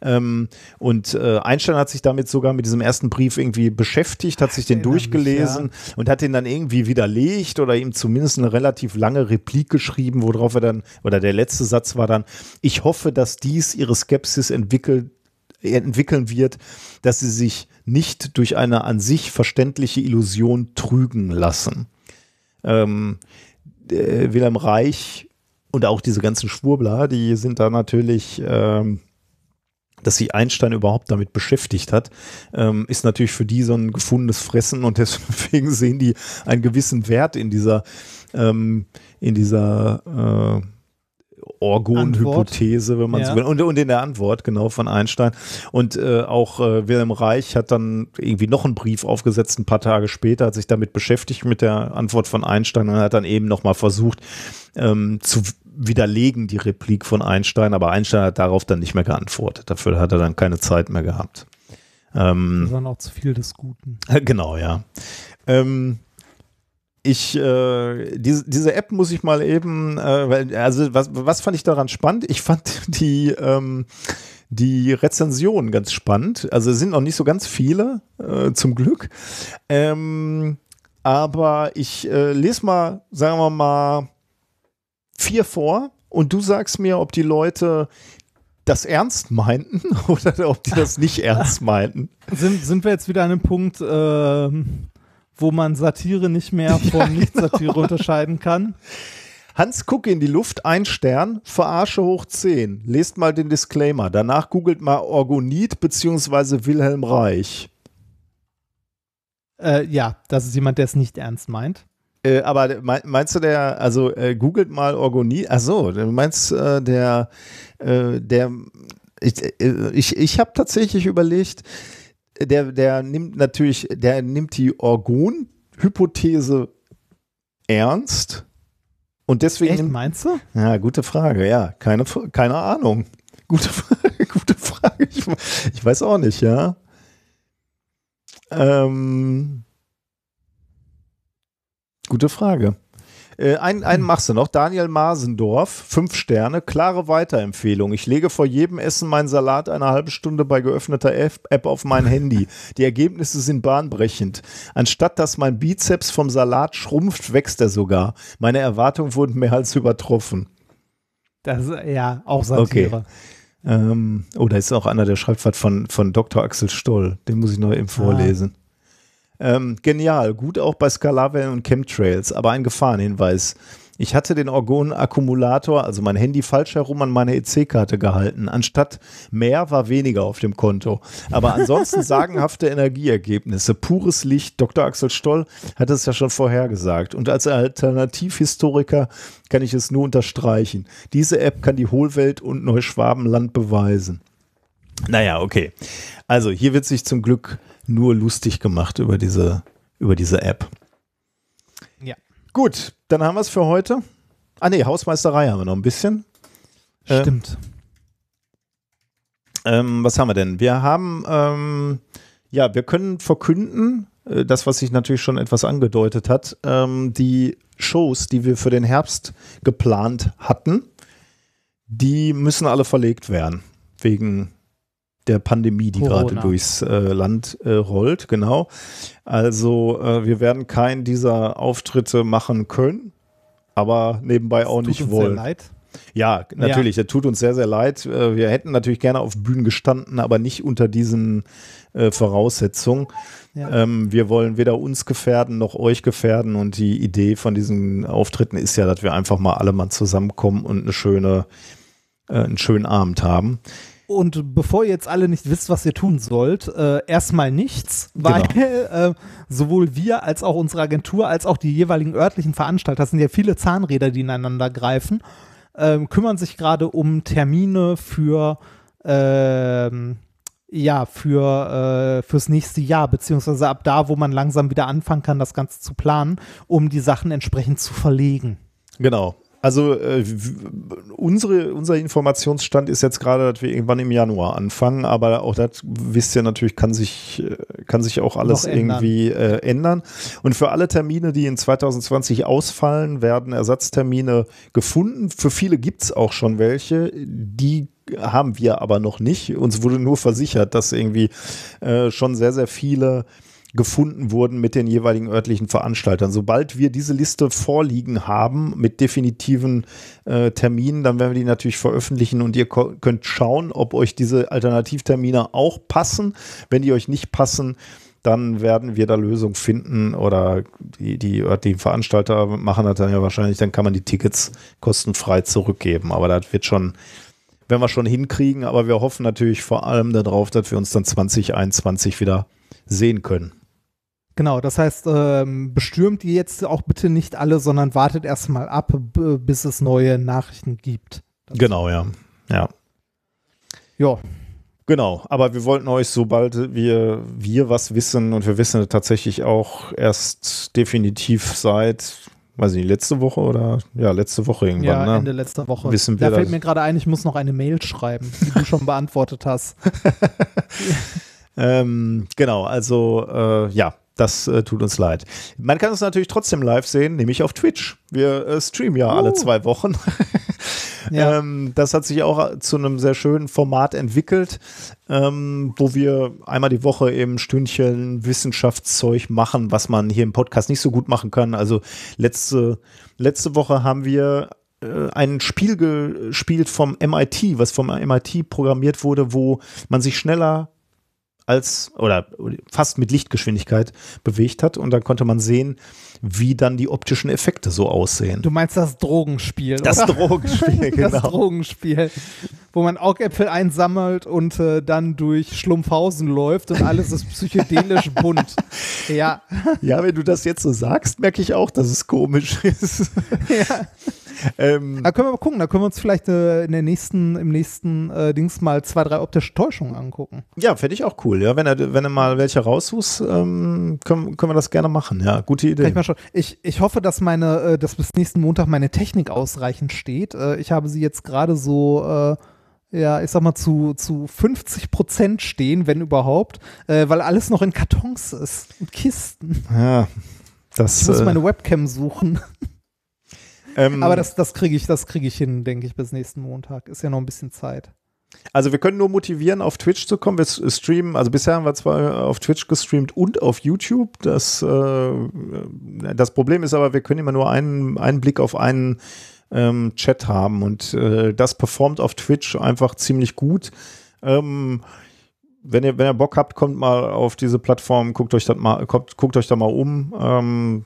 Ähm, und äh, Einstein hat sich damit sogar mit diesem ersten Brief irgendwie beschäftigt, hat sich den erinnere mich, durchgelesen und hat den dann irgendwie widerlegt oder ihm zumindest eine relativ lange Replik geschrieben, worauf er dann, oder der letzte Satz war dann, ich hoffe, dass dies ihre Skepsis entwickelt, entwickeln wird, dass sie sich nicht durch eine an sich verständliche Illusion trügen lassen. Ähm, äh, Wilhelm Reich und auch diese ganzen Schwurbler, die sind da natürlich, ähm, dass sich Einstein überhaupt damit beschäftigt hat, ähm, ist natürlich für die so ein gefundenes Fressen und deswegen sehen die einen gewissen Wert in dieser, ähm, in dieser äh, Orgon-Hypothese, wenn man Ja. so will. Und, und in der Antwort, genau, von Einstein. Und äh, auch äh, Wilhelm Reich hat dann irgendwie noch einen Brief aufgesetzt, ein paar Tage später, hat sich damit beschäftigt mit der Antwort von Einstein und hat dann eben nochmal versucht ähm, zu widerlegen, die Replik von Einstein, aber Einstein hat darauf dann nicht mehr geantwortet. Dafür hat er dann keine Zeit mehr gehabt. Ähm, Das war noch zu viel des Guten. Genau, ja. Ähm, ich, äh, diese, diese App muss ich mal eben, äh, also was, was fand ich daran spannend? Ich fand die, ähm, die Rezensionen ganz spannend. Also es sind noch nicht so ganz viele, äh, zum Glück. Ähm, aber ich äh, lese mal, sagen wir mal, vier vor und du sagst mir, ob die Leute das ernst meinten oder ob die das nicht ernst meinten. Sind, sind wir jetzt wieder an einem Punkt, ähm, wo man Satire nicht mehr von Nicht-Satire unterscheiden kann? Hans guck in die Luft, ein Stern, verarsche hoch 10. Lest mal den Disclaimer. Danach googelt mal Orgonit beziehungsweise Wilhelm Reich. Äh, ja, das ist jemand, der es nicht ernst meint. Äh, aber mein- meinst du der, also äh, googelt mal Orgonit, ach so, du meinst äh, der, äh, der, ich, äh, ich, ich habe tatsächlich überlegt, der, der nimmt natürlich, der nimmt die Orgon-Hypothese ernst und deswegen Echt, meinst du? Ja, gute Frage, ja. Keine, keine Ahnung. Gute Frage, gute Frage. Ich, ich weiß auch nicht, ja. Ähm, gute Frage. Äh, einen, einen machst du noch. Daniel Masendorf, fünf Sterne, klare Weiterempfehlung. Ich lege vor jedem Essen meinen Salat eine halbe Stunde bei geöffneter App auf mein Handy. Die Ergebnisse sind bahnbrechend. Anstatt dass mein Bizeps vom Salat schrumpft, wächst er sogar. Meine Erwartungen wurden mehr als übertroffen. Das ist ja auch Satire. Ähm, oh, da ist auch einer, der schreibt was von, von Dr. Axel Stoll. Den muss ich noch eben vorlesen. Ähm, genial, gut auch bei Skalarwellen und Chemtrails, aber ein Gefahrenhinweis. Ich hatte den Orgon-Akkumulator, also mein Handy, falsch herum an meine EC-Karte gehalten. Anstatt mehr war weniger auf dem Konto. Aber ansonsten sagenhafte Energieergebnisse, pures Licht. Dr. Axel Stoll hat es ja schon vorhergesagt. Und als Alternativhistoriker kann ich es nur unterstreichen. Diese App kann die Hohlwelt und Neuschwabenland beweisen. Naja, okay. Also hier wird sich zum Glück nur lustig gemacht über diese, über diese App. Ja. Gut, dann haben wir es für heute. Ah nee, Hausmeisterei haben wir noch ein bisschen. Ähm, Stimmt. Ähm, was haben wir denn? Wir haben, ähm, ja, wir können verkünden, äh, das, was sich natürlich schon etwas angedeutet hat, ähm, die Shows, die wir für den Herbst geplant hatten, die müssen alle verlegt werden. Wegen der Pandemie, die gerade durchs äh, Land äh, rollt, genau. Also äh, wir werden keinen dieser Auftritte machen können, aber nebenbei auch Tut nicht uns wollen. Sehr leid. Ja, natürlich. Das tut uns sehr, sehr leid. Äh, Wir hätten natürlich gerne auf Bühnen gestanden, aber nicht unter diesen äh, Voraussetzungen. Ja. Ähm, wir wollen weder uns gefährden noch euch gefährden. Und die Idee von diesen Auftritten ist ja, dass wir einfach mal alle mal zusammenkommen und eine schöne, äh, einen schönen Abend haben. Und bevor ihr jetzt alle nicht wisst, was ihr tun sollt, äh, erstmal nichts, weil äh, sowohl wir als auch unsere Agentur als auch die jeweiligen örtlichen Veranstalter, das sind ja viele Zahnräder, die ineinander greifen, ähm, kümmern sich gerade um Termine für ähm, ja, für, äh, fürs nächste Jahr, beziehungsweise ab da, wo man langsam wieder anfangen kann, das Ganze zu planen, um die Sachen entsprechend zu verlegen. Genau. Also äh, unsere, unser Informationsstand ist jetzt gerade, dass wir irgendwann im Januar anfangen, aber auch das wisst ihr natürlich, kann sich, äh, kann sich auch alles ändern. irgendwie äh, ändern. Und für alle Termine, die in 2020 ausfallen, werden Ersatztermine gefunden. Für viele gibt es auch schon welche, die haben wir aber noch nicht. Uns wurde nur versichert, dass irgendwie äh, schon sehr, sehr viele gefunden wurden mit den jeweiligen örtlichen Veranstaltern. Sobald wir diese Liste vorliegen haben mit definitiven äh, Terminen, dann werden wir die natürlich veröffentlichen und ihr könnt schauen, ob euch diese Alternativtermine auch passen. Wenn die euch nicht passen, dann werden wir da Lösungen finden oder die, die örtlichen Veranstalter machen das dann ja wahrscheinlich, dann kann man die Tickets kostenfrei zurückgeben. Aber das wird schon, werden wir schon hinkriegen, aber wir hoffen natürlich vor allem darauf, dass wir uns dann 2021 wieder sehen können. Genau, das heißt, ähm, bestürmt ihr jetzt auch bitte nicht alle, sondern wartet erstmal ab, bis es neue Nachrichten gibt. Das- Genau, ja. Ja. Ja, Genau, aber wir wollten euch, sobald wir, wir was wissen, und wir wissen tatsächlich auch erst definitiv seit, weiß ich nicht, letzte Woche oder ja, letzte Woche irgendwann, ja ne? Ende letzter Woche. Wissen da wir fällt das. mir gerade ein, ich muss noch eine Mail schreiben, die du schon beantwortet hast. Ähm, genau, also äh, ja, das äh, tut uns leid. Man kann uns natürlich trotzdem live sehen, nämlich auf Twitch. Wir äh, streamen ja alle zwei Wochen. Ja. Ähm, das hat sich auch zu einem sehr schönen Format entwickelt, ähm, wo wir einmal die Woche eben Stündchen Wissenschaftszeug machen, was man hier im Podcast nicht so gut machen kann. Also letzte, letzte Woche haben wir äh, ein Spiel gespielt vom MIT, was vom MIT programmiert wurde, wo man sich schneller als oder fast mit Lichtgeschwindigkeit bewegt hat und dann konnte man sehen, wie dann die optischen Effekte so aussehen. Du meinst das Drogenspiel, das oder? Drogenspiel, Das genau. Drogenspiel, wo man Augäpfel einsammelt und äh, dann durch Schlumpfhausen läuft und alles ist psychedelisch bunt. Ja, Ja, wenn du das jetzt so sagst, merke ich auch, dass es komisch ist. ja. Ähm, Da können wir mal gucken, da können wir uns vielleicht äh, in der nächsten, im nächsten äh, Dings mal zwei, drei optische Täuschungen angucken. ja, fände ich auch cool. Ja, wenn er, wenn er mal welche raussuchst, ähm, können, können wir das gerne machen. Ja, gute Idee. ich, ich, ich hoffe, dass meine, äh, dass bis nächsten Montag meine Technik ausreichend steht. Äh, ich habe sie jetzt gerade so, äh, ja, ich sag mal, zu, zu 50 Prozent stehen, wenn überhaupt, äh, weil alles noch in Kartons ist und Kisten. Ja, das. Ich muss äh, meine Webcam suchen. Ähm, Aber das, das kriege ich, das kriege ich hin, denke ich, bis nächsten Montag. Ist ja noch ein bisschen Zeit. Also wir können nur motivieren, auf Twitch zu kommen. Wir s- streamen, also bisher haben wir zwar auf Twitch gestreamt und auf YouTube. Das, äh, das Problem ist aber, wir können immer nur einen, einen Blick auf einen ähm, Chat haben und äh, das performt auf Twitch einfach ziemlich gut. Ähm, wenn ihr, wenn ihr Bock habt, kommt mal auf diese Plattform, guckt euch das mal, guckt, guckt euch da mal um. Ähm,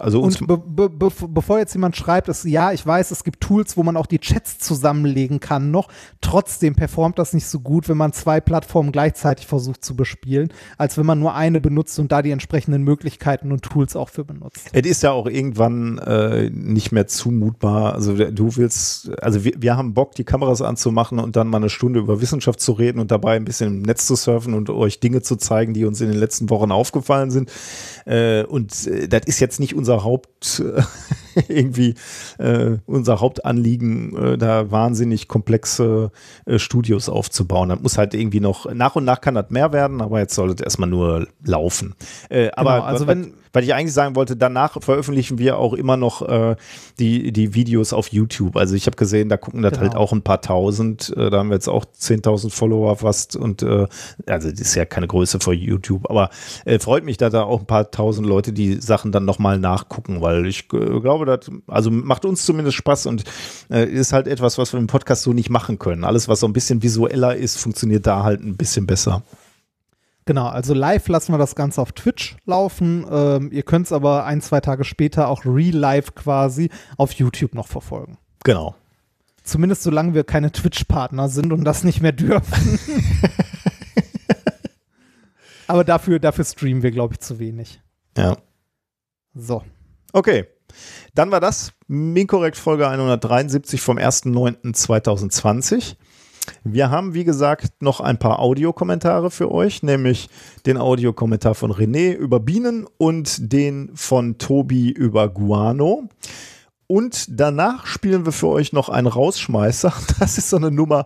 also Und be be be bevor jetzt jemand schreibt, ist, ja, ich weiß, es gibt Tools, wo man auch die Chats zusammenlegen kann noch. Trotzdem performt das nicht so gut, wenn man zwei Plattformen gleichzeitig versucht zu bespielen, als wenn man nur eine benutzt und da die entsprechenden Möglichkeiten und Tools auch für benutzt. Es ist ja auch irgendwann äh, nicht mehr zumutbar. Also du willst, also wir, wir haben Bock, die Kameras anzumachen und dann mal eine Stunde über Wissenschaft zu reden und dabei ein bisschen im Netz zu surfen und euch Dinge zu zeigen, die uns in den letzten Wochen aufgefallen sind. Äh, und äh, das ist jetzt nicht unser Haupt, äh, irgendwie äh, unser Hauptanliegen, äh, da wahnsinnig komplexe äh, Studios aufzubauen. Das muss halt irgendwie noch, nach und nach kann das mehr werden, aber jetzt soll es erstmal nur laufen. Äh, aber Genau, also wenn- weil ich eigentlich sagen wollte, danach veröffentlichen wir auch immer noch äh, die, die Videos auf YouTube. Also ich habe gesehen, da gucken das Genau. halt auch ein paar tausend. Äh, da haben wir jetzt auch 10.000 Follower fast. Und also das ist ja keine Größe für YouTube. Aber freut mich, dass da auch ein paar tausend Leute die Sachen dann nochmal nachgucken, weil ich äh, glaube, das also macht uns zumindest Spaß und äh, ist halt etwas, was wir im Podcast so nicht machen können. Alles, was so ein bisschen visueller ist, funktioniert da halt ein bisschen besser. Genau, also live lassen wir das Ganze auf Twitch laufen. Ähm, ihr könnt es aber ein, zwei Tage später auch real live quasi auf YouTube noch verfolgen. Genau. Zumindest solange wir keine Twitch-Partner sind und das nicht mehr dürfen. aber dafür, dafür streamen wir, glaube ich, zu wenig. Ja. So. Okay. Dann war das Minkorrekt Folge 173 vom 1.9.2020. Wir haben, wie gesagt, noch ein paar Audiokommentare für euch, nämlich den Audiokommentar von René über Bienen und den von Tobi über Guano. Und danach spielen wir für euch noch einen Rausschmeißer. Das ist so eine Nummer.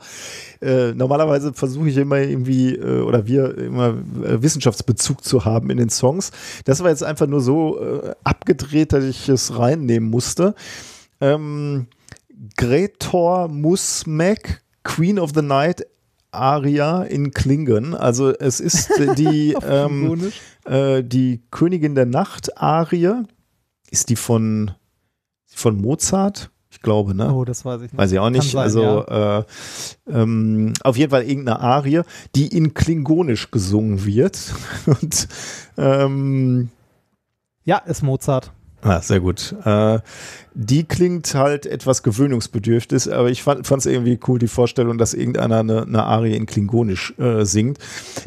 Äh, normalerweise versuche ich immer irgendwie, äh, oder wir immer äh, Wissenschaftsbezug zu haben in den Songs. Das war jetzt einfach nur so abgedreht, dass ich es reinnehmen musste. Ähm, Gretor Musmek, Queen of the Night, Aria in Klingen. Also es ist die, ähm, äh, die Königin der Nacht, Arie. Ist die von, von Mozart? Ich glaube, ne? Oh, das weiß ich nicht. Weiß ich auch nicht. Sein, also ja. äh, ähm, auf jeden Fall irgendeine Arie, die in Klingonisch gesungen wird. Und ähm, ja, ist Mozart. Ah, sehr gut. Äh, die klingt halt etwas gewöhnungsbedürftig, aber ich fand es irgendwie cool, die Vorstellung, dass irgendeiner eine, eine Arie in Klingonisch äh, singt.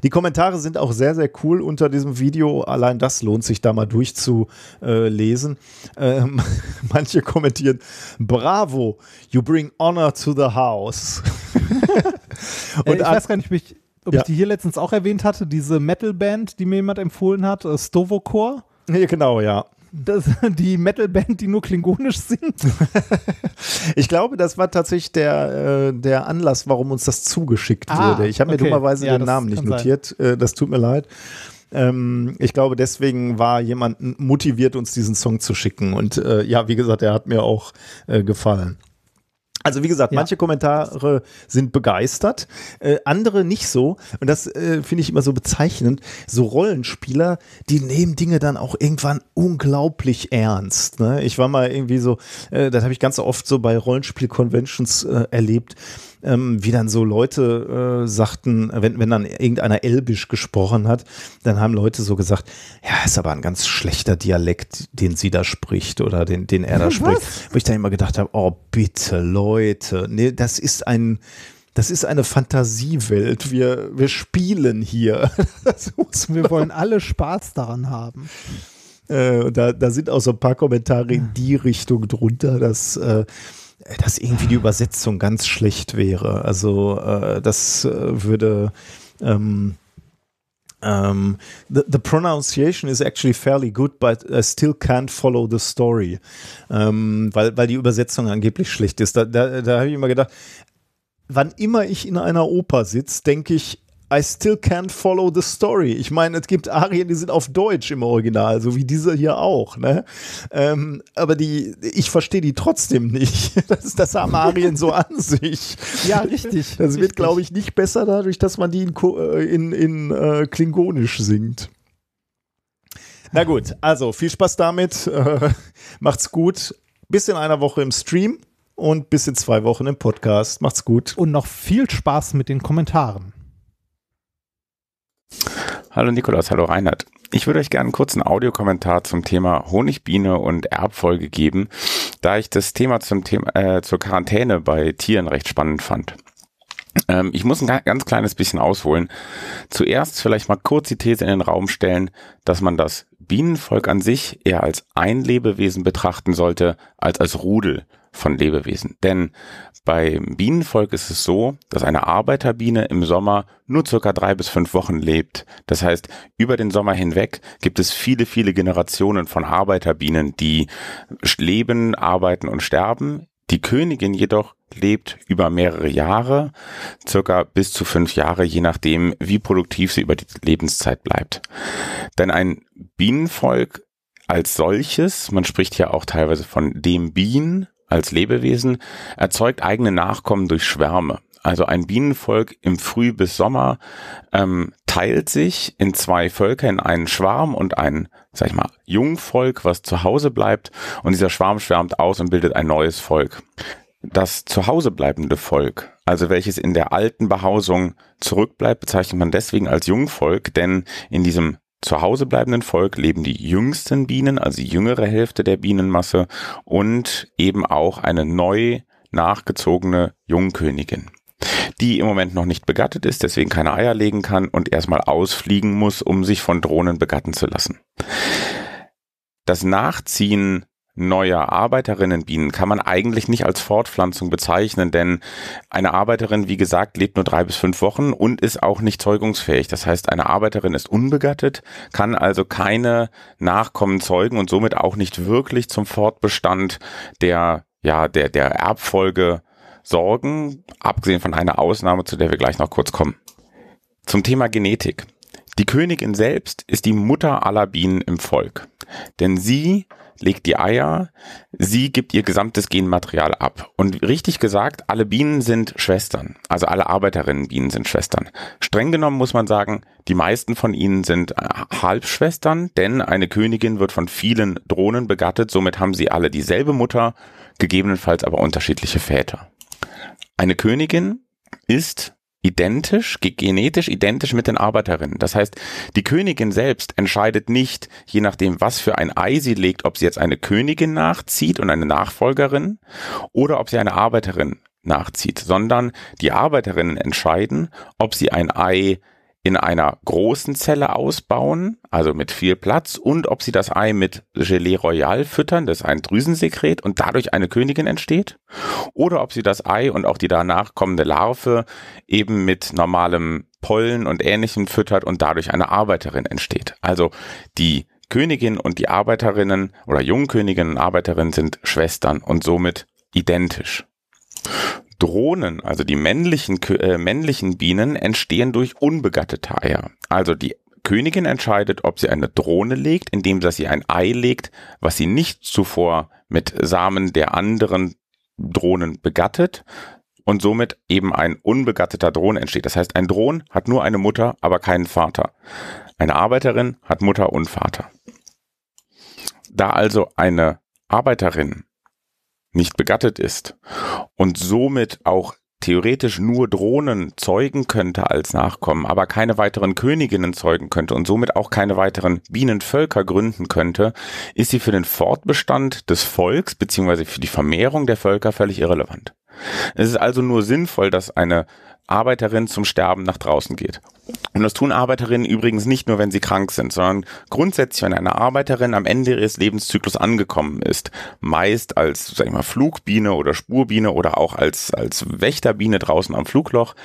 Die Kommentare sind auch sehr, sehr cool unter diesem Video. Allein das lohnt sich da mal durchzulesen. Ähm, manche kommentieren, bravo, you bring honor to the house. Äh, Und ich weiß gar nicht, ob ich, ob Ja. ich die hier letztens auch erwähnt hatte, diese Metal-Band, die mir jemand empfohlen hat, äh, Stovokor. Ja, genau, ja. Das, die Metal-Band, die nur klingonisch singt. Ich glaube, das war tatsächlich der, äh, der Anlass, warum uns das zugeschickt Ah, wurde. Ich habe mir okay. dummerweise Ja, den Namen nicht kann sein. notiert. Äh, das tut mir leid. Ähm, ich glaube, deswegen war jemand motiviert, uns diesen Song zu schicken. Und äh, ja, wie gesagt, er hat mir auch äh, gefallen. Also wie gesagt, Ja. manche Kommentare sind begeistert, äh, andere nicht so. Und das äh, finde ich immer so bezeichnend. So Rollenspieler, die nehmen Dinge dann auch irgendwann unglaublich ernst. Ne? Ich war mal irgendwie so, äh, das habe ich ganz oft so bei Rollenspiel-Conventions äh, erlebt, ähm, wie dann so Leute äh, sagten, wenn, wenn dann irgendeiner Elbisch gesprochen hat, dann haben Leute so gesagt, ja, ist aber ein ganz schlechter Dialekt, den sie da spricht oder den, den er da spricht. Wo ich dann immer gedacht habe, oh bitte Leute, nee, das ist ein, das ist eine Fantasiewelt. Wir, wir spielen hier. Wir wollen alle Spaß daran haben. äh, da, da sind auch so ein paar Kommentare in die Richtung drunter, dass, äh, dass irgendwie die Übersetzung ganz schlecht wäre. Also äh, das äh, würde ähm, um, the, the pronunciation is actually fairly good, but I still can't follow the story. Ähm, weil, weil die Übersetzung angeblich schlecht ist. Da, da, da habe ich immer gedacht, wann immer ich in einer Oper sitze, denke ich, I still can't follow the story. Ich meine, es gibt Arien, die sind auf Deutsch im Original, so wie diese hier auch. Ne? Ähm, aber die, ich verstehe die trotzdem nicht. Das, das haben Arien so an sich. Ja, richtig. Das wird, glaube ich, nicht besser dadurch, dass man die in, äh, in, in äh, Klingonisch singt. Na gut, also viel Spaß damit. Äh, macht's gut. Bis in einer Woche im Stream. und bis in zwei Wochen im Podcast. Macht's gut. Und noch viel Spaß mit den Kommentaren. Hallo Nikolaus, hallo Reinhard. Ich würde euch gerne einen kurzen Audiokommentar zum Thema Honigbiene und Erbfolge geben, da ich das Thema zum Thema äh, zur Quarantäne bei Tieren recht spannend fand. Ähm, ich muss ein ganz kleines bisschen ausholen. Zuerst vielleicht mal kurz die These in den Raum stellen, dass man das Bienenvolk an sich eher als ein Lebewesen betrachten sollte, als als Rudel von Lebewesen. Denn beim Bienenvolk ist es so, dass eine Arbeiterbiene im Sommer nur circa drei bis fünf Wochen lebt. Das heißt, über den Sommer hinweg gibt es viele, viele Generationen von Arbeiterbienen, die leben, arbeiten und sterben. Die Königin jedoch lebt über mehrere Jahre, circa bis zu fünf Jahre, je nachdem, wie produktiv sie über die Lebenszeit bleibt. Denn ein Bienenvolk als solches, man spricht ja auch teilweise von dem Bienen als Lebewesen, erzeugt eigene Nachkommen durch Schwärme. Also ein Bienenvolk im Früh- bis Sommer ähm, teilt sich in zwei Völker, in einen Schwarm und ein, sag ich mal, Jungvolk, was zu Hause bleibt. Und dieser Schwarm schwärmt aus und bildet ein neues Volk. Das zu Hause bleibende Volk, also welches in der alten Behausung zurückbleibt, bezeichnet man deswegen als Jungvolk, denn in diesem zu Hause bleibenden Volk leben die jüngsten Bienen, also die jüngere Hälfte der Bienenmasse und eben auch eine neu nachgezogene Jungkönigin, die im Moment noch nicht begattet ist, deswegen keine Eier legen kann und erstmal ausfliegen muss, um sich von Drohnen begatten zu lassen. Das Nachziehen neuer Arbeiterinnenbienen kann man eigentlich nicht als Fortpflanzung bezeichnen, denn eine Arbeiterin, wie gesagt, lebt nur drei bis fünf Wochen und ist auch nicht zeugungsfähig. Das heißt, eine Arbeiterin ist unbegattet, kann also keine Nachkommen zeugen und somit auch nicht wirklich zum Fortbestand der, ja, der, der Erbfolge sorgen, abgesehen von einer Ausnahme, zu der wir gleich noch kurz kommen. Zum Thema Genetik. Die Königin selbst ist die Mutter aller Bienen im Volk, denn sie legt die Eier, sie gibt ihr gesamtes Genmaterial ab. Und richtig gesagt, alle Bienen sind Schwestern. Also alle Arbeiterinnenbienen sind Schwestern. Streng genommen muss man sagen, die meisten von ihnen sind äh, Halbschwestern, denn eine Königin wird von vielen Drohnen begattet, somit haben sie alle dieselbe Mutter, gegebenenfalls aber unterschiedliche Väter. Eine Königin ist identisch, genetisch identisch mit den Arbeiterinnen. Das heißt, die Königin selbst entscheidet nicht, je nachdem, was für ein Ei sie legt, ob sie jetzt eine Königin nachzieht und eine Nachfolgerin oder ob sie eine Arbeiterin nachzieht, sondern die Arbeiterinnen entscheiden, ob sie ein Ei in einer großen Zelle ausbauen, also mit viel Platz, und ob sie das Ei mit Gelee Royal füttern, das ist ein Drüsensekret, und dadurch eine Königin entsteht, oder ob sie das Ei und auch die danach kommende Larve eben mit normalem Pollen und ähnlichem füttert und dadurch eine Arbeiterin entsteht. Also die Königin und die Arbeiterinnen oder Jungköniginnen und Arbeiterinnen sind Schwestern und somit identisch. Drohnen, also die männlichen, äh, männlichen Bienen, entstehen durch unbegattete Eier. Also die Königin entscheidet, ob sie eine Drohne legt, indem sie ein Ei legt, was sie nicht zuvor mit Samen der anderen Drohnen begattet und somit eben ein unbegatteter Drohne entsteht. Das heißt, ein Drohn hat nur eine Mutter, aber keinen Vater. Eine Arbeiterin hat Mutter und Vater. Da also eine Arbeiterin nicht begattet ist und somit auch theoretisch nur Drohnen zeugen könnte als Nachkommen, aber keine weiteren Königinnen zeugen könnte und somit auch keine weiteren Bienenvölker gründen könnte, ist sie für den Fortbestand des Volks beziehungsweise für die Vermehrung der Völker völlig irrelevant. Es ist also nur sinnvoll, dass eine Arbeiterin zum Sterben nach draußen geht. Und das tun Arbeiterinnen übrigens nicht nur, wenn sie krank sind, sondern grundsätzlich, wenn eine Arbeiterin am Ende ihres Lebenszyklus angekommen ist, meist als, sag ich mal, Flugbiene oder Spurbiene oder auch als, als Wächterbiene draußen am Flugloch,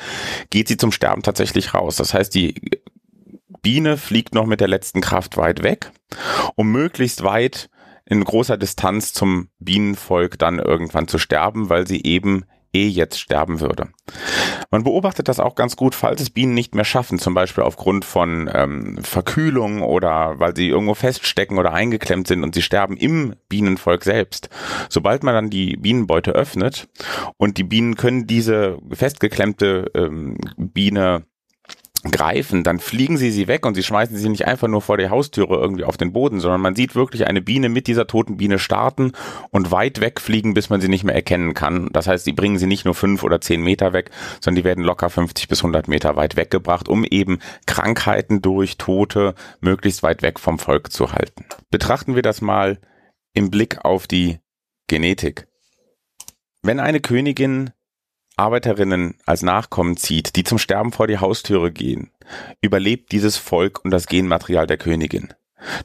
geht sie zum Sterben tatsächlich raus. Das heißt, die Biene fliegt noch mit der letzten Kraft weit weg, um möglichst weit in großer Distanz zum Bienenvolk dann irgendwann zu sterben, weil sie eben eh jetzt sterben würde. Man beobachtet das auch ganz gut, falls es Bienen nicht mehr schaffen, zum Beispiel aufgrund von ähm, Verkühlung oder weil sie irgendwo feststecken oder eingeklemmt sind und sie sterben im Bienenvolk selbst. Sobald man dann die Bienenbeute öffnet und die Bienen können diese festgeklemmte ähm, Biene greifen, dann fliegen sie sie weg und sie schmeißen sie nicht einfach nur vor die Haustüre irgendwie auf den Boden, sondern man sieht wirklich eine Biene mit dieser toten Biene starten und weit wegfliegen, bis man sie nicht mehr erkennen kann. Das heißt, sie bringen sie nicht nur fünf oder zehn Meter weg, sondern die werden locker 50 bis 100 Meter weit weggebracht, um eben Krankheiten durch Tote möglichst weit weg vom Volk zu halten. Betrachten wir das mal im Blick auf die Genetik. Wenn eine Königin Arbeiterinnen als Nachkommen zieht, die zum Sterben vor die Haustüre gehen, überlebt dieses Volk und das Genmaterial der Königin.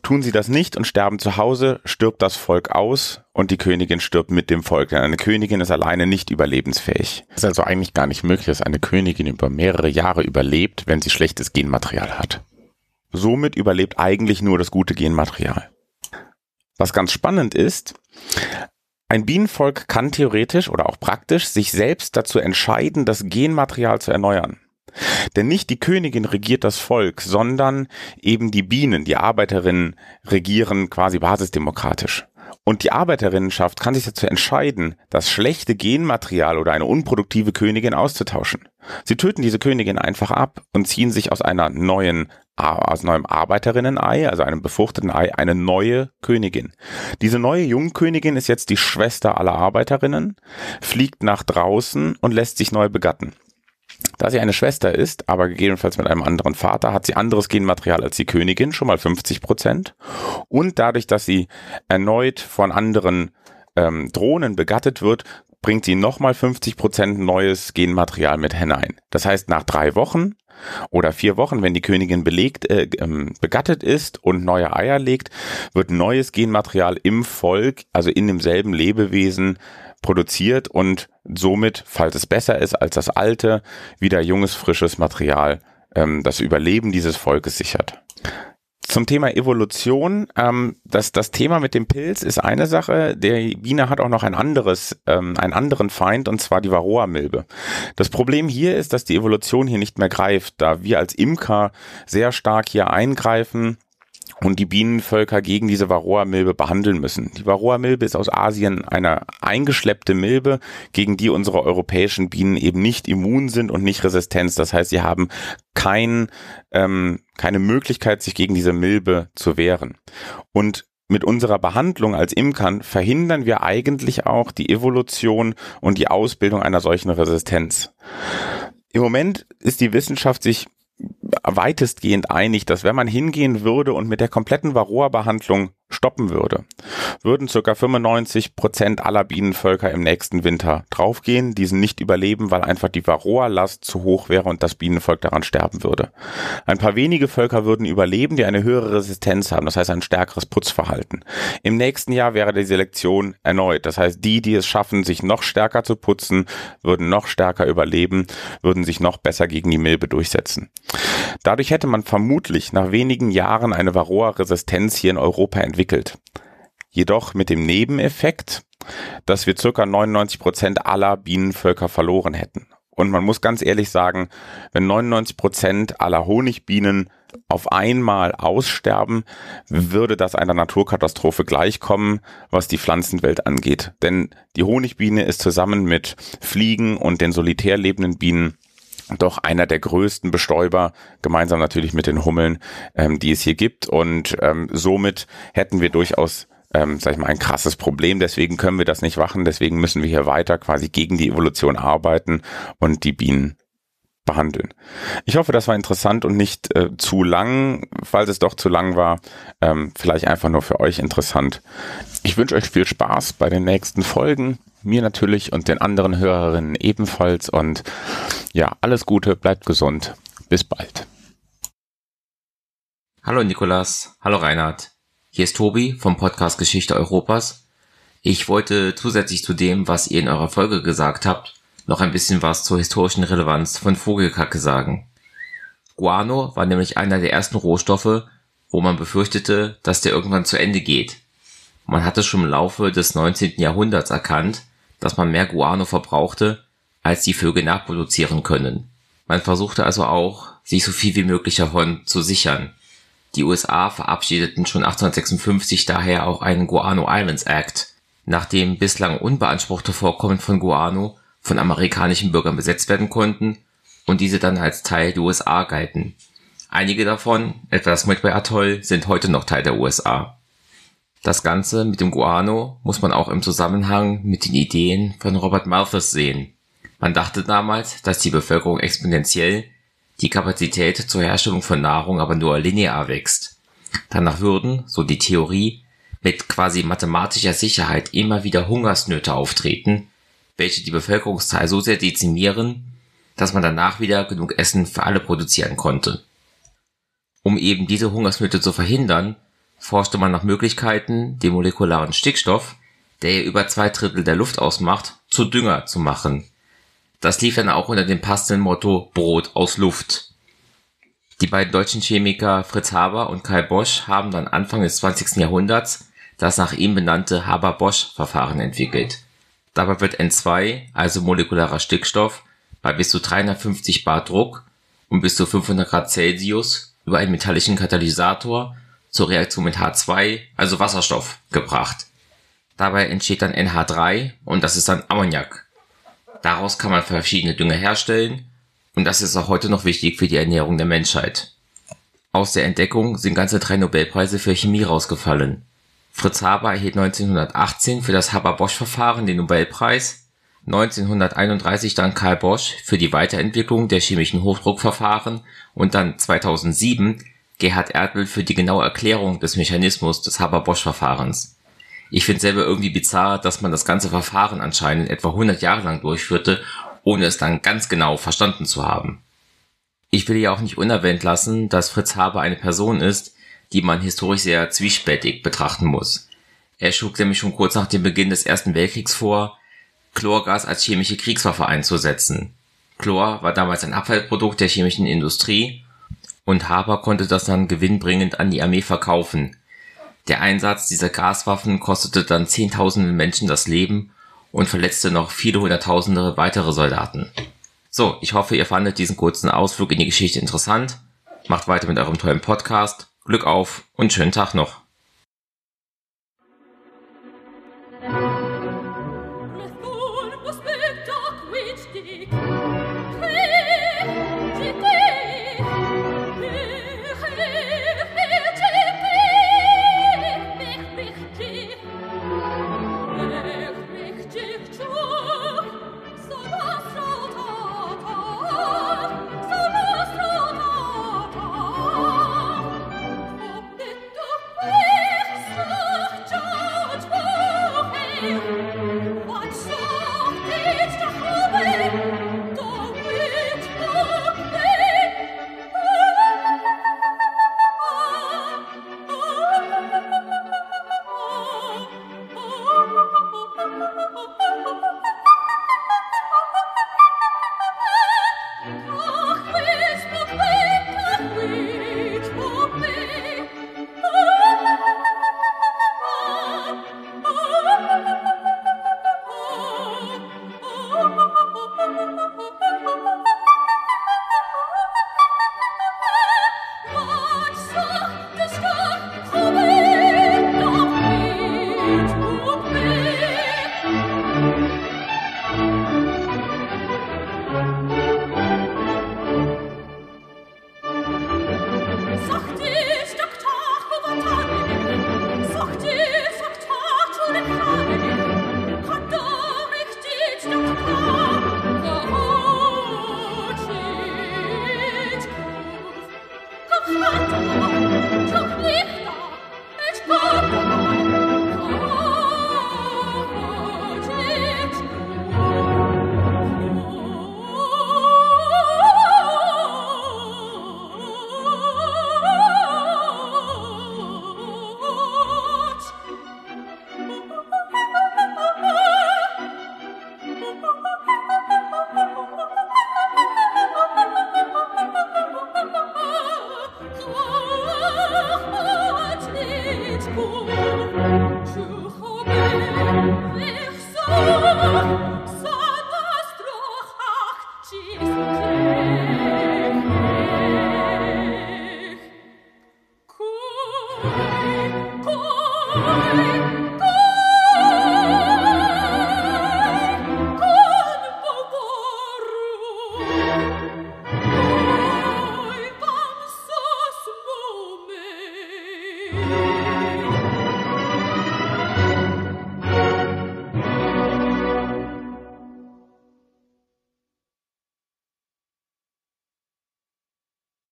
Tun sie das nicht und sterben zu Hause, stirbt das Volk aus und die Königin stirbt mit dem Volk, denn eine Königin ist alleine nicht überlebensfähig. Es ist also eigentlich gar nicht möglich, dass eine Königin über mehrere Jahre überlebt, wenn sie schlechtes Genmaterial hat. Somit überlebt eigentlich nur das gute Genmaterial. Was ganz spannend ist, ein Bienenvolk kann theoretisch oder auch praktisch sich selbst dazu entscheiden, das Genmaterial zu erneuern. Denn nicht die Königin regiert das Volk, sondern eben die Bienen, die Arbeiterinnen regieren quasi basisdemokratisch. Und die Arbeiterinnenschaft kann sich dazu entscheiden, das schlechte Genmaterial oder eine unproduktive Königin auszutauschen. Sie töten diese Königin einfach ab und ziehen sich aus einer neuen aus neuem Arbeiterinnen-Ei, also einem befruchteten Ei, eine neue Königin. Diese neue Jungkönigin ist jetzt die Schwester aller Arbeiterinnen, fliegt nach draußen und lässt sich neu begatten. Da sie eine Schwester ist, aber gegebenenfalls mit einem anderen Vater, hat sie anderes Genmaterial als die Königin, schon mal 50 Prozent. Und dadurch, dass sie erneut von anderen ähm, Drohnen begattet wird, bringt sie nochmal 50 Prozent neues Genmaterial mit hinein. Das heißt, nach drei Wochen oder vier Wochen, wenn die Königin belegt, äh, ähm, begattet ist und neue Eier legt, wird neues Genmaterial im Volk, also in demselben Lebewesen, produziert und somit, falls es besser ist als das alte, wieder junges, frisches Material ähm, das Überleben dieses Volkes sichert. Zum Thema Evolution, ähm, das, das Thema mit dem Pilz ist eine Sache. Der Biene hat auch noch ein anderes, ähm, einen anderen Feind, und zwar die Varroa-Milbe. Das Problem hier ist, dass die Evolution hier nicht mehr greift, da wir als Imker sehr stark hier eingreifen und die Bienenvölker gegen diese Varroa-Milbe behandeln müssen. Die Varroa-Milbe ist aus Asien eine eingeschleppte Milbe, gegen die unsere europäischen Bienen eben nicht immun sind und nicht Resistenz. Das heißt, sie haben kein, ähm, keine Möglichkeit, sich gegen diese Milbe zu wehren. Und mit unserer Behandlung als Imkern verhindern wir eigentlich auch die Evolution und die Ausbildung einer solchen Resistenz. Im Moment ist die Wissenschaft sich weitestgehend einig, dass wenn man hingehen würde und mit der kompletten Varroa-Behandlung stoppen würde, würden circa 95 Prozent aller Bienenvölker im nächsten Winter draufgehen, diesen nicht überleben, weil einfach die Varroa-Last zu hoch wäre und das Bienenvolk daran sterben würde. Ein paar wenige Völker würden überleben, die eine höhere Resistenz haben, das heißt ein stärkeres Putzverhalten. Im nächsten Jahr wäre die Selektion erneut, das heißt die, die es schaffen, sich noch stärker zu putzen, würden noch stärker überleben, würden sich noch besser gegen die Milbe durchsetzen. Dadurch hätte man vermutlich nach wenigen Jahren eine Varroa-Resistenz hier in Europa entwickelt. Jedoch mit dem Nebeneffekt, dass wir circa 99 Prozent aller Bienenvölker verloren hätten. Und man muss ganz ehrlich sagen, wenn 99 Prozent aller Honigbienen auf einmal aussterben, würde das einer Naturkatastrophe gleichkommen, was die Pflanzenwelt angeht. Denn die Honigbiene ist zusammen mit Fliegen und den solitär lebenden Bienen doch einer der größten Bestäuber, gemeinsam natürlich mit den Hummeln, ähm, die es hier gibt. Und ähm, somit hätten wir durchaus, ähm, sag ich mal, ein krasses Problem. Deswegen können wir das nicht machen. Deswegen müssen wir hier weiter quasi gegen die Evolution arbeiten und die Bienen behandeln. Ich hoffe, das war interessant und nicht äh, zu lang. Falls es doch zu lang war, ähm, vielleicht einfach nur für euch interessant. Ich wünsche euch viel Spaß bei den nächsten Folgen mir natürlich und den anderen Hörerinnen ebenfalls. Und ja, alles Gute, bleibt gesund. Bis bald. Hallo Nikolas, hallo Reinhard. Hier ist Tobi vom Podcast Geschichte Europas. Ich wollte zusätzlich zu dem, was ihr in eurer Folge gesagt habt, noch ein bisschen was zur historischen Relevanz von Vogelkacke sagen. Guano war nämlich einer der ersten Rohstoffe, wo man befürchtete, dass der irgendwann zu Ende geht. Man hatte schon im Laufe des 19. Jahrhunderts erkannt, dass man mehr Guano verbrauchte, als die Vögel nachproduzieren können. Man versuchte also auch, sich so viel wie möglich davon zu sichern. Die USA verabschiedeten schon 1856 daher auch einen Guano Islands Act, nachdem bislang unbeanspruchte Vorkommen von Guano von amerikanischen Bürgern besetzt werden konnten, und diese dann als Teil der USA galten. Einige davon, etwa das Midway Atoll, sind heute noch Teil der USA. Das Ganze mit dem Guano muss man auch im Zusammenhang mit den Ideen von Robert Malthus sehen. Man dachte damals, dass die Bevölkerung exponentiell, die Kapazität zur Herstellung von Nahrung aber nur linear wächst. Danach würden, so die Theorie, mit quasi mathematischer Sicherheit immer wieder Hungersnöte auftreten, welche die Bevölkerungszahl so sehr dezimieren, dass man danach wieder genug Essen für alle produzieren konnte. Um eben diese Hungersnöte zu verhindern, forschte man nach Möglichkeiten, den molekularen Stickstoff, der ja über zwei Drittel der Luft ausmacht, zu Dünger zu machen. Das lief dann auch unter dem passenden Motto Brot aus Luft. Die beiden deutschen Chemiker Fritz Haber und Karl Bosch haben dann Anfang des 20. Jahrhunderts das nach ihm benannte Haber-Bosch-Verfahren entwickelt. Dabei wird N2, also molekularer Stickstoff, bei bis zu 350 bar Druck und bis zu 500 Grad Celsius über einen metallischen Katalysator zur Reaktion mit H2, also Wasserstoff, gebracht. Dabei entsteht dann NH3 und das ist dann Ammoniak. Daraus kann man verschiedene Dünger herstellen und das ist auch heute noch wichtig für die Ernährung der Menschheit. Aus der Entdeckung sind ganze drei Nobelpreise für Chemie rausgefallen. Fritz Haber erhielt 1918 für das Haber-Bosch-Verfahren den Nobelpreis, 1931 dann Karl Bosch für die Weiterentwicklung der chemischen Hochdruckverfahren und dann 2007 Gerhard Erdl für die genaue Erklärung des Mechanismus des Haber-Bosch-Verfahrens. Ich finde selber irgendwie bizarr, dass man das ganze Verfahren anscheinend etwa 100 Jahre lang durchführte, ohne es dann ganz genau verstanden zu haben. Ich will ja auch nicht unerwähnt lassen, dass Fritz Haber eine Person ist, die man historisch sehr zwiespältig betrachten muss. Er schlug nämlich schon kurz nach dem Beginn des Ersten Weltkriegs vor, Chlorgas als chemische Kriegswaffe einzusetzen. Chlor war damals ein Abfallprodukt der chemischen Industrie und Haber konnte das dann gewinnbringend an die Armee verkaufen. Der Einsatz dieser Gaswaffen kostete dann Zehntausenden Menschen das Leben und verletzte noch viele Hunderttausende weitere Soldaten. So, ich hoffe, ihr fandet diesen kurzen Ausflug in die Geschichte interessant. Macht weiter mit eurem tollen Podcast Glück auf und schönen Tag noch.